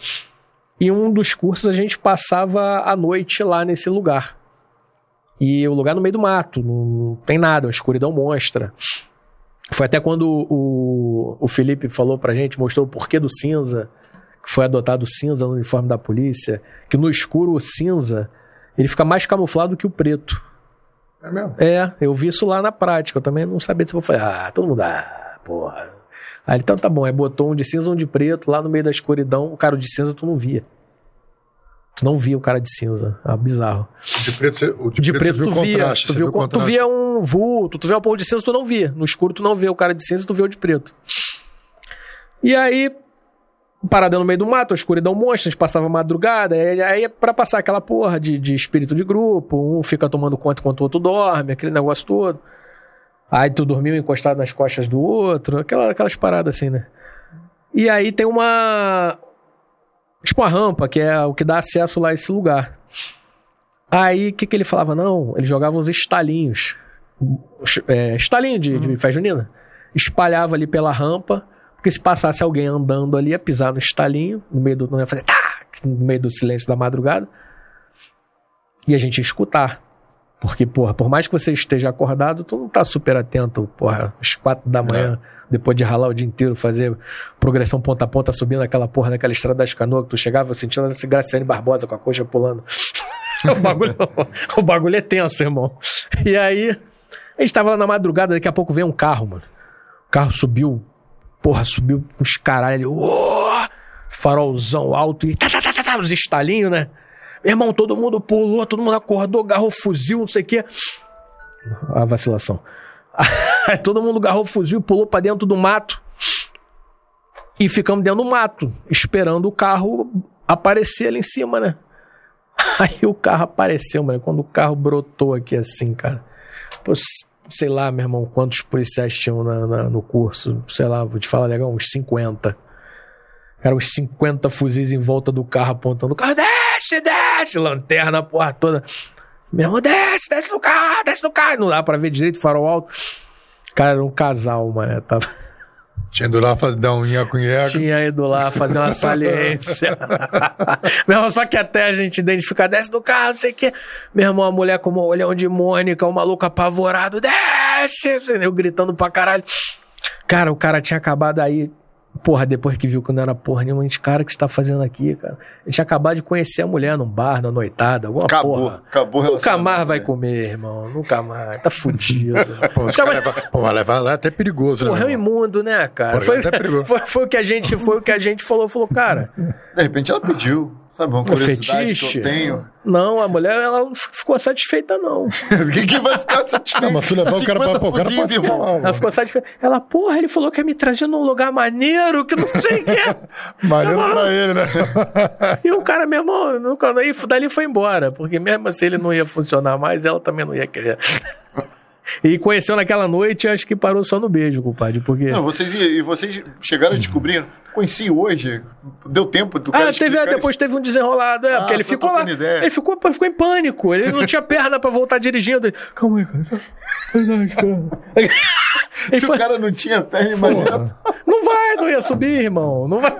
E um dos cursos a gente passava a noite lá nesse lugar. E o lugar no meio do mato, não tem nada, uma escuridão monstra. Foi até quando o, o Felipe falou pra gente, mostrou o porquê do cinza, que foi adotado cinza no uniforme da polícia, que no escuro o cinza, ele fica mais camuflado que o preto. É mesmo? É, eu vi isso lá na prática, eu também não sabia se eu falei, ah, todo mundo, ah, porra. Aí ele, então tá bom, aí botou um de cinza, um de preto, lá no meio da escuridão, o cara de cinza tu não via. Tu não via o cara de cinza, ah, bizarro. De preto, você, o de De preto, preto viu tu via, contraste. tu, viu, o tu contraste. via um vulto, tu via uma porra de cinza, tu não via. No escuro tu não vê o cara de cinza, tu vê o de preto. E aí, parada no meio do mato, a escuridão monstra, a gente passava a madrugada, aí, aí pra passar aquela porra de, de espírito de grupo, um fica tomando conta enquanto o outro dorme, aquele negócio todo. Aí tu dormiu encostado nas costas do outro, aquela, aquelas paradas assim, né? E aí tem uma. Tipo uma rampa, que é o que dá acesso lá a esse lugar. Aí o que, que ele falava? Não, ele jogava uns estalinhos. É, estalinho de, de festa junina. Espalhava ali pela rampa, porque se passasse alguém andando ali, ia pisar no estalinho, no meio do. Não ia fazer tá! No meio do silêncio da madrugada. E a gente ia escutar. Porque, porra, por mais que você esteja acordado, tu não tá super atento, porra, às quatro da manhã, depois de ralar o dia inteiro, fazer progressão ponta a ponta, subindo aquela porra naquela estrada das canoas, que tu chegava sentindo esse Graciane Barbosa com a coxa pulando. (laughs) o, bagulho, o bagulho é tenso, irmão. E aí, a gente tava lá na madrugada, daqui a pouco veio um carro, mano. O carro subiu, porra, subiu uns caralho, uó, farolzão alto e tá, tá, tá, tá, tá, os estalinhos, né? Irmão, todo mundo pulou, todo mundo acordou, agarrou fuzil, não sei o quê. A vacilação. (laughs) Todo mundo agarrou fuzil, pulou pra dentro do mato. E ficamos dentro do mato, esperando o carro aparecer ali em cima, né? (laughs) Aí o carro apareceu, mano. Quando o carro brotou aqui assim, cara. Pô, sei lá, meu irmão, quantos policiais tinham na- na- no curso. Sei lá, vou te falar legal, uns 50. Cara, uns 50 fuzis em volta do carro apontando. O carro, desce, desce! Lanterna, porra toda. Meu irmão, desce, desce do carro, desce do carro. Não dá pra ver direito, farol alto. Cara, era um casal, mano. Tava... Tinha ido lá fazer, dar um nhaco-nhaco. Tinha ido lá fazer uma (laughs) saliência. Meu irmão, só que até a gente identificar, desce do carro, não sei o quê. Meu irmão, a mulher com um olhão de Mônica, o maluco apavorado, desce! Eu gritando pra caralho. Cara, o cara tinha acabado aí. Porra, depois que viu que não era porra nenhuma, a gente, cara, o que você tá fazendo aqui, cara? A gente acabado de conhecer a mulher num bar, numa noitada, alguma Acabou, porra. acabou o Nunca mais vai né? comer, irmão. Nunca mais. Tá fudido. (laughs) Pô, Chama- levar- pô, mas levar lá é até perigoso, né? Porra, é um imundo, né, cara? Pô, Foi, até perigoso. (laughs) foi, foi o que a gente, foi o que a gente falou. Falou, cara, De repente ela pediu, sabe? Uma curiosidade fetiche. que eu tenho. Não, a mulher ela não ficou satisfeita, não. (laughs) Quem que vai ficar satisfeito? Não, mas tu levar o cara pra 50 pô, cara pode ser Ela ficou satisfeita. Ela, porra, ele falou que ia me trazer num lugar maneiro, que não sei o quê. (laughs) Maneiro pra ele, né? (laughs) E o cara, meu irmão, nunca, aí, dali foi embora, porque mesmo assim ele não ia funcionar mais, ela também não ia querer. E conheceu naquela noite, acho que parou só no beijo, compadre, porque... Não, vocês, e vocês chegaram a descobrir, conheci hoje, deu tempo do cara Ah, teve, depois teve um desenrolado, é, Ah, porque ele ficou lá. ideia. Ele ficou, ficou em pânico. Ele não tinha perna pra voltar dirigindo. Ele, Calma aí, cara. Verdade, cara. Ele (laughs) Se foi- o cara não tinha perna, imagina. Não vai, não ia subir, irmão. Não vai.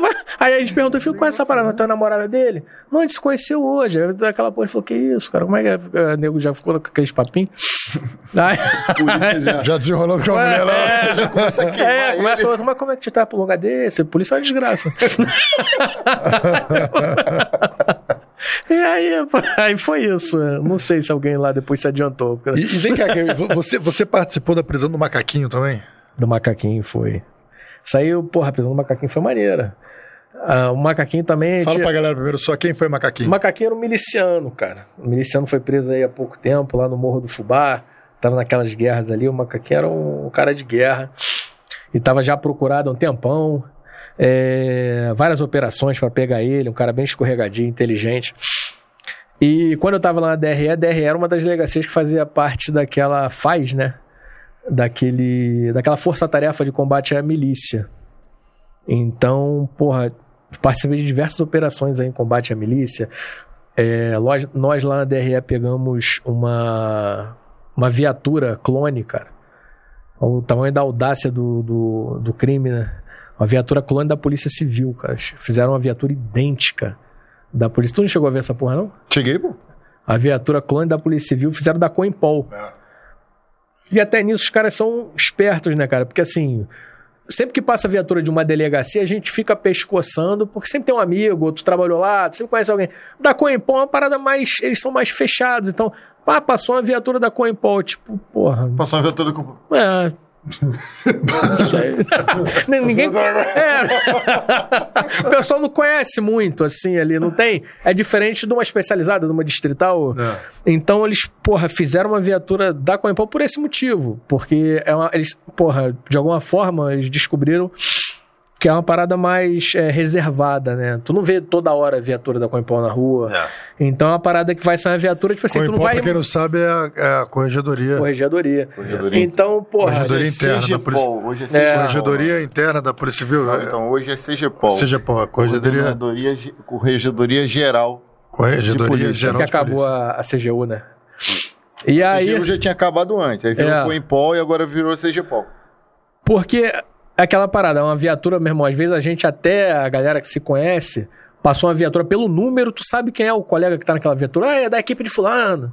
Vai- Aí a gente perguntou, filho, qual é essa parada? Tu é namorada dele? Não, a gente se conheceu hoje. Aí Daquela porra, ele falou, que isso, cara? Como é que é? O nego já ficou com aqueles papinhos? (laughs) Aí... polícia já. Já desenrolando com a mulher lá. É, já começa a queimar é, ele. começa outro, mas como é que tu tá pro lugar desse? Polícia é uma desgraça. (laughs) e aí, pô, aí foi isso. é. Não sei se alguém lá depois se adiantou. E, e vem cá, que você, você participou da prisão do macaquinho também? Do macaquinho foi. Saiu, porra, a prisão do macaquinho foi maneira. Ah, o macaquinho também. Fala tinha- pra galera primeiro só quem foi O macaquinho. macaquinho era um miliciano, cara. O miliciano foi preso aí há pouco tempo, lá no Morro do Fubá. Tava naquelas guerras ali. O macaquinho era um cara de guerra. E tava já procurado há um tempão. É, várias operações para pegar ele. Um cara bem escorregadinho, inteligente. E quando eu tava lá na DRE, a DRE era uma das delegacias que fazia parte daquela FAZ, né? Daquele, daquela força-tarefa de combate à milícia. Então, porra, participei de diversas operações aí em combate à milícia. É, nós, nós lá na DRE pegamos uma, uma viatura clone, cara. O tamanho da audácia do, do, do crime, né? Uma viatura clone da Polícia Civil, cara. Fizeram uma viatura idêntica da polícia. Tu não chegou a ver essa porra, não? Cheguei, pô. A viatura clone da Polícia Civil fizeram da Coimpol. E até nisso os caras são espertos, né, cara? Porque assim, sempre que passa a viatura de uma delegacia, a gente fica pescoçando, porque sempre tem um amigo, outro trabalhou lá, sempre conhece alguém. Da Coimpol é uma parada mais. Eles são mais fechados. Então, ah, passou uma viatura da Coimpol, tipo, porra. Passou uma viatura com. É. Não sei. Ninguém. (laughs) É. o pessoal não conhece muito, assim, ali, não tem. É diferente de uma especializada, de uma distrital. É. Então eles, porra, fizeram uma viatura da Coimpol por esse motivo. Porque é uma- eles, porra, de alguma forma, eles descobriram que é uma parada mais é, reservada, né? Tu não vê toda hora a viatura da Coimpol na rua. Então é uma parada que vai ser uma viatura, tipo assim, tu não Coimpol, vai. pra quem não sabe, é a, é a corregedoria. Corregedoria. Corregedoria. Então, porra. Corregedoria interna da CGPOL, Hoje é É. CGPOL. Corregedoria interna da Polícia Civil. Não, é, Então, hoje é CGPOL. seja, pô, a corregedoria, Corregedoria, Ge- Corregedoria Geral. de corregedoria polícia, geral que acabou polícia. a, a CGU, né? E A aí, CGU já tinha acabado antes. Aí virou É. Coimpol e agora virou CGPOL. porque aquela parada, uma viatura, meu irmão, às vezes a gente até, a galera que se conhece, passou uma viatura pelo número, tu sabe quem é o colega que tá naquela viatura, ah, é da equipe de fulano.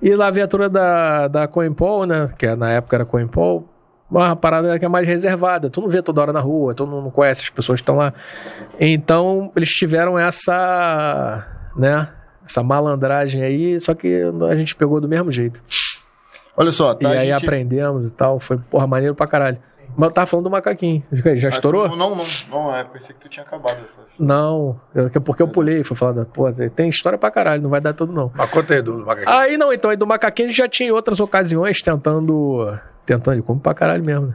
E lá a viatura da, da Coimpol, né, que na época era Coimpol, uma parada que é mais reservada, tu não vê toda hora na rua, tu não, não conhece as pessoas que estão lá. Então, eles tiveram essa, né, essa malandragem aí, só que a gente pegou do mesmo jeito. Olha só, tá? e aí gente... aprendemos e tal. Foi, porra, maneiro pra caralho. Mas eu tava falando do macaquinho. Já- Ah, estourou? Não, não, não. é, pensei que tu tinha acabado essa. Não, eu- é porque eu pulei. Fui falar, pô, tem história pra caralho, não vai dar tudo não. Mas conta aí do macaquinho. Aí não, então aí do macaquinho a gente já tinha em outras ocasiões tentando. Tentando, ele come pra caralho mesmo, né?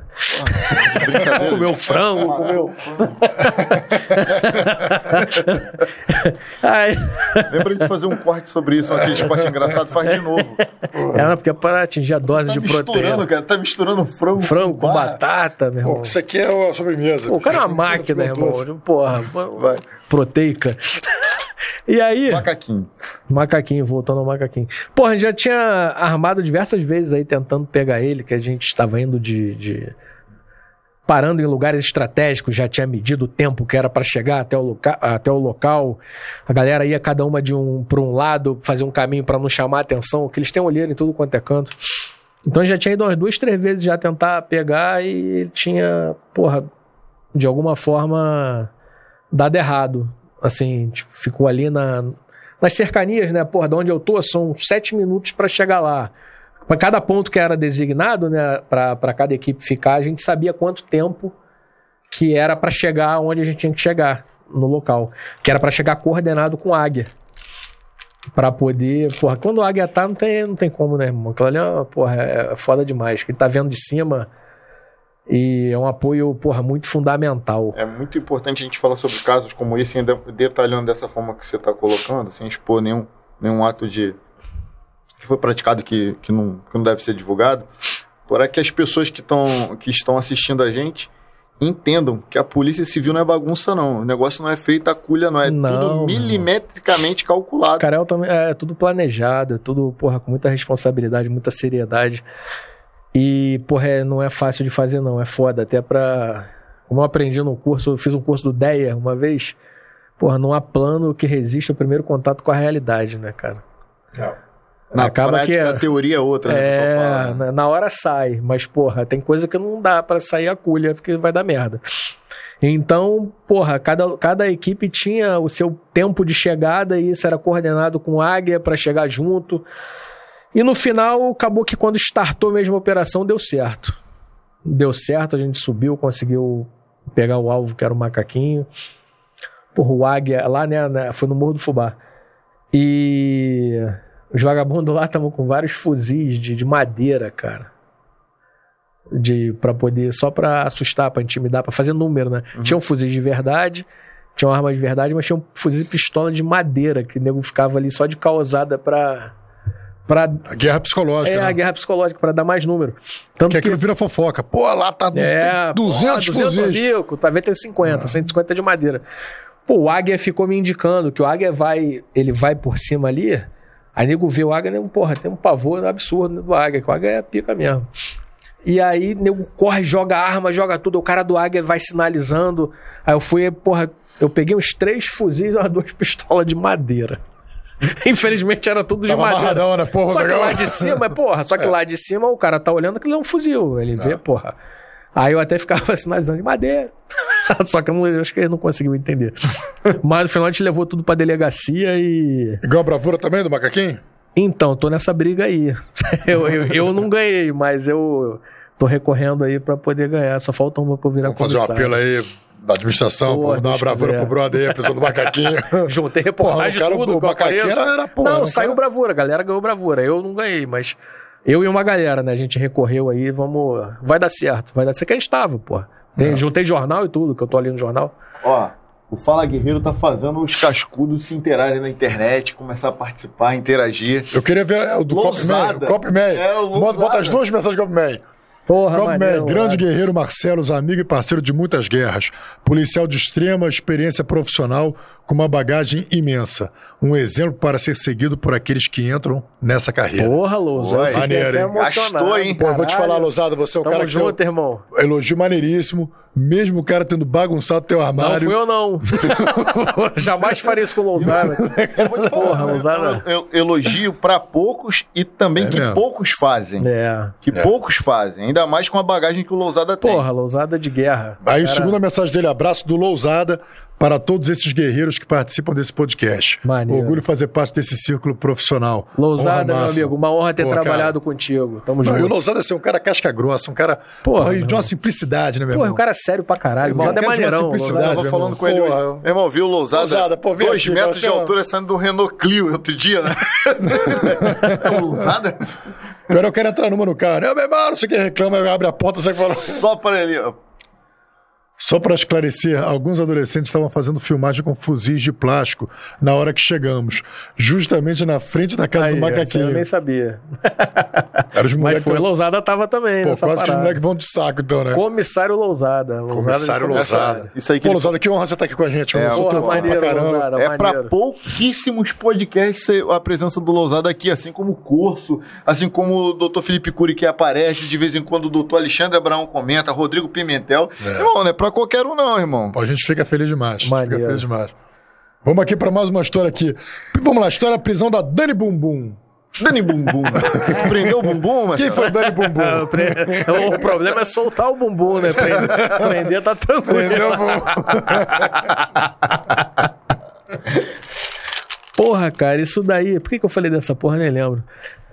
Brincadeira. Comeu frango, comeu. (laughs) Aí, Lembra de fazer um corte sobre isso, aquele esporte engraçado, faz de novo. é, porque é para atingir a dose Tá de misturando, proteína. cara. Tá misturando frango, Frango com barra. batata, meu irmão. Pô, isso aqui é a sobremesa. Pô, o cara é uma máquina, irmão. Porra, Vai. proteica. E aí, Macaquinho. macaquinho, voltando ao macaquinho. Porra, a gente já tinha armado diversas vezes aí tentando pegar ele, que a gente estava indo de. de- parando em lugares estratégicos, já tinha medido o tempo que era para chegar até o, loca até o local. A galera ia cada uma de um para um lado, fazer um caminho para não chamar a atenção, que eles têm olheiro em tudo quanto é canto. Então já tinha ido umas duas, três vezes já tentar pegar e ele tinha, porra, de alguma forma dado errado. Assim, tipo, ficou ali na, nas cercanias, né? Porra, de onde eu tô, são sete minutos para chegar lá. Para cada ponto que era designado, né, para cada equipe ficar, a gente sabia quanto tempo que era para chegar onde a gente tinha que chegar no local, que era para chegar coordenado com águia. Pra poder, porra, quando o águia tá, não tem, não tem como, né, irmão? Aquilo ali é, porra, é foda demais. Que ele tá vendo de cima e é um apoio, porra, muito fundamental. É muito importante a gente falar sobre casos como esse, ainda detalhando dessa forma que você está colocando, sem expor nenhum, nenhum ato de que foi praticado que, que, não, que não deve ser divulgado, para que as pessoas que, tão, que estão assistindo a gente entendam que a polícia civil não é bagunça, não. O negócio não é feito a culha, não. É Não, tudo mano. milimetricamente calculado. Carel também é tudo planejado, é tudo, porra, com muita responsabilidade, muita seriedade. E, porra, é- não é fácil de fazer, não. É foda. Até pra. Como eu aprendi no curso, eu fiz um curso do DEA uma vez. Porra, não há plano que resista ao primeiro contato com a realidade, né, cara? Não. Na acaba prática, que é- a teoria é outra, né? É, fala, né? na, na hora sai, mas porra, tem coisa que não dá pra sair a culha, porque vai dar merda. Então, porra, cada, cada equipe tinha o seu tempo de chegada e isso era coordenado com águia pra chegar junto. E no final, acabou que quando startou mesmo a operação, deu certo. Deu certo, a gente subiu, conseguiu pegar o alvo, que era o macaquinho. Porra, o águia, lá, né, foi no Morro do Fubá. E os vagabundos lá estavam com vários fuzis de, de madeira, cara. De, pra poder, só pra assustar, pra intimidar, pra fazer número, né? Tinham fuzis de verdade, tinham armas de verdade, mas tinham fuzis de pistola de madeira, que o nego ficava ali só de causada pra. Pra A guerra psicológica. é né? a guerra psicológica, pra dar mais número. Tanto Que que. aquilo vira fofoca. Pô, lá tá É, 200 porra, 200 fuzis. bico, talvez tenha 50, 150 de madeira. Pô, o Águia ficou me indicando que o Águia vai, ele vai por cima ali, aí nego vê o Águia, nego, porra, tem um pavor absurdo do Águia, que o Águia é pica mesmo. E aí, nego corre, joga arma, joga tudo. O cara do Águia vai sinalizando. Aí eu fui, porra, eu peguei uns três fuzis e (laughs) umas duas pistolas de madeira. (laughs) Infelizmente era tudo de Tava madeira. amarradão, né? Porra, Só que legal. lá de cima, porra, só que (laughs) lá de cima o cara tá olhando aquilo é um fuzil. Ele vê, porra. Aí eu até ficava (laughs) sinalizando de madeira. só que eu, não- eu acho que ele não conseguiu entender. Mas no final a gente levou tudo pra delegacia e. Igual a bravura também do macaquinho? Então, tô nessa briga aí. Eu, eu, eu não ganhei, mas eu tô recorrendo aí pra poder ganhar. Só falta uma pra eu virar Vamos fazer um apelo aí da administração, Boa, pô, dar uma bravura quiser. pro brother aí, a prisão do macaquinho. (laughs) Juntei Porra, reportagem o cara- tudo. o macaquinho era- era, porra, não, saiu cara- bravura. A galera ganhou bravura. Eu não ganhei, mas eu e uma galera, né? A gente recorreu aí, vamos... Vai dar certo. Vai dar certo. Que a gente tava, pô. Tem- Juntei jornal e tudo, que eu tô ali no jornal. Ó, o Fala Guerreiro tá fazendo os cascudos se interarem na internet, começar a participar, interagir. Eu queria ver é, o do Copman. Copman. É, o Bota, Lousada. bota as duas mensagens do Copman. Porra, Copman, maneiro, grande mano. guerreiro Marcelo, amigo e parceiro de muitas guerras. Policial de extrema experiência profissional com uma bagagem imensa. Um exemplo para ser seguido por aqueles que entram nessa carreira. Porra, Lousa. Oi. Eu fiquei Maneiro, hein? Gastou, hein? Pô, eu vou te falar, Lousada, você é o Tamo cara que junto, eu, irmão. elogio maneiríssimo, mesmo o cara tendo bagunçado teu Não armário. fui eu, não. (laughs) Jamais faria isso com o Lousada. Porra, Lousada. Eu, eu elogio pra poucos e também É que mesmo. poucos fazem. É. Que poucos fazem. Ainda mais com a bagagem que o Lousada tem. Porra, Lousada de guerra. Aí, Cara, segunda mensagem dele, abraço do Lousada para todos esses guerreiros que participam desse podcast. Maneiro. Orgulho fazer parte desse círculo profissional. Lousada, meu amigo, uma honra ter Pô, trabalhado contigo. Tamo Não, e o junto. Lousada é ser um cara casca grossa, um cara Porra, porra, e de uma simplicidade, né, meu Porra, irmão? o cara é sério pra caralho. Irmão, Lousada é cara de uma maneirão. simplicidade. Lousada- Eu tava meu falando irmão. com ele Porra. hoje. Meu irmão, viu o Lousada? Lousada, pô, dois aqui, metros de é um- altura saindo do Renault Clio outro dia, né? (laughs) é o Lousada? Pior, eu quero entrar numa no carro. Eu, meu irmão, não sei quem reclama, abre a porta, sai falando. Só para ele, ó. Só para esclarecer, alguns adolescentes estavam fazendo filmagem com fuzis de plástico na hora que chegamos, justamente na frente da casa Aí, do macaquinho. Eu nem sabia. (laughs) Era os Mas moleques. foi, Lousada tava também Pô, nessa quase que os parada. moleques vão de saco, então, né? Comissário Lousada. Lousada Comissário. Lousada. Isso aí que Pô, ele- Lousada, que honra você estar aqui com a gente, É, Porra, pra maneiro, caramba. Lousada, É pra maneiro. pouquíssimos podcasts ser a presença do Lousada aqui, assim como o Curso, assim como o Dr. Felipe Cury que aparece, de vez em quando o Dr. Alexandre Abraão comenta, Rodrigo Pimentel. Irmão, não é qualquer um não, irmão. Pô, a gente fica feliz demais. A gente fica feliz demais. Vamos aqui para mais uma história aqui. Vamos lá, história prisão da Dani Bumbum. Dani Bumbum. (laughs) Prendeu o bumbum, mas Quem foi Dani Bumbum? Ah, pre- (laughs) o problema é soltar o bumbum, né? Prender, (laughs) prender tá tranquilo. Prendeu o bumbum. Porra, cara, isso daí. Por que, que eu falei dessa porra? Nem lembro.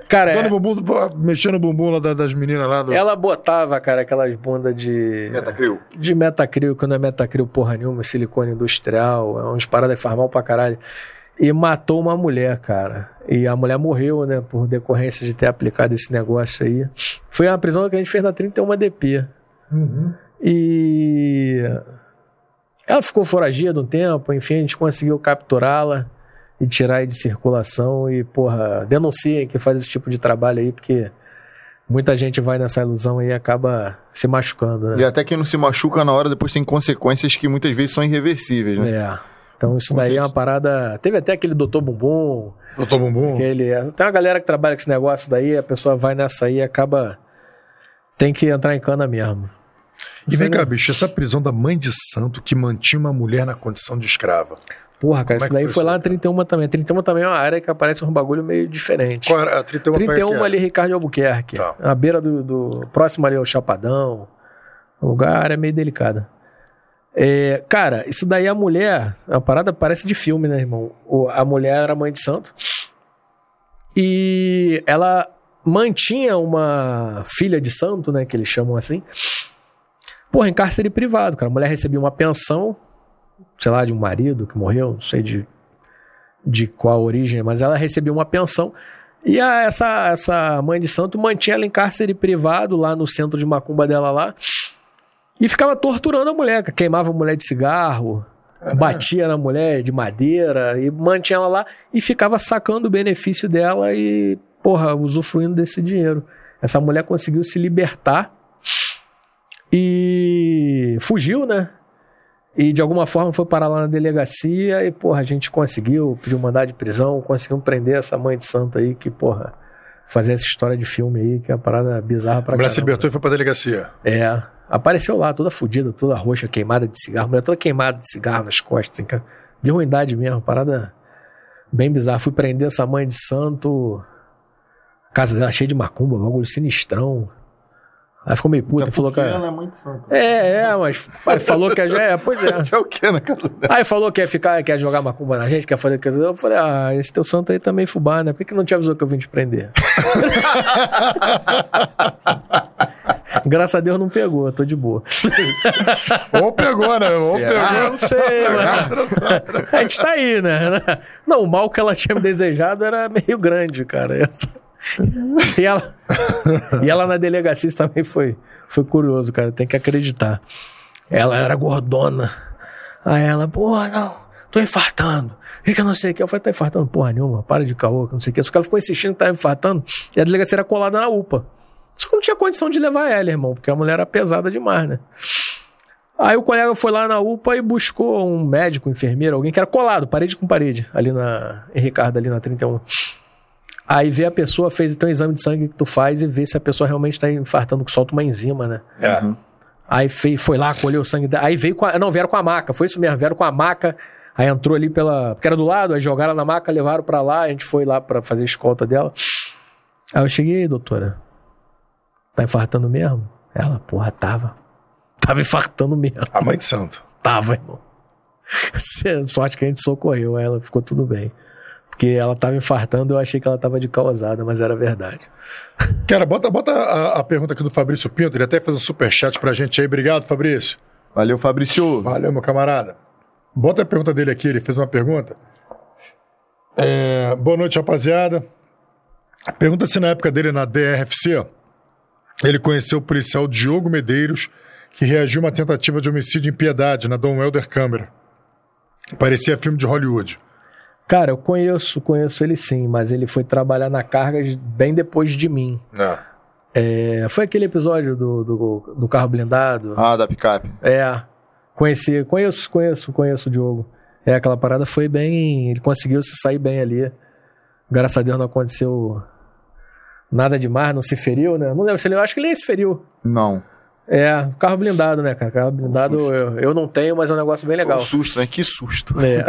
Cara, Dani é- Bumbum mexendo o bumbum lá da- das meninas lá do. ela botava, cara, aquelas bundas de. Metacril. De metacril, que não é metacril porra nenhuma, silicone industrial, é umas paradas que faz mal pra caralho. E matou uma mulher, cara. E a mulher morreu, né, por decorrência de ter aplicado esse negócio aí. Foi uma prisão que a gente fez na 31 DP. Uhum. E ela ficou foragida um tempo, enfim, a gente conseguiu capturá-la e tirar aí de circulação. E, porra, denunciem que faz esse tipo de trabalho aí, porque muita gente vai nessa ilusão aí e acaba se machucando, né? E até quem não se machuca na hora, depois tem consequências que muitas vezes são irreversíveis, né? É. Então isso daí é uma parada. Teve até aquele doutor Bumbum, Doutor Bumbum. aquele. Tem uma galera que trabalha com esse negócio daí, a pessoa vai nessa aí e acaba. Tem que entrar em cana mesmo. E vem cá, bicho, essa prisão da mãe de santo que mantinha uma mulher na condição de escrava. Porra, cara, Como é isso daí foi foi lá na 31 também. A 31 também é uma área que aparece um bagulho meio diferente. Qual era? A 31, 31 qual é que ali, Ricardo Albuquerque. Tá. À beira do, do- Próximo ali ao Chapadão. O lugar é meio delicada. É, cara, isso daí a mulher. A parada parece de filme, né, irmão? A mulher era mãe de santo. E ela mantinha uma filha de santo, né? Que eles chamam assim. Porra, em cárcere privado, cara. A mulher recebia uma pensão, sei lá, de um marido que morreu, não sei de, de qual origem, mas ela recebia uma pensão. E a- essa, essa mãe de santo mantinha ela em cárcere privado lá no centro de macumba dela lá. E ficava torturando a mulher, queimava a mulher de cigarro, batia na mulher de madeira e mantinha ela lá e ficava sacando o benefício dela e, porra, usufruindo desse dinheiro. Essa mulher conseguiu se libertar e fugiu, né? E de alguma forma foi parar lá na delegacia e, porra, a gente conseguiu, pediu mandado de prisão, conseguimos prender essa mãe de santo aí que, porra, fazer essa história de filme aí, que é uma parada bizarra pra A mulher se caramba. libertou e foi pra delegacia. É. Apareceu lá, toda fodida, toda roxa, queimada de cigarro. Mulher toda queimada de cigarro nas costas, assim, cara. De ruindade mesmo, parada bem bizarra. Fui prender essa mãe de santo. Casa dela cheia de macumba, bagulho sinistrão. Aí ficou meio puta, falou que. Ela é muito santa. É, é, mas pai, falou que já é, pois é. (laughs) É o que na casa dela? Aí falou que ia ficar, quer jogar macumba na gente, quer fazer coisa. Eu falei, ah, esse teu santo aí também fubá, né? Por que, que não te avisou que eu vim te prender? (laughs) Graças a Deus não pegou, tô de boa. (laughs) Ou pegou, né? Ou pegou. não sei, mano. A gente tá aí, né? Não, o mal que ela tinha me desejado era meio grande, cara. (laughs) E ela, e ela na delegacia também foi, foi curioso, cara. Tem que acreditar. Ela era gordona. Aí ela, porra, não, tô infartando. Que eu não sei o que. Eu falei, tá infartando porra nenhuma, para de caô, que não sei o que. Só que ela ficou insistindo que tava infartando. E a delegacia era colada na UPA. Só que não tinha condição de levar ela, irmão, porque a mulher era pesada demais, né? Aí o colega foi lá na UPA e buscou um médico, um enfermeiro, alguém que era colado, parede com parede, ali na. Em Ricardo, ali na 31. Aí vê a pessoa, fez então o exame de sangue que tu faz e vê se a pessoa realmente está infartando, que solta uma enzima, né? É. Aí fez, foi lá, colheu o sangue. dela. Aí veio com a. Não, vieram com a maca, foi isso mesmo, vieram com a maca. Aí entrou ali pela. Porque era do lado, aí jogaram na maca, levaram pra lá, a gente foi lá pra fazer a escolta dela. Aí eu cheguei, doutora. Tá infartando mesmo? Ela, porra, tava. Tava infartando mesmo. A mãe de santo. Tava, irmão. (laughs) Sorte que a gente socorreu, aí ela ficou tudo bem. Porque ela tava infartando, eu achei que ela tava de causada, mas era verdade. Cara, bota, bota a, a pergunta aqui do Fabrício Pinto. Ele até fez um superchat pra gente aí. Obrigado, Fabrício. Valeu, Fabrício. Valeu, meu camarada. Bota a pergunta dele aqui, ele fez uma pergunta. É, boa noite, rapaziada. Pergunta se na época dele na DRFC ele conheceu o policial Diogo Medeiros, que reagiu a uma tentativa de homicídio em Piedade, na Dom Helder Câmara. Parecia filme de Hollywood. Cara, eu conheço, conheço ele sim, mas ele foi trabalhar na carga bem depois de mim. Não. É, foi aquele episódio do, do, do carro blindado. Ah, da picape. É, conheci, conheço, conheço, conheço o Diogo. É, aquela parada foi bem. Ele conseguiu se sair bem ali. Graças a Deus não aconteceu nada demais, não se feriu, né? Não lembro se ele. eu Acho que ele nem se feriu. Não. É, carro blindado, né, cara? Carro blindado eu, eu não tenho, mas é um negócio bem legal. Que susto, né? Que susto. É.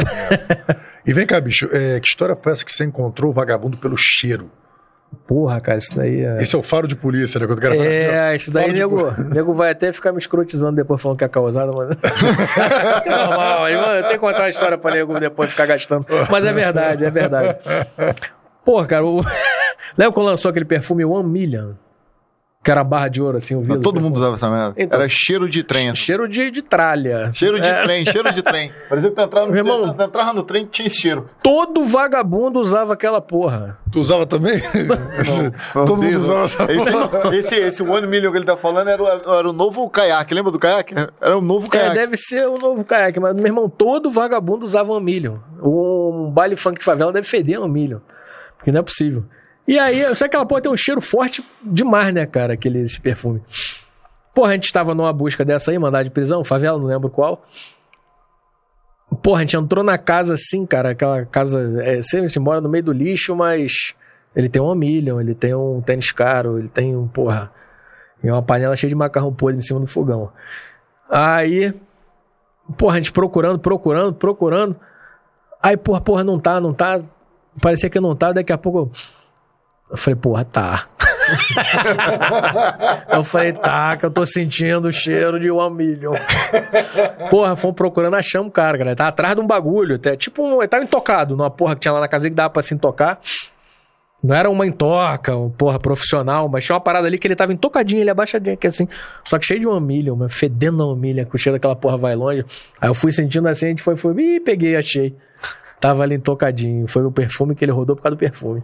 (laughs) E vem cá, bicho, é, que história foi essa que você encontrou o vagabundo pelo cheiro? Porra, cara, isso daí é. Esse é o faro de polícia, né? Quando o cara fala assim, É, isso daí, faro de nego, nego vai até ficar me escrotizando depois falando que é causada. Que Normal, mas, mano, eu tenho que contar uma história pra nego depois ficar gastando. Mas é verdade, é verdade. Porra, cara, o... (laughs) lembra quando lançou aquele perfume One Million? Que era barra de ouro, assim, o vidro. Todo mundo usava essa merda. Então. Era cheiro de trem. assim. Cheiro de, de tralha. Cheiro de trem, cheiro de trem. (laughs) Parecia que tu entrava no, Meu irmão. trem, tu entrava no trem e tinha esse cheiro. Todo vagabundo usava aquela porra. Tu usava também? (laughs) Todo mundo usava essa esse, esse, esse One Million que ele tá falando era o, era o novo caiaque. Lembra do caiaque? Era o novo É, caiaque. deve ser o novo caiaque, mas meu irmão, todo vagabundo usava um milho. Um baile funk favela deve feder um milho. Porque não é possível. E aí, sei que aquela porra tem um cheiro forte demais, né, cara, aquele, esse perfume. Porra, a gente tava numa busca dessa aí, mandar de prisão, favela, não lembro qual. Porra, a gente entrou na casa assim, cara, aquela casa. É, sempre se mora no meio do lixo, mas ele tem um milhão, ele tem um tênis caro, ele tem um, porra. E uma panela cheia de macarrão podre em cima do fogão. Aí, porra, a gente procurando, procurando, procurando. Aí, porra, porra, não tá, não tá. Parecia que não tá, daqui a pouco. eu- Eu falei, porra, tá. (laughs) eu falei, tá, que eu tô sentindo o cheiro de one million. Porra, fomos procurando, achamos o cara, cara. Ele Tá atrás de um bagulho. Até, tipo, um, ele tava intocado numa porra que tinha lá na casa que dava pra se intocar. Não era uma intoca, um porra profissional, mas tinha uma parada ali que ele tava intocadinho, ele abaixadinho aqui assim. Só que cheio de uma milha, uma fedendo uma milha, que o cheiro daquela porra vai longe. Aí eu fui sentindo assim, a gente foi, foi, ih, peguei, achei. Tava ali intocadinho. Foi o perfume que ele rodou por causa do perfume.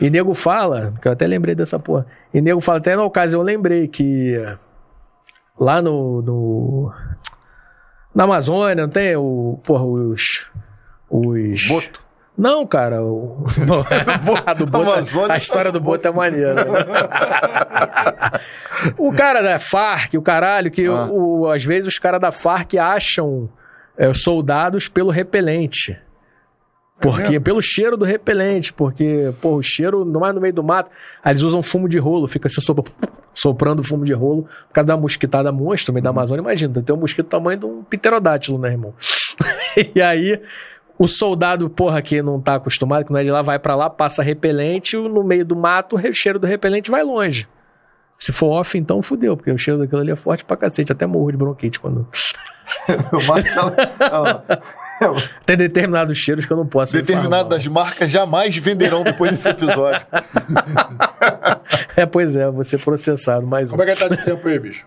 E nego fala, que eu até lembrei dessa porra. E nego fala, até na ocasião eu lembrei que lá no. no na Amazônia, não tem o. Porra, os. Os. Boto. Não, cara. O, (laughs) a, do Boto, Amazônia. a história do Boto é maneira. né? o cara da Farc, o caralho, que Ah. o, o- às vezes os caras da Farc acham é, soldados pelo repelente. Porque mesmo? pelo cheiro do repelente, porque, pô, o cheiro, no mais no meio do mato, aí eles usam fumo de rolo, fica assim sopra- soprando fumo de rolo, por causa da mosquitada monstro no meio da Amazônia. Imagina, tem um mosquito do tamanho de um pterodátilo, né, irmão? (laughs) e aí, o soldado, porra, que não tá acostumado, que não é de lá, vai pra lá, passa repelente, no meio do mato, o cheiro do repelente vai longe. Se for off, então fudeu, porque o cheiro daquilo ali é forte pra cacete, até morro de bronquite quando. (laughs) O Marcelo. Não, Tem determinados cheiros que eu não posso. me Determinado falar. das marcas jamais venderão depois desse episódio. (laughs) É, pois é, vou ser processado mais um. Como é que tá de tempo aí, bicho?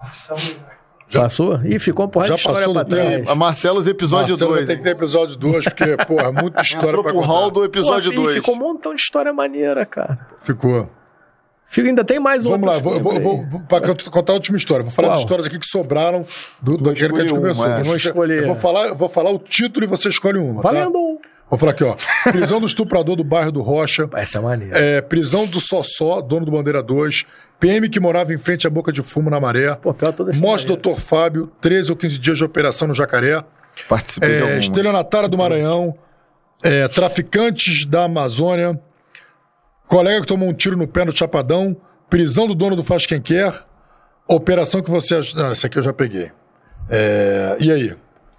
Passamos. Passou? Ih, ficou um porra Já de história passou pra tempo. trás. A Marcelos, episódio Marcelo vai 2. ter que ter episódio 2, porque, porra, é muita (laughs) história Entrou pra pro contar. hall do episódio Pô, 2. Ficou um montão de história maneira, cara. Ficou. Fica, ainda tem mais Vamos lá, vou, vou, vou, contar a última história. Vou falar Qual? as histórias aqui que sobraram do, do que a gente conversou. uma, é. Vamos Vou escolher. Eu vou falar, eu vou falar o título e você escolhe uma. tá? Valendo! Vou falar aqui, ó. Prisão do estuprador do bairro do Rocha. (laughs) Essa é maneira. É, prisão do Sossó, dono do Bandeira 2. PM que morava em frente à boca de fumo na maré. Pô, esse Morte do. Dr. Fábio, 13 ou 15 dias de operação no Jacaré. Participei de É, algumas. estelionatária do Maranhão. É, traficantes da Amazônia. Colega que tomou um tiro no pé no Chapadão. Prisão do dono do Faz Quem Quer. Operação que você. Não, essa aqui eu já peguei. É, e aí?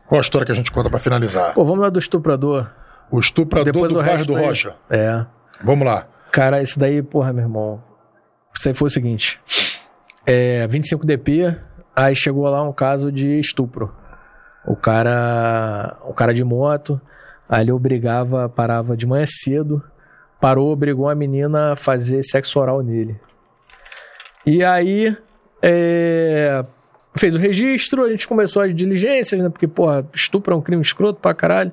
Qual a história que a gente conta pra finalizar? Pô, vamos lá do estuprador. O estuprador Depois do bairro do aí. Rocha. É. Vamos lá. Cara, isso daí, porra, meu irmão. Isso aí foi o seguinte. É, 25 DP, aí chegou lá um caso de estupro. O cara, o cara de moto, aí ele obrigava, parava de manhã cedo, parou, obrigou a menina a fazer sexo oral nele. E aí, é, fez o registro, a gente começou as diligências, né? Porque, porra, estupro é um crime escroto pra caralho.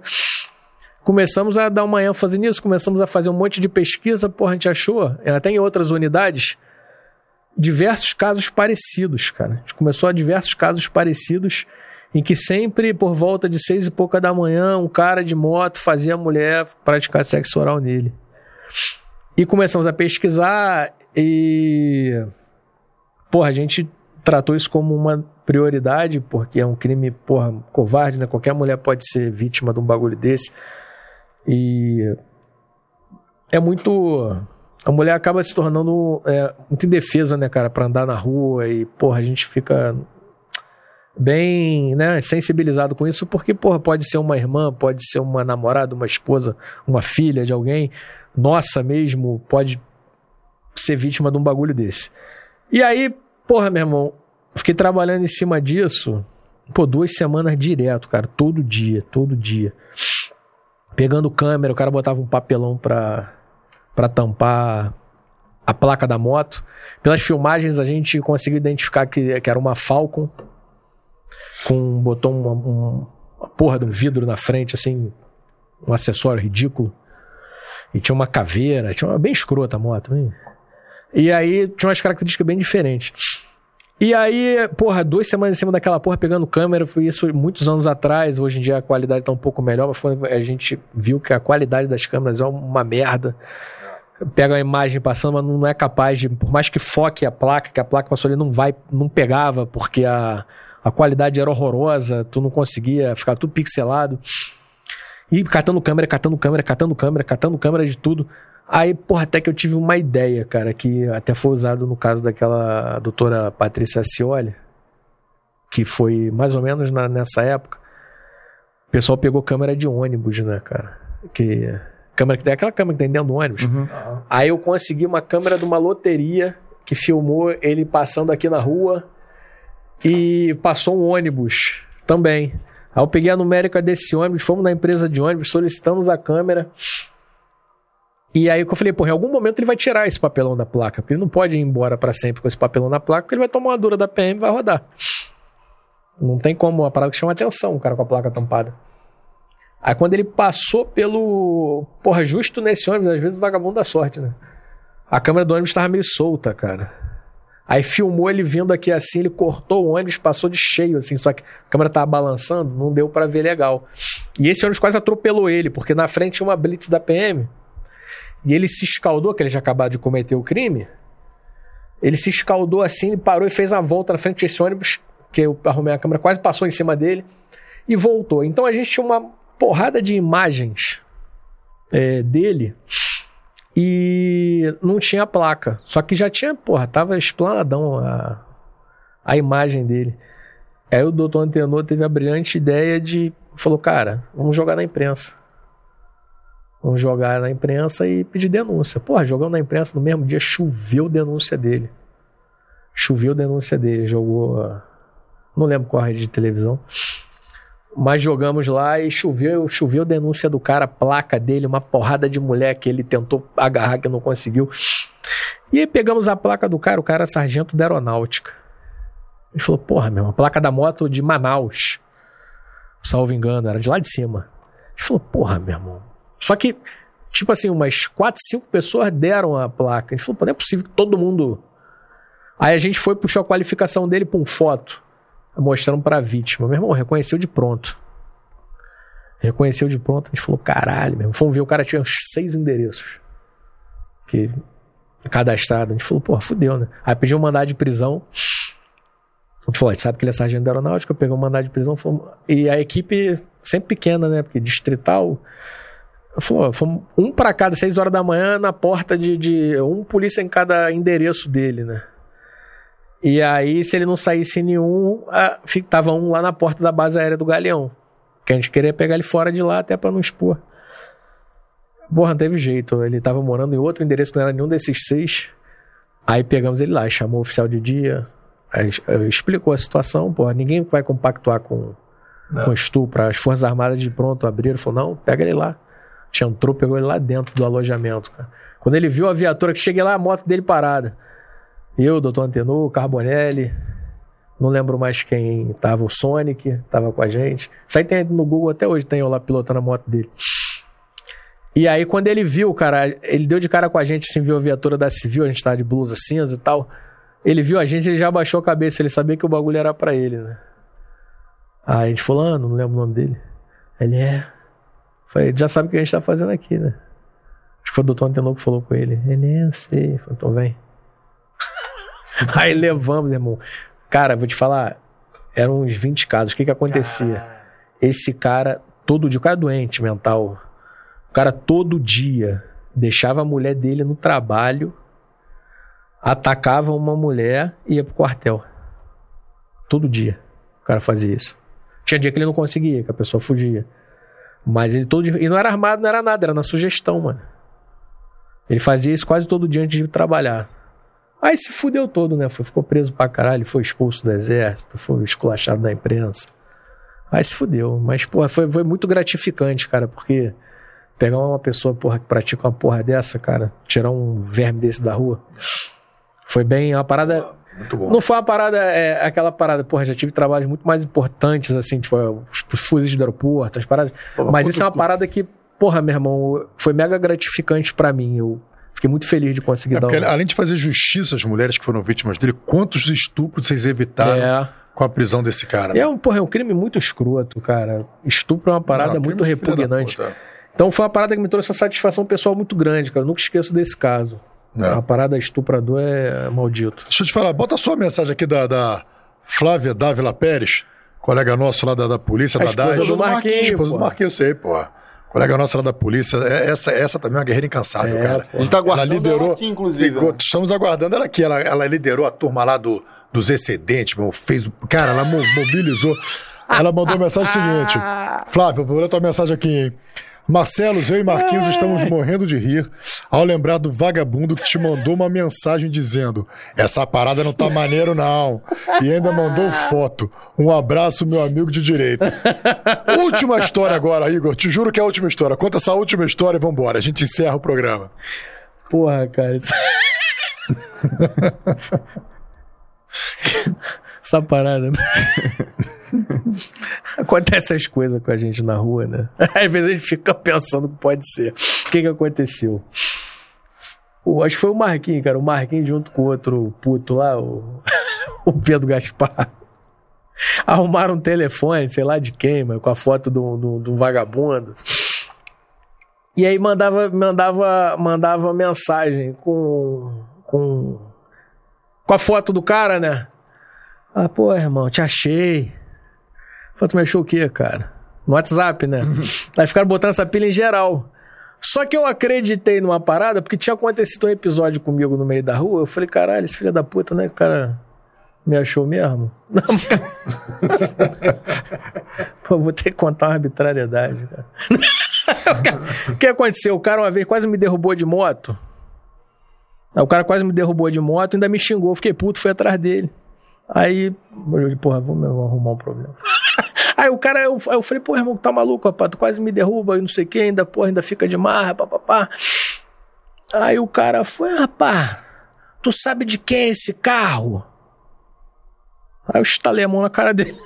Começamos a dar uma ênfase nisso, começamos a fazer um monte de pesquisa, porra, a gente achou, até em outras unidades, diversos casos parecidos, cara. A gente começou a diversos casos parecidos em que sempre, por volta de seis e pouca da manhã, um cara de moto fazia a mulher praticar sexo oral nele. E começamos a pesquisar e. Porra, a gente tratou isso como uma prioridade, porque é um crime, porra, covarde, né? Qualquer mulher pode ser vítima de um bagulho desse. E. É muito. A mulher acaba se tornando é, muito indefesa, né, cara, pra andar na rua e, porra, a gente fica bem, né, sensibilizado com isso, porque, porra, pode ser uma irmã, pode ser uma namorada, uma esposa, uma filha de alguém, nossa mesmo, pode ser vítima de um bagulho desse. E aí, porra, meu irmão, fiquei trabalhando em cima disso, pô, duas semanas direto, cara, todo dia, todo dia. Pegando câmera, o cara botava um papelão pra, pra tampar a placa da moto. Pelas filmagens a gente conseguiu identificar que, que era uma Falcon com botou uma, um- uma porra de um vidro na frente, assim, um acessório ridículo. E tinha uma caveira, tinha uma bem escrota a moto. Bem. E aí tinha umas características bem diferentes. E aí, porra, duas semanas em cima daquela porra pegando câmera, foi isso muitos anos atrás. Hoje em dia a qualidade tá um pouco melhor, mas quando a gente viu que a qualidade das câmeras é uma merda. Pega a imagem passando, mas não é capaz de. Por mais que foque a placa, que a placa passou ali, não vai, não pegava, porque a, a qualidade era horrorosa, tu não conseguia ficar tudo pixelado. E catando câmera, catando câmera, catando câmera, catando câmera de tudo. Aí, porra, até que eu tive uma ideia, cara, que até foi usado no caso daquela doutora Patrícia Cioli, que foi mais ou menos na- nessa época. O pessoal pegou câmera de ônibus, né, cara? Que, câmera que tem aquela câmera que tem dentro do ônibus. Aí eu consegui uma câmera de uma loteria que filmou ele passando aqui na rua e passou um ônibus também. Aí eu peguei a numérica desse ônibus, fomos na empresa de ônibus, solicitamos a câmera. E aí eu falei, porra, em algum momento ele vai tirar esse papelão da placa, porque ele não pode ir embora pra sempre com esse papelão na placa, porque ele vai tomar uma dura da PM e vai rodar. Não tem como, a parada que chama atenção, o cara com a placa tampada. Aí quando ele passou pelo. Porra, justo nesse ônibus, às vezes o vagabundo dá sorte, né? A câmera do ônibus tava meio solta, cara. Aí filmou ele vindo aqui assim, ele cortou o ônibus, passou de cheio, assim, só que a câmera tava balançando, não deu pra ver legal. E esse ônibus quase atropelou ele, porque na frente tinha uma blitz da PM. E ele se escaldou, que ele já acabado de cometer o crime. Ele se escaldou assim, ele parou e fez a volta na frente desse ônibus, que eu arrumei a câmera, quase passou em cima dele e voltou. Então a gente tinha uma porrada de imagens é, dele e não tinha placa. Só que já tinha, porra, tava explanadão a, a imagem dele. Aí o doutor Antenor teve a brilhante ideia de. Falou, cara, vamos jogar na imprensa. Vamos jogar na imprensa e pedir denúncia. Porra, jogando na imprensa no mesmo dia, choveu denúncia dele. Choveu denúncia dele. Jogou. Não lembro qual rede de televisão. Mas jogamos lá e choveu, choveu denúncia do cara, placa dele, uma porrada de mulher que ele tentou agarrar que não conseguiu. E aí pegamos a placa do cara, o cara é sargento da aeronáutica. Ele falou, porra, meu, a placa da moto de Manaus. Salvo engano, era de lá de cima. Ele falou, porra, meu irmão. Só que, tipo assim, umas quatro, cinco pessoas deram a placa. Ele falou, pô, não é possível que todo mundo. Aí a gente foi, puxou a qualificação dele pra um foto mostrando para a vítima. Meu irmão, reconheceu de pronto. Reconheceu de pronto. A gente falou, caralho, mesmo. Fomos ver, o cara tinha uns seis endereços. Que cadastrado. A gente falou, porra, fudeu, né? Aí pediu um mandado de prisão. A gente falou, a gente sabe que ele é sargento da aeronáutica, pegou um mandado de prisão. Fomos... E a equipe sempre pequena, né? Porque distrital. Falou, fomos um para cada, seis horas da manhã, na porta de, de. Um polícia em cada endereço dele, né? E aí, se ele não saísse nenhum, tava um lá na porta da base aérea do Galeão. Que a gente queria pegar ele fora de lá até para não expor. Porra, não teve jeito. Ele tava morando em outro endereço que não era nenhum desses seis. Aí pegamos ele lá, chamou o oficial de dia, aí, explicou a situação. Porra, ninguém vai compactuar com, com estupro. As Forças Armadas de pronto abriram falou: não, pega ele lá. A gente entrou, pegou ele lá dentro do alojamento, cara. Quando ele viu a viatura, que cheguei lá, a moto dele parada. Eu, doutor Antenor, Carbonelli, não lembro mais quem tava, o Sonic tava com a gente. Isso aí tem no Google até hoje, tem eu lá pilotando a moto dele. E aí, quando ele viu, cara, ele deu de cara com a gente, assim, viu a viatura da Civil, a gente tava de blusa cinza e tal. Ele viu a gente, ele já abaixou a cabeça, ele sabia que o bagulho era para ele, né? Aí a gente falou, ah, não lembro o nome dele. Ele é. Falei, já sabe o que a gente tá fazendo aqui, né? Acho que foi o doutor Antenor que falou com ele. Ele é, eu sei. Falei, então vem. (laughs) Aí levamos, irmão. Cara, vou te falar, eram uns 20 casos. O que que acontecia? Esse cara, todo dia, o cara é doente mental. O cara todo dia deixava a mulher dele no trabalho, atacava uma mulher e ia pro quartel. Todo dia o cara fazia isso. Tinha dia que ele não conseguia, que a pessoa fugia. Mas ele todo dia. E não era armado, não era nada, era na sugestão, mano. Ele fazia isso quase todo dia antes de trabalhar. Aí se fudeu todo, né? Ficou preso pra caralho, foi expulso do exército, foi esculachado da imprensa. Aí se fudeu. Mas, porra, foi, foi muito gratificante, cara, porque pegar uma pessoa, porra, que pratica uma porra dessa, cara, tirar um verme desse da rua, foi bem uma parada. Muito bom. Não foi uma parada, é, aquela parada, porra, já tive trabalhos muito mais importantes, assim, tipo, os, os fuzis do aeroporto, as paradas. Pô, mas isso é uma parada que, porra, meu irmão, foi mega gratificante pra mim. Eu fiquei muito feliz de conseguir É dar porque, um... além de fazer justiça às mulheres que foram vítimas dele, quantos estupros vocês evitaram É. com a prisão desse cara? É um, porra, é um crime muito escroto, cara. Estupro é uma parada Não, muito da repugnante. Então foi uma parada que me trouxe uma satisfação pessoal muito grande, cara. Eu nunca esqueço desse caso. É. A parada estuprador é maldito. Deixa eu te falar, bota só a mensagem aqui da, da Flávia Dávila Pérez, colega nosso lá da, da polícia, A da esposa DAS. do Marquinhos, Esposa do. Marquinhos, sei, pô. Colega nossa lá da polícia. É- Essa, essa também é uma guerreira incansável, É, cara. pô. A gente tá Ela aguardando liderou. ela aqui, inclusive, ficou- né? estamos aguardando ela aqui. Ela, ela liderou a turma lá do, dos excedentes, meu. Fez. o- Cara, ela mo- mobilizou. Ela mandou a mensagem (laughs) seguinte: Flávio, vou ler tua mensagem aqui, hein? Marcelos, eu e Marquinhos estamos morrendo de rir ao lembrar do vagabundo que te mandou uma mensagem dizendo: Essa parada não tá maneiro, não. E ainda mandou foto. Um abraço, meu amigo de direita. última história agora, Igor. Te juro que é a última história. Conta essa última história e vambora. A gente encerra o programa. Porra, cara. Isso... (laughs) Essa parada. (laughs) Acontece essas coisas com a gente na rua, né? (laughs) Às vezes a gente fica pensando que pode ser. O que que aconteceu? O, acho que foi o Marquinhos, cara. O Marquinhos junto com o outro puto lá, o, (laughs) o Pedro Gaspar. Arrumaram um telefone, sei lá de quem, mas com a foto do, do, do vagabundo. E aí mandava, mandava, mandava mensagem com, com, com a foto do cara, né? Ah, pô, irmão, te achei. Falei, tu me achou o quê, cara? no WhatsApp, né? Aí ficaram botando essa pilha em geral. Só que eu acreditei numa parada, porque tinha acontecido um episódio comigo no meio da rua. Eu falei, caralho, esse filho da puta, né? O cara me achou mesmo? (laughs) Não, cara... (laughs) Pô, vou ter que contar uma arbitrariedade, cara. (laughs) o que aconteceu? O cara uma vez quase me derrubou de moto. O cara quase me derrubou de moto, ainda me xingou. Fiquei puto, fui atrás dele. Aí, eu porra, vamos arrumar um problema. Aí o cara, eu, eu falei, pô, irmão, tá maluco, rapaz? Tu quase me derruba e não sei o que, ainda, porra, ainda fica de marra, papapá. Aí o cara foi, rapaz, tu sabe de quem é esse carro? Aí eu estalei a mão na cara dele.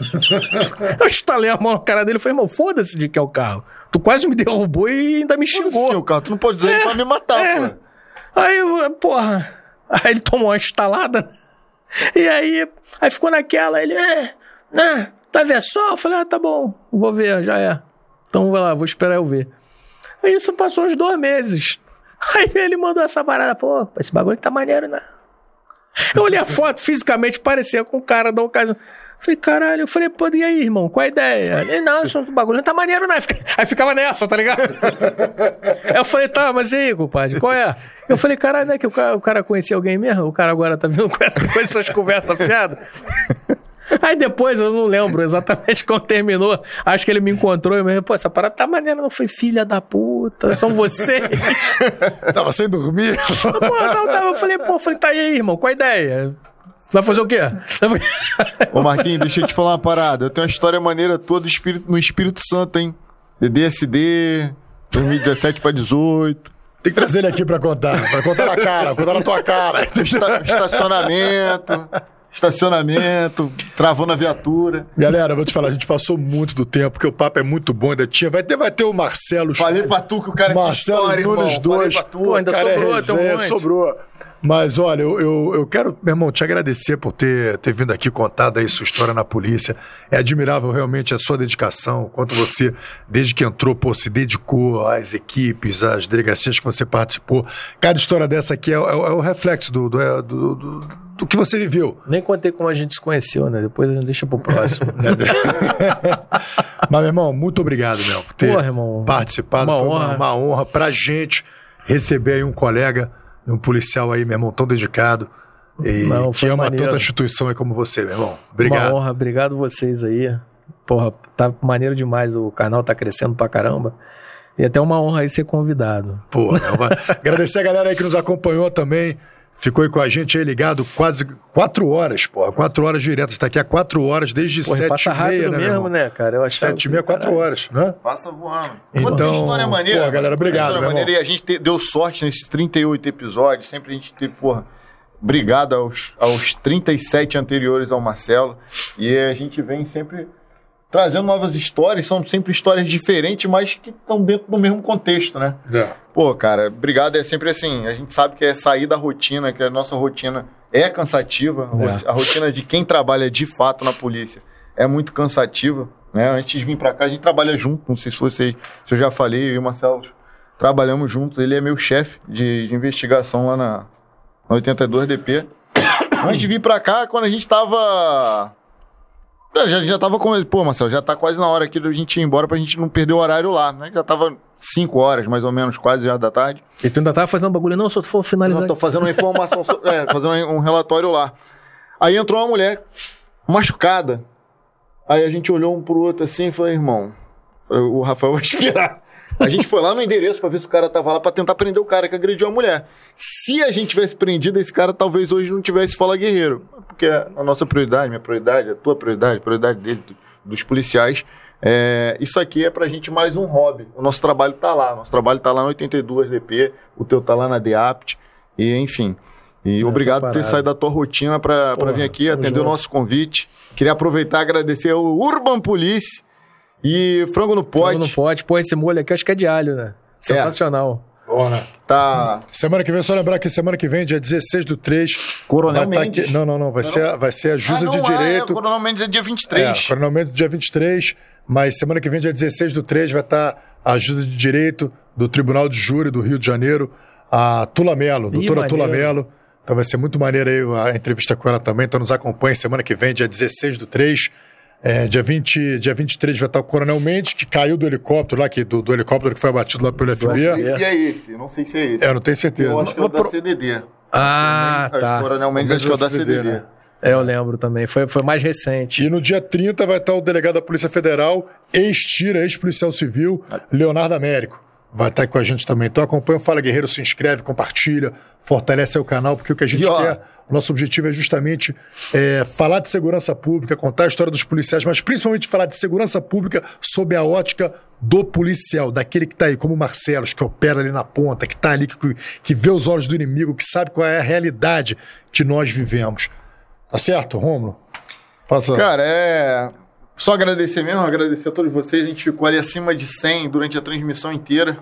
(laughs) eu estalei a mão na cara dele e falei, irmão, foda-se de que é o carro. Tu quase me derrubou e ainda me xingou. Que é o carro, tu não pode dizer é, que vai me matar, é. pô. Aí, porra, aí ele tomou uma estalada. E aí, aí ficou naquela, ele, é, né, tá vendo só? Eu falei, ah, tá bom, vou ver, já é. Então vai lá, vou esperar eu ver. Aí isso passou uns dois meses. (laughs) Aí ele mandou essa parada, pô, esse bagulho tá maneiro, né? Eu olhei a foto, fisicamente parecia com o cara da ocasião. Falei, caralho, eu falei, pô, e aí, irmão, qual a ideia? Ele, não, (laughs) isso bagulho não tá maneiro, não. (laughs) Aí ficava nessa, tá ligado? Aí eu falei, tá, mas e aí, compadre, qual é? Eu falei, caralho, não é que o cara, o cara conhecia alguém mesmo? O cara agora tá vindo com, essa, com essas conversas fiadas? (laughs) Aí depois, eu não lembro exatamente (laughs) quando terminou. Acho que ele me encontrou e me pô, essa parada tá maneira, não foi filha da puta, são vocês. (laughs) tava sem dormir. Pô, não, tava, eu falei, pô, eu falei, tá aí, irmão, qual a ideia? Vai fazer o quê? Ô Marquinhos, deixa eu te falar uma parada. Eu tenho uma história maneira toda espírito, no Espírito Santo, hein? DDSD, 2017 pra 18. Tem que trazer ele aqui pra contar. Pra contar na cara, contar na tua cara. Esta, estacionamento. Estacionamento, travou na viatura. Galera, vou te falar, a gente passou muito do tempo, porque o papo é muito bom, ainda tinha. Vai ter, vai ter o Marcelo. Falei pra tu que o cara Marcelo história, Nunes dois. Pô, ainda cara sobrou, é resenha, um sobrou. Mas olha, eu, eu, eu, quero, meu irmão, te agradecer por ter, ter vindo aqui contado aí sua história na polícia. É admirável realmente a sua dedicação, quanto você, desde que entrou, pô, se dedicou às equipes, às delegacias que você participou. Cada história dessa aqui é, é, é o reflexo do, do, é, do, do, do, que você viveu. Nem contei como a gente se conheceu, né? Depois a gente deixa pro próximo. (laughs) (laughs) Mas, meu irmão, muito obrigado, meu, por ter irmão, participado. Uma Foi honra. Uma, uma honra pra gente receber aí um colega um policial aí, meu irmão, tão dedicado. E Não, que ama maneiro. tanta instituição aí como você, meu irmão. Obrigado. Uma honra, obrigado vocês aí. Porra, tá maneiro demais, o canal tá crescendo pra caramba. E até uma honra aí ser convidado. Pô, (laughs) agradecer a galera aí que nos acompanhou também. Ficou aí com a gente aí ligado quase quatro horas, pô. Quatro horas diretas. Está aqui há quatro horas, desde Porra, sete passa e meia, né, mesmo, né, cara? Eu sete e meia, quatro horas, né? Passa voando. Então, história maneira. Pô, galera, obrigado, história maneira. E a gente te, deu sorte nesses 38 episódios. Sempre a gente teve, porra, obrigado aos, aos 37 anteriores ao Marcelo. E a gente vem sempre trazendo novas histórias, são sempre histórias diferentes, mas que estão dentro do mesmo contexto, né? É. Pô, cara, obrigado. É sempre assim, a gente sabe que é sair da rotina, que a nossa rotina é cansativa, é. a rotina de quem trabalha de fato na polícia é muito cansativa, né? Antes de vir para cá, a gente trabalha junto, não sei se você, se eu já falei, eu e o Marcelo trabalhamos juntos, ele é meu chefe de, de investigação lá na, na 82DP. Antes de vir para cá, quando a gente tava já, já tava com ele, pô, Marcelo, já tá quase na hora aqui da gente ir embora pra gente não perder o horário lá, né? Já tava 5 horas, mais ou menos, quase já da tarde. E tu ainda tava fazendo bagulho, não, só tu for finalizar. Não, tô fazendo uma informação, é, fazendo um relatório lá. Aí entrou uma mulher machucada. Aí a gente olhou um pro outro assim e falou, irmão, o Rafael vai (laughs) esperar. A gente foi lá no endereço para ver se o cara tava lá para tentar prender o cara que agrediu a mulher. Se a gente tivesse prendido esse cara, talvez hoje não tivesse Fala Guerreiro. Porque a nossa prioridade, minha prioridade, a tua prioridade, a prioridade dele, dos policiais, é, isso aqui é pra gente mais um hobby. O nosso trabalho tá lá. Nosso trabalho tá lá no 82 DP, o teu tá lá na DEAPT, e enfim. E Essa obrigado parada. por ter saído da tua rotina para vir aqui, atender o nosso convite. Queria aproveitar e agradecer ao Urban Police e frango no pote. Frango no pote. Pô, esse molho aqui acho que é de alho, né? Sensacional. É. Bom, né? Tá. Semana que vem, só lembrar que semana que vem, dia 16 do 3. Coronel tá Mendes. Aqui... Não, não, não. Vai, não, ser, vai ser a Jusa ah, de Direito. É, Coronel Mendes é dia 23. É, Coronel Mendes dia 23. Mas semana que vem, dia 16 do 3, vai estar a Jusa de Direito do Tribunal de Júri do Rio de Janeiro, a Tula Melo, doutora Tula Melo. Então vai ser muito maneiro aí a entrevista com ela também. Então nos acompanhe semana que vem, dia 16 do 3. É, dia, 20, dia 23 vai estar o Coronel Mendes, que caiu do helicóptero lá, que, do, do helicóptero que foi abatido lá pelo Não sei se é esse, não sei se é esse. É, eu não tenho certeza. Eu acho que é o da CDD. Ah, Acho que tá. Coronelmente acho que é o da CDD. né? É, eu lembro também. Foi, foi mais recente. E no dia 30 vai estar o delegado da Polícia Federal, ex-tira, ex-policial civil, Leonardo Américo. Vai estar aqui com a gente também. Então acompanha o Fala Guerreiro, se inscreve, compartilha, fortalece o canal, porque o que a gente E, ó, quer, o nosso objetivo é justamente é, falar de segurança pública, contar a história dos policiais, mas principalmente falar de segurança pública sob a ótica do policial, daquele que está aí, como o Marcelo, que opera ali na ponta, que está ali, que, que vê os olhos do inimigo, que sabe qual é a realidade que nós vivemos. Tá certo, Romulo? Faça. Cara, é. Só agradecer mesmo, agradecer a todos vocês. A gente ficou ali acima de 100 durante a transmissão inteira.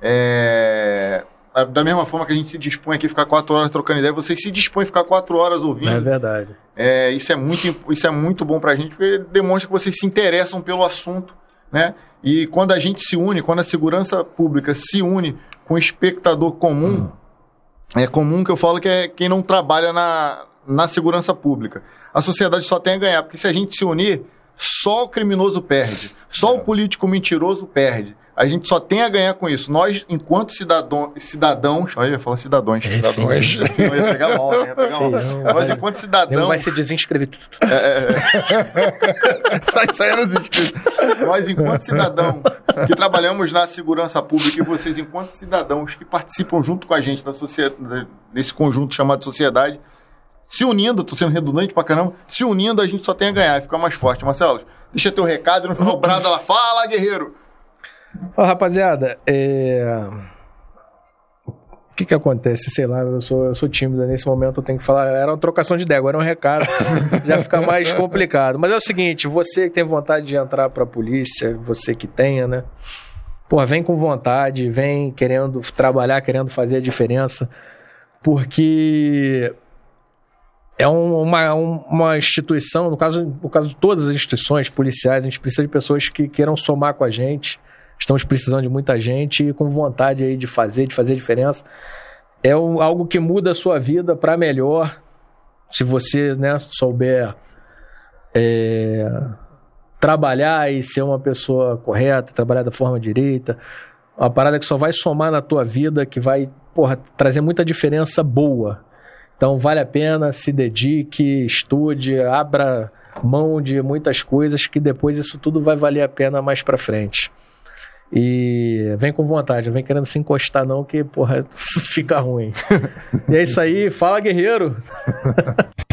É... Da mesma forma que a gente se dispõe aqui a ficar quatro horas trocando ideia, vocês se dispõem a ficar quatro horas É ouvindo. verdade. É, isso, é muito, isso é muito bom pra gente, porque demonstra que vocês se interessam pelo assunto, né? E quando a gente se une, quando a segurança pública se une com o espectador comum, é comum que eu falo que é quem não trabalha na, na segurança pública. A sociedade só tem a ganhar, porque se a gente se unir, só o criminoso perde, só o político mentiroso perde. A gente só tem a ganhar com isso. Nós, enquanto cidadão, cidadãos. Olha, eu ia falar cidadãos. cidadãos. Eu ia pegar mal, né? Ia pegar mal. Nós, enquanto Não cidadãos. vai se desinscrever. (laughs) Sai saindo os inscritos. Nós, enquanto cidadão que trabalhamos na segurança pública, e vocês, enquanto cidadãos que participam junto com a gente da sociedade, desse conjunto chamado sociedade, se unindo, tô sendo redundante pra caramba, se unindo, a gente só tem a ganhar e ficar mais forte. Marcelo, deixa teu recado e no final o Brado ela fala, guerreiro. Rapaziada, é... O que que acontece? Sei lá, eu sou, eu sou tímido nesse momento, eu tenho que falar. Era uma trocação de ideia, agora é um recado. (laughs) já fica mais complicado. Mas é o seguinte: você que tem vontade de entrar pra polícia, você que tenha, né? Pô, vem com vontade, vem querendo trabalhar, querendo fazer a diferença. Porque é um- uma, um- uma instituição, no caso, no caso de todas as instituições policiais, a gente precisa de pessoas que queiram somar com a gente. Estamos precisando de muita gente e com vontade aí de fazer, de fazer a diferença. É um- algo que muda a sua vida para melhor, se você né, souber é, trabalhar e ser uma pessoa correta, trabalhar da forma direita. Uma parada que só vai somar na tua vida, que vai porra, trazer muita diferença boa. Então vale a pena, se dedique, estude, abra mão de muitas coisas que depois isso tudo vai valer a pena mais pra frente. E vem com vontade, não vem querendo se encostar não, que porra, (laughs) fica ruim. e é isso aí, fala guerreiro! (laughs)